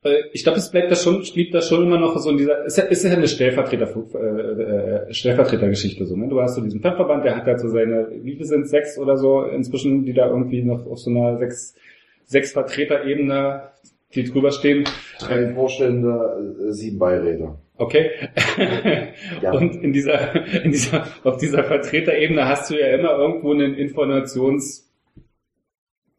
Speaker 3: äh, ich glaube, es bleibt da schon, blieb da schon immer noch so in dieser, ist ja, ist ja eine Stellvertreter, äh, äh, Stellvertretergeschichte so, ne? Du hast so diesen Pfeffverband, der hat halt so seine, wie viele sind sechs oder so inzwischen, die da irgendwie noch auf so einer sechs, sechs Vertreterebene, die drüber stehen.
Speaker 6: Ein Vorstände, äh, sieben Beiräte.
Speaker 3: Okay.
Speaker 6: Ja.
Speaker 3: Und in dieser, in dieser, auf dieser Vertreterebene hast du ja immer irgendwo einen Informations,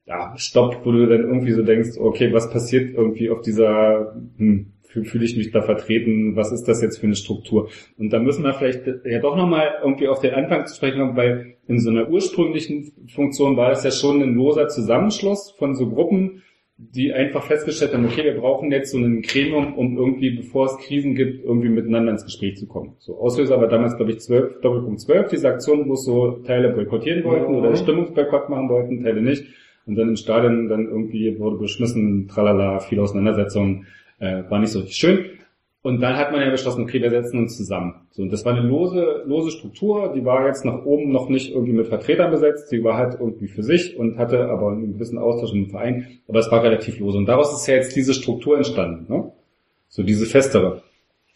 Speaker 3: ja, Stopp, wo du dann irgendwie so denkst, okay, was passiert irgendwie auf dieser, hm, fühle fühl ich mich da vertreten, was ist das jetzt für eine Struktur? Und da müssen wir vielleicht ja doch nochmal irgendwie auf den Anfang zu sprechen kommen, weil in so einer ursprünglichen Funktion war das ja schon ein loser Zusammenschluss von so Gruppen, die einfach festgestellt haben, okay, wir brauchen jetzt so ein Gremium, um irgendwie, bevor es Krisen gibt, irgendwie miteinander ins Gespräch zu kommen. So Auslöser war damals, glaube ich, 12, Doppelpunkt 12, diese Aktion, wo so Teile boykottieren wollten oder Stimmungsboykott machen wollten, Teile nicht. Und dann im Stadion dann irgendwie wurde beschmissen, tralala, viele Auseinandersetzungen, äh, war nicht so richtig schön. Und dann hat man ja beschlossen, okay, wir setzen uns zusammen. So, und das war eine lose, lose Struktur, die war jetzt nach oben noch nicht irgendwie mit Vertretern besetzt, die war halt irgendwie für sich und hatte aber einen gewissen Austausch im Verein, aber es war relativ lose. Und daraus ist ja jetzt diese Struktur entstanden, ne? So diese festere.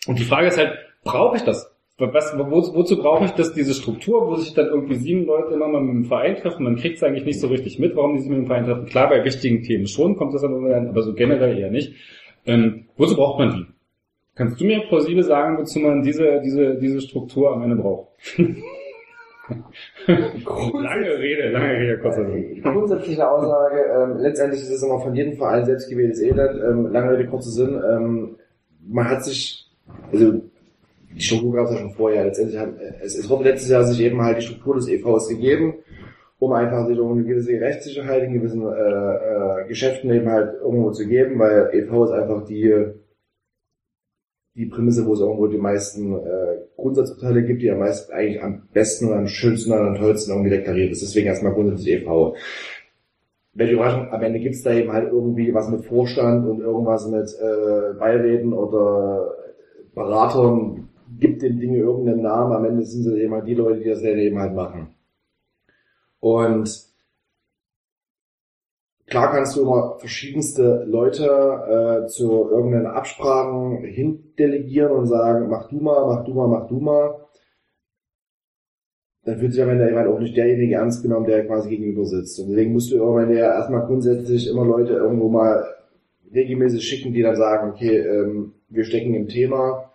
Speaker 3: Und die Frage ist halt, brauche ich das? Was, wo, wozu brauche ich das, diese Struktur, wo sich dann irgendwie sieben Leute immer mal mit dem Verein treffen? Man kriegt es eigentlich nicht so richtig mit, warum die sich mit dem Verein treffen. Klar, bei wichtigen Themen schon kommt das dann aber so generell eher nicht. Ähm, wozu braucht man die? Kannst du mir plausibel sagen, wozu man diese, diese, diese Struktur am Ende braucht? lange Rede, lange Rede, kurzer Sinn.
Speaker 6: Grundsätzliche Aussage, ähm, letztendlich ist es immer von jedem Verein selbst gewähltes Elend, ähm, lange Rede, kurzer Sinn, ähm, man hat sich, also die Struktur gab es ja schon vorher, letztendlich hat, es, es wurde letztes Jahr sich eben halt die Struktur des EVs gegeben, um einfach sich um eine gewisse Rechtssicherheit in gewissen äh, äh, Geschäften eben halt irgendwo zu geben, weil EV ist einfach die die Prämisse, wo es irgendwo die meisten äh, Grundsatzurteile gibt, die am meisten eigentlich am besten und am schönsten und am tollsten irgendwie deklariert ist. Deswegen erstmal grundsätzlich EV. Welche Überraschung, am Ende gibt's da eben halt irgendwie was mit Vorstand und irgendwas mit äh, Beiräten oder Beratern, gibt den Dingen irgendeinen Namen, am Ende sind es eben halt die Leute, die das eben halt machen. Und Klar kannst du immer verschiedenste Leute äh, zu irgendeinen Absprachen hindelegieren und sagen, mach du mal, mach du mal, mach du mal. Dann fühlt sich am Ende jemand auch nicht derjenige ernst genommen, der quasi gegenüber sitzt. Und deswegen musst du irgendwann ja erstmal grundsätzlich immer Leute irgendwo mal regelmäßig schicken, die dann sagen, okay, ähm, wir stecken im Thema,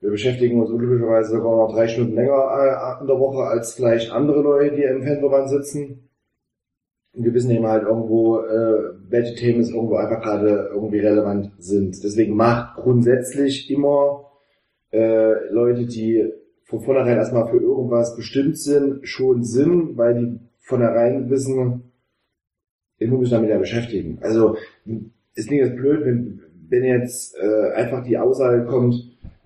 Speaker 6: wir beschäftigen uns unglücklicherweise sogar noch drei Stunden länger äh, in der Woche als vielleicht andere Leute, die im Fanverband sitzen. Und wir wissen eben halt irgendwo, äh, welche Themen es irgendwo einfach gerade irgendwie relevant sind. Deswegen macht grundsätzlich immer äh, Leute, die von vornherein erstmal für irgendwas bestimmt sind, schon Sinn, weil die von vornherein wissen, ich muss mich damit ja beschäftigen. Also ist nicht das blöd, wenn, wenn jetzt äh, einfach die Aussage kommt,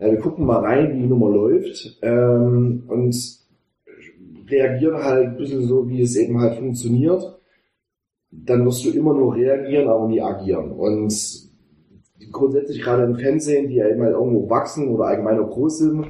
Speaker 6: ja, wir gucken mal rein, wie die Nummer läuft ähm, und reagieren halt ein bisschen so, wie es eben halt funktioniert dann wirst du immer nur reagieren, aber nie agieren. Und grundsätzlich gerade im Fernsehen, die ja immer irgendwo wachsen oder allgemein auch groß sind,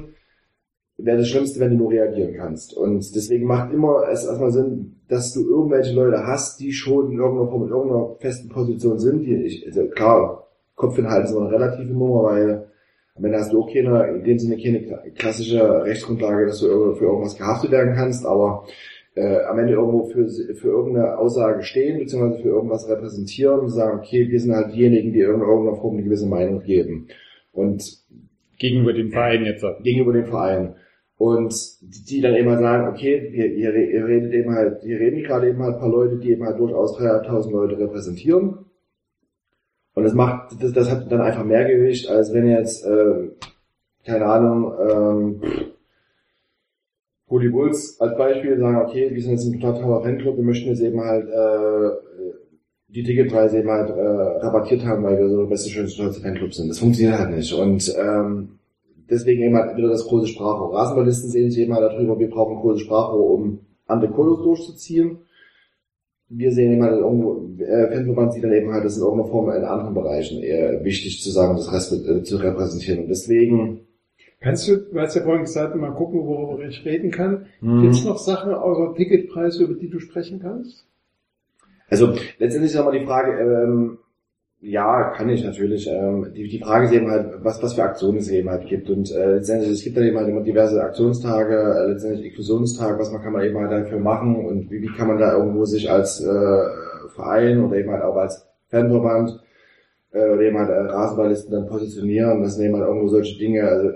Speaker 6: wäre das Schlimmste, wenn du nur reagieren kannst. Und deswegen macht immer es erstmal Sinn, dass du irgendwelche Leute hast, die schon in irgendeiner Form in irgendeiner festen Position sind. Die ich, also klar, Kopfinhalt ist immer eine relative Nummer, weil am Ende hast du auch keine, in dem Sinne keine klassische Rechtsgrundlage, dass du für irgendwas gehaftet werden kannst, aber äh, am Ende irgendwo für, für irgendeine Aussage stehen, beziehungsweise für irgendwas repräsentieren und sagen, okay, wir sind halt diejenigen, die in irgendeiner Form eine gewisse Meinung geben. Und
Speaker 3: gegenüber dem Verein jetzt.
Speaker 6: Gegenüber dem Verein. Und die, dann eben halt sagen, okay, ihr, ihr, ihr redet eben halt, ihr redet gerade eben halt ein paar Leute, die eben halt durchaus 3.500 Leute repräsentieren. Und das macht, das, das hat dann einfach mehr Gewicht, als wenn jetzt, äh, keine Ahnung, ähm, Holy Bulls als Beispiel sagen, okay, wir sind jetzt ein total toller Fanclub, wir möchten jetzt eben halt äh, die Ticketpreise eben halt äh, rabattiert haben, weil wir so der beste, schönste, tollste Fanclub sind. Das funktioniert halt nicht. Und ähm, deswegen eben halt wieder das große Sprachrohr. Rasenballisten sehen sich eben halt darüber, wir brauchen ein großes Sprachrohr, um andere Kolos durchzuziehen. Wir sehen eben halt irgendwo, äh, Fanverband sieht dann eben halt, das in irgendeiner Form in anderen Bereichen eher wichtig zu sagen, das Respe- äh, zu repräsentieren. Und deswegen,
Speaker 4: Kannst du, du hast ja vorhin gesagt, mal gucken, worüber ich reden kann.
Speaker 6: Mhm.
Speaker 4: Gibt es noch Sachen außer Ticketpreise, über die du sprechen kannst?
Speaker 6: Also letztendlich ist auch mal die Frage, ähm, ja, kann ich natürlich. Ähm, die, die Frage ist eben halt, was, was für Aktionen es eben halt gibt. Und äh, letztendlich, es gibt dann eben halt immer diverse Aktionstage, äh, letztendlich Inklusionstag, was man kann man eben halt dafür machen und wie, wie kann man da irgendwo sich als äh, Verein oder eben halt auch als Fanverband äh, oder eben halt äh, Rasenballisten dann positionieren. Das sind eben halt irgendwo solche Dinge, also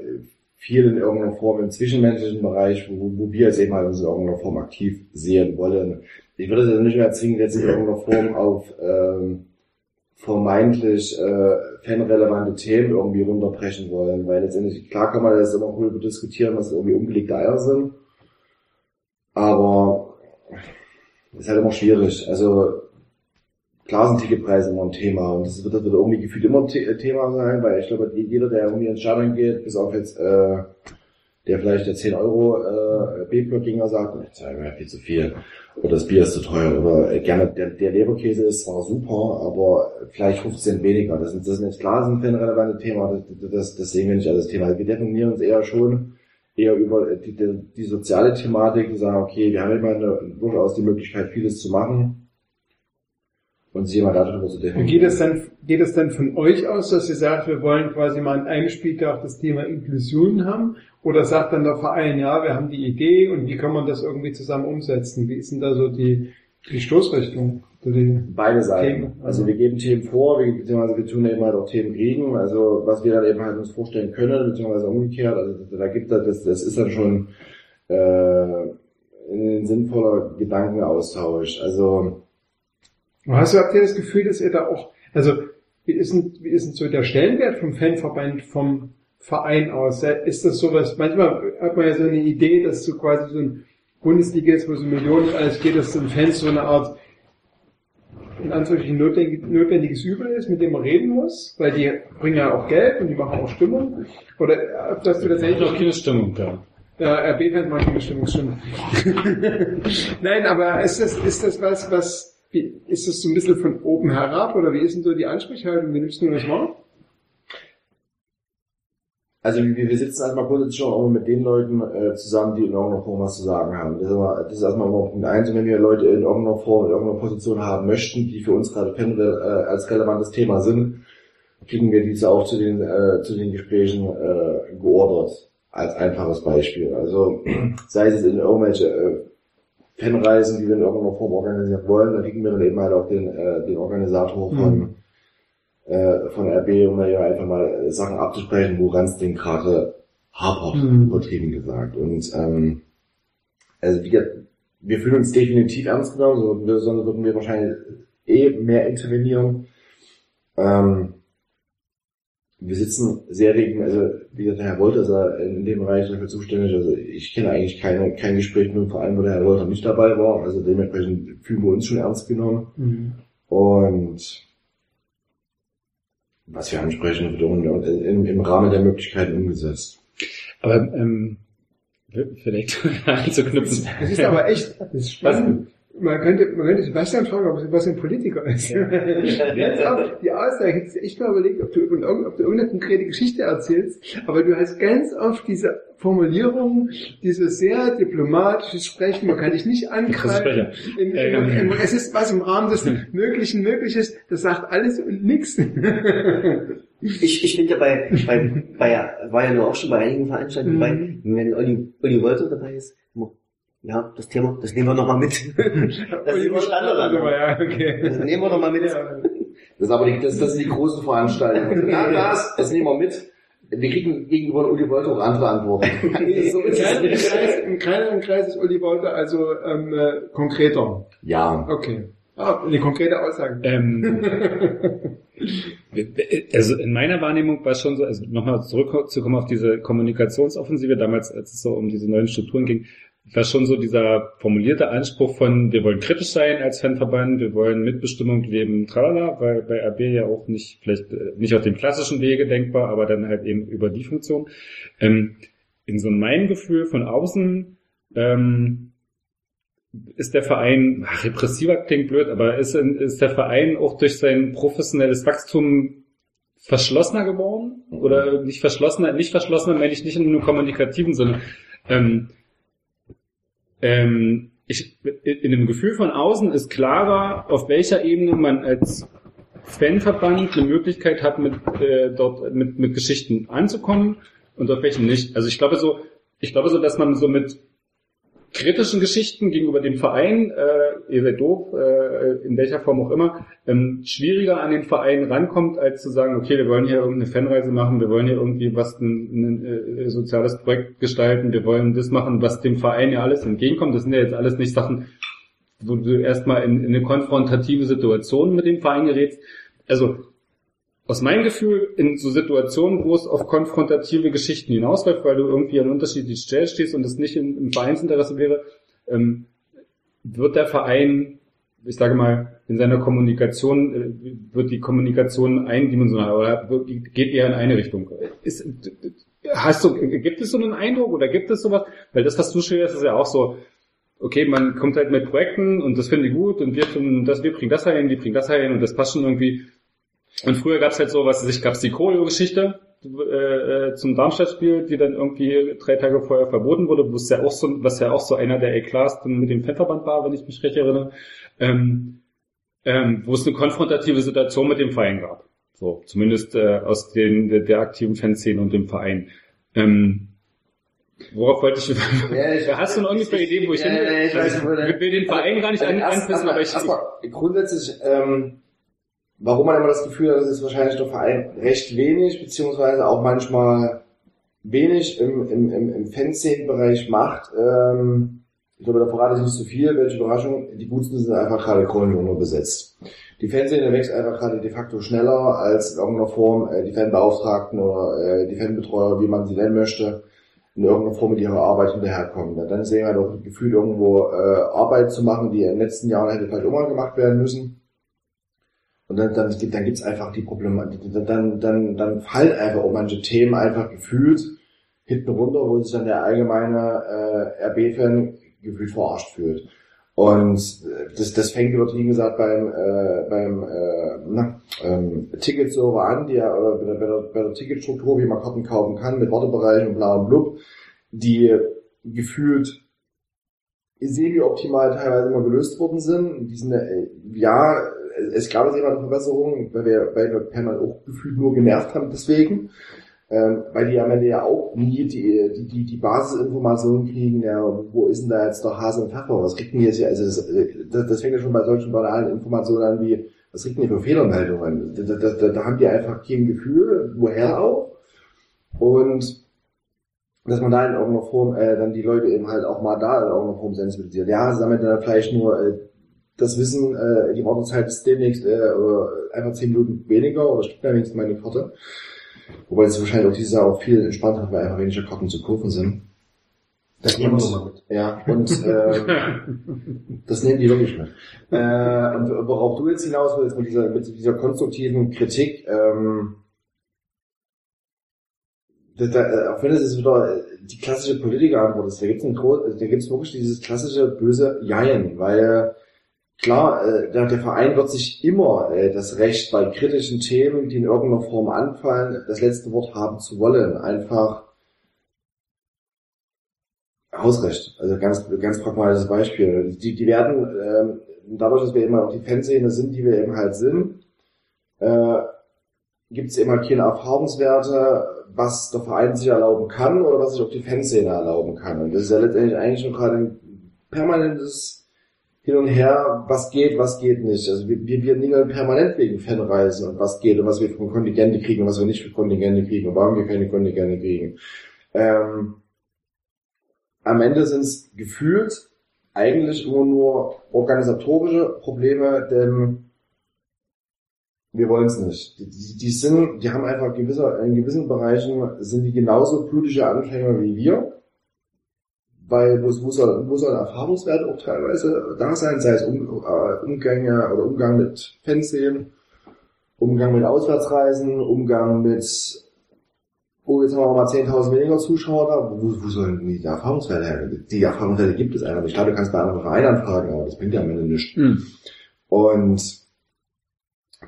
Speaker 6: viel in irgendeiner Form im zwischenmenschlichen Bereich, wo, wo wir jetzt eben halt in irgendeiner Form aktiv sehen wollen. Ich würde es also nicht mehr zwingend jetzt in irgendeiner Form auf ähm, vermeintlich äh, fanrelevante Themen irgendwie runterbrechen wollen, weil letztendlich, klar kann man das immer cool diskutieren, was irgendwie umgelegte Eier sind, aber ist halt immer schwierig. Also klar immer ein Thema und das wird, das wird irgendwie gefühlt immer ein The Thema sein, weil ich glaube, jeder, der irgendwie ins Stadion geht, bis auf jetzt äh, der vielleicht der 10 Euro äh, B-Block-Dinger sagt, das ist ja viel zu viel oder das Bier ist zu teuer oder äh, gerne der, der Leberkäse ist zwar super, aber vielleicht 15 weniger. Das sind, das sind jetzt klar, das fanrelevante Thema, das, das, das sehen wir nicht als Thema. Wir definieren uns eher schon eher über die, die, die soziale Thematik, sagen, okay, wir haben immer durchaus die Möglichkeit, vieles zu machen und sich immer darüber zu definieren.
Speaker 4: Geht es dann, geht es dann von euch aus, dass ihr sagt, wir wollen quasi mal an einem Spieltag das Thema Inklusion haben? Oder sagt dann der Verein, ja, wir haben die Idee und wie kann man das irgendwie zusammen umsetzen? Wie ist denn da so die, die Stoßrichtung? zu den
Speaker 6: Beide Seiten.
Speaker 4: Themen?
Speaker 6: Also wir geben Themen vor, wir, beziehungsweise wir tun eben halt auch Themen kriegen, also was wir dann eben halt uns vorstellen können, beziehungsweise umgekehrt, also da gibt es, das, das ist dann schon äh, ein sinnvoller Gedankenaustausch. Also
Speaker 4: Hast du, habt ihr das Gefühl, dass ihr da auch, also wie ist denn, wie ist denn so der Stellenwert vom Fanverband vom Verein aus? Ist das sowas, manchmal hat man ja so eine Idee, dass so quasi so ein Bundesliga ist, wo so Millionen alles geht, dass so ein Fan so eine Art in Anführungsstrichen notwendig, notwendiges Übel ist, mit dem man reden muss, weil die bringen ja auch Geld und die machen auch Stimmung. Oder dass du tatsächlich
Speaker 3: Noch keine Stimmung, ja.
Speaker 4: ja, RB-Fans machen die Stimmung schon. Nein, aber ist das, ist das was, was, wie, ist das so ein bisschen von oben herab oder wie ist denn so die Ansprechhaltung? Wie nimmst du das wahr?
Speaker 6: Also wir, wir sitzen erstmal grundsätzlich schon auch mit den Leuten äh, zusammen, die in irgendeiner Form was zu sagen haben. Das ist, immer, das ist erstmal immer Punkt eins. Und wenn wir Leute in irgendeiner Form, in irgendeiner Position haben möchten, die für uns gerade äh, als relevantes Thema sind, kriegen wir diese auch zu den, äh, zu den Gesprächen äh, geordert. Als einfaches Beispiel. Also sei es in irgendwelche äh, Fanreisen, die wir in irgendeiner Form organisieren wollen, dann kriegen wir dann eben halt auch den, äh, den Organisator von äh, von RB, um da ja einfach mal Sachen abzusprechen, woran es denn gerade hapert,
Speaker 4: Mhm.
Speaker 6: übertrieben gesagt. Und ähm, also wie gesagt, wir fühlen uns definitiv ernst genommen, so, sonst würden wir wahrscheinlich eh mehr intervenieren. Ähm, wir sitzen sehr regen, also wie gesagt, der Herr Wolter ist ja in dem Bereich dafür zuständig. Also ich kenne eigentlich keine, kein Gespräch mit dem Verein, wo der Herr Wolter nicht dabei war. Also dementsprechend fühlen wir uns schon ernst genommen. Und was wir ansprechen, wird im, im, im Rahmen der Möglichkeiten umgesetzt.
Speaker 3: Aber ähm, vielleicht anzuknüpfen.
Speaker 4: Das ist aber echt, das ist spannend. Man könnte, man könnte Sebastian fragen, ob Sebastian Politiker ist. Jetzt auch die Aussage, ich hätte echt mal überlegt, ob du, ob du irgendeine konkrete Geschichte erzählst, aber du hast ganz oft diese Formulierung, dieses sehr diplomatische Sprechen, man kann dich nicht angreifen. In, in, in, es ist was im Rahmen des Möglichen möglich ist, das sagt alles und nichts.
Speaker 5: Ich, ich finde ja bei, bei, bei, war ja nur auch schon bei einigen Veranstaltungen
Speaker 4: Mhm.
Speaker 5: dabei, wenn Olli, Olli Wolter dabei ist, ja, das Thema, das nehmen wir nochmal mit. Das ist nicht
Speaker 4: Also,
Speaker 5: Standard.
Speaker 4: ja, okay.
Speaker 5: Das nehmen wir nochmal mit.
Speaker 6: Das ist aber die, das, das sind die großen Veranstaltungen. Ja, das, das nehmen wir mit. Wir kriegen gegenüber Uli Wolter auch andere Antworten. so
Speaker 4: Im
Speaker 6: ist
Speaker 4: kleineren
Speaker 6: es.
Speaker 4: Kreis, im kleineren Kreis ist Uli Wolter also ähm, äh, konkreter.
Speaker 6: Ja.
Speaker 4: Okay. Ah, eine konkrete Aussage.
Speaker 3: Ähm, also in meiner Wahrnehmung war es schon so, also nochmal zurückzukommen auf diese Kommunikationsoffensive, damals, als es so um diese neuen Strukturen ging, da schon so dieser formulierte Anspruch von, wir wollen kritisch sein als Fanverband, wir wollen Mitbestimmung leben, tralala, weil bei RB ja auch nicht, vielleicht äh, nicht auf dem klassischen Wege denkbar, aber dann halt eben über die Funktion. Ähm, in so meinem Gefühl von außen ähm, ist der Verein, ach, repressiver klingt blöd, aber ist, ist der Verein auch durch sein professionelles Wachstum verschlossener geworden? Oder nicht verschlossener, nicht verschlossener meine ich nicht in einem kommunikativen Sinne. Ähm, ähm, ich, in dem Gefühl von außen ist klarer, auf welcher Ebene man als Fanverband eine Möglichkeit hat, mit, äh, dort mit, mit Geschichten anzukommen und auf welchen nicht. Also ich glaube so, ich glaube so, dass man so mit kritischen Geschichten gegenüber dem Verein, äh, ihr seid doof, äh, in welcher Form auch immer, ähm, schwieriger an den Verein rankommt, als zu sagen, okay, wir wollen hier irgendeine Fanreise machen, wir wollen hier irgendwie was, ein, ein äh, soziales Projekt gestalten, wir wollen das machen, was dem Verein ja alles entgegenkommt. Das sind ja jetzt alles nicht Sachen, wo du erstmal in, in eine konfrontative Situation mit dem Verein gerätst. Also aus meinem Gefühl in so Situationen, wo es auf konfrontative Geschichten hinausläuft, weil du irgendwie an unterschiedlichen Stellen stehst und es nicht im, Vereinsinteresse wäre, ähm, wird der Verein, ich sage mal, in seiner Kommunikation, äh, wird die Kommunikation eindimensional oder wird, geht eher in eine Richtung. Ist, hast du, gibt es so einen Eindruck oder gibt es sowas? Weil das, was du schilderst, ist ja auch so, okay, man kommt halt mit Projekten und das finde ich gut und wir finden das, wir bringen das hin, die bringen das hin und das passt schon irgendwie und früher gab's halt so, was sich gab's die Choreo-Geschichte äh, äh, zum Darmstadt-Spiel, die dann irgendwie drei Tage vorher verboten wurde, wo es ja auch so, was ja auch so einer der dann mit dem Fanverband war, wenn ich mich recht erinnere, ähm, ähm, wo es eine konfrontative Situation mit dem Verein gab. So, zumindest äh, aus den der, der aktiven Fanszene und dem Verein. Ähm, Worauf wollte ich, ja, ich Hast du noch ungefähr Ideen, wo ich
Speaker 6: ja,
Speaker 3: hin will?
Speaker 6: ich weiß,
Speaker 3: ich will den Verein gar nicht
Speaker 6: also
Speaker 3: anpissen, aber ich,
Speaker 6: erstmal, grundsätzlich, ähm, warum man immer das Gefühl hat, dass es wahrscheinlich der Verein recht wenig, beziehungsweise auch manchmal wenig im, im, im, im Fanszenenbereich macht. Ähm, ich glaube, da verrate ich nicht so viel, welche Überraschung. Die Gutsten sind einfach gerade chronisch besetzt. Die Fanszene wächst einfach gerade de facto schneller als in irgendeiner Form äh, die Fanbeauftragten oder äh, die Fanbetreuer, wie man sie nennen möchte, in irgendeiner Form mit ihrer Arbeit hinterherkommen. Dann sehen wir doch das Gefühl, irgendwo äh, Arbeit zu machen, die in den letzten Jahren hätte vielleicht auch mal gemacht werden müssen und dann, dann, dann gibt's einfach die Probleme, dann, dann, dann fallen einfach auch manche Themen einfach gefühlt hinten runter, wo sich dann der allgemeine äh, RB-Fan gefühlt verarscht fühlt. Und äh, das, das fängt übertrieben gesagt beim, äh, beim äh, na, ähm, Ticketserver an, die ja, oder bei der, bei, der, bei der Ticketstruktur, wie man Karten kaufen kann, mit Wartebereich und bla und blub, die gefühlt semi-optimal teilweise immer gelöst worden sind. Die sind äh, ja es gab jetzt immer eine Verbesserung, weil wir, weil wir permanent auch gefühlt nur genervt haben deswegen. Ähm, weil die am Ende ja auch nie die, die, die, die Basisinformationen kriegen, ja, wo ist denn da jetzt der Hase im Fachbau? Was kriegt denn jetzt hier? Also das, das, das fängt ja schon bei solchen banalen Informationen an wie, was kriegt denn hier für Fehlermeldungen? Da, da, da, da haben die einfach kein Gefühl, woher auch. Und dass man da in irgendeiner Form äh, dann die Leute eben halt auch mal da in irgendeiner Form sensibilisiert. Ja, sie sammeln dann vielleicht nur äh, das Wissen, äh, die Wartezeit ist demnächst äh, einfach zehn Minuten weniger oder stimmt wenigstens meine Karte. Wobei es wahrscheinlich auch dieses Jahr auch viel entspannter hat, weil einfach weniger Karten zu kaufen sind.
Speaker 5: Das nehmen wir mal mit.
Speaker 6: Ja, und äh, das nehmen die wirklich mit. Äh, und worauf du jetzt hinaus willst mit dieser, mit dieser konstruktiven Kritik, ähm, da, da, auch wenn es jetzt wieder die klassische Politikerantwort ist, da gibt es da gibt's wirklich dieses klassische böse Jein, weil Klar, äh, der, Verein wird sich immer äh, das Recht bei kritischen Themen, die in irgendeiner Form anfallen, das letzte Wort haben zu wollen. Einfach Hausrecht. Also ganz, ganz pragmatisches Beispiel. Die, die werden, ähm, dadurch, dass wir immer noch die Fanszene sind, die wir eben halt sind, äh, gibt es immer keine Erfahrungswerte, was der Verein sich erlauben kann oder was sich auch die Fanszene erlauben kann. Und das ist ja letztendlich eigentlich schon gerade ein permanentes hin und her, was geht, was geht nicht. Also wir, wir, wir nehmen permanent wegen Fanreisen und was geht und was wir von Kontingente kriegen und was wir nicht für Kontingente kriegen und warum wir keine Kontingente kriegen. Ähm, am Ende sind es gefühlt eigentlich immer nur organisatorische Probleme, denn wir wollen es nicht. Die, die, die, sind, die haben einfach gewisse, in gewissen Bereichen sind die genauso blutige Anfänger wie wir weil wo, wo, soll, wo sollen Erfahrungswerte auch teilweise da sein, sei es um, äh, Umgänge oder Umgang mit Fanszenen, Umgang mit Auswärtsreisen, Umgang mit, oh, jetzt haben wir mal 10.000 weniger Zuschauer da, wo, wo sollen die Erfahrungswerte her? Die Erfahrungswerte gibt es einfach nicht. Klar, du kannst bei anderen Vereinen anfragen, aber das bringt ja am Ende nichts.
Speaker 3: Hm.
Speaker 6: Und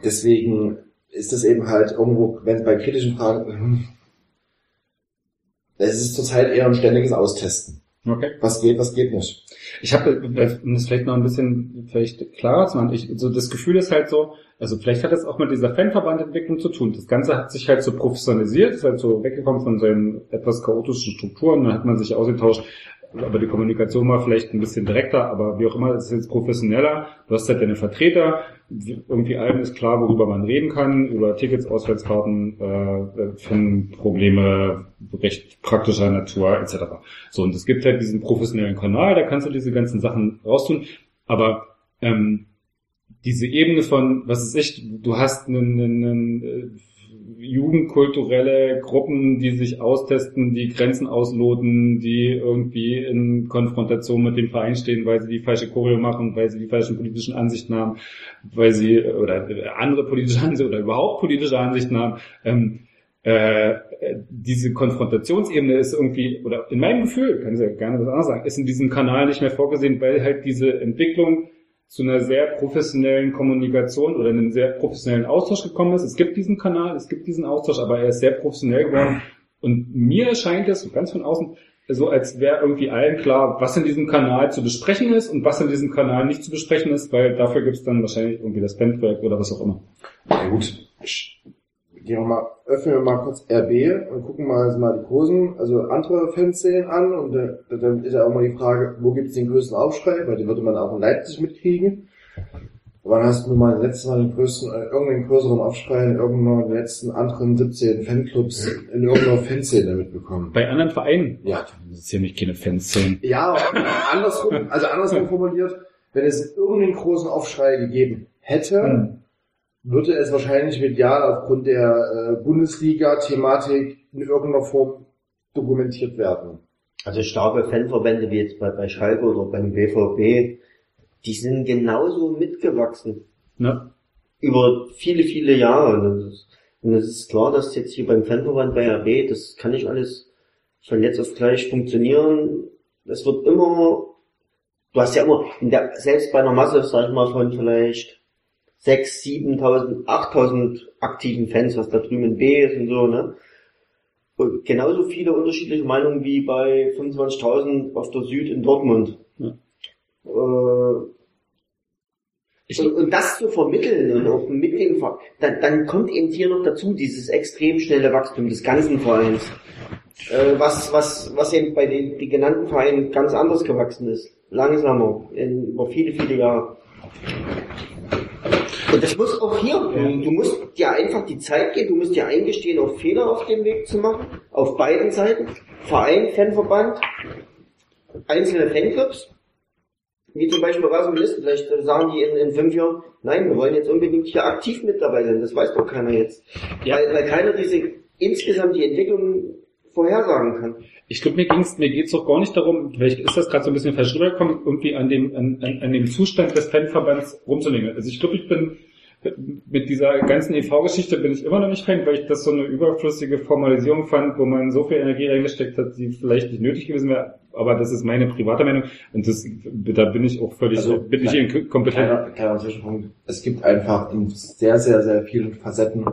Speaker 6: deswegen ist es eben halt irgendwo, wenn es bei kritischen Fragen, hm, es ist zurzeit eher ein ständiges Austesten.
Speaker 3: Okay.
Speaker 6: Was geht, was geht nicht.
Speaker 3: Ich habe, äh, um das vielleicht noch ein bisschen vielleicht klarer zu machen, ich, so das Gefühl ist halt so, also vielleicht hat das auch mit dieser Fanverbandentwicklung zu tun. Das Ganze hat sich halt so professionalisiert, ist halt so weggekommen von seinen etwas chaotischen Strukturen, dann hat man sich ausgetauscht, aber die Kommunikation war vielleicht ein bisschen direkter, aber wie auch immer, es ist jetzt professioneller. Du hast halt deine Vertreter, irgendwie allen ist klar, worüber man reden kann, über Tickets, Auswärtskarten, äh, Fanprobleme, recht praktischer Natur etc. So, und es gibt halt diesen professionellen Kanal, da kannst du diese ganzen Sachen raustun, aber ähm, diese Ebene von, was ist ich, du hast einen, einen, einen äh, jugendkulturelle Gruppen, die sich austesten, die Grenzen ausloten, die irgendwie in Konfrontation mit dem Verein stehen, weil sie die falsche Choreo machen, weil sie die falschen politischen Ansichten haben, weil sie oder andere politische Ansichten oder überhaupt politische Ansichten haben. Ähm, äh, diese Konfrontationsebene ist irgendwie, oder in meinem Gefühl, kann ich ja gerne was anderes sagen, ist in diesem Kanal nicht mehr vorgesehen, weil halt diese Entwicklung zu einer sehr professionellen Kommunikation oder einem sehr professionellen Austausch gekommen ist. Es gibt diesen Kanal, es gibt diesen Austausch, aber er ist sehr professionell geworden. Und mir erscheint es, so ganz von außen, so als wäre irgendwie allen klar, was in diesem Kanal zu besprechen ist und was in diesem Kanal nicht zu besprechen ist, weil dafür gibt es dann wahrscheinlich irgendwie das Bandprojekt oder was auch immer.
Speaker 6: Ja gut, gehen wir mal, öffnen wir mal kurz RB und gucken mal, also mal die großen, also andere Fanszenen an und äh, dann ist ja auch mal die Frage, wo gibt es den größten Aufschrei, weil den würde man auch in Leipzig mitkriegen. Wann hast du mal letztes Mal den größten, äh, irgendeinen größeren Aufschrei in irgendeiner letzten anderen 17 Fanclubs in irgendeiner Fanszene mitbekommen?
Speaker 3: Bei anderen Vereinen?
Speaker 6: Ja.
Speaker 3: Das ist nicht keine Fanszenen.
Speaker 6: Ja, andersrum, also andersrum formuliert, wenn es irgendeinen großen Aufschrei gegeben hätte,
Speaker 3: Hm.
Speaker 6: Würde es wahrscheinlich medial aufgrund der äh, Bundesliga-Thematik in irgendeiner Form dokumentiert werden.
Speaker 5: Also starke Fanverbände wie jetzt bei, bei Schalke oder beim BVB, die sind genauso mitgewachsen.
Speaker 3: Ne?
Speaker 5: Über viele, viele Jahre. Und es ist, klar, dass jetzt hier beim Fanverband bei RB, das kann nicht alles von jetzt auf gleich funktionieren. Es wird immer, du hast ja immer, in der, selbst bei einer Masse, sag ich mal, von vielleicht 6, 7.000, 8.000 aktiven Fans, was da drüben in B ist und so, ne? Und genauso viele unterschiedliche Meinungen wie bei 25.000 auf der Süd in Dortmund.
Speaker 3: Ja.
Speaker 5: Äh,
Speaker 3: Ich-
Speaker 5: und, und das zu vermitteln und auch mit dem Ver dann, dann kommt eben hier noch dazu dieses extrem schnelle Wachstum des ganzen Vereins, äh, was, was, was eben bei den die genannten Vereinen ganz anders gewachsen ist. Langsamer, in, über viele, viele Jahre. Und das muss auch hier, du, du musst dir einfach die Zeit geben, du musst dir eingestehen, auch Fehler auf dem Weg zu machen, auf beiden Seiten, Verein, Fanverband, einzelne Fanclubs, wie zum Beispiel Rasenlisten, vielleicht sagen die in, in fünf Jahren, nein, wir wollen jetzt unbedingt hier aktiv mit dabei sein, das weiß doch keiner jetzt.
Speaker 3: Ja.
Speaker 5: Weil, weil keiner diese insgesamt die Entwicklung vorhersagen kann.
Speaker 3: Ich glaube, mir ging's, mir geht's doch gar nicht darum, vielleicht ist das gerade so ein bisschen falsch rübergekommen, irgendwie an dem, an, an, an dem Zustand des Fanverbands rumzulegen. Also ich glaube, ich bin mit dieser ganzen EV-Geschichte bin ich immer noch nicht Fan, weil ich das so eine überflüssige Formalisierung fand, wo man so viel Energie reingesteckt hat, die vielleicht nicht nötig gewesen wäre. Aber das ist meine private Meinung und das, da bin ich auch völlig,
Speaker 6: Also,
Speaker 3: bin ich kompetent.
Speaker 6: Kleiner, kleiner Zwischenpunkt. Es gibt einfach in sehr, sehr, sehr vielen Facetten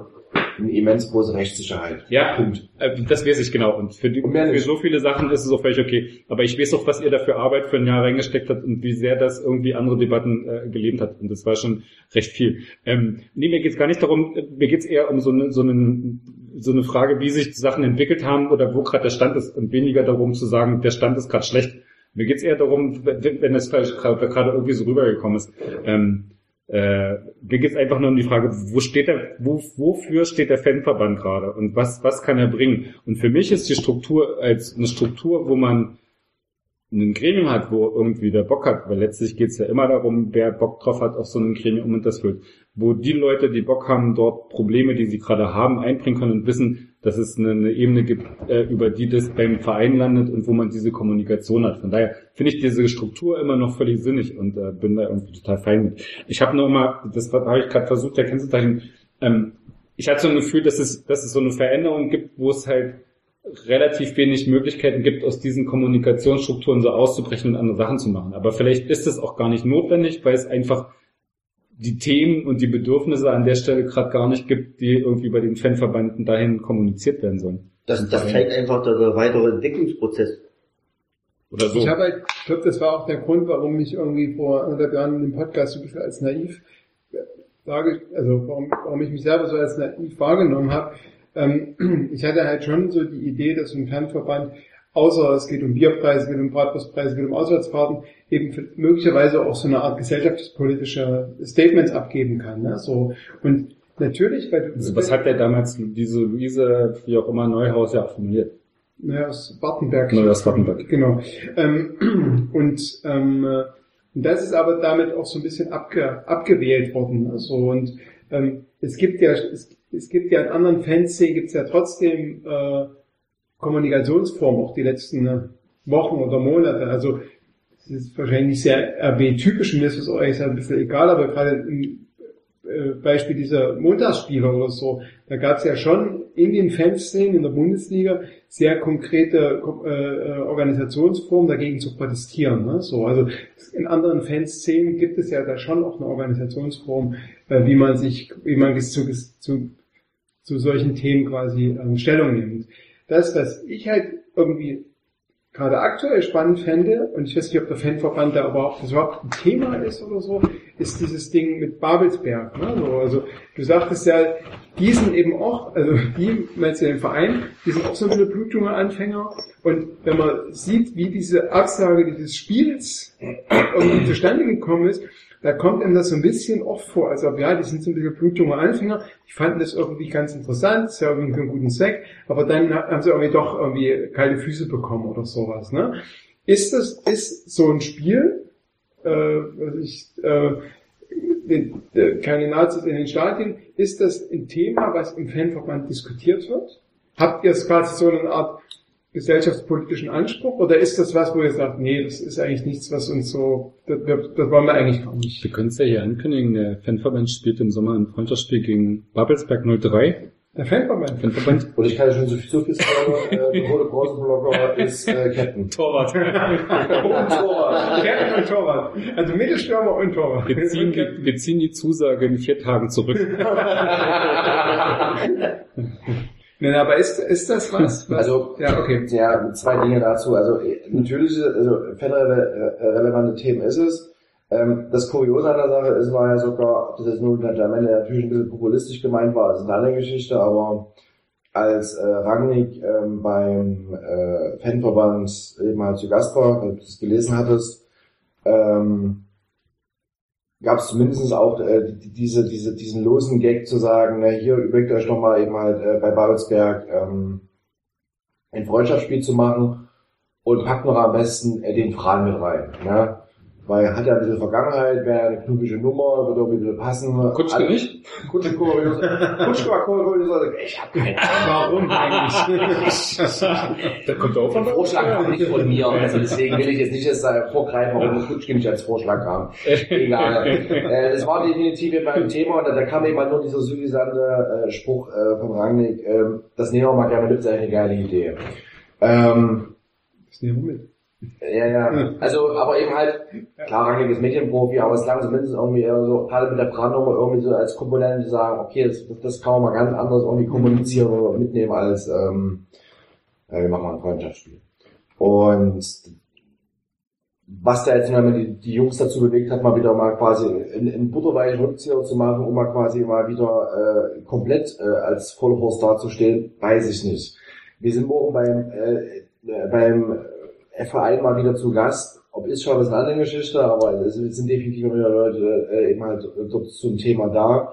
Speaker 6: eine immens große Rechtssicherheit.
Speaker 3: Ja,
Speaker 6: Punkt.
Speaker 3: äh, das weiß ich genau. Und für, die,
Speaker 6: Und
Speaker 3: für so viele Sachen ist es auch völlig okay. Aber ich weiß auch, was ihr dafür Arbeit für ein Jahr reingesteckt habt und wie sehr das irgendwie andere Debatten äh, gelebt hat. Und das war schon recht viel. Ähm, nee, mir geht's gar nicht darum, äh, mir geht's eher um so eine, so, eine, so eine Frage, wie sich die Sachen entwickelt haben oder wo gerade der Stand ist und weniger darum zu sagen, der Stand ist gerade schlecht. Mir geht's eher darum, wenn das vielleicht gerade gerade irgendwie so rübergekommen ist. Ähm, äh, mir geht's einfach nur um die Frage, wo steht der, wo, wofür steht der Fanverband gerade und was, was kann er bringen? Und für mich ist die Struktur als eine Struktur, wo man ein Gremium hat, wo irgendwie der Bock hat, weil letztlich geht's ja immer darum, wer Bock drauf hat auf so ein Gremium und das führt. wo die Leute, die Bock haben, dort Probleme, die sie gerade haben, einbringen können und wissen, dass es eine, eine Ebene gibt, äh, über die das beim Verein landet und wo man diese Kommunikation hat. Von daher finde ich diese Struktur immer noch völlig sinnig und äh, bin da irgendwie total fein mit. Ich habe noch mal, das habe ich gerade versucht, der kennzeichnen, ähm, ich hatte so ein Gefühl, dass es, dass es so eine Veränderung gibt, wo es halt relativ wenig Möglichkeiten gibt, aus diesen Kommunikationsstrukturen so auszubrechen und andere Sachen zu machen. Aber vielleicht ist es auch gar nicht notwendig, weil es einfach die Themen und die Bedürfnisse an der Stelle gerade gar nicht gibt, die irgendwie bei den Fanverbanden dahin kommuniziert werden sollen.
Speaker 5: Das, das zeigt einfach der, weitere Entwicklungsprozess.
Speaker 3: Oder so.
Speaker 4: Ich habe halt, ich glaube, das war auch der Grund, warum ich irgendwie vor anderthalb Jahren in dem Podcast so ein bisschen als naiv sage, also warum, warum ich mich selber so als naiv wahrgenommen habe. Ähm, ich hatte halt schon so die Idee, dass ein Fanverband, außer es geht um Bierpreise, es geht um Bratwurstpreise, es geht um Auswärtsfahrten, eben möglicherweise auch so eine Art gesellschaftspolitische Statements abgeben kann. Ne? So und natürlich, weil du,
Speaker 3: Also was hat der damals diese Luise, wie auch immer, Neuhaus ja formuliert?
Speaker 4: Ja, aus
Speaker 3: aus Wartenberg.
Speaker 4: Genau. Ähm, und ähm, äh, das ist aber damit auch so ein bisschen abge, abgewählt worden. Also und ähm, es gibt ja es, es gibt ja in anderen Fanszenen gibt es ja trotzdem äh, Kommunikationsformen auch die letzten äh, Wochen oder Monate. Also es ist wahrscheinlich sehr RB-typisch und das ist euch ein bisschen egal, aber gerade im äh, Beispiel dieser Montagsspiele oder so, da gab es ja schon in den Fanszenen in der Bundesliga sehr konkrete äh, äh, Organisationsformen dagegen zu protestieren. Ne? So, also in anderen Fanszenen gibt es ja da schon auch eine Organisationsform, äh, wie man sich, wie man zu, zu, zu solchen Themen quasi ähm, Stellung nimmt. Das, was ich halt irgendwie gerade aktuell spannend fände, und ich weiß nicht, ob der Fanverband da überhaupt, das überhaupt ein Thema ist oder so, ist dieses Ding mit Babelsberg. Ne? So, also du sagtest ja, die sind eben auch, also die, meinst du den Verein, die sind auch so ein bisschen Blutjunge-Anfänger. Und wenn man sieht, wie diese Absage dieses Spiels irgendwie zustande gekommen ist, da kommt einem das so ein bisschen oft vor, als ob, ja, die sind so ein bisschen blutjunge Anfänger, die fanden das irgendwie ganz interessant, ist ja irgendwie einen guten Zweck, aber dann haben sie irgendwie doch irgendwie kalte Füße bekommen oder sowas, ne? Ist das, ist so ein Spiel, äh, was ich, äh, keine Nazis in den Stadien, ist das ein Thema, was im Fanverband diskutiert wird? Habt ihr es quasi so eine Art gesellschaftspolitischen Anspruch oder ist das was, wo ihr sagt, nee, das ist eigentlich nichts, was uns so, das, das wollen wir eigentlich gar nicht?
Speaker 3: Wir können es ja hier ankündigen, der Fanverband spielt im Sommer ein Freundschaftsspiel gegen Babelsberg 03.
Speaker 4: Der Fanverband.
Speaker 3: Fanverband.
Speaker 6: Und ich kann schon so viel, so viel sagen, äh, der rote Bronzeblogger ist äh, Captain.
Speaker 3: Torwart.
Speaker 6: Und Torwart.
Speaker 4: Captain und Torwart. Also Mittelstürmer und Torwart.
Speaker 3: Wir ziehen, die, wir ziehen die Zusage in vier Tagen zurück.
Speaker 4: Nein, aber ist, ist das was? was
Speaker 6: Also,
Speaker 4: ja, okay.
Speaker 6: Ja, zwei Dinge dazu. Also äh, natürlich, also fanrelevante Themen ist es. Ähm, das Kuriose an der Sache ist, war ja sogar, das jetzt nur am Ende natürlich ein bisschen populistisch gemeint war, ist eine andere Geschichte, aber als äh, Rangnick ähm, beim äh, Fanverband eben halt zu Gast war, wenn du das gelesen hattest, ähm, gab es zumindest auch äh, die, diese, diese, diesen losen Gag zu sagen, na, hier überlegt euch doch mal eben halt äh, bei Babelsberg ähm, ein Freundschaftsspiel zu machen und packt noch am besten äh, den Fran mit rein. Ne? Weil er hat ja ein bisschen Vergangenheit, wäre eine knubbige Nummer, wird irgendwie ein bisschen passen.
Speaker 3: Kutschke
Speaker 6: Alle-
Speaker 3: nicht?
Speaker 6: Kutschke kurios. Kutschke war kurios. also Ich hab keine
Speaker 4: Warum eigentlich?
Speaker 3: Da kommt auch von
Speaker 6: Vorschlag kam nicht von mir, also deswegen will ich jetzt nicht jetzt vorgreifen, warum Kutschke nicht als Vorschlag kam. Egal. Äh, Es war definitiv eben ein Thema und da da kam eben halt nur dieser süffisante äh, Spruch äh, von Rangnick, äh, das nehmen wir mal gerne mit, das ist eine geile Idee. Ähm,
Speaker 4: Das nehmen wir mit.
Speaker 6: Ja, ja. Also, aber eben halt, klar, Rangnick ist Medienprofi, aber es lang zumindest irgendwie eher so, gerade mit der Brandnummer irgendwie so als Komponente zu sagen, okay, das, das kann man mal ganz anders irgendwie kommunizieren oder mitnehmen als, ähm, ja, wir machen mal ein Freundschaftsspiel. Und was da jetzt mal die, die Jungs dazu bewegt hat, mal wieder mal quasi einen, einen butterweichen Rückzieher zu machen, um mal quasi mal wieder äh, komplett äh, als Vollhorst dazustehen, weiß ich nicht. Wir sind morgen beim, äh, äh, beim Verein mal wieder zu Gast. Ob ist schon, ist eine andere Geschichte, aber es sind definitiv wieder Leute äh, eben halt dort zum Thema da.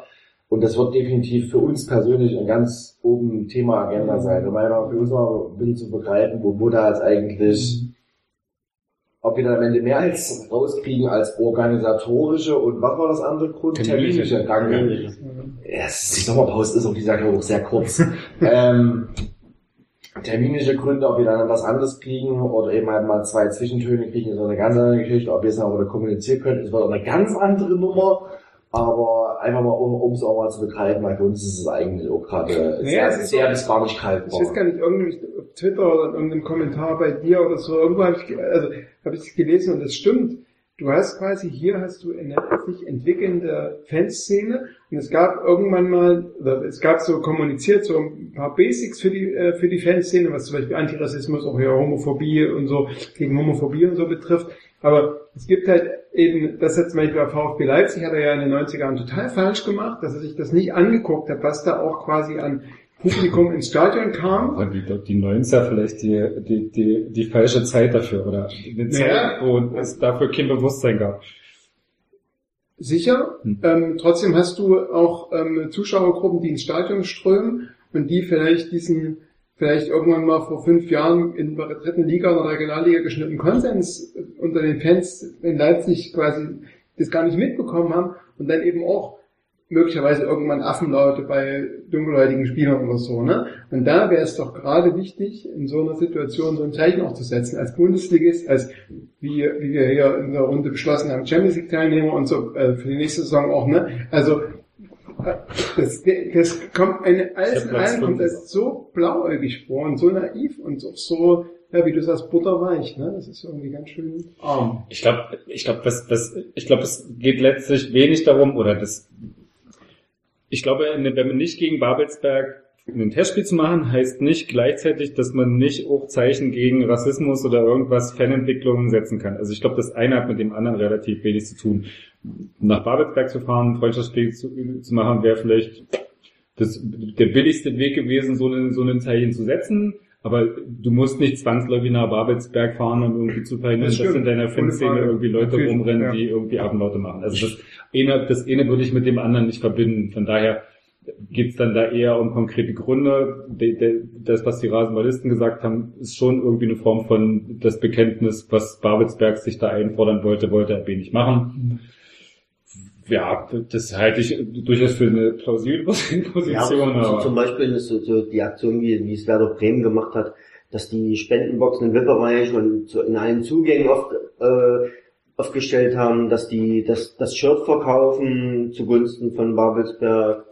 Speaker 6: Und das wird definitiv für uns persönlich ein ganz oben Thema Agenda sein. Um einfach für uns mal ein bisschen zu begreifen, wo, wo da jetzt eigentlich ob wir dann am Ende mehr als rauskriegen als organisatorische und was war das andere Grund?
Speaker 3: Terminliche.
Speaker 6: Danke. Ja, es ist- die Sommerpause ist auch dieser Jahr auch sehr kurz. ähm, terminische Gründe, ob wir dann was anderes kriegen oder eben halt mal zwei Zwischentöne kriegen, ist eine ganz andere Geschichte. Ob wir es auch wieder kommunizieren können, ist wieder eine ganz andere Nummer. Aber einfach mal, um es auch mal zu begreifen, weil für uns ist es eigentlich auch gerade
Speaker 4: Nee,
Speaker 6: sehr, sehr bis gar nicht kalt.
Speaker 4: Ich weiß gar nicht, irgendwie auf Twitter oder in irgendeinem Kommentar bei dir oder so, irgendwo habe ich, also, habe ich gelesen und das stimmt. Du hast quasi, hier hast du eine sich entwickelnde Fanszene und es gab irgendwann mal, es gab so kommuniziert so ein paar Basics für die, äh, für die Fanszene, was zum Beispiel Antirassismus, auch ja Homophobie und so, gegen Homophobie und so betrifft. Aber es gibt halt eben, das hat zum Beispiel bei VfB Leipzig hat er ja in den 90er Jahren total falsch gemacht, dass er sich das nicht angeguckt hat, was da auch quasi an Publikum ins Stadion kam.
Speaker 3: Aber die, die 90er vielleicht die, die, die, die falsche Zeit dafür oder eine Zeit,
Speaker 4: Naja.
Speaker 3: wo es dafür kein Bewusstsein gab.
Speaker 4: Sicher.
Speaker 3: Hm.
Speaker 4: Ähm, trotzdem hast du auch ähm, Zuschauergruppen, die ins Stadion strömen und die vielleicht diesen vielleicht irgendwann mal vor fünf Jahren in der dritten Liga oder Regionalliga geschnittenen Konsens äh, unter den Fans in Leipzig quasi das gar nicht mitbekommen haben und dann eben auch möglicherweise irgendwann Affenlaute bei dunkelhäutigen Spielern oder so, ne? Und da wäre es doch gerade wichtig, in so einer Situation so ein Zeichen auch zu setzen, als Bundesligist, als wie, wie wir hier in der Runde beschlossen haben, Champions League Teilnehmer und so äh, für die nächste Saison auch, ne? Also äh, das, das kommt eine alles in allem kommt das so blauäugig vor und so naiv und auch so, ja, wie du sagst, butterweich, ne? Das ist irgendwie ganz schön arm.
Speaker 3: Ich glaube, ich glaube, das, das, ich glaube, es geht letztlich wenig darum, oder das, ich glaube, wenn man nicht gegen Babelsberg ein Testspiel zu machen, heißt nicht gleichzeitig, dass man nicht auch Zeichen gegen Rassismus oder irgendwas Fanentwicklungen setzen kann. Also ich glaube, das eine hat mit dem anderen relativ wenig zu tun. Nach Babelsberg zu fahren, ein Freundschaftsspiel zu, zu machen, wäre vielleicht das, der billigste Weg gewesen, so, so ein Zeichen zu setzen. Aber du musst nicht zwangsläufig nach Babelsberg fahren, um irgendwie zu verhindern,
Speaker 4: Das
Speaker 3: dass in deiner
Speaker 4: Frage.
Speaker 3: irgendwie Leute
Speaker 4: Natürlich,
Speaker 3: rumrennen,
Speaker 4: ja.
Speaker 3: die irgendwie Abendlaute machen. Also das eine, das eine würde ich mit dem anderen nicht verbinden. Von daher geht's dann da eher um konkrete Gründe. De, de, das, was die Rasenballisten gesagt haben, ist schon irgendwie eine Form von das Bekenntnis, was Babelsberg sich da einfordern wollte, wollte RB nicht machen. Ja, das halte ich durchaus für eine plausible Position.
Speaker 5: Ja, zum Beispiel ist so, die Aktion, wie, wie es Werder Bremen gemacht hat, dass die Spendenboxen im VIP-Bereich und in allen Zugängen oft, äh, aufgestellt haben, dass die das, das Shirt verkaufen zugunsten von Babelsberg.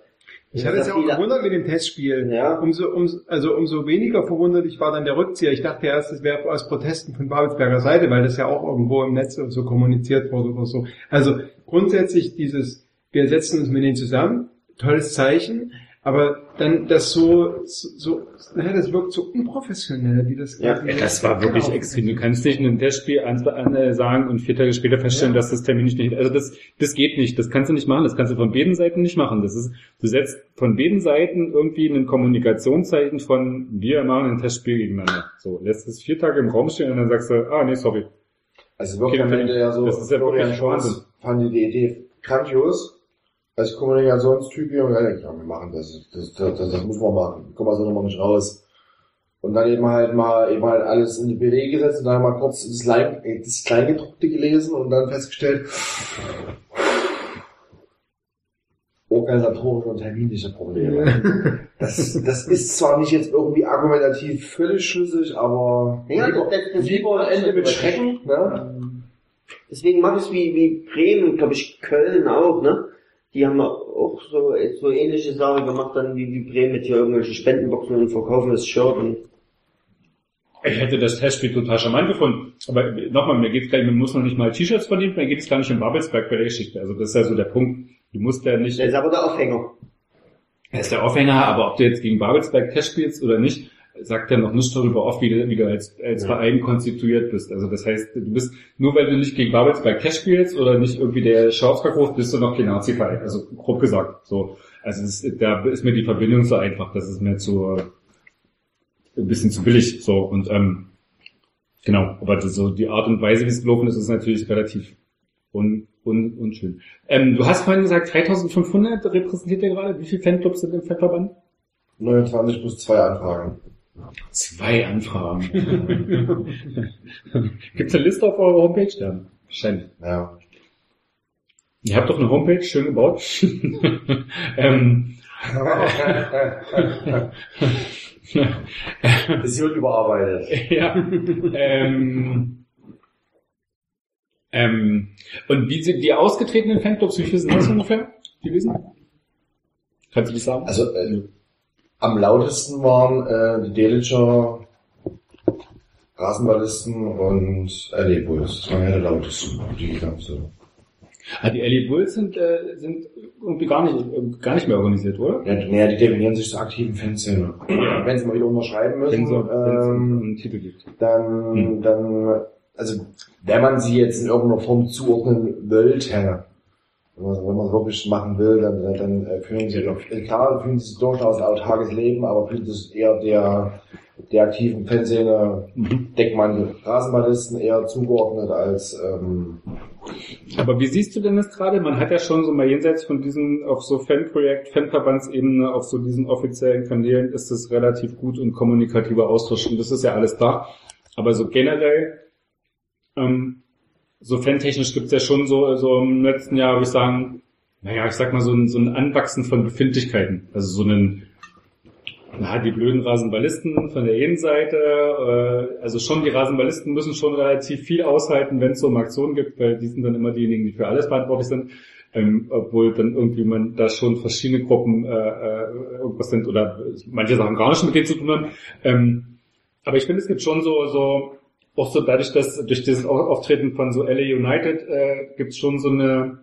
Speaker 4: Ich hatte es ja auch gewundert mit dem Testspiel.
Speaker 5: Ja.
Speaker 4: Umso, umso, also umso weniger verwunderlich war dann der Rückzieher. Ich dachte erst, es wäre aus Protesten von Babelsberger Seite, weil das ja auch irgendwo im Netz so kommuniziert wurde oder so. Also grundsätzlich dieses, wir setzen uns mit denen zusammen, tolles Zeichen, aber dann das so, so, so naja, das wirkt so unprofessionell, wie das
Speaker 5: Ja,
Speaker 3: das war wirklich extrem. Du kannst nicht in einem Testspiel an, an, äh, sagen und vier Tage später feststellen,
Speaker 4: Ja.
Speaker 3: dass das Termin nicht, also das, das geht nicht. Das kannst du nicht machen. Das kannst du von beiden Seiten nicht machen. Das ist, du setzt von beiden Seiten irgendwie ein Kommunikationszeichen von, wir machen ein Testspiel gegeneinander. So, lässt es vier Tage im Raum stehen und dann sagst du, ah, nee, sorry.
Speaker 6: Also wirklich
Speaker 3: Okay,
Speaker 6: am Ende ja so,
Speaker 3: das ist ja
Speaker 6: Florian
Speaker 3: Wahnsinn.
Speaker 6: fand die Idee grandios. Als Kommunikationstyp hier und ja, ja, wir machen das, das, das, das, das muss man machen. Kommen wir so nochmal nicht raus. Und dann eben halt mal, eben halt alles in die BD gesetzt und dann mal kurz das, Klein, das Kleingedruckte gelesen und dann festgestellt, organisatorische und terminische Probleme. Das, das ist zwar nicht jetzt irgendwie argumentativ völlig schlüssig, aber
Speaker 5: Ja,
Speaker 6: lieber, lieber Ende mit Schrecken, ne?
Speaker 5: Deswegen mache ich es wie, wie Bremen, glaube ich, Köln auch, ne? Die haben auch so, so ähnliche Sachen gemacht, dann wie, wie Bremen mit hier irgendwelche Spendenboxen und verkaufen das Shirt und
Speaker 3: Ich hätte das Testspiel total charmant gefunden. Aber nochmal, mir geht's gar nicht, man muss noch nicht mal T-Shirts verdienen, mir geht es gar nicht um Babelsberg bei der Geschichte. Also das ist ja so der Punkt. Du musst ja nicht,
Speaker 5: das ist aber der Aufhänger.
Speaker 3: Er ist der Aufhänger, aber ob du jetzt gegen Babelsberg Test spielst oder nicht, sagt ja noch nichts darüber auf, wie du, wie du als, als
Speaker 5: Ja.
Speaker 3: Verein konstituiert bist. Also das heißt, du bist, nur weil du nicht gegen Babelsberg Test spielst oder nicht irgendwie der Schauspierhof, bist du noch kein Nazi-Verein. Also grob gesagt. So. Also das, da ist mir die Verbindung so einfach, das ist mir zu ein bisschen zu billig. So und ähm, genau, aber das, so die Art und Weise, wie es gelaufen ist, ist natürlich relativ un, un, unschön. Ähm, du hast vorhin gesagt, 3500 repräsentiert ihr gerade. Wie viele Fanclubs sind im Fanverband?
Speaker 6: 29 plus zwei Anfragen.
Speaker 3: Zwei Anfragen. Gibt's eine Liste auf eurer Homepage? Ja, wahrscheinlich.
Speaker 6: Ja.
Speaker 3: Ihr habt doch eine Homepage, schön gebaut. ähm,
Speaker 6: Das wird überarbeitet.
Speaker 3: ja. Ähm, ähm, und wie sind die ausgetretenen Fanclubs, wie viele sind das ungefähr gewesen? Kannst du das sagen?
Speaker 6: Also äh, am lautesten waren äh, die Delitzscher Rasenballisten und LA Bulls. Das waren ja die lautesten. Die gab's so.
Speaker 3: Ah, die LA Bulls sind, äh, sind irgendwie gar nicht, gar nicht mehr organisiert, oder?
Speaker 6: Ja, naja, die definieren sich zur aktiven Fanszene. Wenn sie mal wieder unterschreiben müssen,
Speaker 3: so,
Speaker 6: ähm,
Speaker 3: einen Titel gibt.
Speaker 6: dann,
Speaker 3: Hm.
Speaker 6: dann, also wenn man sie jetzt in irgendeiner Form zuordnen wollte, wenn man wenn man es wirklich machen will, dann, dann, dann äh, führen sie doch, klar führen sie durchaus ein autarkes Leben, aber fühlen sich eher der, der aktiven Fanszene,
Speaker 3: Mhm.
Speaker 6: Deckmantel, Rasenballisten eher zugeordnet als, ähm,
Speaker 3: Aber wie siehst du denn das gerade? Man hat ja schon so mal jenseits von diesen, auf so Fanprojekt, Fanverbandsebene, auf so diesen offiziellen Kanälen ist es relativ gut und kommunikativer Austausch und das ist ja alles da. Aber so generell, ähm, so fantechnisch gibt's ja schon so, so im letzten Jahr, würde ich sagen, naja, ich sag mal so ein, so ein Anwachsen von Befindlichkeiten. Also so einen, na, die blöden Rasenballisten von der Innenseite, äh, also schon die Rasenballisten müssen schon relativ viel aushalten, wenn es so um Aktionen gibt, weil die sind dann immer diejenigen, die für alles verantwortlich sind, ähm, obwohl dann irgendwie man da schon verschiedene Gruppen äh, äh, irgendwas sind oder manche Sachen gar nicht mit denen zu tun haben. Ähm, aber ich finde, es gibt schon so, so auch so dadurch, dass durch dieses Au- Auftreten von so LA United äh, gibt es schon so eine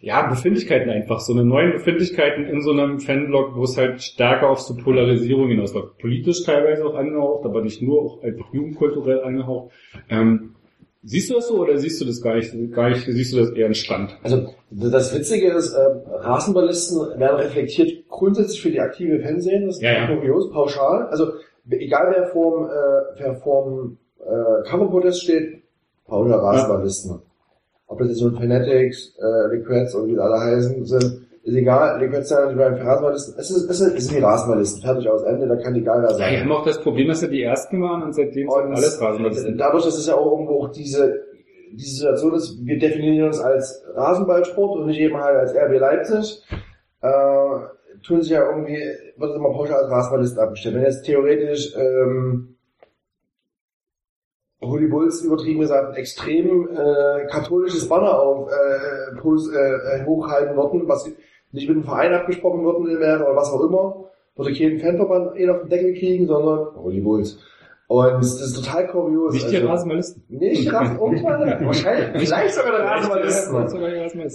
Speaker 3: ja, Befindlichkeiten einfach, so eine neuen Befindlichkeiten in so einem Fanblog, wo es halt stärker auf so Polarisierung hinausläuft. Politisch teilweise auch angehaucht, aber nicht nur, auch einfach jugendkulturell angehaucht. Ähm, siehst du das so oder siehst du das gar nicht, gar nicht, siehst du das eher entspannt?
Speaker 6: Also das Witzige ist, äh, Rasenballisten werden reflektiert grundsätzlich für die aktive Fanszene, das ist
Speaker 3: Ja, ja.
Speaker 6: kurios, pauschal. Also egal wer vorm, äh, wer vorm äh, Coverprotest steht, Paula Rasenballisten. Ob das jetzt nun Fanatics, äh, Liquids oder wie die alle heißen sind, ist egal. Liquids sind die beiden Rasenballisten. Es ist, es sind, es sind die Rasenballisten. Fertig aus Ende, da kann egal wer
Speaker 3: Ja,
Speaker 6: sein.
Speaker 3: die haben auch das Problem, dass sie die Ersten waren und seitdem sind
Speaker 6: Und
Speaker 3: alles Rasenballisten.
Speaker 6: Dadurch, dass es ja auch irgendwo auch diese, diese Situation ist, wir definieren uns als Rasenballsport und nicht eben halt als RB Leipzig, äh, tun sich ja irgendwie, wird es immer pauschal als Rasenballisten abgestellt. Wenn jetzt theoretisch, ähm, Holy Bulls übertrieben gesagt, ein extrem äh, katholisches Banner auf äh, Puls, äh, äh, hochhalten würden, was nicht mit dem Verein abgesprochen worden wäre oder was auch immer, würde kein Fanverband eh auf den Deckel kriegen, sondern Holy Bulls. Und das ist total kurios.
Speaker 3: Nicht die
Speaker 6: Also-
Speaker 3: Rasenballisten.
Speaker 6: Nicht die Rasen, irgendwann, wahrscheinlich, vielleicht sogar der
Speaker 3: die Rasenballisten.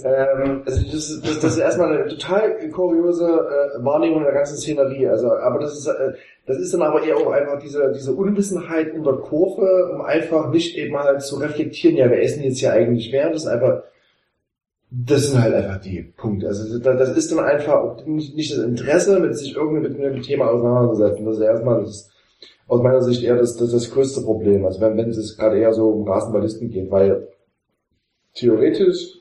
Speaker 6: Ähm, also das, ist- das, das ist erstmal eine total kuriose äh, Wahrnehmung der ganzen Szenerie. Also, aber das ist, äh, das ist dann aber eher auch einfach diese, diese Unwissenheit in der Kurve, um einfach nicht eben halt zu reflektieren, ja, wer ist denn jetzt hier eigentlich wer? Das ist einfach, das sind halt einfach die Punkte. Also das das ist dann einfach nicht, nicht das Interesse, mit sich irgendwie mit einem Thema auseinanderzusetzen. Das ist erstmal das aus meiner Sicht eher das, das, das größte Problem. Also wenn, wenn es gerade eher so um Rasenballisten geht, weil theoretisch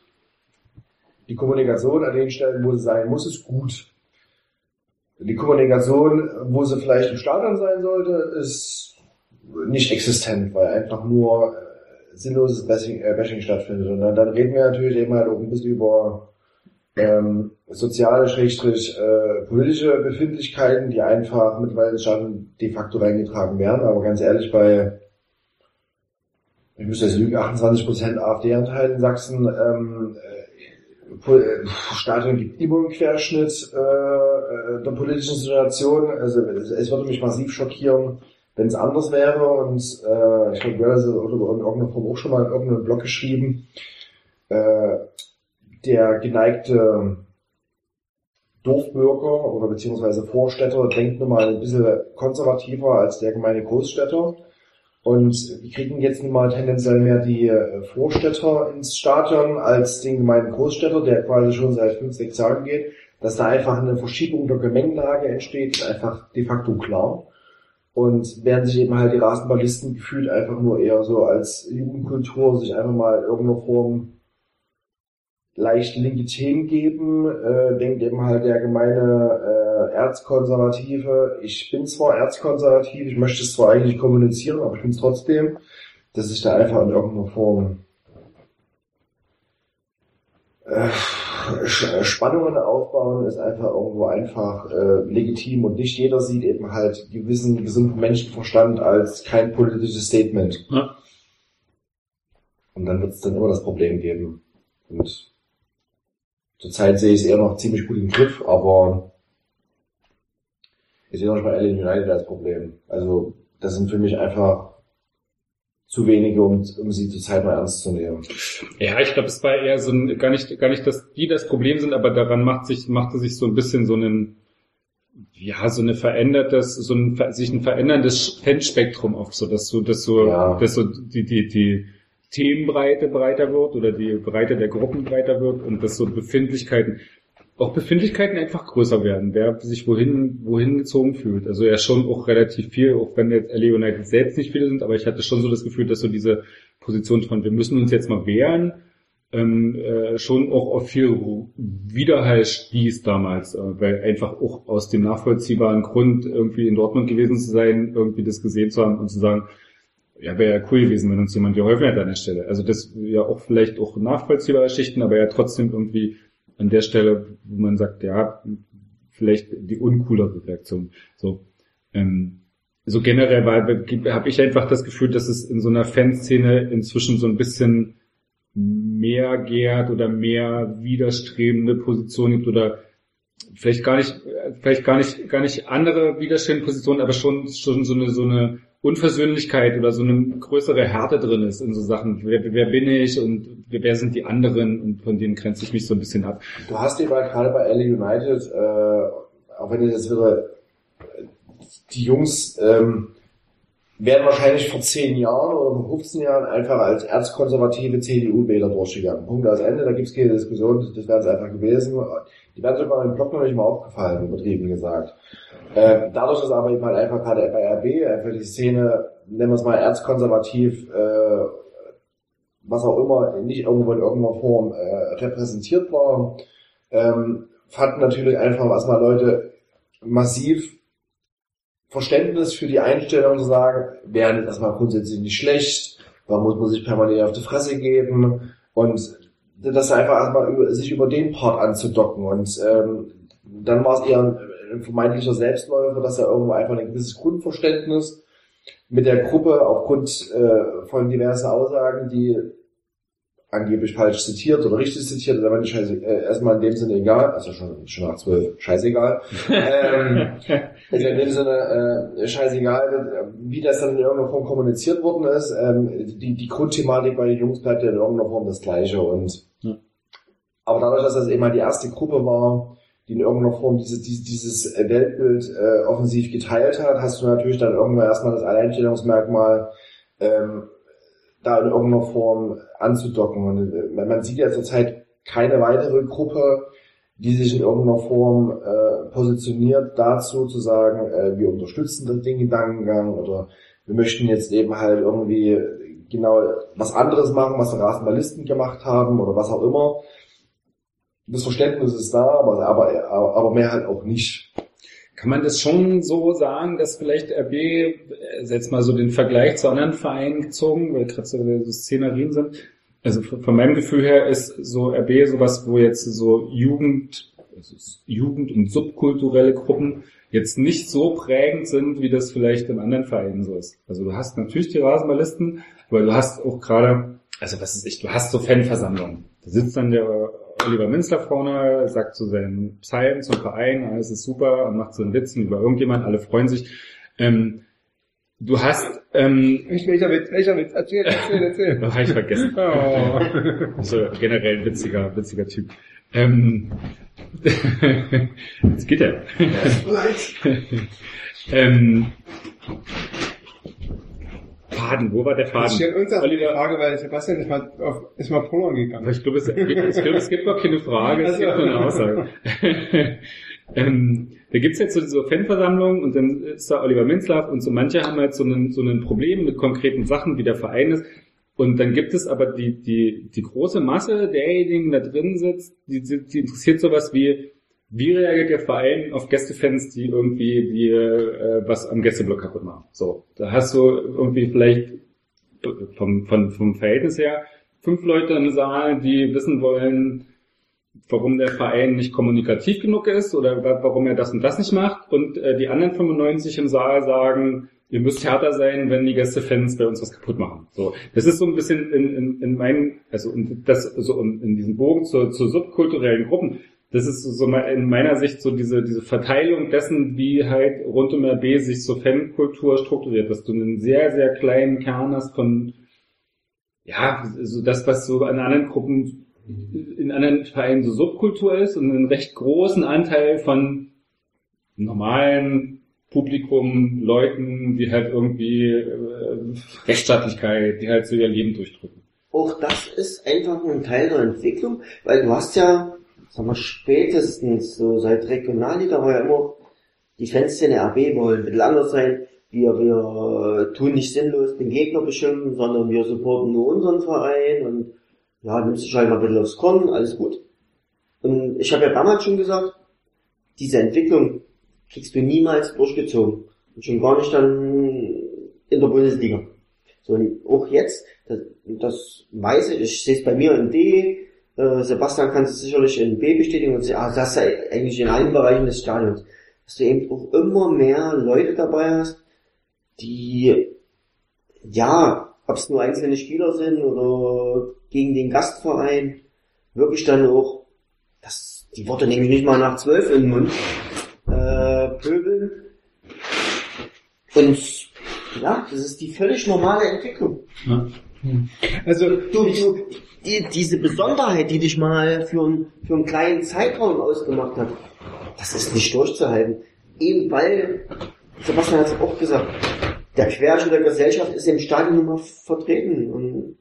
Speaker 6: die Kommunikation an den Stellen, wo sie sein muss, ist gut. Die Kommunikation, wo sie vielleicht im Stadion sein sollte, ist nicht existent, weil einfach nur äh, sinnloses Bashing, äh, Bashing stattfindet. Und dann, dann reden wir natürlich eben halt auch ein bisschen über ähm, soziale, schrägstrich äh, politische Befindlichkeiten, die einfach mittlerweile schon de facto reingetragen werden. Aber ganz ehrlich, bei ich müsste jetzt lügen, 28% AfD-Anteil in Sachsen, ähm, äh, äh, Stadion gibt immer einen Querschnitt äh, äh, der politischen Situation. Also es, würde mich massiv schockieren, wenn es anders wäre. Und äh, ich glaube, du hast es in irgendeiner Form auch schon mal in irgendeinem Blog geschrieben. Äh, der geneigte Dorfbürger oder beziehungsweise Vorstädter denkt nun mal ein bisschen konservativer als der gemeine Großstädter. Und wir kriegen jetzt nun mal tendenziell mehr die äh, Vorstädter ins Stadion als den gemeinen Großstädter, der quasi schon seit fünf, sechs Jahren geht. Dass da einfach eine Verschiebung der Gemengelage entsteht, ist einfach de facto klar. Und während sich eben halt die Rasenballisten gefühlt einfach nur eher so als Jugendkultur sich einfach mal in irgendeiner Form leicht Themen geben, äh, denkt eben halt der gemeine äh, Erzkonservative. Ich bin zwar erzkonservativ, ich möchte es zwar eigentlich kommunizieren, aber ich bin es trotzdem, dass ich da einfach in irgendeiner Form äh, Spannungen aufbauen ist einfach irgendwo einfach äh, legitim und nicht jeder sieht eben halt gewissen gesunden Menschenverstand als kein politisches Statement.
Speaker 3: Ja.
Speaker 6: Und dann wird es dann immer das Problem geben. Und zurzeit sehe ich es eher noch ziemlich gut im Griff, aber ich sehe noch bei Alien United als Problem. Also das sind für mich einfach zu wenige, um, um sie zurzeit mal ernst zu nehmen.
Speaker 3: Ja, ich glaube, es war eher so ein, gar nicht, gar nicht, dass die das Problem sind, aber daran macht sich, machte sich so ein bisschen so ein, ja, so eine verändertes, so ein, sich ein veränderndes Fanspektrum auf, so dass so, dass so,
Speaker 6: Ja.
Speaker 3: dass so die, die, die Themenbreite breiter wird oder die Breite der Gruppen breiter wird und dass so Befindlichkeiten, auch Befindlichkeiten einfach größer werden, wer sich wohin, wohin gezogen fühlt. Also ja schon auch relativ viel, auch wenn jetzt LA United selbst nicht viele sind, aber ich hatte schon so das Gefühl, dass so diese Position von, wir müssen uns jetzt mal wehren, ähm, äh, schon auch auf viel Widerhall stieß damals, äh, weil einfach auch aus dem nachvollziehbaren Grund irgendwie in Dortmund gewesen zu sein, irgendwie das gesehen zu haben und zu sagen, ja, wäre ja cool gewesen, wenn uns jemand geholfen hätte an der Stelle. Also das ja auch vielleicht auch nachvollziehbare Schichten, aber ja trotzdem irgendwie an der Stelle, wo man sagt, ja, vielleicht die uncoolere Reaktion. So, ähm, so generell habe ich einfach das Gefühl, dass es in so einer Fanszene inzwischen so ein bisschen mehr gärt oder mehr widerstrebende Positionen gibt oder vielleicht gar nicht, vielleicht gar nicht, gar nicht andere widerstrebende Positionen, aber schon, schon so eine, so eine Unversöhnlichkeit oder so eine größere Härte drin ist in so Sachen. Wer, wer bin ich und wer sind die anderen und von denen grenze ich mich so ein bisschen ab.
Speaker 6: Du hast halt gerade bei LA United, äh, auch wenn ihr jetzt wieder die Jungs ähm, werden wahrscheinlich vor zehn Jahren oder vor 15 Jahren einfach als erzkonservative CDU-Wähler durchgegangen. Punkt aus Ende, da gibt's keine Diskussion, das wäre es einfach gewesen. Die wären sogar im Blog noch nicht mal aufgefallen, übertrieben gesagt. Äh, dadurch ist aber eben halt einfach gerade bei RB einfach die Szene, nennen wir es mal erzkonservativ, äh, was auch immer, nicht irgendwo in irgendeiner Form äh, repräsentiert war, ähm, fanden natürlich einfach erstmal Leute massiv Verständnis für die Einstellung zu sagen, wäre das erstmal grundsätzlich nicht schlecht, warum muss man sich permanent auf die Fresse geben? Und das einfach erstmal sich über den Part anzudocken. Und ähm, dann war es eher ein, ein vermeintlicher Selbstläufer, dass er irgendwo einfach ein gewisses Grundverständnis mit der Gruppe aufgrund äh, von diversen Aussagen, die angeblich falsch zitiert oder richtig zitiert, ist aber nicht scheiße, äh, erstmal in dem Sinne egal, also schon, schon nach zwölf, scheißegal. ähm, ist in dem Sinne äh, scheißegal, wie das dann in irgendeiner Form kommuniziert worden ist. Ähm, die, die Grundthematik bei den Jungs bleibt ja in irgendeiner Form das gleiche. Und
Speaker 3: Ja.
Speaker 6: aber dadurch, dass das eben mal die erste Gruppe war, die in irgendeiner Form dieses, dieses, dieses Weltbild äh, offensiv geteilt hat, hast du natürlich dann irgendwann erstmal das Alleinstellungsmerkmal ähm, da in irgendeiner Form anzudocken. Und äh, man sieht ja zurzeit keine weitere Gruppe, die sich in irgendeiner Form äh, positioniert dazu zu sagen, äh, wir unterstützen den Gedankengang oder wir möchten jetzt eben halt irgendwie genau was anderes machen, was Rasenballisten gemacht haben oder was auch immer. Das Verständnis ist da, aber, aber, aber mehr halt auch nicht.
Speaker 3: Kann man das schon so sagen, dass vielleicht RB, äh, jetzt mal so den Vergleich zu anderen Vereinen gezogen, weil gerade so, Szenarien sind, also von von meinem Gefühl her ist so RB sowas, wo jetzt so Jugend, also Jugend und subkulturelle Gruppen jetzt nicht so prägend sind, wie das vielleicht in anderen Vereinen so ist. Also du hast natürlich die Rasenballisten, aber du hast auch gerade, also was ist ich, du hast so Fanversammlungen. Da sitzt dann der Oliver Minzler vorne, sagt zu seinen Psalmen zum Verein, alles ist super und macht so einen Witzen über irgendjemand, alle freuen sich. Ähm, du hast, ähm,
Speaker 4: welcher Witz, welcher Witz? Erzähl, erzähl, erzähl.
Speaker 3: das habe ich vergessen.
Speaker 4: Oh.
Speaker 3: Also generell ein witziger, witziger Typ. Ähm, Jetzt geht er. ähm, Faden, wo war der
Speaker 4: Ich
Speaker 3: Faden?
Speaker 4: stelle uns auch die
Speaker 3: Oliver,
Speaker 4: Frage, weil Sebastian ist mal, auf, ist mal Polen gegangen.
Speaker 3: ich glaube, es, ich glaube, es gibt noch keine Frage, es
Speaker 4: Also-
Speaker 3: gibt nur eine Aussage. ähm, da gibt's jetzt so, so Fanversammlungen und dann ist da Oliver Minzlaff und so manche haben halt so ein, so ein Problem mit konkreten Sachen, wie der Verein ist. Und dann gibt es aber die, die, die große Masse derjenigen, die da drin sitzt, die, die interessiert sowas wie, wie reagiert der Verein auf Gästefans, die irgendwie die äh, was am Gästeblock kaputt machen? So, da hast du irgendwie vielleicht vom, vom, vom Verhältnis her fünf Leute im Saal, die wissen wollen, warum der Verein nicht kommunikativ genug ist oder wa- warum er das und das nicht macht. Und äh, die anderen 95 im Saal sagen, ihr müsst härter sein, wenn die Gästefans bei uns was kaputt machen. So, das ist so ein bisschen in, in, in meinen, also in, das so in, in diesem Bogen zu, zu subkulturellen Gruppen. Das ist so in meiner Sicht so diese diese Verteilung dessen, wie halt rund um RB sich so Fankultur strukturiert, dass du einen sehr sehr kleinen Kern hast von ja, so das, was so an anderen Gruppen, in anderen Vereinen so Subkultur ist und einen recht großen Anteil von normalen Publikum, Leuten, die halt irgendwie äh, Rechtsstaatlichkeit, die halt so ihr Leben durchdrücken.
Speaker 5: Auch das ist einfach ein Teil der Entwicklung, weil du hast ja, sagen wir spätestens so seit Regionalliga war ja immer die Fans in der RB wollen ein bisschen anders sein. Wir, wir tun nicht sinnlos den Gegner beschimpfen, sondern wir supporten nur unseren Verein und ja, nimmst dich halt mal ein bisschen aufs Korn, alles gut. Und ich habe ja damals schon gesagt, diese Entwicklung kriegst du niemals durchgezogen. Und schon gar nicht dann in der Bundesliga. So, und auch jetzt, das, das weiß ich, ich sehe es bei mir in D, äh, Sebastian kann es sicherlich in B bestätigen und sagen, ah, das ist ja eigentlich in allen Bereichen des Stadions, dass du eben auch immer mehr Leute dabei hast, die, ja, ob es nur einzelne Spieler sind oder gegen den Gastverein, wirklich dann auch, das, die Worte nehme ich nicht mal nach zwölf in den Mund, äh, pöbeln. Und ja, das ist die völlig normale Entwicklung.
Speaker 4: Also,
Speaker 5: Du, du, die, diese Besonderheit, die dich mal für, einen- für einen kleinen Zeitraum ausgemacht hat, das ist nicht durchzuhalten. Eben weil, Sebastian hat es auch gesagt, der Querschnitt der Gesellschaft ist im Stadion mal vertreten. Und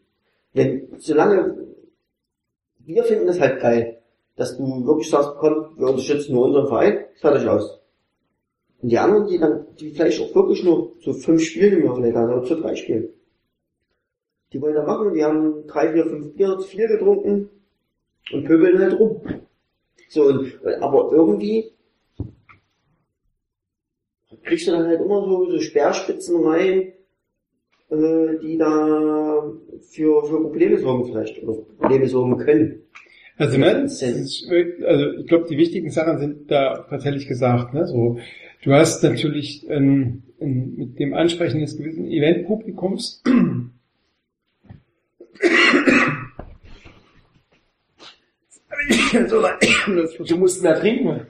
Speaker 5: wenn, solange, wir finden das halt geil, dass du wirklich sagst, komm, wir unterstützen nur unseren Verein, fertig aus. Und die anderen, die dann, die vielleicht auch wirklich nur zu fünf Spielen im Jahr vielleicht oder zu drei Spielen. Die wollen da machen, die haben drei, vier, fünf Bier, vier getrunken und pöbeln halt rum. So, und, aber irgendwie kriegst du dann halt immer so, so Speerspitzen rein, äh, die da für, für Probleme sorgen vielleicht, oder Probleme sorgen können.
Speaker 4: Also, ne, also ich glaube, die wichtigen Sachen sind da tatsächlich gesagt. Ne? So, du hast natürlich ähm, mit dem Ansprechen des gewissen Eventpublikums
Speaker 6: Du musst mehr trinken.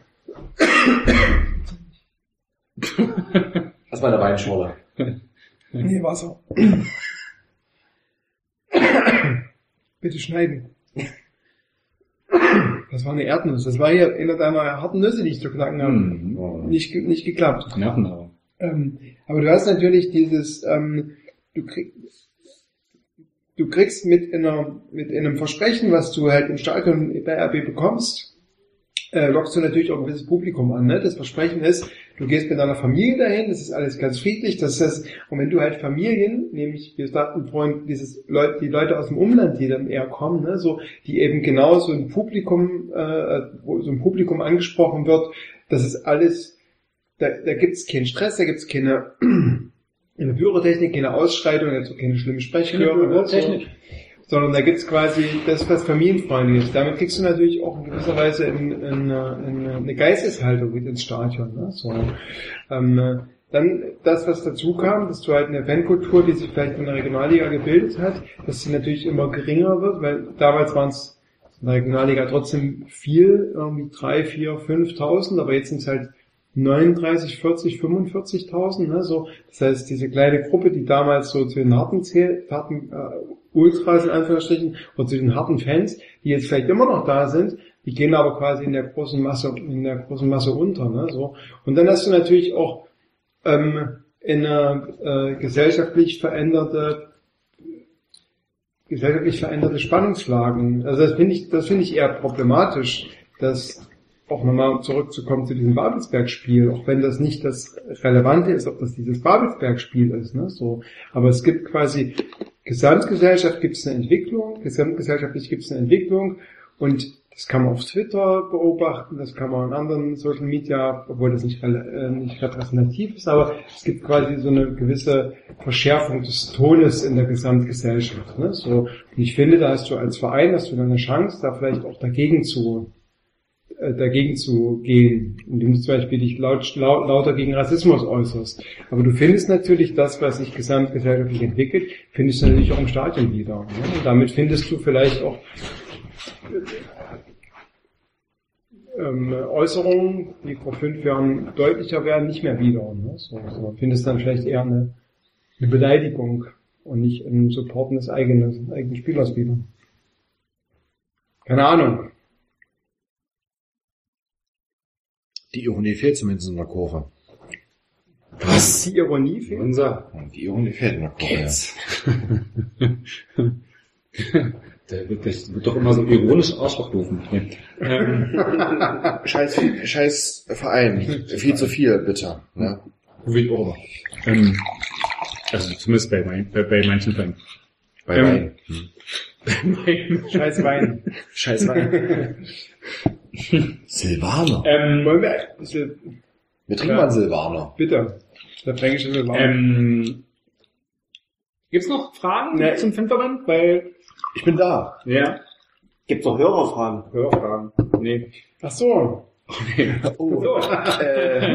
Speaker 6: Das war eine Weinschorle.
Speaker 4: Nee, Wasser. Bitte schneiden. Das war eine Erdnuss. Das war hier einer deiner harten Nüsse, die ich zu knacken habe.
Speaker 3: Mhm.
Speaker 4: Nicht, ge- nicht geklappt.
Speaker 3: Nervennahrung.
Speaker 4: Ähm, aber du hast natürlich dieses, ähm, du, krieg, du kriegst mit einer, mit einem Versprechen, was du halt im Stadion bei RB bekommst, äh, lockst du natürlich auch ein gewisses Publikum an. Ne? Das Versprechen ist, du gehst mit deiner Familie dahin, das ist alles ganz friedlich, das ist, und wenn du halt Familien, nämlich, wir sagten vorhin, dieses Leute, die Leute aus dem Umland, die dann eher kommen, ne? so, die eben genau so ein Publikum, äh, wo so ein Publikum angesprochen wird, das ist alles, da, da gibt's keinen Stress, da gibt's keine, keine Pyrotechnik, keine Ausschreitung, also keine schlimmen Sprechchöre, so, sondern da gibt's quasi das, was familienfreundlich ist. Damit kriegst du natürlich auch in gewisser Weise in, in, in eine Geisteshaltung mit ins Stadion. Ne? So, ähm, äh, dann das, was dazu kam, dass du halt eine Fankultur, die sich vielleicht in der Regionalliga gebildet hat, dass sie natürlich immer geringer wird, weil damals waren es in der Regionalliga trotzdem viel, irgendwie drei, vier, 5.000, aber jetzt sind es halt 39, 40, 45.000, ne, so. Das heißt, diese kleine Gruppe, die damals so zu den harten, Zähl harten äh, Ultras in Anführungsstrichen oder zu den harten Fans, die jetzt vielleicht immer noch da sind, die gehen aber quasi in der großen Masse, in der großen Masse unter, ne, so. Und dann hast du natürlich auch ähm, in eine äh, gesellschaftlich veränderte gesellschaftlich veränderte Spannungslagen. Also das finde ich, das finde ich eher problematisch, dass auch nochmal zurückzukommen zu diesem Babelsberg-Spiel, auch wenn das nicht das Relevante ist, ob das dieses Babelsberg-Spiel ist, ne, so. Aber es gibt quasi, Gesamtgesellschaft gibt es eine Entwicklung, gesamtgesellschaftlich gibt es eine Entwicklung und Das kann man auf Twitter beobachten, das kann man in anderen Social Media, obwohl das nicht, äh, nicht repräsentativ ist, aber es gibt quasi so eine gewisse Verschärfung des Tones in der Gesamtgesellschaft. Ne? So, und ich finde, da hast du als Verein, hast du dann eine Chance, da vielleicht auch dagegen zu dagegen zu gehen, indem du zum Beispiel dich laut, laut, lauter gegen Rassismus äußerst. Aber du findest natürlich das, was sich gesamtgesellschaftlich entwickelt, findest du natürlich auch im Stadion wieder. Ne? Und damit findest du vielleicht auch ähm, Äußerungen, die vor fünf Jahren deutlicher werden, nicht mehr wieder. Ne? So, so findest dann vielleicht eher eine, eine Beleidigung und nicht ein Supporten des eigenen, eigenen Spielers wieder. Keine Ahnung.
Speaker 6: Die Ironie fehlt zumindest in der Kurve.
Speaker 4: Was? Die Ironie fehlt?
Speaker 3: Unser
Speaker 6: Die Ironie fehlt in der Kurve.
Speaker 3: Kids. Der wird, der wird doch immer so ironisch Arschloch rufen. Nee. Ähm,
Speaker 6: Scheiß, scheiß Verein. Viel zu viel, bitte. Ne?
Speaker 3: Ich auch immer. Ähm, also zumindest bei, mein, bei, bei manchen Fällen.
Speaker 6: Bei
Speaker 3: Ähm,
Speaker 6: Wein.
Speaker 4: Scheiß Wein.
Speaker 6: Scheiß Wein. Silvaner.
Speaker 3: ähm,
Speaker 4: Wollen wir, bisschen,
Speaker 6: Wir trinken mal einen Silvaner.
Speaker 4: bitte. Der fränkische Wein.
Speaker 3: ähm, gibt's noch Fragen
Speaker 4: Nee.
Speaker 3: zum Fanverband? Weil,
Speaker 6: Ich bin da.
Speaker 3: ja,
Speaker 5: Gibt's auch Hörerfragen?
Speaker 3: Hörfragen. Nee.
Speaker 4: Ach so.
Speaker 6: Oh.
Speaker 3: So.
Speaker 6: Äh,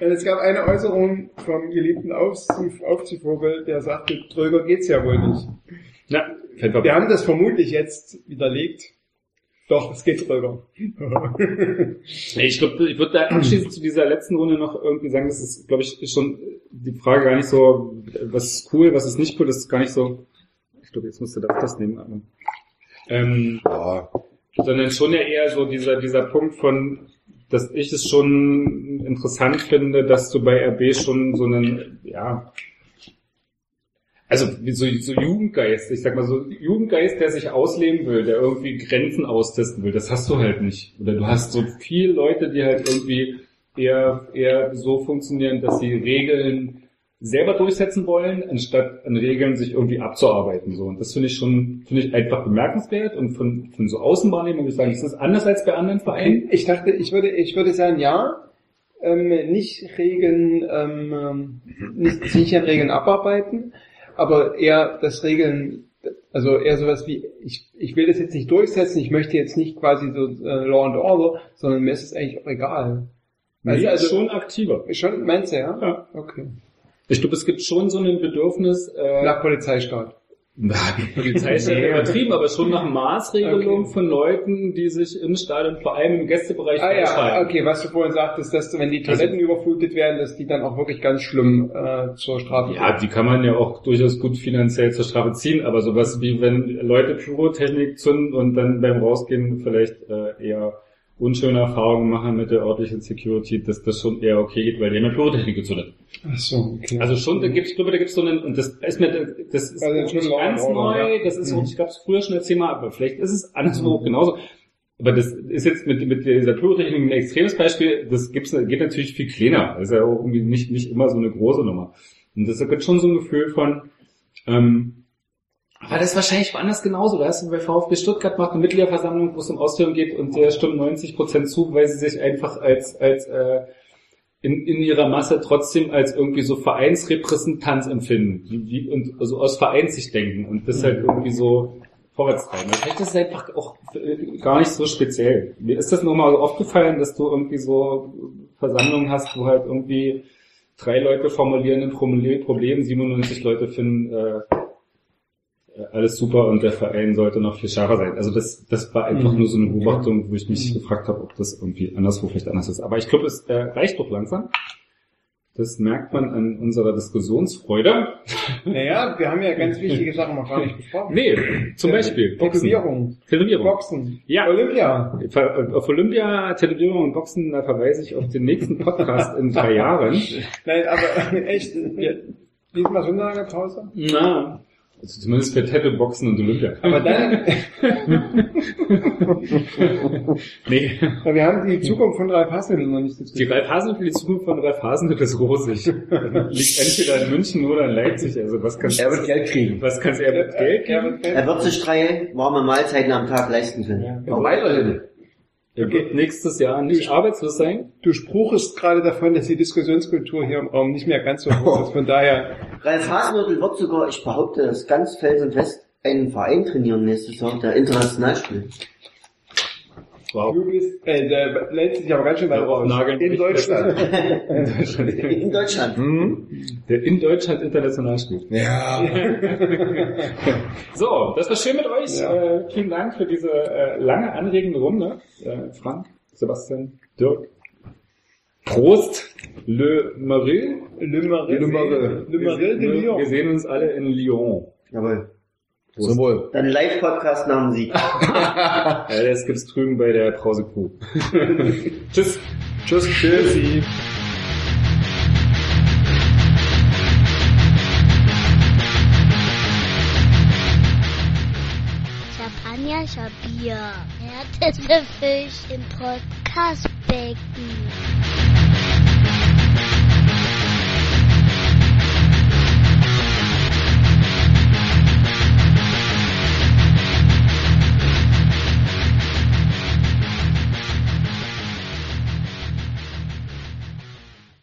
Speaker 4: es gab eine Äußerung vom geliebten Aufziehvogel, der sagte, Tröger geht's ja wohl nicht.
Speaker 3: Ja.
Speaker 4: Wir haben das vermutlich jetzt widerlegt. Doch, es geht Tröger.
Speaker 3: Nee, Ich glaube, ich würde da abschließend zu dieser letzten Runde noch irgendwie sagen, das ist, glaube ich, schon die Frage gar nicht so, was ist cool, was ist nicht cool, das ist gar nicht so, ich glaube, jetzt musst du das, das nehmen, aber, ähm,
Speaker 6: ja,
Speaker 3: sondern schon ja eher so dieser, dieser Punkt von, dass ich es schon interessant finde, dass du bei RB schon so einen, ja, also so, so Jugendgeist, ich sag mal so Jugendgeist, der sich ausleben will, der irgendwie Grenzen austesten will, das hast du halt nicht. Oder du hast so viele Leute, die halt irgendwie eher, eher so funktionieren, dass sie Regeln selber durchsetzen wollen, anstatt an Regeln sich irgendwie abzuarbeiten. So. Und das finde ich schon, finde ich einfach bemerkenswert und von, von so Außenwahrnehmung würde ich sagen, das ist anders als bei anderen Vereinen.
Speaker 4: Ich dachte, ich würde, ich würde sagen, ja, ähm, nicht Regeln, ähm, nicht, nicht an Regeln abarbeiten, aber eher das Regeln, also eher sowas wie, ich, ich will das jetzt nicht durchsetzen, ich möchte jetzt nicht quasi so äh, Law and Order, sondern mir ist es eigentlich auch egal.
Speaker 3: Nee,
Speaker 4: du, also,
Speaker 3: schon aktiver.
Speaker 4: schon, meinst du, ja?
Speaker 3: Ja.
Speaker 4: Okay.
Speaker 3: Ich glaube, es gibt schon so ein Bedürfnis, äh,
Speaker 4: Nach Polizeistaat.
Speaker 3: Na, die Polizei ist ja übertrieben, aber schon nach Maßregelung
Speaker 4: Okay.
Speaker 3: von Leuten, die sich im Stadion, vor allem im Gästebereich,
Speaker 4: Ah ja, okay, was du vorhin sagtest, dass wenn die Toiletten überflutet werden, dass die dann auch wirklich ganz schlimm äh, zur Strafe
Speaker 3: Ja, die kann man ja auch durchaus gut finanziell zur Strafe ziehen, aber sowas wie wenn Leute Pyrotechnik zünden und dann beim Rausgehen vielleicht äh, eher unschöne Erfahrungen machen mit der örtlichen Security, dass das schon eher okay geht, weil die haben ja Pyrotechnik gezündet.
Speaker 4: Ach so, okay.
Speaker 3: Also schon, da gibt's, glaube, da gibt's so einen, und das ist mir, das ist
Speaker 4: Also
Speaker 3: nicht ganz
Speaker 4: Order,
Speaker 3: neu,
Speaker 4: ja.
Speaker 3: das ist,
Speaker 4: Mhm.
Speaker 3: ich glaube, es früher schon als Thema, aber vielleicht ist es anderswo auch genauso. Aber das ist jetzt mit, mit dieser Pyrotechnik ein extremes Beispiel, das gibt's, geht natürlich viel kleiner. Das ist ja auch irgendwie nicht, nicht immer so eine große Nummer. Und das gibt schon so ein Gefühl von, ähm, aber das ist wahrscheinlich woanders genauso. Da hast du bei VfB Stuttgart macht eine Mitgliederversammlung, wo es um Ausstellung geht und der stimmt 90 Prozent zu, weil sie sich einfach als, als äh, in, in ihrer Masse trotzdem als irgendwie so Vereinsrepräsentanz empfinden wie, wie, und also aus Vereinssicht denken und das halt irgendwie so vorwärts treiben. Vielleicht ist es einfach auch äh, gar nicht so speziell. Mir ist das nochmal so aufgefallen, dass du irgendwie so Versammlungen hast, wo halt irgendwie drei Leute formulieren ein Problem, Problem 97 Leute finden äh, alles super und der Verein sollte noch viel schärfer sein. Also das, das war einfach
Speaker 4: Mhm.
Speaker 3: nur so eine Beobachtung, wo ich mich gefragt habe, ob das irgendwie anderswo vielleicht anders ist. Aber ich glaube, es äh, reicht doch langsam. Das merkt man an unserer Diskussionsfreude.
Speaker 4: Naja, wir haben ja ganz wichtige Sachen noch gar nicht besprochen.
Speaker 3: Nee, zum Beispiel Boxen.
Speaker 4: Tätowierung.
Speaker 3: Tätowierung.
Speaker 4: Boxen.
Speaker 3: Ja.
Speaker 4: Olympia.
Speaker 3: Auf Olympia, Tätowierung und Boxen, da verweise ich auf den nächsten Podcast in drei Jahren.
Speaker 4: Nein, aber echt, diesmal so eine lange Pause?
Speaker 3: Na, Also zumindest für Tattoo-Boxen und Olympia.
Speaker 4: Aber dann,
Speaker 3: nee.
Speaker 4: wir haben die Zukunft von Ralf Hasenhüttl noch nicht
Speaker 3: Die
Speaker 4: diskutiert.
Speaker 3: Ralf Hasenhüttl, die Zukunft von Ralf Hasenhüttl ist rosig. Liegt entweder in München oder in Leipzig. Also was kannst
Speaker 6: Er wird Geld kriegen.
Speaker 3: was kannst er mit Geld
Speaker 4: Er wird
Speaker 5: Er wird sich drei warme Mahlzeiten am Tag leisten können.
Speaker 6: Aber weiterhin.
Speaker 3: Er wird nächstes Jahr nicht arbeitslos sein.
Speaker 4: Du spruchest gerade davon, dass die Diskussionskultur hier im Raum nicht mehr ganz so hoch ist. Von daher,
Speaker 5: Ralf Hasenhüttl wird sogar, ich behaupte das ganz felsenfest, einen Verein trainieren nächstes Jahr, der international spielt.
Speaker 3: Wow.
Speaker 4: du bist, äh, der lädt sich aber ganz schön weit raus.
Speaker 3: nageln
Speaker 4: In
Speaker 3: mich
Speaker 4: Deutschland.
Speaker 5: In Deutschland.
Speaker 6: Hm?
Speaker 3: Der in Deutschland international spielt.
Speaker 6: Ja.
Speaker 3: So, das war schön mit euch.
Speaker 4: Ja.
Speaker 3: Äh, vielen Dank für diese äh, lange anregende Runde. Äh, Frank, Sebastian, Dirk. Prost, Le Maril.
Speaker 4: Le Marais.
Speaker 6: Le Marais.
Speaker 4: Le Marais de
Speaker 3: Wir
Speaker 4: Lyon.
Speaker 3: sehen uns alle in Lyon.
Speaker 5: Jawohl.
Speaker 6: Zum Wohl.
Speaker 5: Dann Live-Podcast nach dem Sieg.
Speaker 3: Ja, das gibt's drüben bei der Brause Crew. Tschüss.
Speaker 4: Tschüss. Tschüssi.
Speaker 9: Champagner, Bier. Erdäpfelfisch im Podcastbecken.